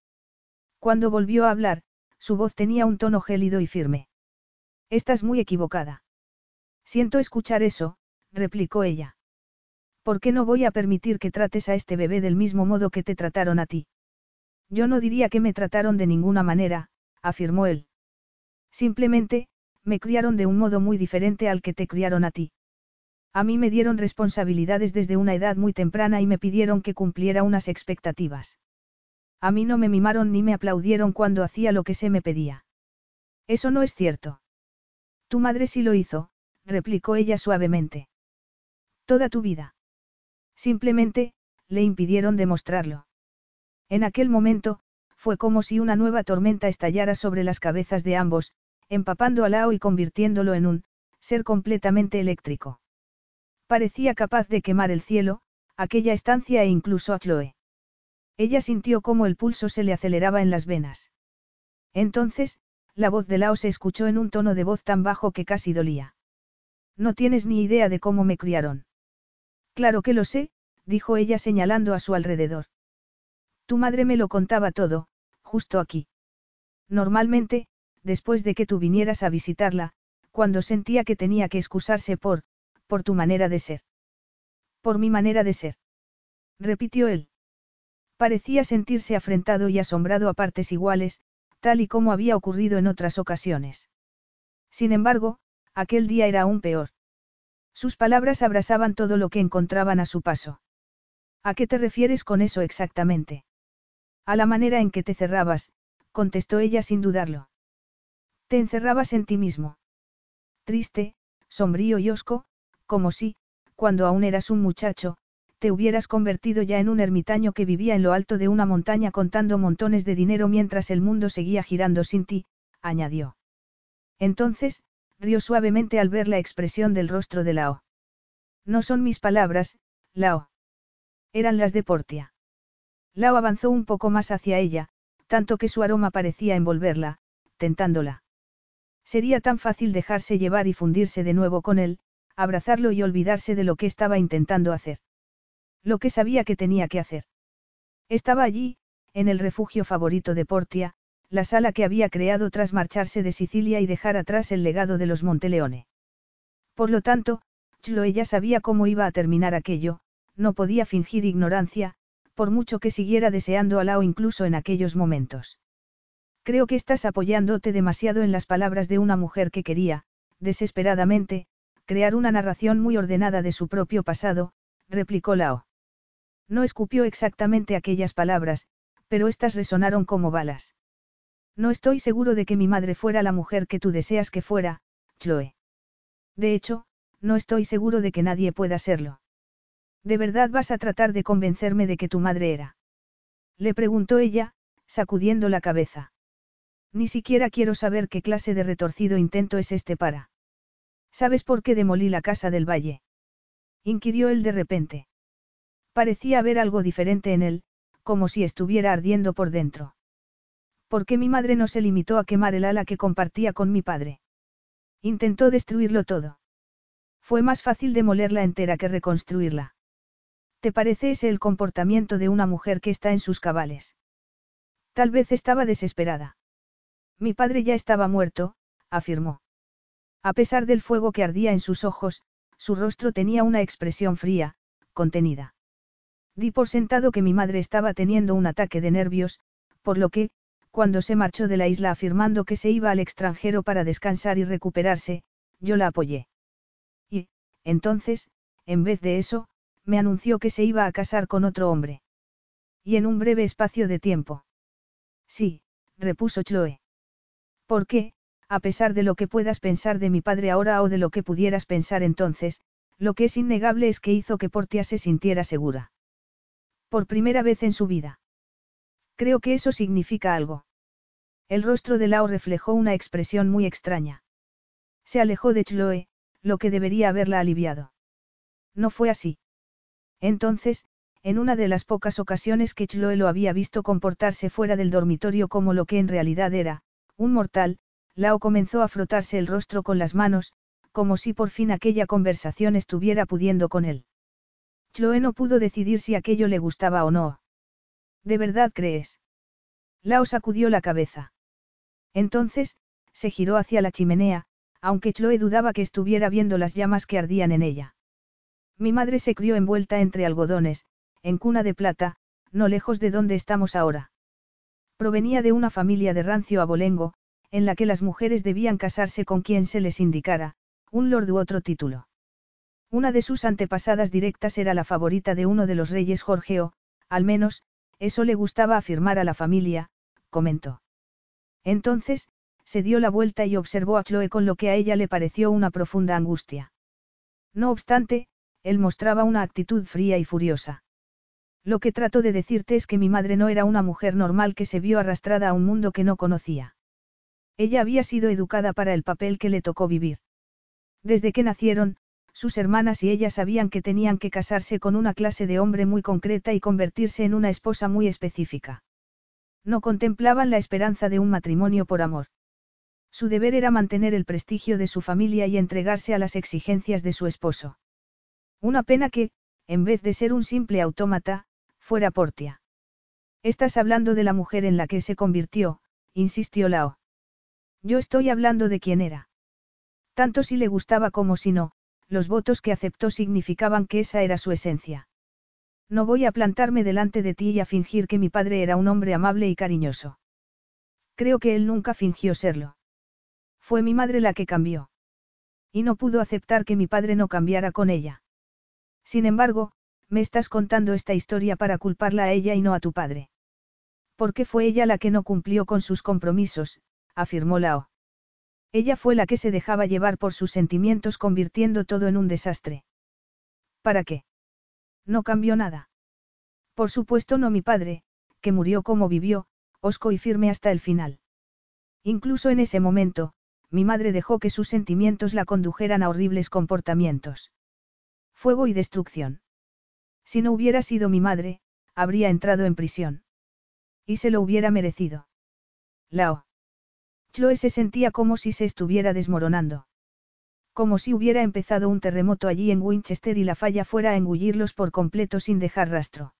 Cuando volvió a hablar, su voz tenía un tono gélido y firme. Estás muy equivocada. Siento escuchar eso, replicó ella. ¿Por qué no voy a permitir que trates a este bebé del mismo modo que te trataron a ti? Yo no diría que me trataron de ninguna manera, afirmó él. Simplemente, me criaron de un modo muy diferente al que te criaron a ti. A mí me dieron responsabilidades desde una edad muy temprana y me pidieron que cumpliera unas expectativas. A mí no me mimaron ni me aplaudieron cuando hacía lo que se me pedía. Eso no es cierto. Tu madre sí lo hizo, replicó ella suavemente. Toda tu vida. Simplemente, le impidieron demostrarlo. En aquel momento, fue como si una nueva tormenta estallara sobre las cabezas de ambos, empapando a Lao y convirtiéndolo en un, ser completamente eléctrico. Parecía capaz de quemar el cielo, aquella estancia e incluso a Chloe. Ella sintió cómo el pulso se le aceleraba en las venas. Entonces, la voz de Lao se escuchó en un tono de voz tan bajo que casi dolía. No tienes ni idea de cómo me criaron. Claro que lo sé, dijo ella señalando a su alrededor. Tu madre me lo contaba todo, justo aquí. Normalmente, después de que tú vinieras a visitarla, cuando sentía que tenía que excusarse por, por tu manera de ser. Por mi manera de ser. Repitió él. Parecía sentirse afrentado y asombrado a partes iguales, tal y como había ocurrido en otras ocasiones. Sin embargo, aquel día era aún peor. Sus palabras abrasaban todo lo que encontraban a su paso. ¿A qué te refieres con eso exactamente? A la manera en que te cerrabas, contestó ella sin dudarlo. Te encerrabas en ti mismo. Triste, sombrío y osco, como si, cuando aún eras un muchacho, hubieras convertido ya en un ermitaño que vivía en lo alto de una montaña contando montones de dinero mientras el mundo seguía girando sin ti, añadió. Entonces, rió suavemente al ver la expresión del rostro de Lao. No son mis palabras, Lao. Eran las de Portia. Lao avanzó un poco más hacia ella, tanto que su aroma parecía envolverla, tentándola. Sería tan fácil dejarse llevar y fundirse de nuevo con él, abrazarlo y olvidarse de lo que estaba intentando hacer. Lo que sabía que tenía que hacer. Estaba allí, en el refugio favorito de Portia, la sala que había creado tras marcharse de Sicilia y dejar atrás el legado de los Monteleone. Por lo tanto, Chloe sabía cómo iba a terminar aquello, no podía fingir ignorancia, por mucho que siguiera deseando a Lao incluso en aquellos momentos. Creo que estás apoyándote demasiado en las palabras de una mujer que quería, desesperadamente, crear una narración muy ordenada de su propio pasado, replicó Lao. No escupió exactamente aquellas palabras, pero éstas resonaron como balas. No estoy seguro de que mi madre fuera la mujer que tú deseas que fuera, Chloe. De hecho, no estoy seguro de que nadie pueda serlo. ¿De verdad vas a tratar de convencerme de que tu madre era? Le preguntó ella, sacudiendo la cabeza. Ni siquiera quiero saber qué clase de retorcido intento es este para. ¿Sabes por qué demolí la casa del valle? inquirió él de repente. Parecía haber algo diferente en él, como si estuviera ardiendo por dentro. ¿Por qué mi madre no se limitó a quemar el ala que compartía con mi padre? Intentó destruirlo todo. Fue más fácil demolerla entera que reconstruirla. ¿Te parece ese el comportamiento de una mujer que está en sus cabales? Tal vez estaba desesperada. Mi padre ya estaba muerto, afirmó. A pesar del fuego que ardía en sus ojos, su rostro tenía una expresión fría, contenida. Di por sentado que mi madre estaba teniendo un ataque de nervios, por lo que, cuando se marchó de la isla afirmando que se iba al extranjero para descansar y recuperarse, yo la apoyé. Y, entonces, en vez de eso, me anunció que se iba a casar con otro hombre. Y en un breve espacio de tiempo. Sí, repuso Chloe. ¿Por qué, a pesar de lo que puedas pensar de mi padre ahora o de lo que pudieras pensar entonces, lo que es innegable es que hizo que Portia se sintiera segura. Por primera vez en su vida. Creo que eso significa algo. El rostro de Lao reflejó una expresión muy extraña. Se alejó de Chloe, lo que debería haberla aliviado. No fue así. Entonces, en una de las pocas ocasiones que Chloe lo había visto comportarse fuera del dormitorio como lo que en realidad era, un mortal, Lao comenzó a frotarse el rostro con las manos, como si por fin aquella conversación estuviera pudiendo con él. Chloe no pudo decidir si aquello le gustaba o no. ¿De verdad crees? Lao sacudió la cabeza. Entonces, se giró hacia la chimenea, aunque Chloe dudaba que estuviera viendo las llamas que ardían en ella. Mi madre se crió envuelta entre algodones, en cuna de plata, no lejos de donde estamos ahora. Provenía de una familia de rancio abolengo, en la que las mujeres debían casarse con quien se les indicara, un lord u otro título. Una de sus antepasadas directas era la favorita de uno de los reyes Jorgeo, al menos, eso le gustaba afirmar a la familia, comentó. Entonces, se dio la vuelta y observó a Chloe con lo que a ella le pareció una profunda angustia. No obstante, él mostraba una actitud fría y furiosa. Lo que trato de decirte es que mi madre no era una mujer normal que se vio arrastrada a un mundo que no conocía. Ella había sido educada para el papel que le tocó vivir. Desde que nacieron, sus hermanas y ella sabían que tenían que casarse con una clase de hombre muy concreta y convertirse en una esposa muy específica. No contemplaban la esperanza de un matrimonio por amor. Su deber era mantener el prestigio de su familia y entregarse a las exigencias de su esposo. Una pena que, en vez de ser un simple autómata, fuera Portia. Estás hablando de la mujer en la que se convirtió, insistió Lao. Yo estoy hablando de quién era. Tanto si le gustaba como si no, los votos que aceptó significaban que esa era su esencia. No voy a plantarme delante de ti y a fingir que mi padre era un hombre amable y cariñoso. Creo que él nunca fingió serlo. Fue mi madre la que cambió. Y no pudo aceptar que mi padre no cambiara con ella. Sin embargo, me estás contando esta historia para culparla a ella y no a tu padre. Porque fue ella la que no cumplió con sus compromisos, afirmó Lao. Ella fue la que se dejaba llevar por sus sentimientos convirtiendo todo en un desastre. ¿Para qué? No cambió nada. Por supuesto no mi padre, que murió como vivió, osco y firme hasta el final. Incluso en ese momento, mi madre dejó que sus sentimientos la condujeran a horribles comportamientos. Fuego y destrucción. Si no hubiera sido mi madre, habría entrado en prisión. Y se lo hubiera merecido. Lao. Chloe se sentía como si se estuviera desmoronando. Como si hubiera empezado un terremoto allí en Winchester y la falla fuera a engullirlos por completo sin dejar rastro.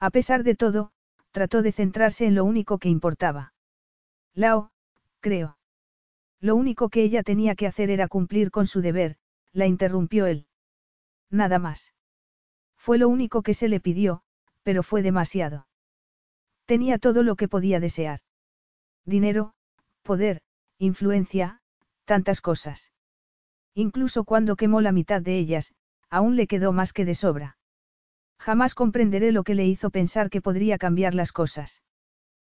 A pesar de todo, trató de centrarse en lo único que importaba. Lao, creo. Lo único que ella tenía que hacer era cumplir con su deber, la interrumpió él. Nada más. Fue lo único que se le pidió, pero fue demasiado. Tenía todo lo que podía desear. Dinero, poder, influencia, tantas cosas. Incluso cuando quemó la mitad de ellas, aún le quedó más que de sobra. Jamás comprenderé lo que le hizo pensar que podría cambiar las cosas.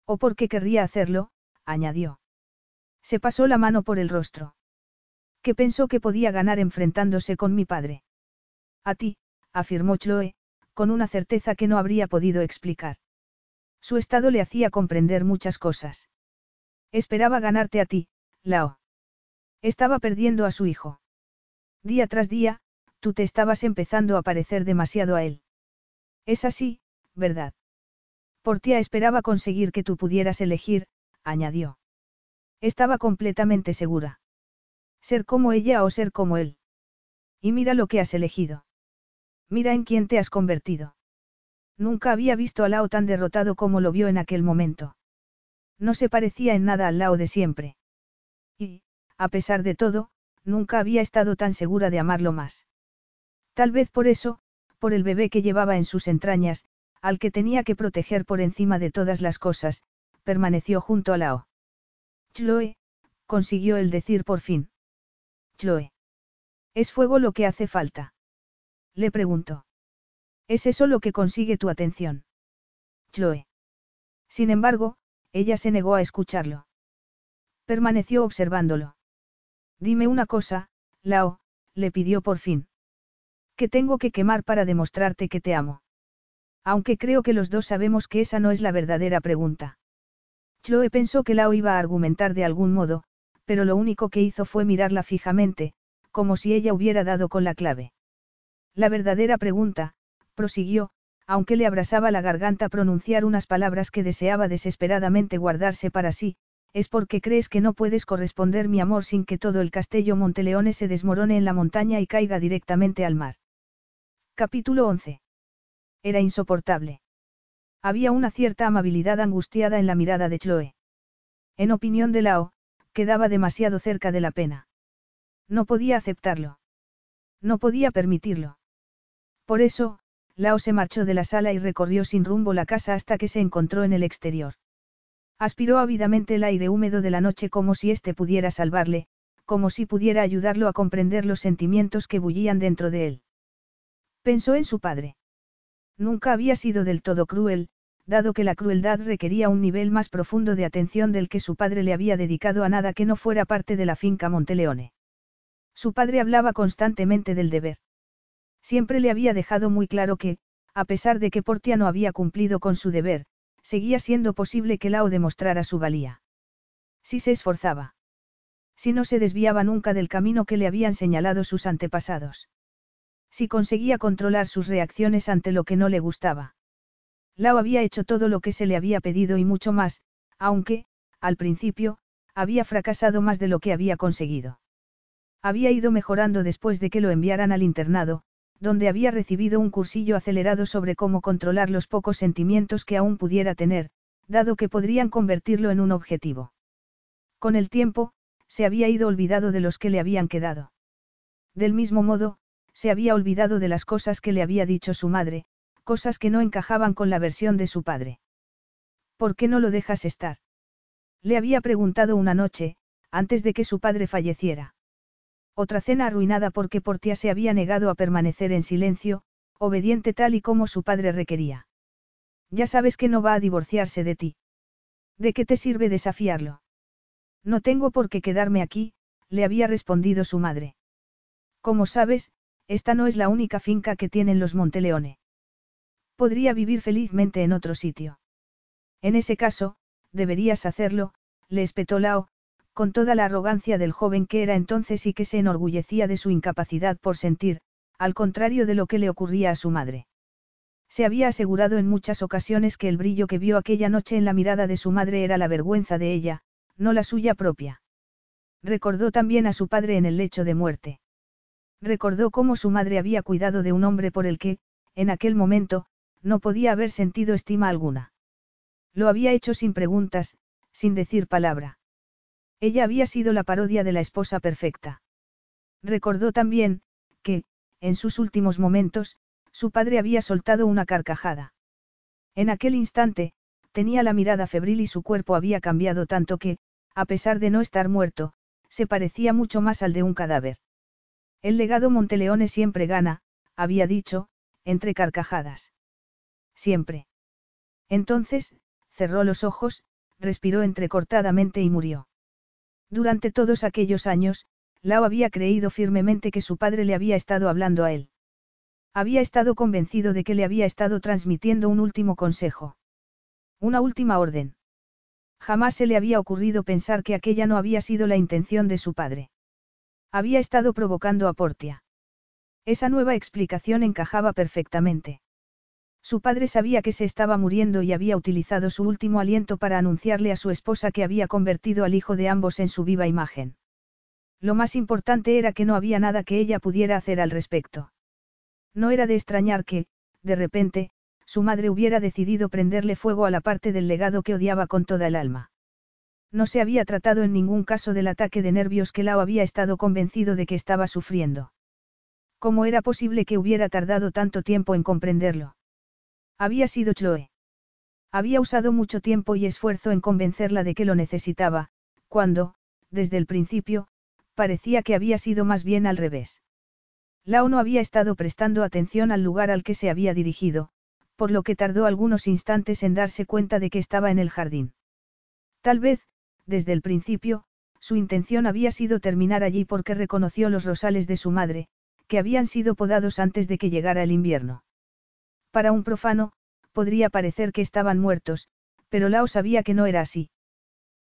O por qué querría hacerlo, añadió. Se pasó la mano por el rostro. que pensó que podía ganar enfrentándose con mi padre. A ti, afirmó Chloe, con una certeza que no habría podido explicar. Su estado le hacía comprender muchas cosas. Esperaba ganarte a ti, Lao. Estaba perdiendo a su hijo. Día tras día, tú te estabas empezando a parecer demasiado a él. Es así, ¿verdad? Portia esperaba conseguir que tú pudieras elegir, añadió. Estaba completamente segura. Ser como ella o ser como él. Y mira lo que has elegido. Mira en quién te has convertido. Nunca había visto a Lao tan derrotado como lo vio en aquel momento. No se parecía en nada al Lao de siempre. Y, a pesar de todo, nunca había estado tan segura de amarlo más. Tal vez por eso, por el bebé que llevaba en sus entrañas, al que tenía que proteger por encima de todas las cosas, permaneció junto a Lao. Chloe, consiguió el decir por fin. Chloe. ¿Es fuego lo que hace falta? Le preguntó. ¿Es eso lo que consigue tu atención? Chloe. Sin embargo, ella se negó a escucharlo. Permaneció observándolo. Dime una cosa, Lao, le pidió por fin. ¿Qué tengo que quemar para demostrarte que te amo? Aunque creo que los dos sabemos que esa no es la verdadera pregunta. Chloe pensó que Lao iba a argumentar de algún modo, pero lo único que hizo fue mirarla fijamente, como si ella hubiera dado con la clave. La verdadera pregunta, prosiguió, aunque le abrasaba la garganta pronunciar unas palabras que deseaba desesperadamente guardarse para sí, es porque crees que no puedes corresponder mi amor sin que todo el castillo Monteleone se desmorone en la montaña y caiga directamente al mar. Capítulo 11. Era insoportable. Había una cierta amabilidad angustiada en la mirada de Chloe. En opinión de Lao, quedaba demasiado cerca de la pena. No podía aceptarlo. No podía permitirlo. Por eso, Lao se marchó de la sala y recorrió sin rumbo la casa hasta que se encontró en el exterior. Aspiró ávidamente el aire húmedo de la noche como si éste pudiera salvarle, como si pudiera ayudarlo a comprender los sentimientos que bullían dentro de él. Pensó en su padre. Nunca había sido del todo cruel, dado que la crueldad requería un nivel más profundo de atención del que su padre le había dedicado a nada que no fuera parte de la finca Monteleone. Su padre hablaba constantemente del deber. Siempre le había dejado muy claro que, a pesar de que Portia no había cumplido con su deber, seguía siendo posible que Lao demostrara su valía. Si se esforzaba. Si no se desviaba nunca del camino que le habían señalado sus antepasados. Si conseguía controlar sus reacciones ante lo que no le gustaba. Lao había hecho todo lo que se le había pedido y mucho más, aunque, al principio, había fracasado más de lo que había conseguido. Había ido mejorando después de que lo enviaran al internado, donde había recibido un cursillo acelerado sobre cómo controlar los pocos sentimientos que aún pudiera tener, dado que podrían convertirlo en un objetivo. Con el tiempo, se había ido olvidado de los que le habían quedado. Del mismo modo, se había olvidado de las cosas que le había dicho su madre, cosas que no encajaban con la versión de su padre. ¿Por qué no lo dejas estar? Le había preguntado una noche, antes de que su padre falleciera. Otra cena arruinada porque Portia se había negado a permanecer en silencio, obediente tal y como su padre requería. Ya sabes que no va a divorciarse de ti. ¿De qué te sirve desafiarlo? No tengo por qué quedarme aquí, le había respondido su madre. Como sabes, esta no es la única finca que tienen los Monteleone. Podría vivir felizmente en otro sitio. En ese caso, deberías hacerlo, le espetó Lao, con toda la arrogancia del joven que era entonces y que se enorgullecía de su incapacidad por sentir, al contrario de lo que le ocurría a su madre. Se había asegurado en muchas ocasiones que el brillo que vio aquella noche en la mirada de su madre era la vergüenza de ella, no la suya propia. Recordó también a su padre en el lecho de muerte. Recordó cómo su madre había cuidado de un hombre por el que, en aquel momento, no podía haber sentido estima alguna. Lo había hecho sin preguntas, sin decir palabra. Ella había sido la parodia de la esposa perfecta. Recordó también, que, en sus últimos momentos, su padre había soltado una carcajada. En aquel instante, tenía la mirada febril y su cuerpo había cambiado tanto que, a pesar de no estar muerto, se parecía mucho más al de un cadáver. El legado Monteleone siempre gana, había dicho, entre carcajadas. Siempre. Entonces, cerró los ojos, respiró entrecortadamente y murió. Durante todos aquellos años, Lao había creído firmemente que su padre le había estado hablando a él. Había estado convencido de que le había estado transmitiendo un último consejo. Una última orden. Jamás se le había ocurrido pensar que aquella no había sido la intención de su padre. Había estado provocando a Portia. Esa nueva explicación encajaba perfectamente. Su padre sabía que se estaba muriendo y había utilizado su último aliento para anunciarle a su esposa que había convertido al hijo de ambos en su viva imagen. Lo más importante era que no había nada que ella pudiera hacer al respecto. No era de extrañar que, de repente, su madre hubiera decidido prenderle fuego a la parte del legado que odiaba con toda el alma. No se había tratado en ningún caso del ataque de nervios que Lao había estado convencido de que estaba sufriendo. ¿Cómo era posible que hubiera tardado tanto tiempo en comprenderlo? Había sido Chloe. Había usado mucho tiempo y esfuerzo en convencerla de que lo necesitaba, cuando, desde el principio, parecía que había sido más bien al revés. Lao no había estado prestando atención al lugar al que se había dirigido, por lo que tardó algunos instantes en darse cuenta de que estaba en el jardín. Tal vez, desde el principio, su intención había sido terminar allí porque reconoció los rosales de su madre, que habían sido podados antes de que llegara el invierno. Para un profano, podría parecer que estaban muertos, pero Lao sabía que no era así.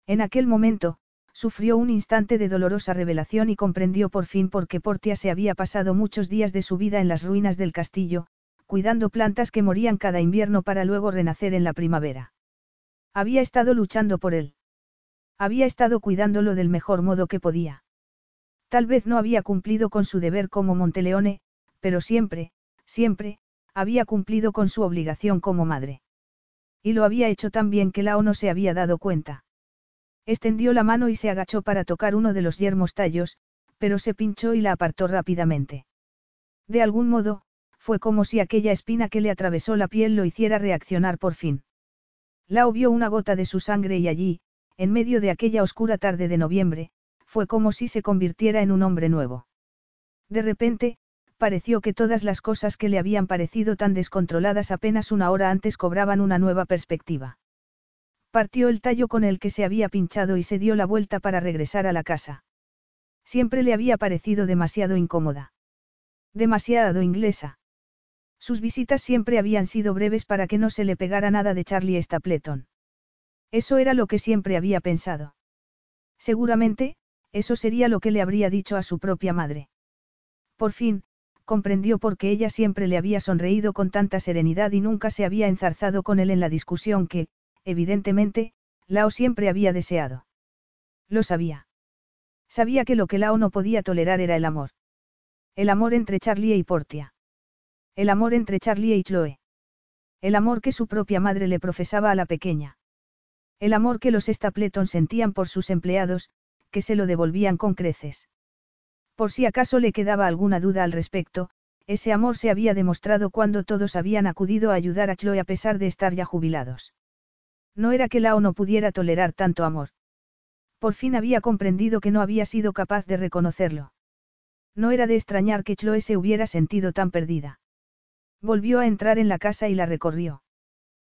En aquel momento, sufrió un instante de dolorosa revelación y comprendió por fin por qué Portia se había pasado muchos días de su vida en las ruinas del castillo, cuidando plantas que morían cada invierno para luego renacer en la primavera. Había estado luchando por él. Había estado cuidándolo del mejor modo que podía. Tal vez no había cumplido con su deber como Monteleone, pero siempre, siempre, había cumplido con su obligación como madre. Y lo había hecho tan bien que Lao no se había dado cuenta. Extendió la mano y se agachó para tocar uno de los yermos tallos, pero se pinchó y la apartó rápidamente. De algún modo, fue como si aquella espina que le atravesó la piel lo hiciera reaccionar por fin. Lao vio una gota de su sangre y allí, en medio de aquella oscura tarde de noviembre, fue como si se convirtiera en un hombre nuevo. De repente, pareció que todas las cosas que le habían parecido tan descontroladas apenas una hora antes cobraban una nueva perspectiva. Partió el tallo con el que se había pinchado y se dio la vuelta para regresar a la casa. Siempre le había parecido demasiado incómoda. Demasiado inglesa. Sus visitas siempre habían sido breves para que no se le pegara nada de Charlie Stapleton. Eso era lo que siempre había pensado. Seguramente, eso sería lo que le habría dicho a su propia madre. Por fin, comprendió por qué ella siempre le había sonreído con tanta serenidad y nunca se había enzarzado con él en la discusión que, evidentemente, Lao siempre había deseado. Lo sabía. Sabía que lo que Lao no podía tolerar era el amor. El amor entre Charlie y Portia. El amor entre Charlie y Chloe. El amor que su propia madre le profesaba a la pequeña. El amor que los Stapleton sentían por sus empleados, que se lo devolvían con creces. Por si acaso le quedaba alguna duda al respecto, ese amor se había demostrado cuando todos habían acudido a ayudar a Chloe a pesar de estar ya jubilados. No era que Lao no pudiera tolerar tanto amor. Por fin había comprendido que no había sido capaz de reconocerlo. No era de extrañar que Chloe se hubiera sentido tan perdida. Volvió a entrar en la casa y la recorrió.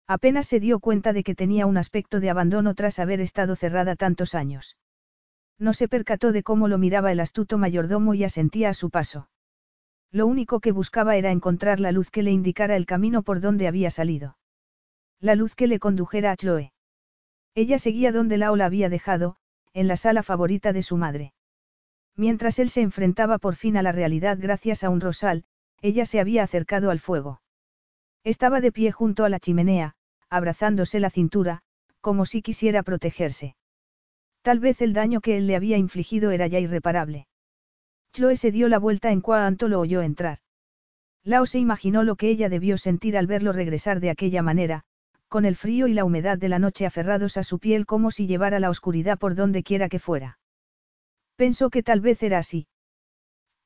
Apenas se dio cuenta de que tenía un aspecto de abandono tras haber estado cerrada tantos años. No se percató de cómo lo miraba el astuto mayordomo y asentía a su paso. Lo único que buscaba era encontrar la luz que le indicara el camino por donde había salido. La luz que le condujera a Chloe. Ella seguía donde Lao la había dejado, en la sala favorita de su madre. Mientras él se enfrentaba por fin a la realidad gracias a un rosal, ella se había acercado al fuego. Estaba de pie junto a la chimenea, abrazándose la cintura, como si quisiera protegerse. Tal vez el daño que él le había infligido era ya irreparable. Chloe se dio la vuelta en cuanto lo oyó entrar. Lao se imaginó lo que ella debió sentir al verlo regresar de aquella manera, con el frío y la humedad de la noche aferrados a su piel como si llevara la oscuridad por donde quiera que fuera. Pensó que tal vez era así.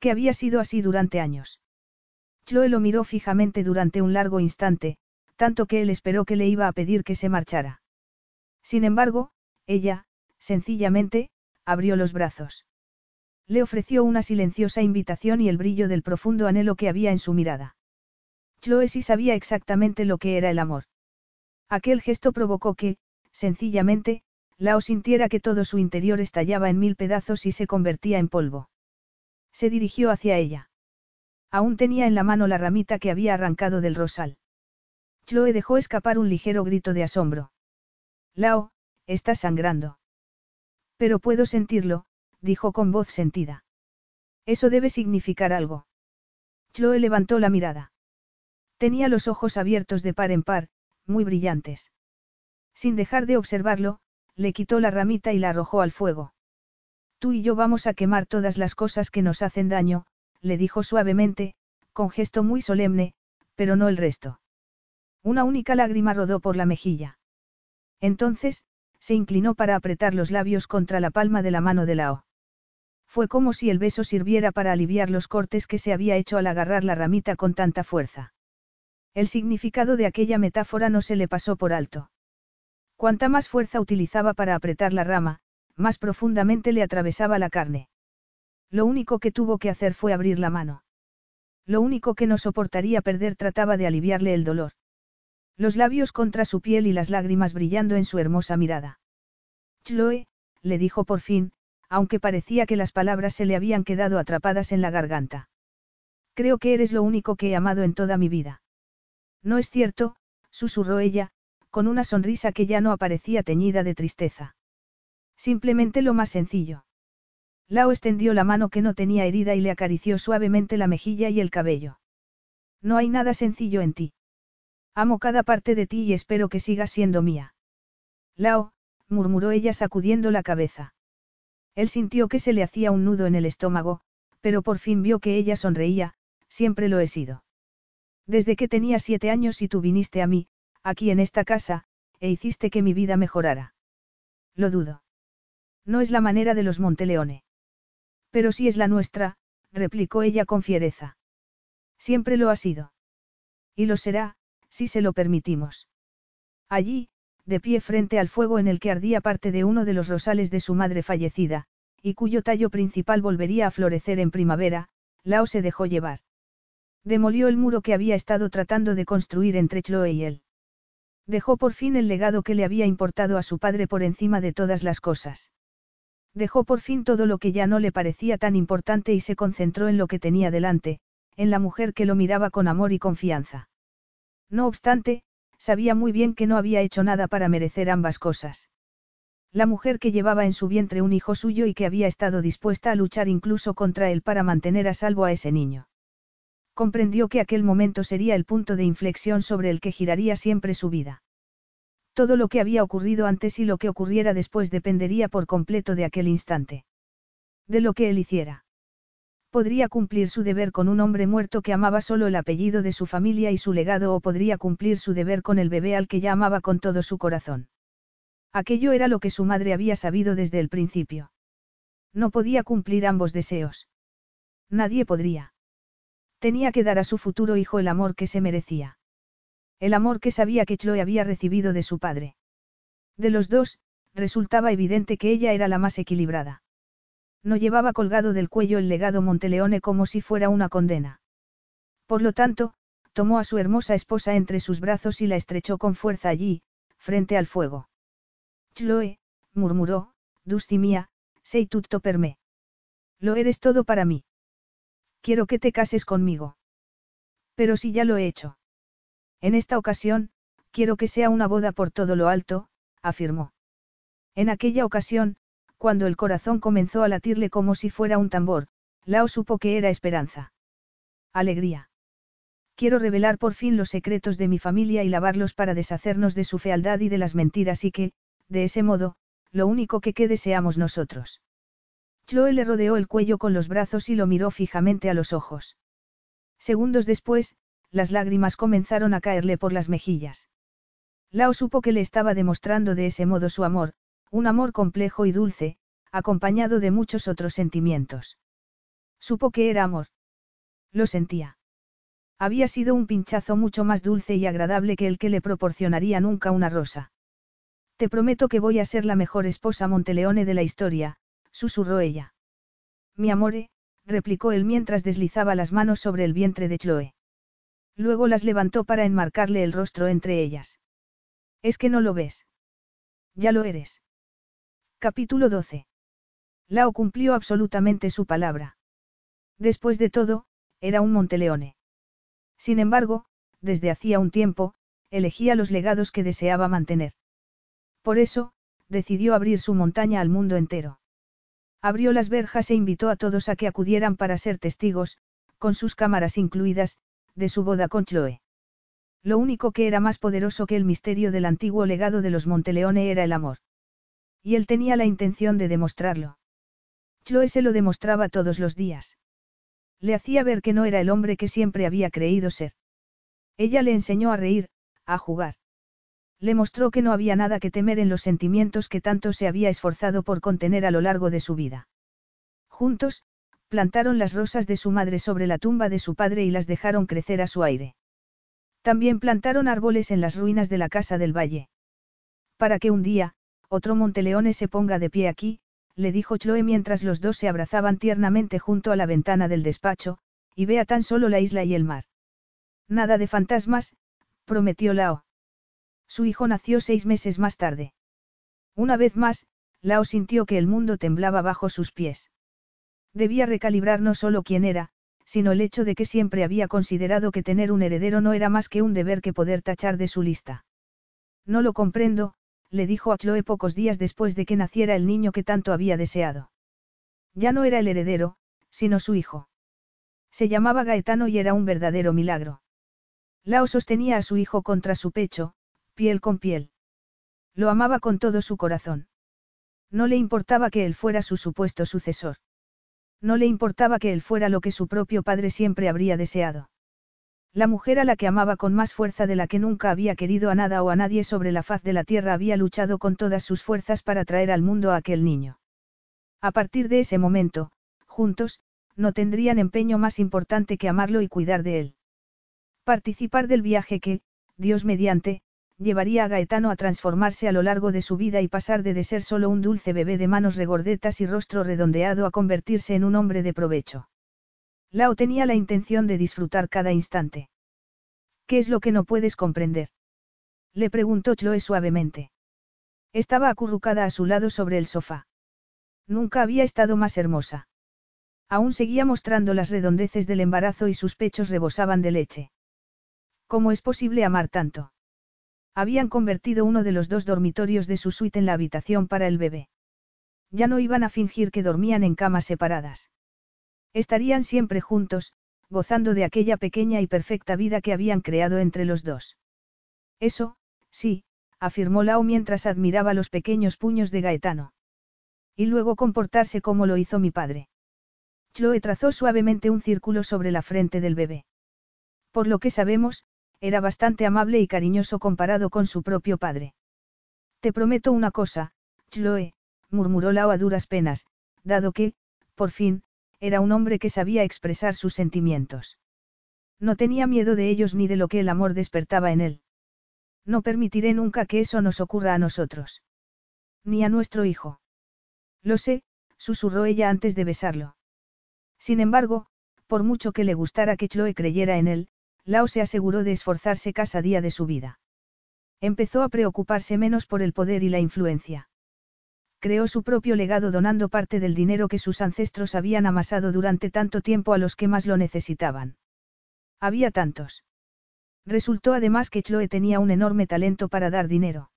Que había sido así durante años. Chloe lo miró fijamente durante un largo instante, tanto que él esperó que le iba a pedir que se marchara. Sin embargo, ella, sencillamente, abrió los brazos. Le ofreció una silenciosa invitación y el brillo del profundo anhelo que había en su mirada. Chloe sí sabía exactamente lo que era el amor. Aquel gesto provocó que, sencillamente, Lao sintiera que todo su interior estallaba en mil pedazos y se convertía en polvo. Se dirigió hacia ella. Aún tenía en la mano la ramita que había arrancado del rosal. Chloe dejó escapar un ligero grito de asombro. Lao, estás sangrando. Pero puedo sentirlo, dijo con voz sentida. Eso debe significar algo. Chloe levantó la mirada. Tenía los ojos abiertos de par en par, muy brillantes. Sin dejar de observarlo, le quitó la ramita y la arrojó al fuego. Tú y yo vamos a quemar todas las cosas que nos hacen daño, le dijo suavemente, con gesto muy solemne, pero no el resto. Una única lágrima rodó por la mejilla. Entonces, se inclinó para apretar los labios contra la palma de la mano de Lao. Fue como si el beso sirviera para aliviar los cortes que se había hecho al agarrar la ramita con tanta fuerza. El significado de aquella metáfora no se le pasó por alto. Cuanta más fuerza utilizaba para apretar la rama, más profundamente le atravesaba la carne. Lo único que tuvo que hacer fue abrir la mano. Lo único que no soportaría perder trataba de aliviarle el dolor. Los labios contra su piel y las lágrimas brillando en su hermosa mirada. Chloe, le dijo por fin, aunque parecía que las palabras se le habían quedado atrapadas en la garganta. Creo que eres lo único que he amado en toda mi vida. No es cierto, susurró ella, con una sonrisa que ya no aparecía teñida de tristeza. Simplemente lo más sencillo. Lao extendió la mano que no tenía herida y le acarició suavemente la mejilla y el cabello. No hay nada sencillo en ti. Amo cada parte de ti y espero que sigas siendo mía. Lao, murmuró ella sacudiendo la cabeza. Él sintió que se le hacía un nudo en el estómago, pero por fin vio que ella sonreía, siempre lo he sido. Desde que tenía siete años y tú viniste a mí, aquí en esta casa, e hiciste que mi vida mejorara. Lo dudo. No es la manera de los Monteleone. Pero sí es la nuestra, replicó ella con fiereza. Siempre lo ha sido. Y lo será, si se lo permitimos. Allí, de pie frente al fuego en el que ardía parte de uno de los rosales de su madre fallecida, y cuyo tallo principal volvería a florecer en primavera, Lao se dejó llevar. Demolió el muro que había estado tratando de construir entre Chloe y él. Dejó por fin el legado que le había importado a su padre por encima de todas las cosas. Dejó por fin todo lo que ya no le parecía tan importante y se concentró en lo que tenía delante, en la mujer que lo miraba con amor y confianza. No obstante, sabía muy bien que no había hecho nada para merecer ambas cosas. La mujer que llevaba en su vientre un hijo suyo y que había estado dispuesta a luchar incluso contra él para mantener a salvo a ese niño. Comprendió que aquel momento sería el punto de inflexión sobre el que giraría siempre su vida. Todo lo que había ocurrido antes y lo que ocurriera después dependería por completo de aquel instante. De lo que él hiciera. Podría cumplir su deber con un hombre muerto que amaba solo el apellido de su familia y su legado o podría cumplir su deber con el bebé al que ya amaba con todo su corazón. Aquello era lo que su madre había sabido desde el principio. No podía cumplir ambos deseos. Nadie podría. Tenía que dar a su futuro hijo el amor que se merecía. El amor que sabía que Chloe había recibido de su padre. De los dos, resultaba evidente que ella era la más equilibrada. No llevaba colgado del cuello el legado Monteleone como si fuera una condena. Por lo tanto, tomó a su hermosa esposa entre sus brazos y la estrechó con fuerza allí, frente al fuego. Chloe, murmuró, Dusty mía, sei tutto per me. Lo eres todo para mí. Quiero que te cases conmigo. Pero si ya lo he hecho. En esta ocasión, quiero que sea una boda por todo lo alto, afirmó. En aquella ocasión, cuando el corazón comenzó a latirle como si fuera un tambor, Lao supo que era esperanza. Alegría. Quiero revelar por fin los secretos de mi familia y lavarlos para deshacernos de su fealdad y de las mentiras y que, de ese modo, lo único que quede seamos nosotros. Chloe le rodeó el cuello con los brazos y lo miró fijamente a los ojos. Segundos después, las lágrimas comenzaron a caerle por las mejillas. Lao supo que le estaba demostrando de ese modo su amor, un amor complejo y dulce, acompañado de muchos otros sentimientos. Supo que era amor. Lo sentía. Había sido un pinchazo mucho más dulce y agradable que el que le proporcionaría nunca una rosa. Te prometo que voy a ser la mejor esposa Monteleone de la historia, susurró ella. Mi amore, replicó él mientras deslizaba las manos sobre el vientre de Chloe. Luego las levantó para enmarcarle el rostro entre ellas. Es que no lo ves. Ya lo eres. Capítulo 12. Lao cumplió absolutamente su palabra. Después de todo, era un Monteleone. Sin embargo, desde hacía un tiempo, elegía los legados que deseaba mantener. Por eso, decidió abrir su montaña al mundo entero. Abrió las verjas e invitó a todos a que acudieran para ser testigos, con sus cámaras incluidas, de su boda con Chloe. Lo único que era más poderoso que el misterio del antiguo legado de los Monteleone era el amor. Y él tenía la intención de demostrarlo. Chloe se lo demostraba todos los días. Le hacía ver que no era el hombre que siempre había creído ser. Ella le enseñó a reír, a jugar. Le mostró que no había nada que temer en los sentimientos que tanto se había esforzado por contener a lo largo de su vida. Juntos, plantaron las rosas de su madre sobre la tumba de su padre y las dejaron crecer a su aire. También plantaron árboles en las ruinas de la casa del valle. Para que un día, otro Monteleone se ponga de pie aquí, le dijo Chloe mientras los dos se abrazaban tiernamente junto a la ventana del despacho, y vea tan solo la isla y el mar. Nada de fantasmas, prometió Lao. Su hijo nació seis meses más tarde. Una vez más, Lao sintió que el mundo temblaba bajo sus pies. Debía recalibrar no solo quién era, sino el hecho de que siempre había considerado que tener un heredero no era más que un deber que poder tachar de su lista. No lo comprendo, le dijo a Chloe pocos días después de que naciera el niño que tanto había deseado. Ya no era el heredero, sino su hijo. Se llamaba Gaetano y era un verdadero milagro. Lao sostenía a su hijo contra su pecho, piel con piel. Lo amaba con todo su corazón. No le importaba que él fuera su supuesto sucesor. No le importaba que él fuera lo que su propio padre siempre habría deseado. La mujer a la que amaba con más fuerza de la que nunca había querido a nada o a nadie sobre la faz de la tierra había luchado con todas sus fuerzas para traer al mundo a aquel niño. A partir de ese momento, juntos, no tendrían empeño más importante que amarlo y cuidar de él. Participar del viaje que, Dios mediante, llevaría a Gaetano a transformarse a lo largo de su vida y pasar de, de ser solo un dulce bebé de manos regordetas y rostro redondeado a convertirse en un hombre de provecho. Lao tenía la intención de disfrutar cada instante. ¿Qué es lo que no puedes comprender? Le preguntó Chloe suavemente. Estaba acurrucada a su lado sobre el sofá. Nunca había estado más hermosa. Aún seguía mostrando las redondeces del embarazo y sus pechos rebosaban de leche. ¿Cómo es posible amar tanto? Habían convertido uno de los dos dormitorios de su suite en la habitación para el bebé. Ya no iban a fingir que dormían en camas separadas. Estarían siempre juntos, gozando de aquella pequeña y perfecta vida que habían creado entre los dos. Eso, sí, afirmó Lao mientras admiraba los pequeños puños de Gaetano. Y luego comportarse como lo hizo mi padre. Chloe trazó suavemente un círculo sobre la frente del bebé. Por lo que sabemos, era bastante amable y cariñoso comparado con su propio padre. Te prometo una cosa, Chloe, murmuró Lao a duras penas, dado que, por fin, era un hombre que sabía expresar sus sentimientos. No tenía miedo de ellos ni de lo que el amor despertaba en él. No permitiré nunca que eso nos ocurra a nosotros. Ni a nuestro hijo. Lo sé, susurró ella antes de besarlo. Sin embargo, por mucho que le gustara que Chloe creyera en él, Lao se aseguró de esforzarse cada día de su vida. Empezó a preocuparse menos por el poder y la influencia. Creó su propio legado donando parte del dinero que sus ancestros habían amasado durante tanto tiempo a los que más lo necesitaban. Había tantos. Resultó además que Chloe tenía un enorme talento para dar dinero.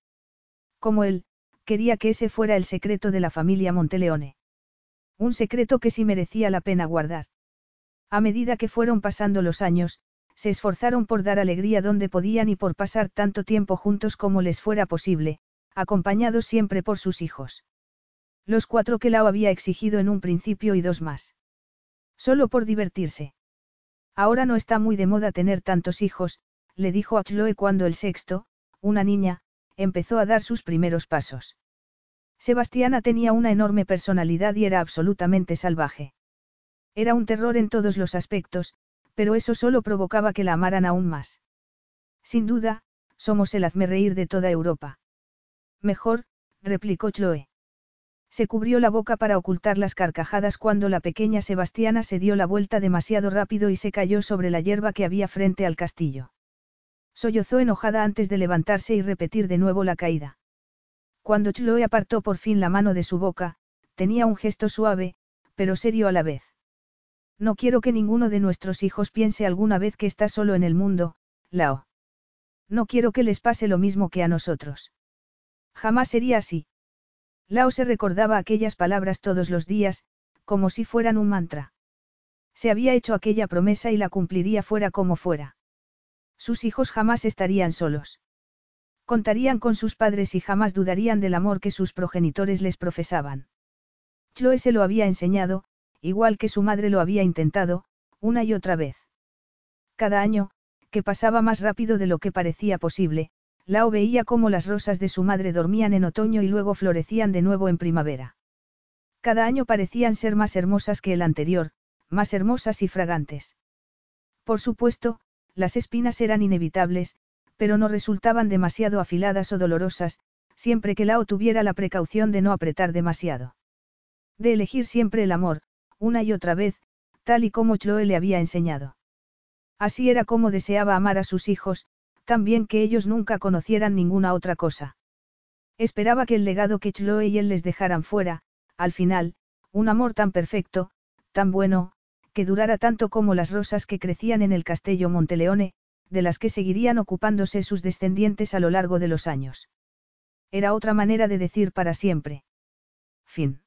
Como él, quería que ese fuera el secreto de la familia Monteleone. Un secreto que sí merecía la pena guardar. A medida que fueron pasando los años, se esforzaron por dar alegría donde podían y por pasar tanto tiempo juntos como les fuera posible, acompañados siempre por sus hijos. Los cuatro que Lao había exigido en un principio y dos más. Solo por divertirse. Ahora no está muy de moda tener tantos hijos, le dijo a Chloe cuando el sexto, una niña, empezó a dar sus primeros pasos. Sebastiana tenía una enorme personalidad y era absolutamente salvaje. Era un terror en todos los aspectos, pero eso solo provocaba que la amaran aún más. Sin duda, somos el reír de toda Europa. Mejor, replicó Chloe. Se cubrió la boca para ocultar las carcajadas cuando la pequeña Sebastiana se dio la vuelta demasiado rápido y se cayó sobre la hierba que había frente al castillo. Sollozó enojada antes de levantarse y repetir de nuevo la caída. Cuando Chloe apartó por fin la mano de su boca, tenía un gesto suave, pero serio a la vez. No quiero que ninguno de nuestros hijos piense alguna vez que está solo en el mundo, Lao. No quiero que les pase lo mismo que a nosotros. Jamás sería así. Lao se recordaba aquellas palabras todos los días, como si fueran un mantra. Se había hecho aquella promesa y la cumpliría fuera como fuera. Sus hijos jamás estarían solos. Contarían con sus padres y jamás dudarían del amor que sus progenitores les profesaban. Chloe se lo había enseñado, igual que su madre lo había intentado, una y otra vez. Cada año, que pasaba más rápido de lo que parecía posible, Lao veía cómo las rosas de su madre dormían en otoño y luego florecían de nuevo en primavera. Cada año parecían ser más hermosas que el anterior, más hermosas y fragantes. Por supuesto, las espinas eran inevitables, pero no resultaban demasiado afiladas o dolorosas, siempre que Lao tuviera la precaución de no apretar demasiado. De elegir siempre el amor, una y otra vez, tal y como Chloe le había enseñado. Así era como deseaba amar a sus hijos, también que ellos nunca conocieran ninguna otra cosa. Esperaba que el legado que Chloe y él les dejaran fuera, al final, un amor tan perfecto, tan bueno, que durara tanto como las rosas que crecían en el castillo Monteleone, de las que seguirían ocupándose sus descendientes a lo largo de los años. Era otra manera de decir para siempre. Fin.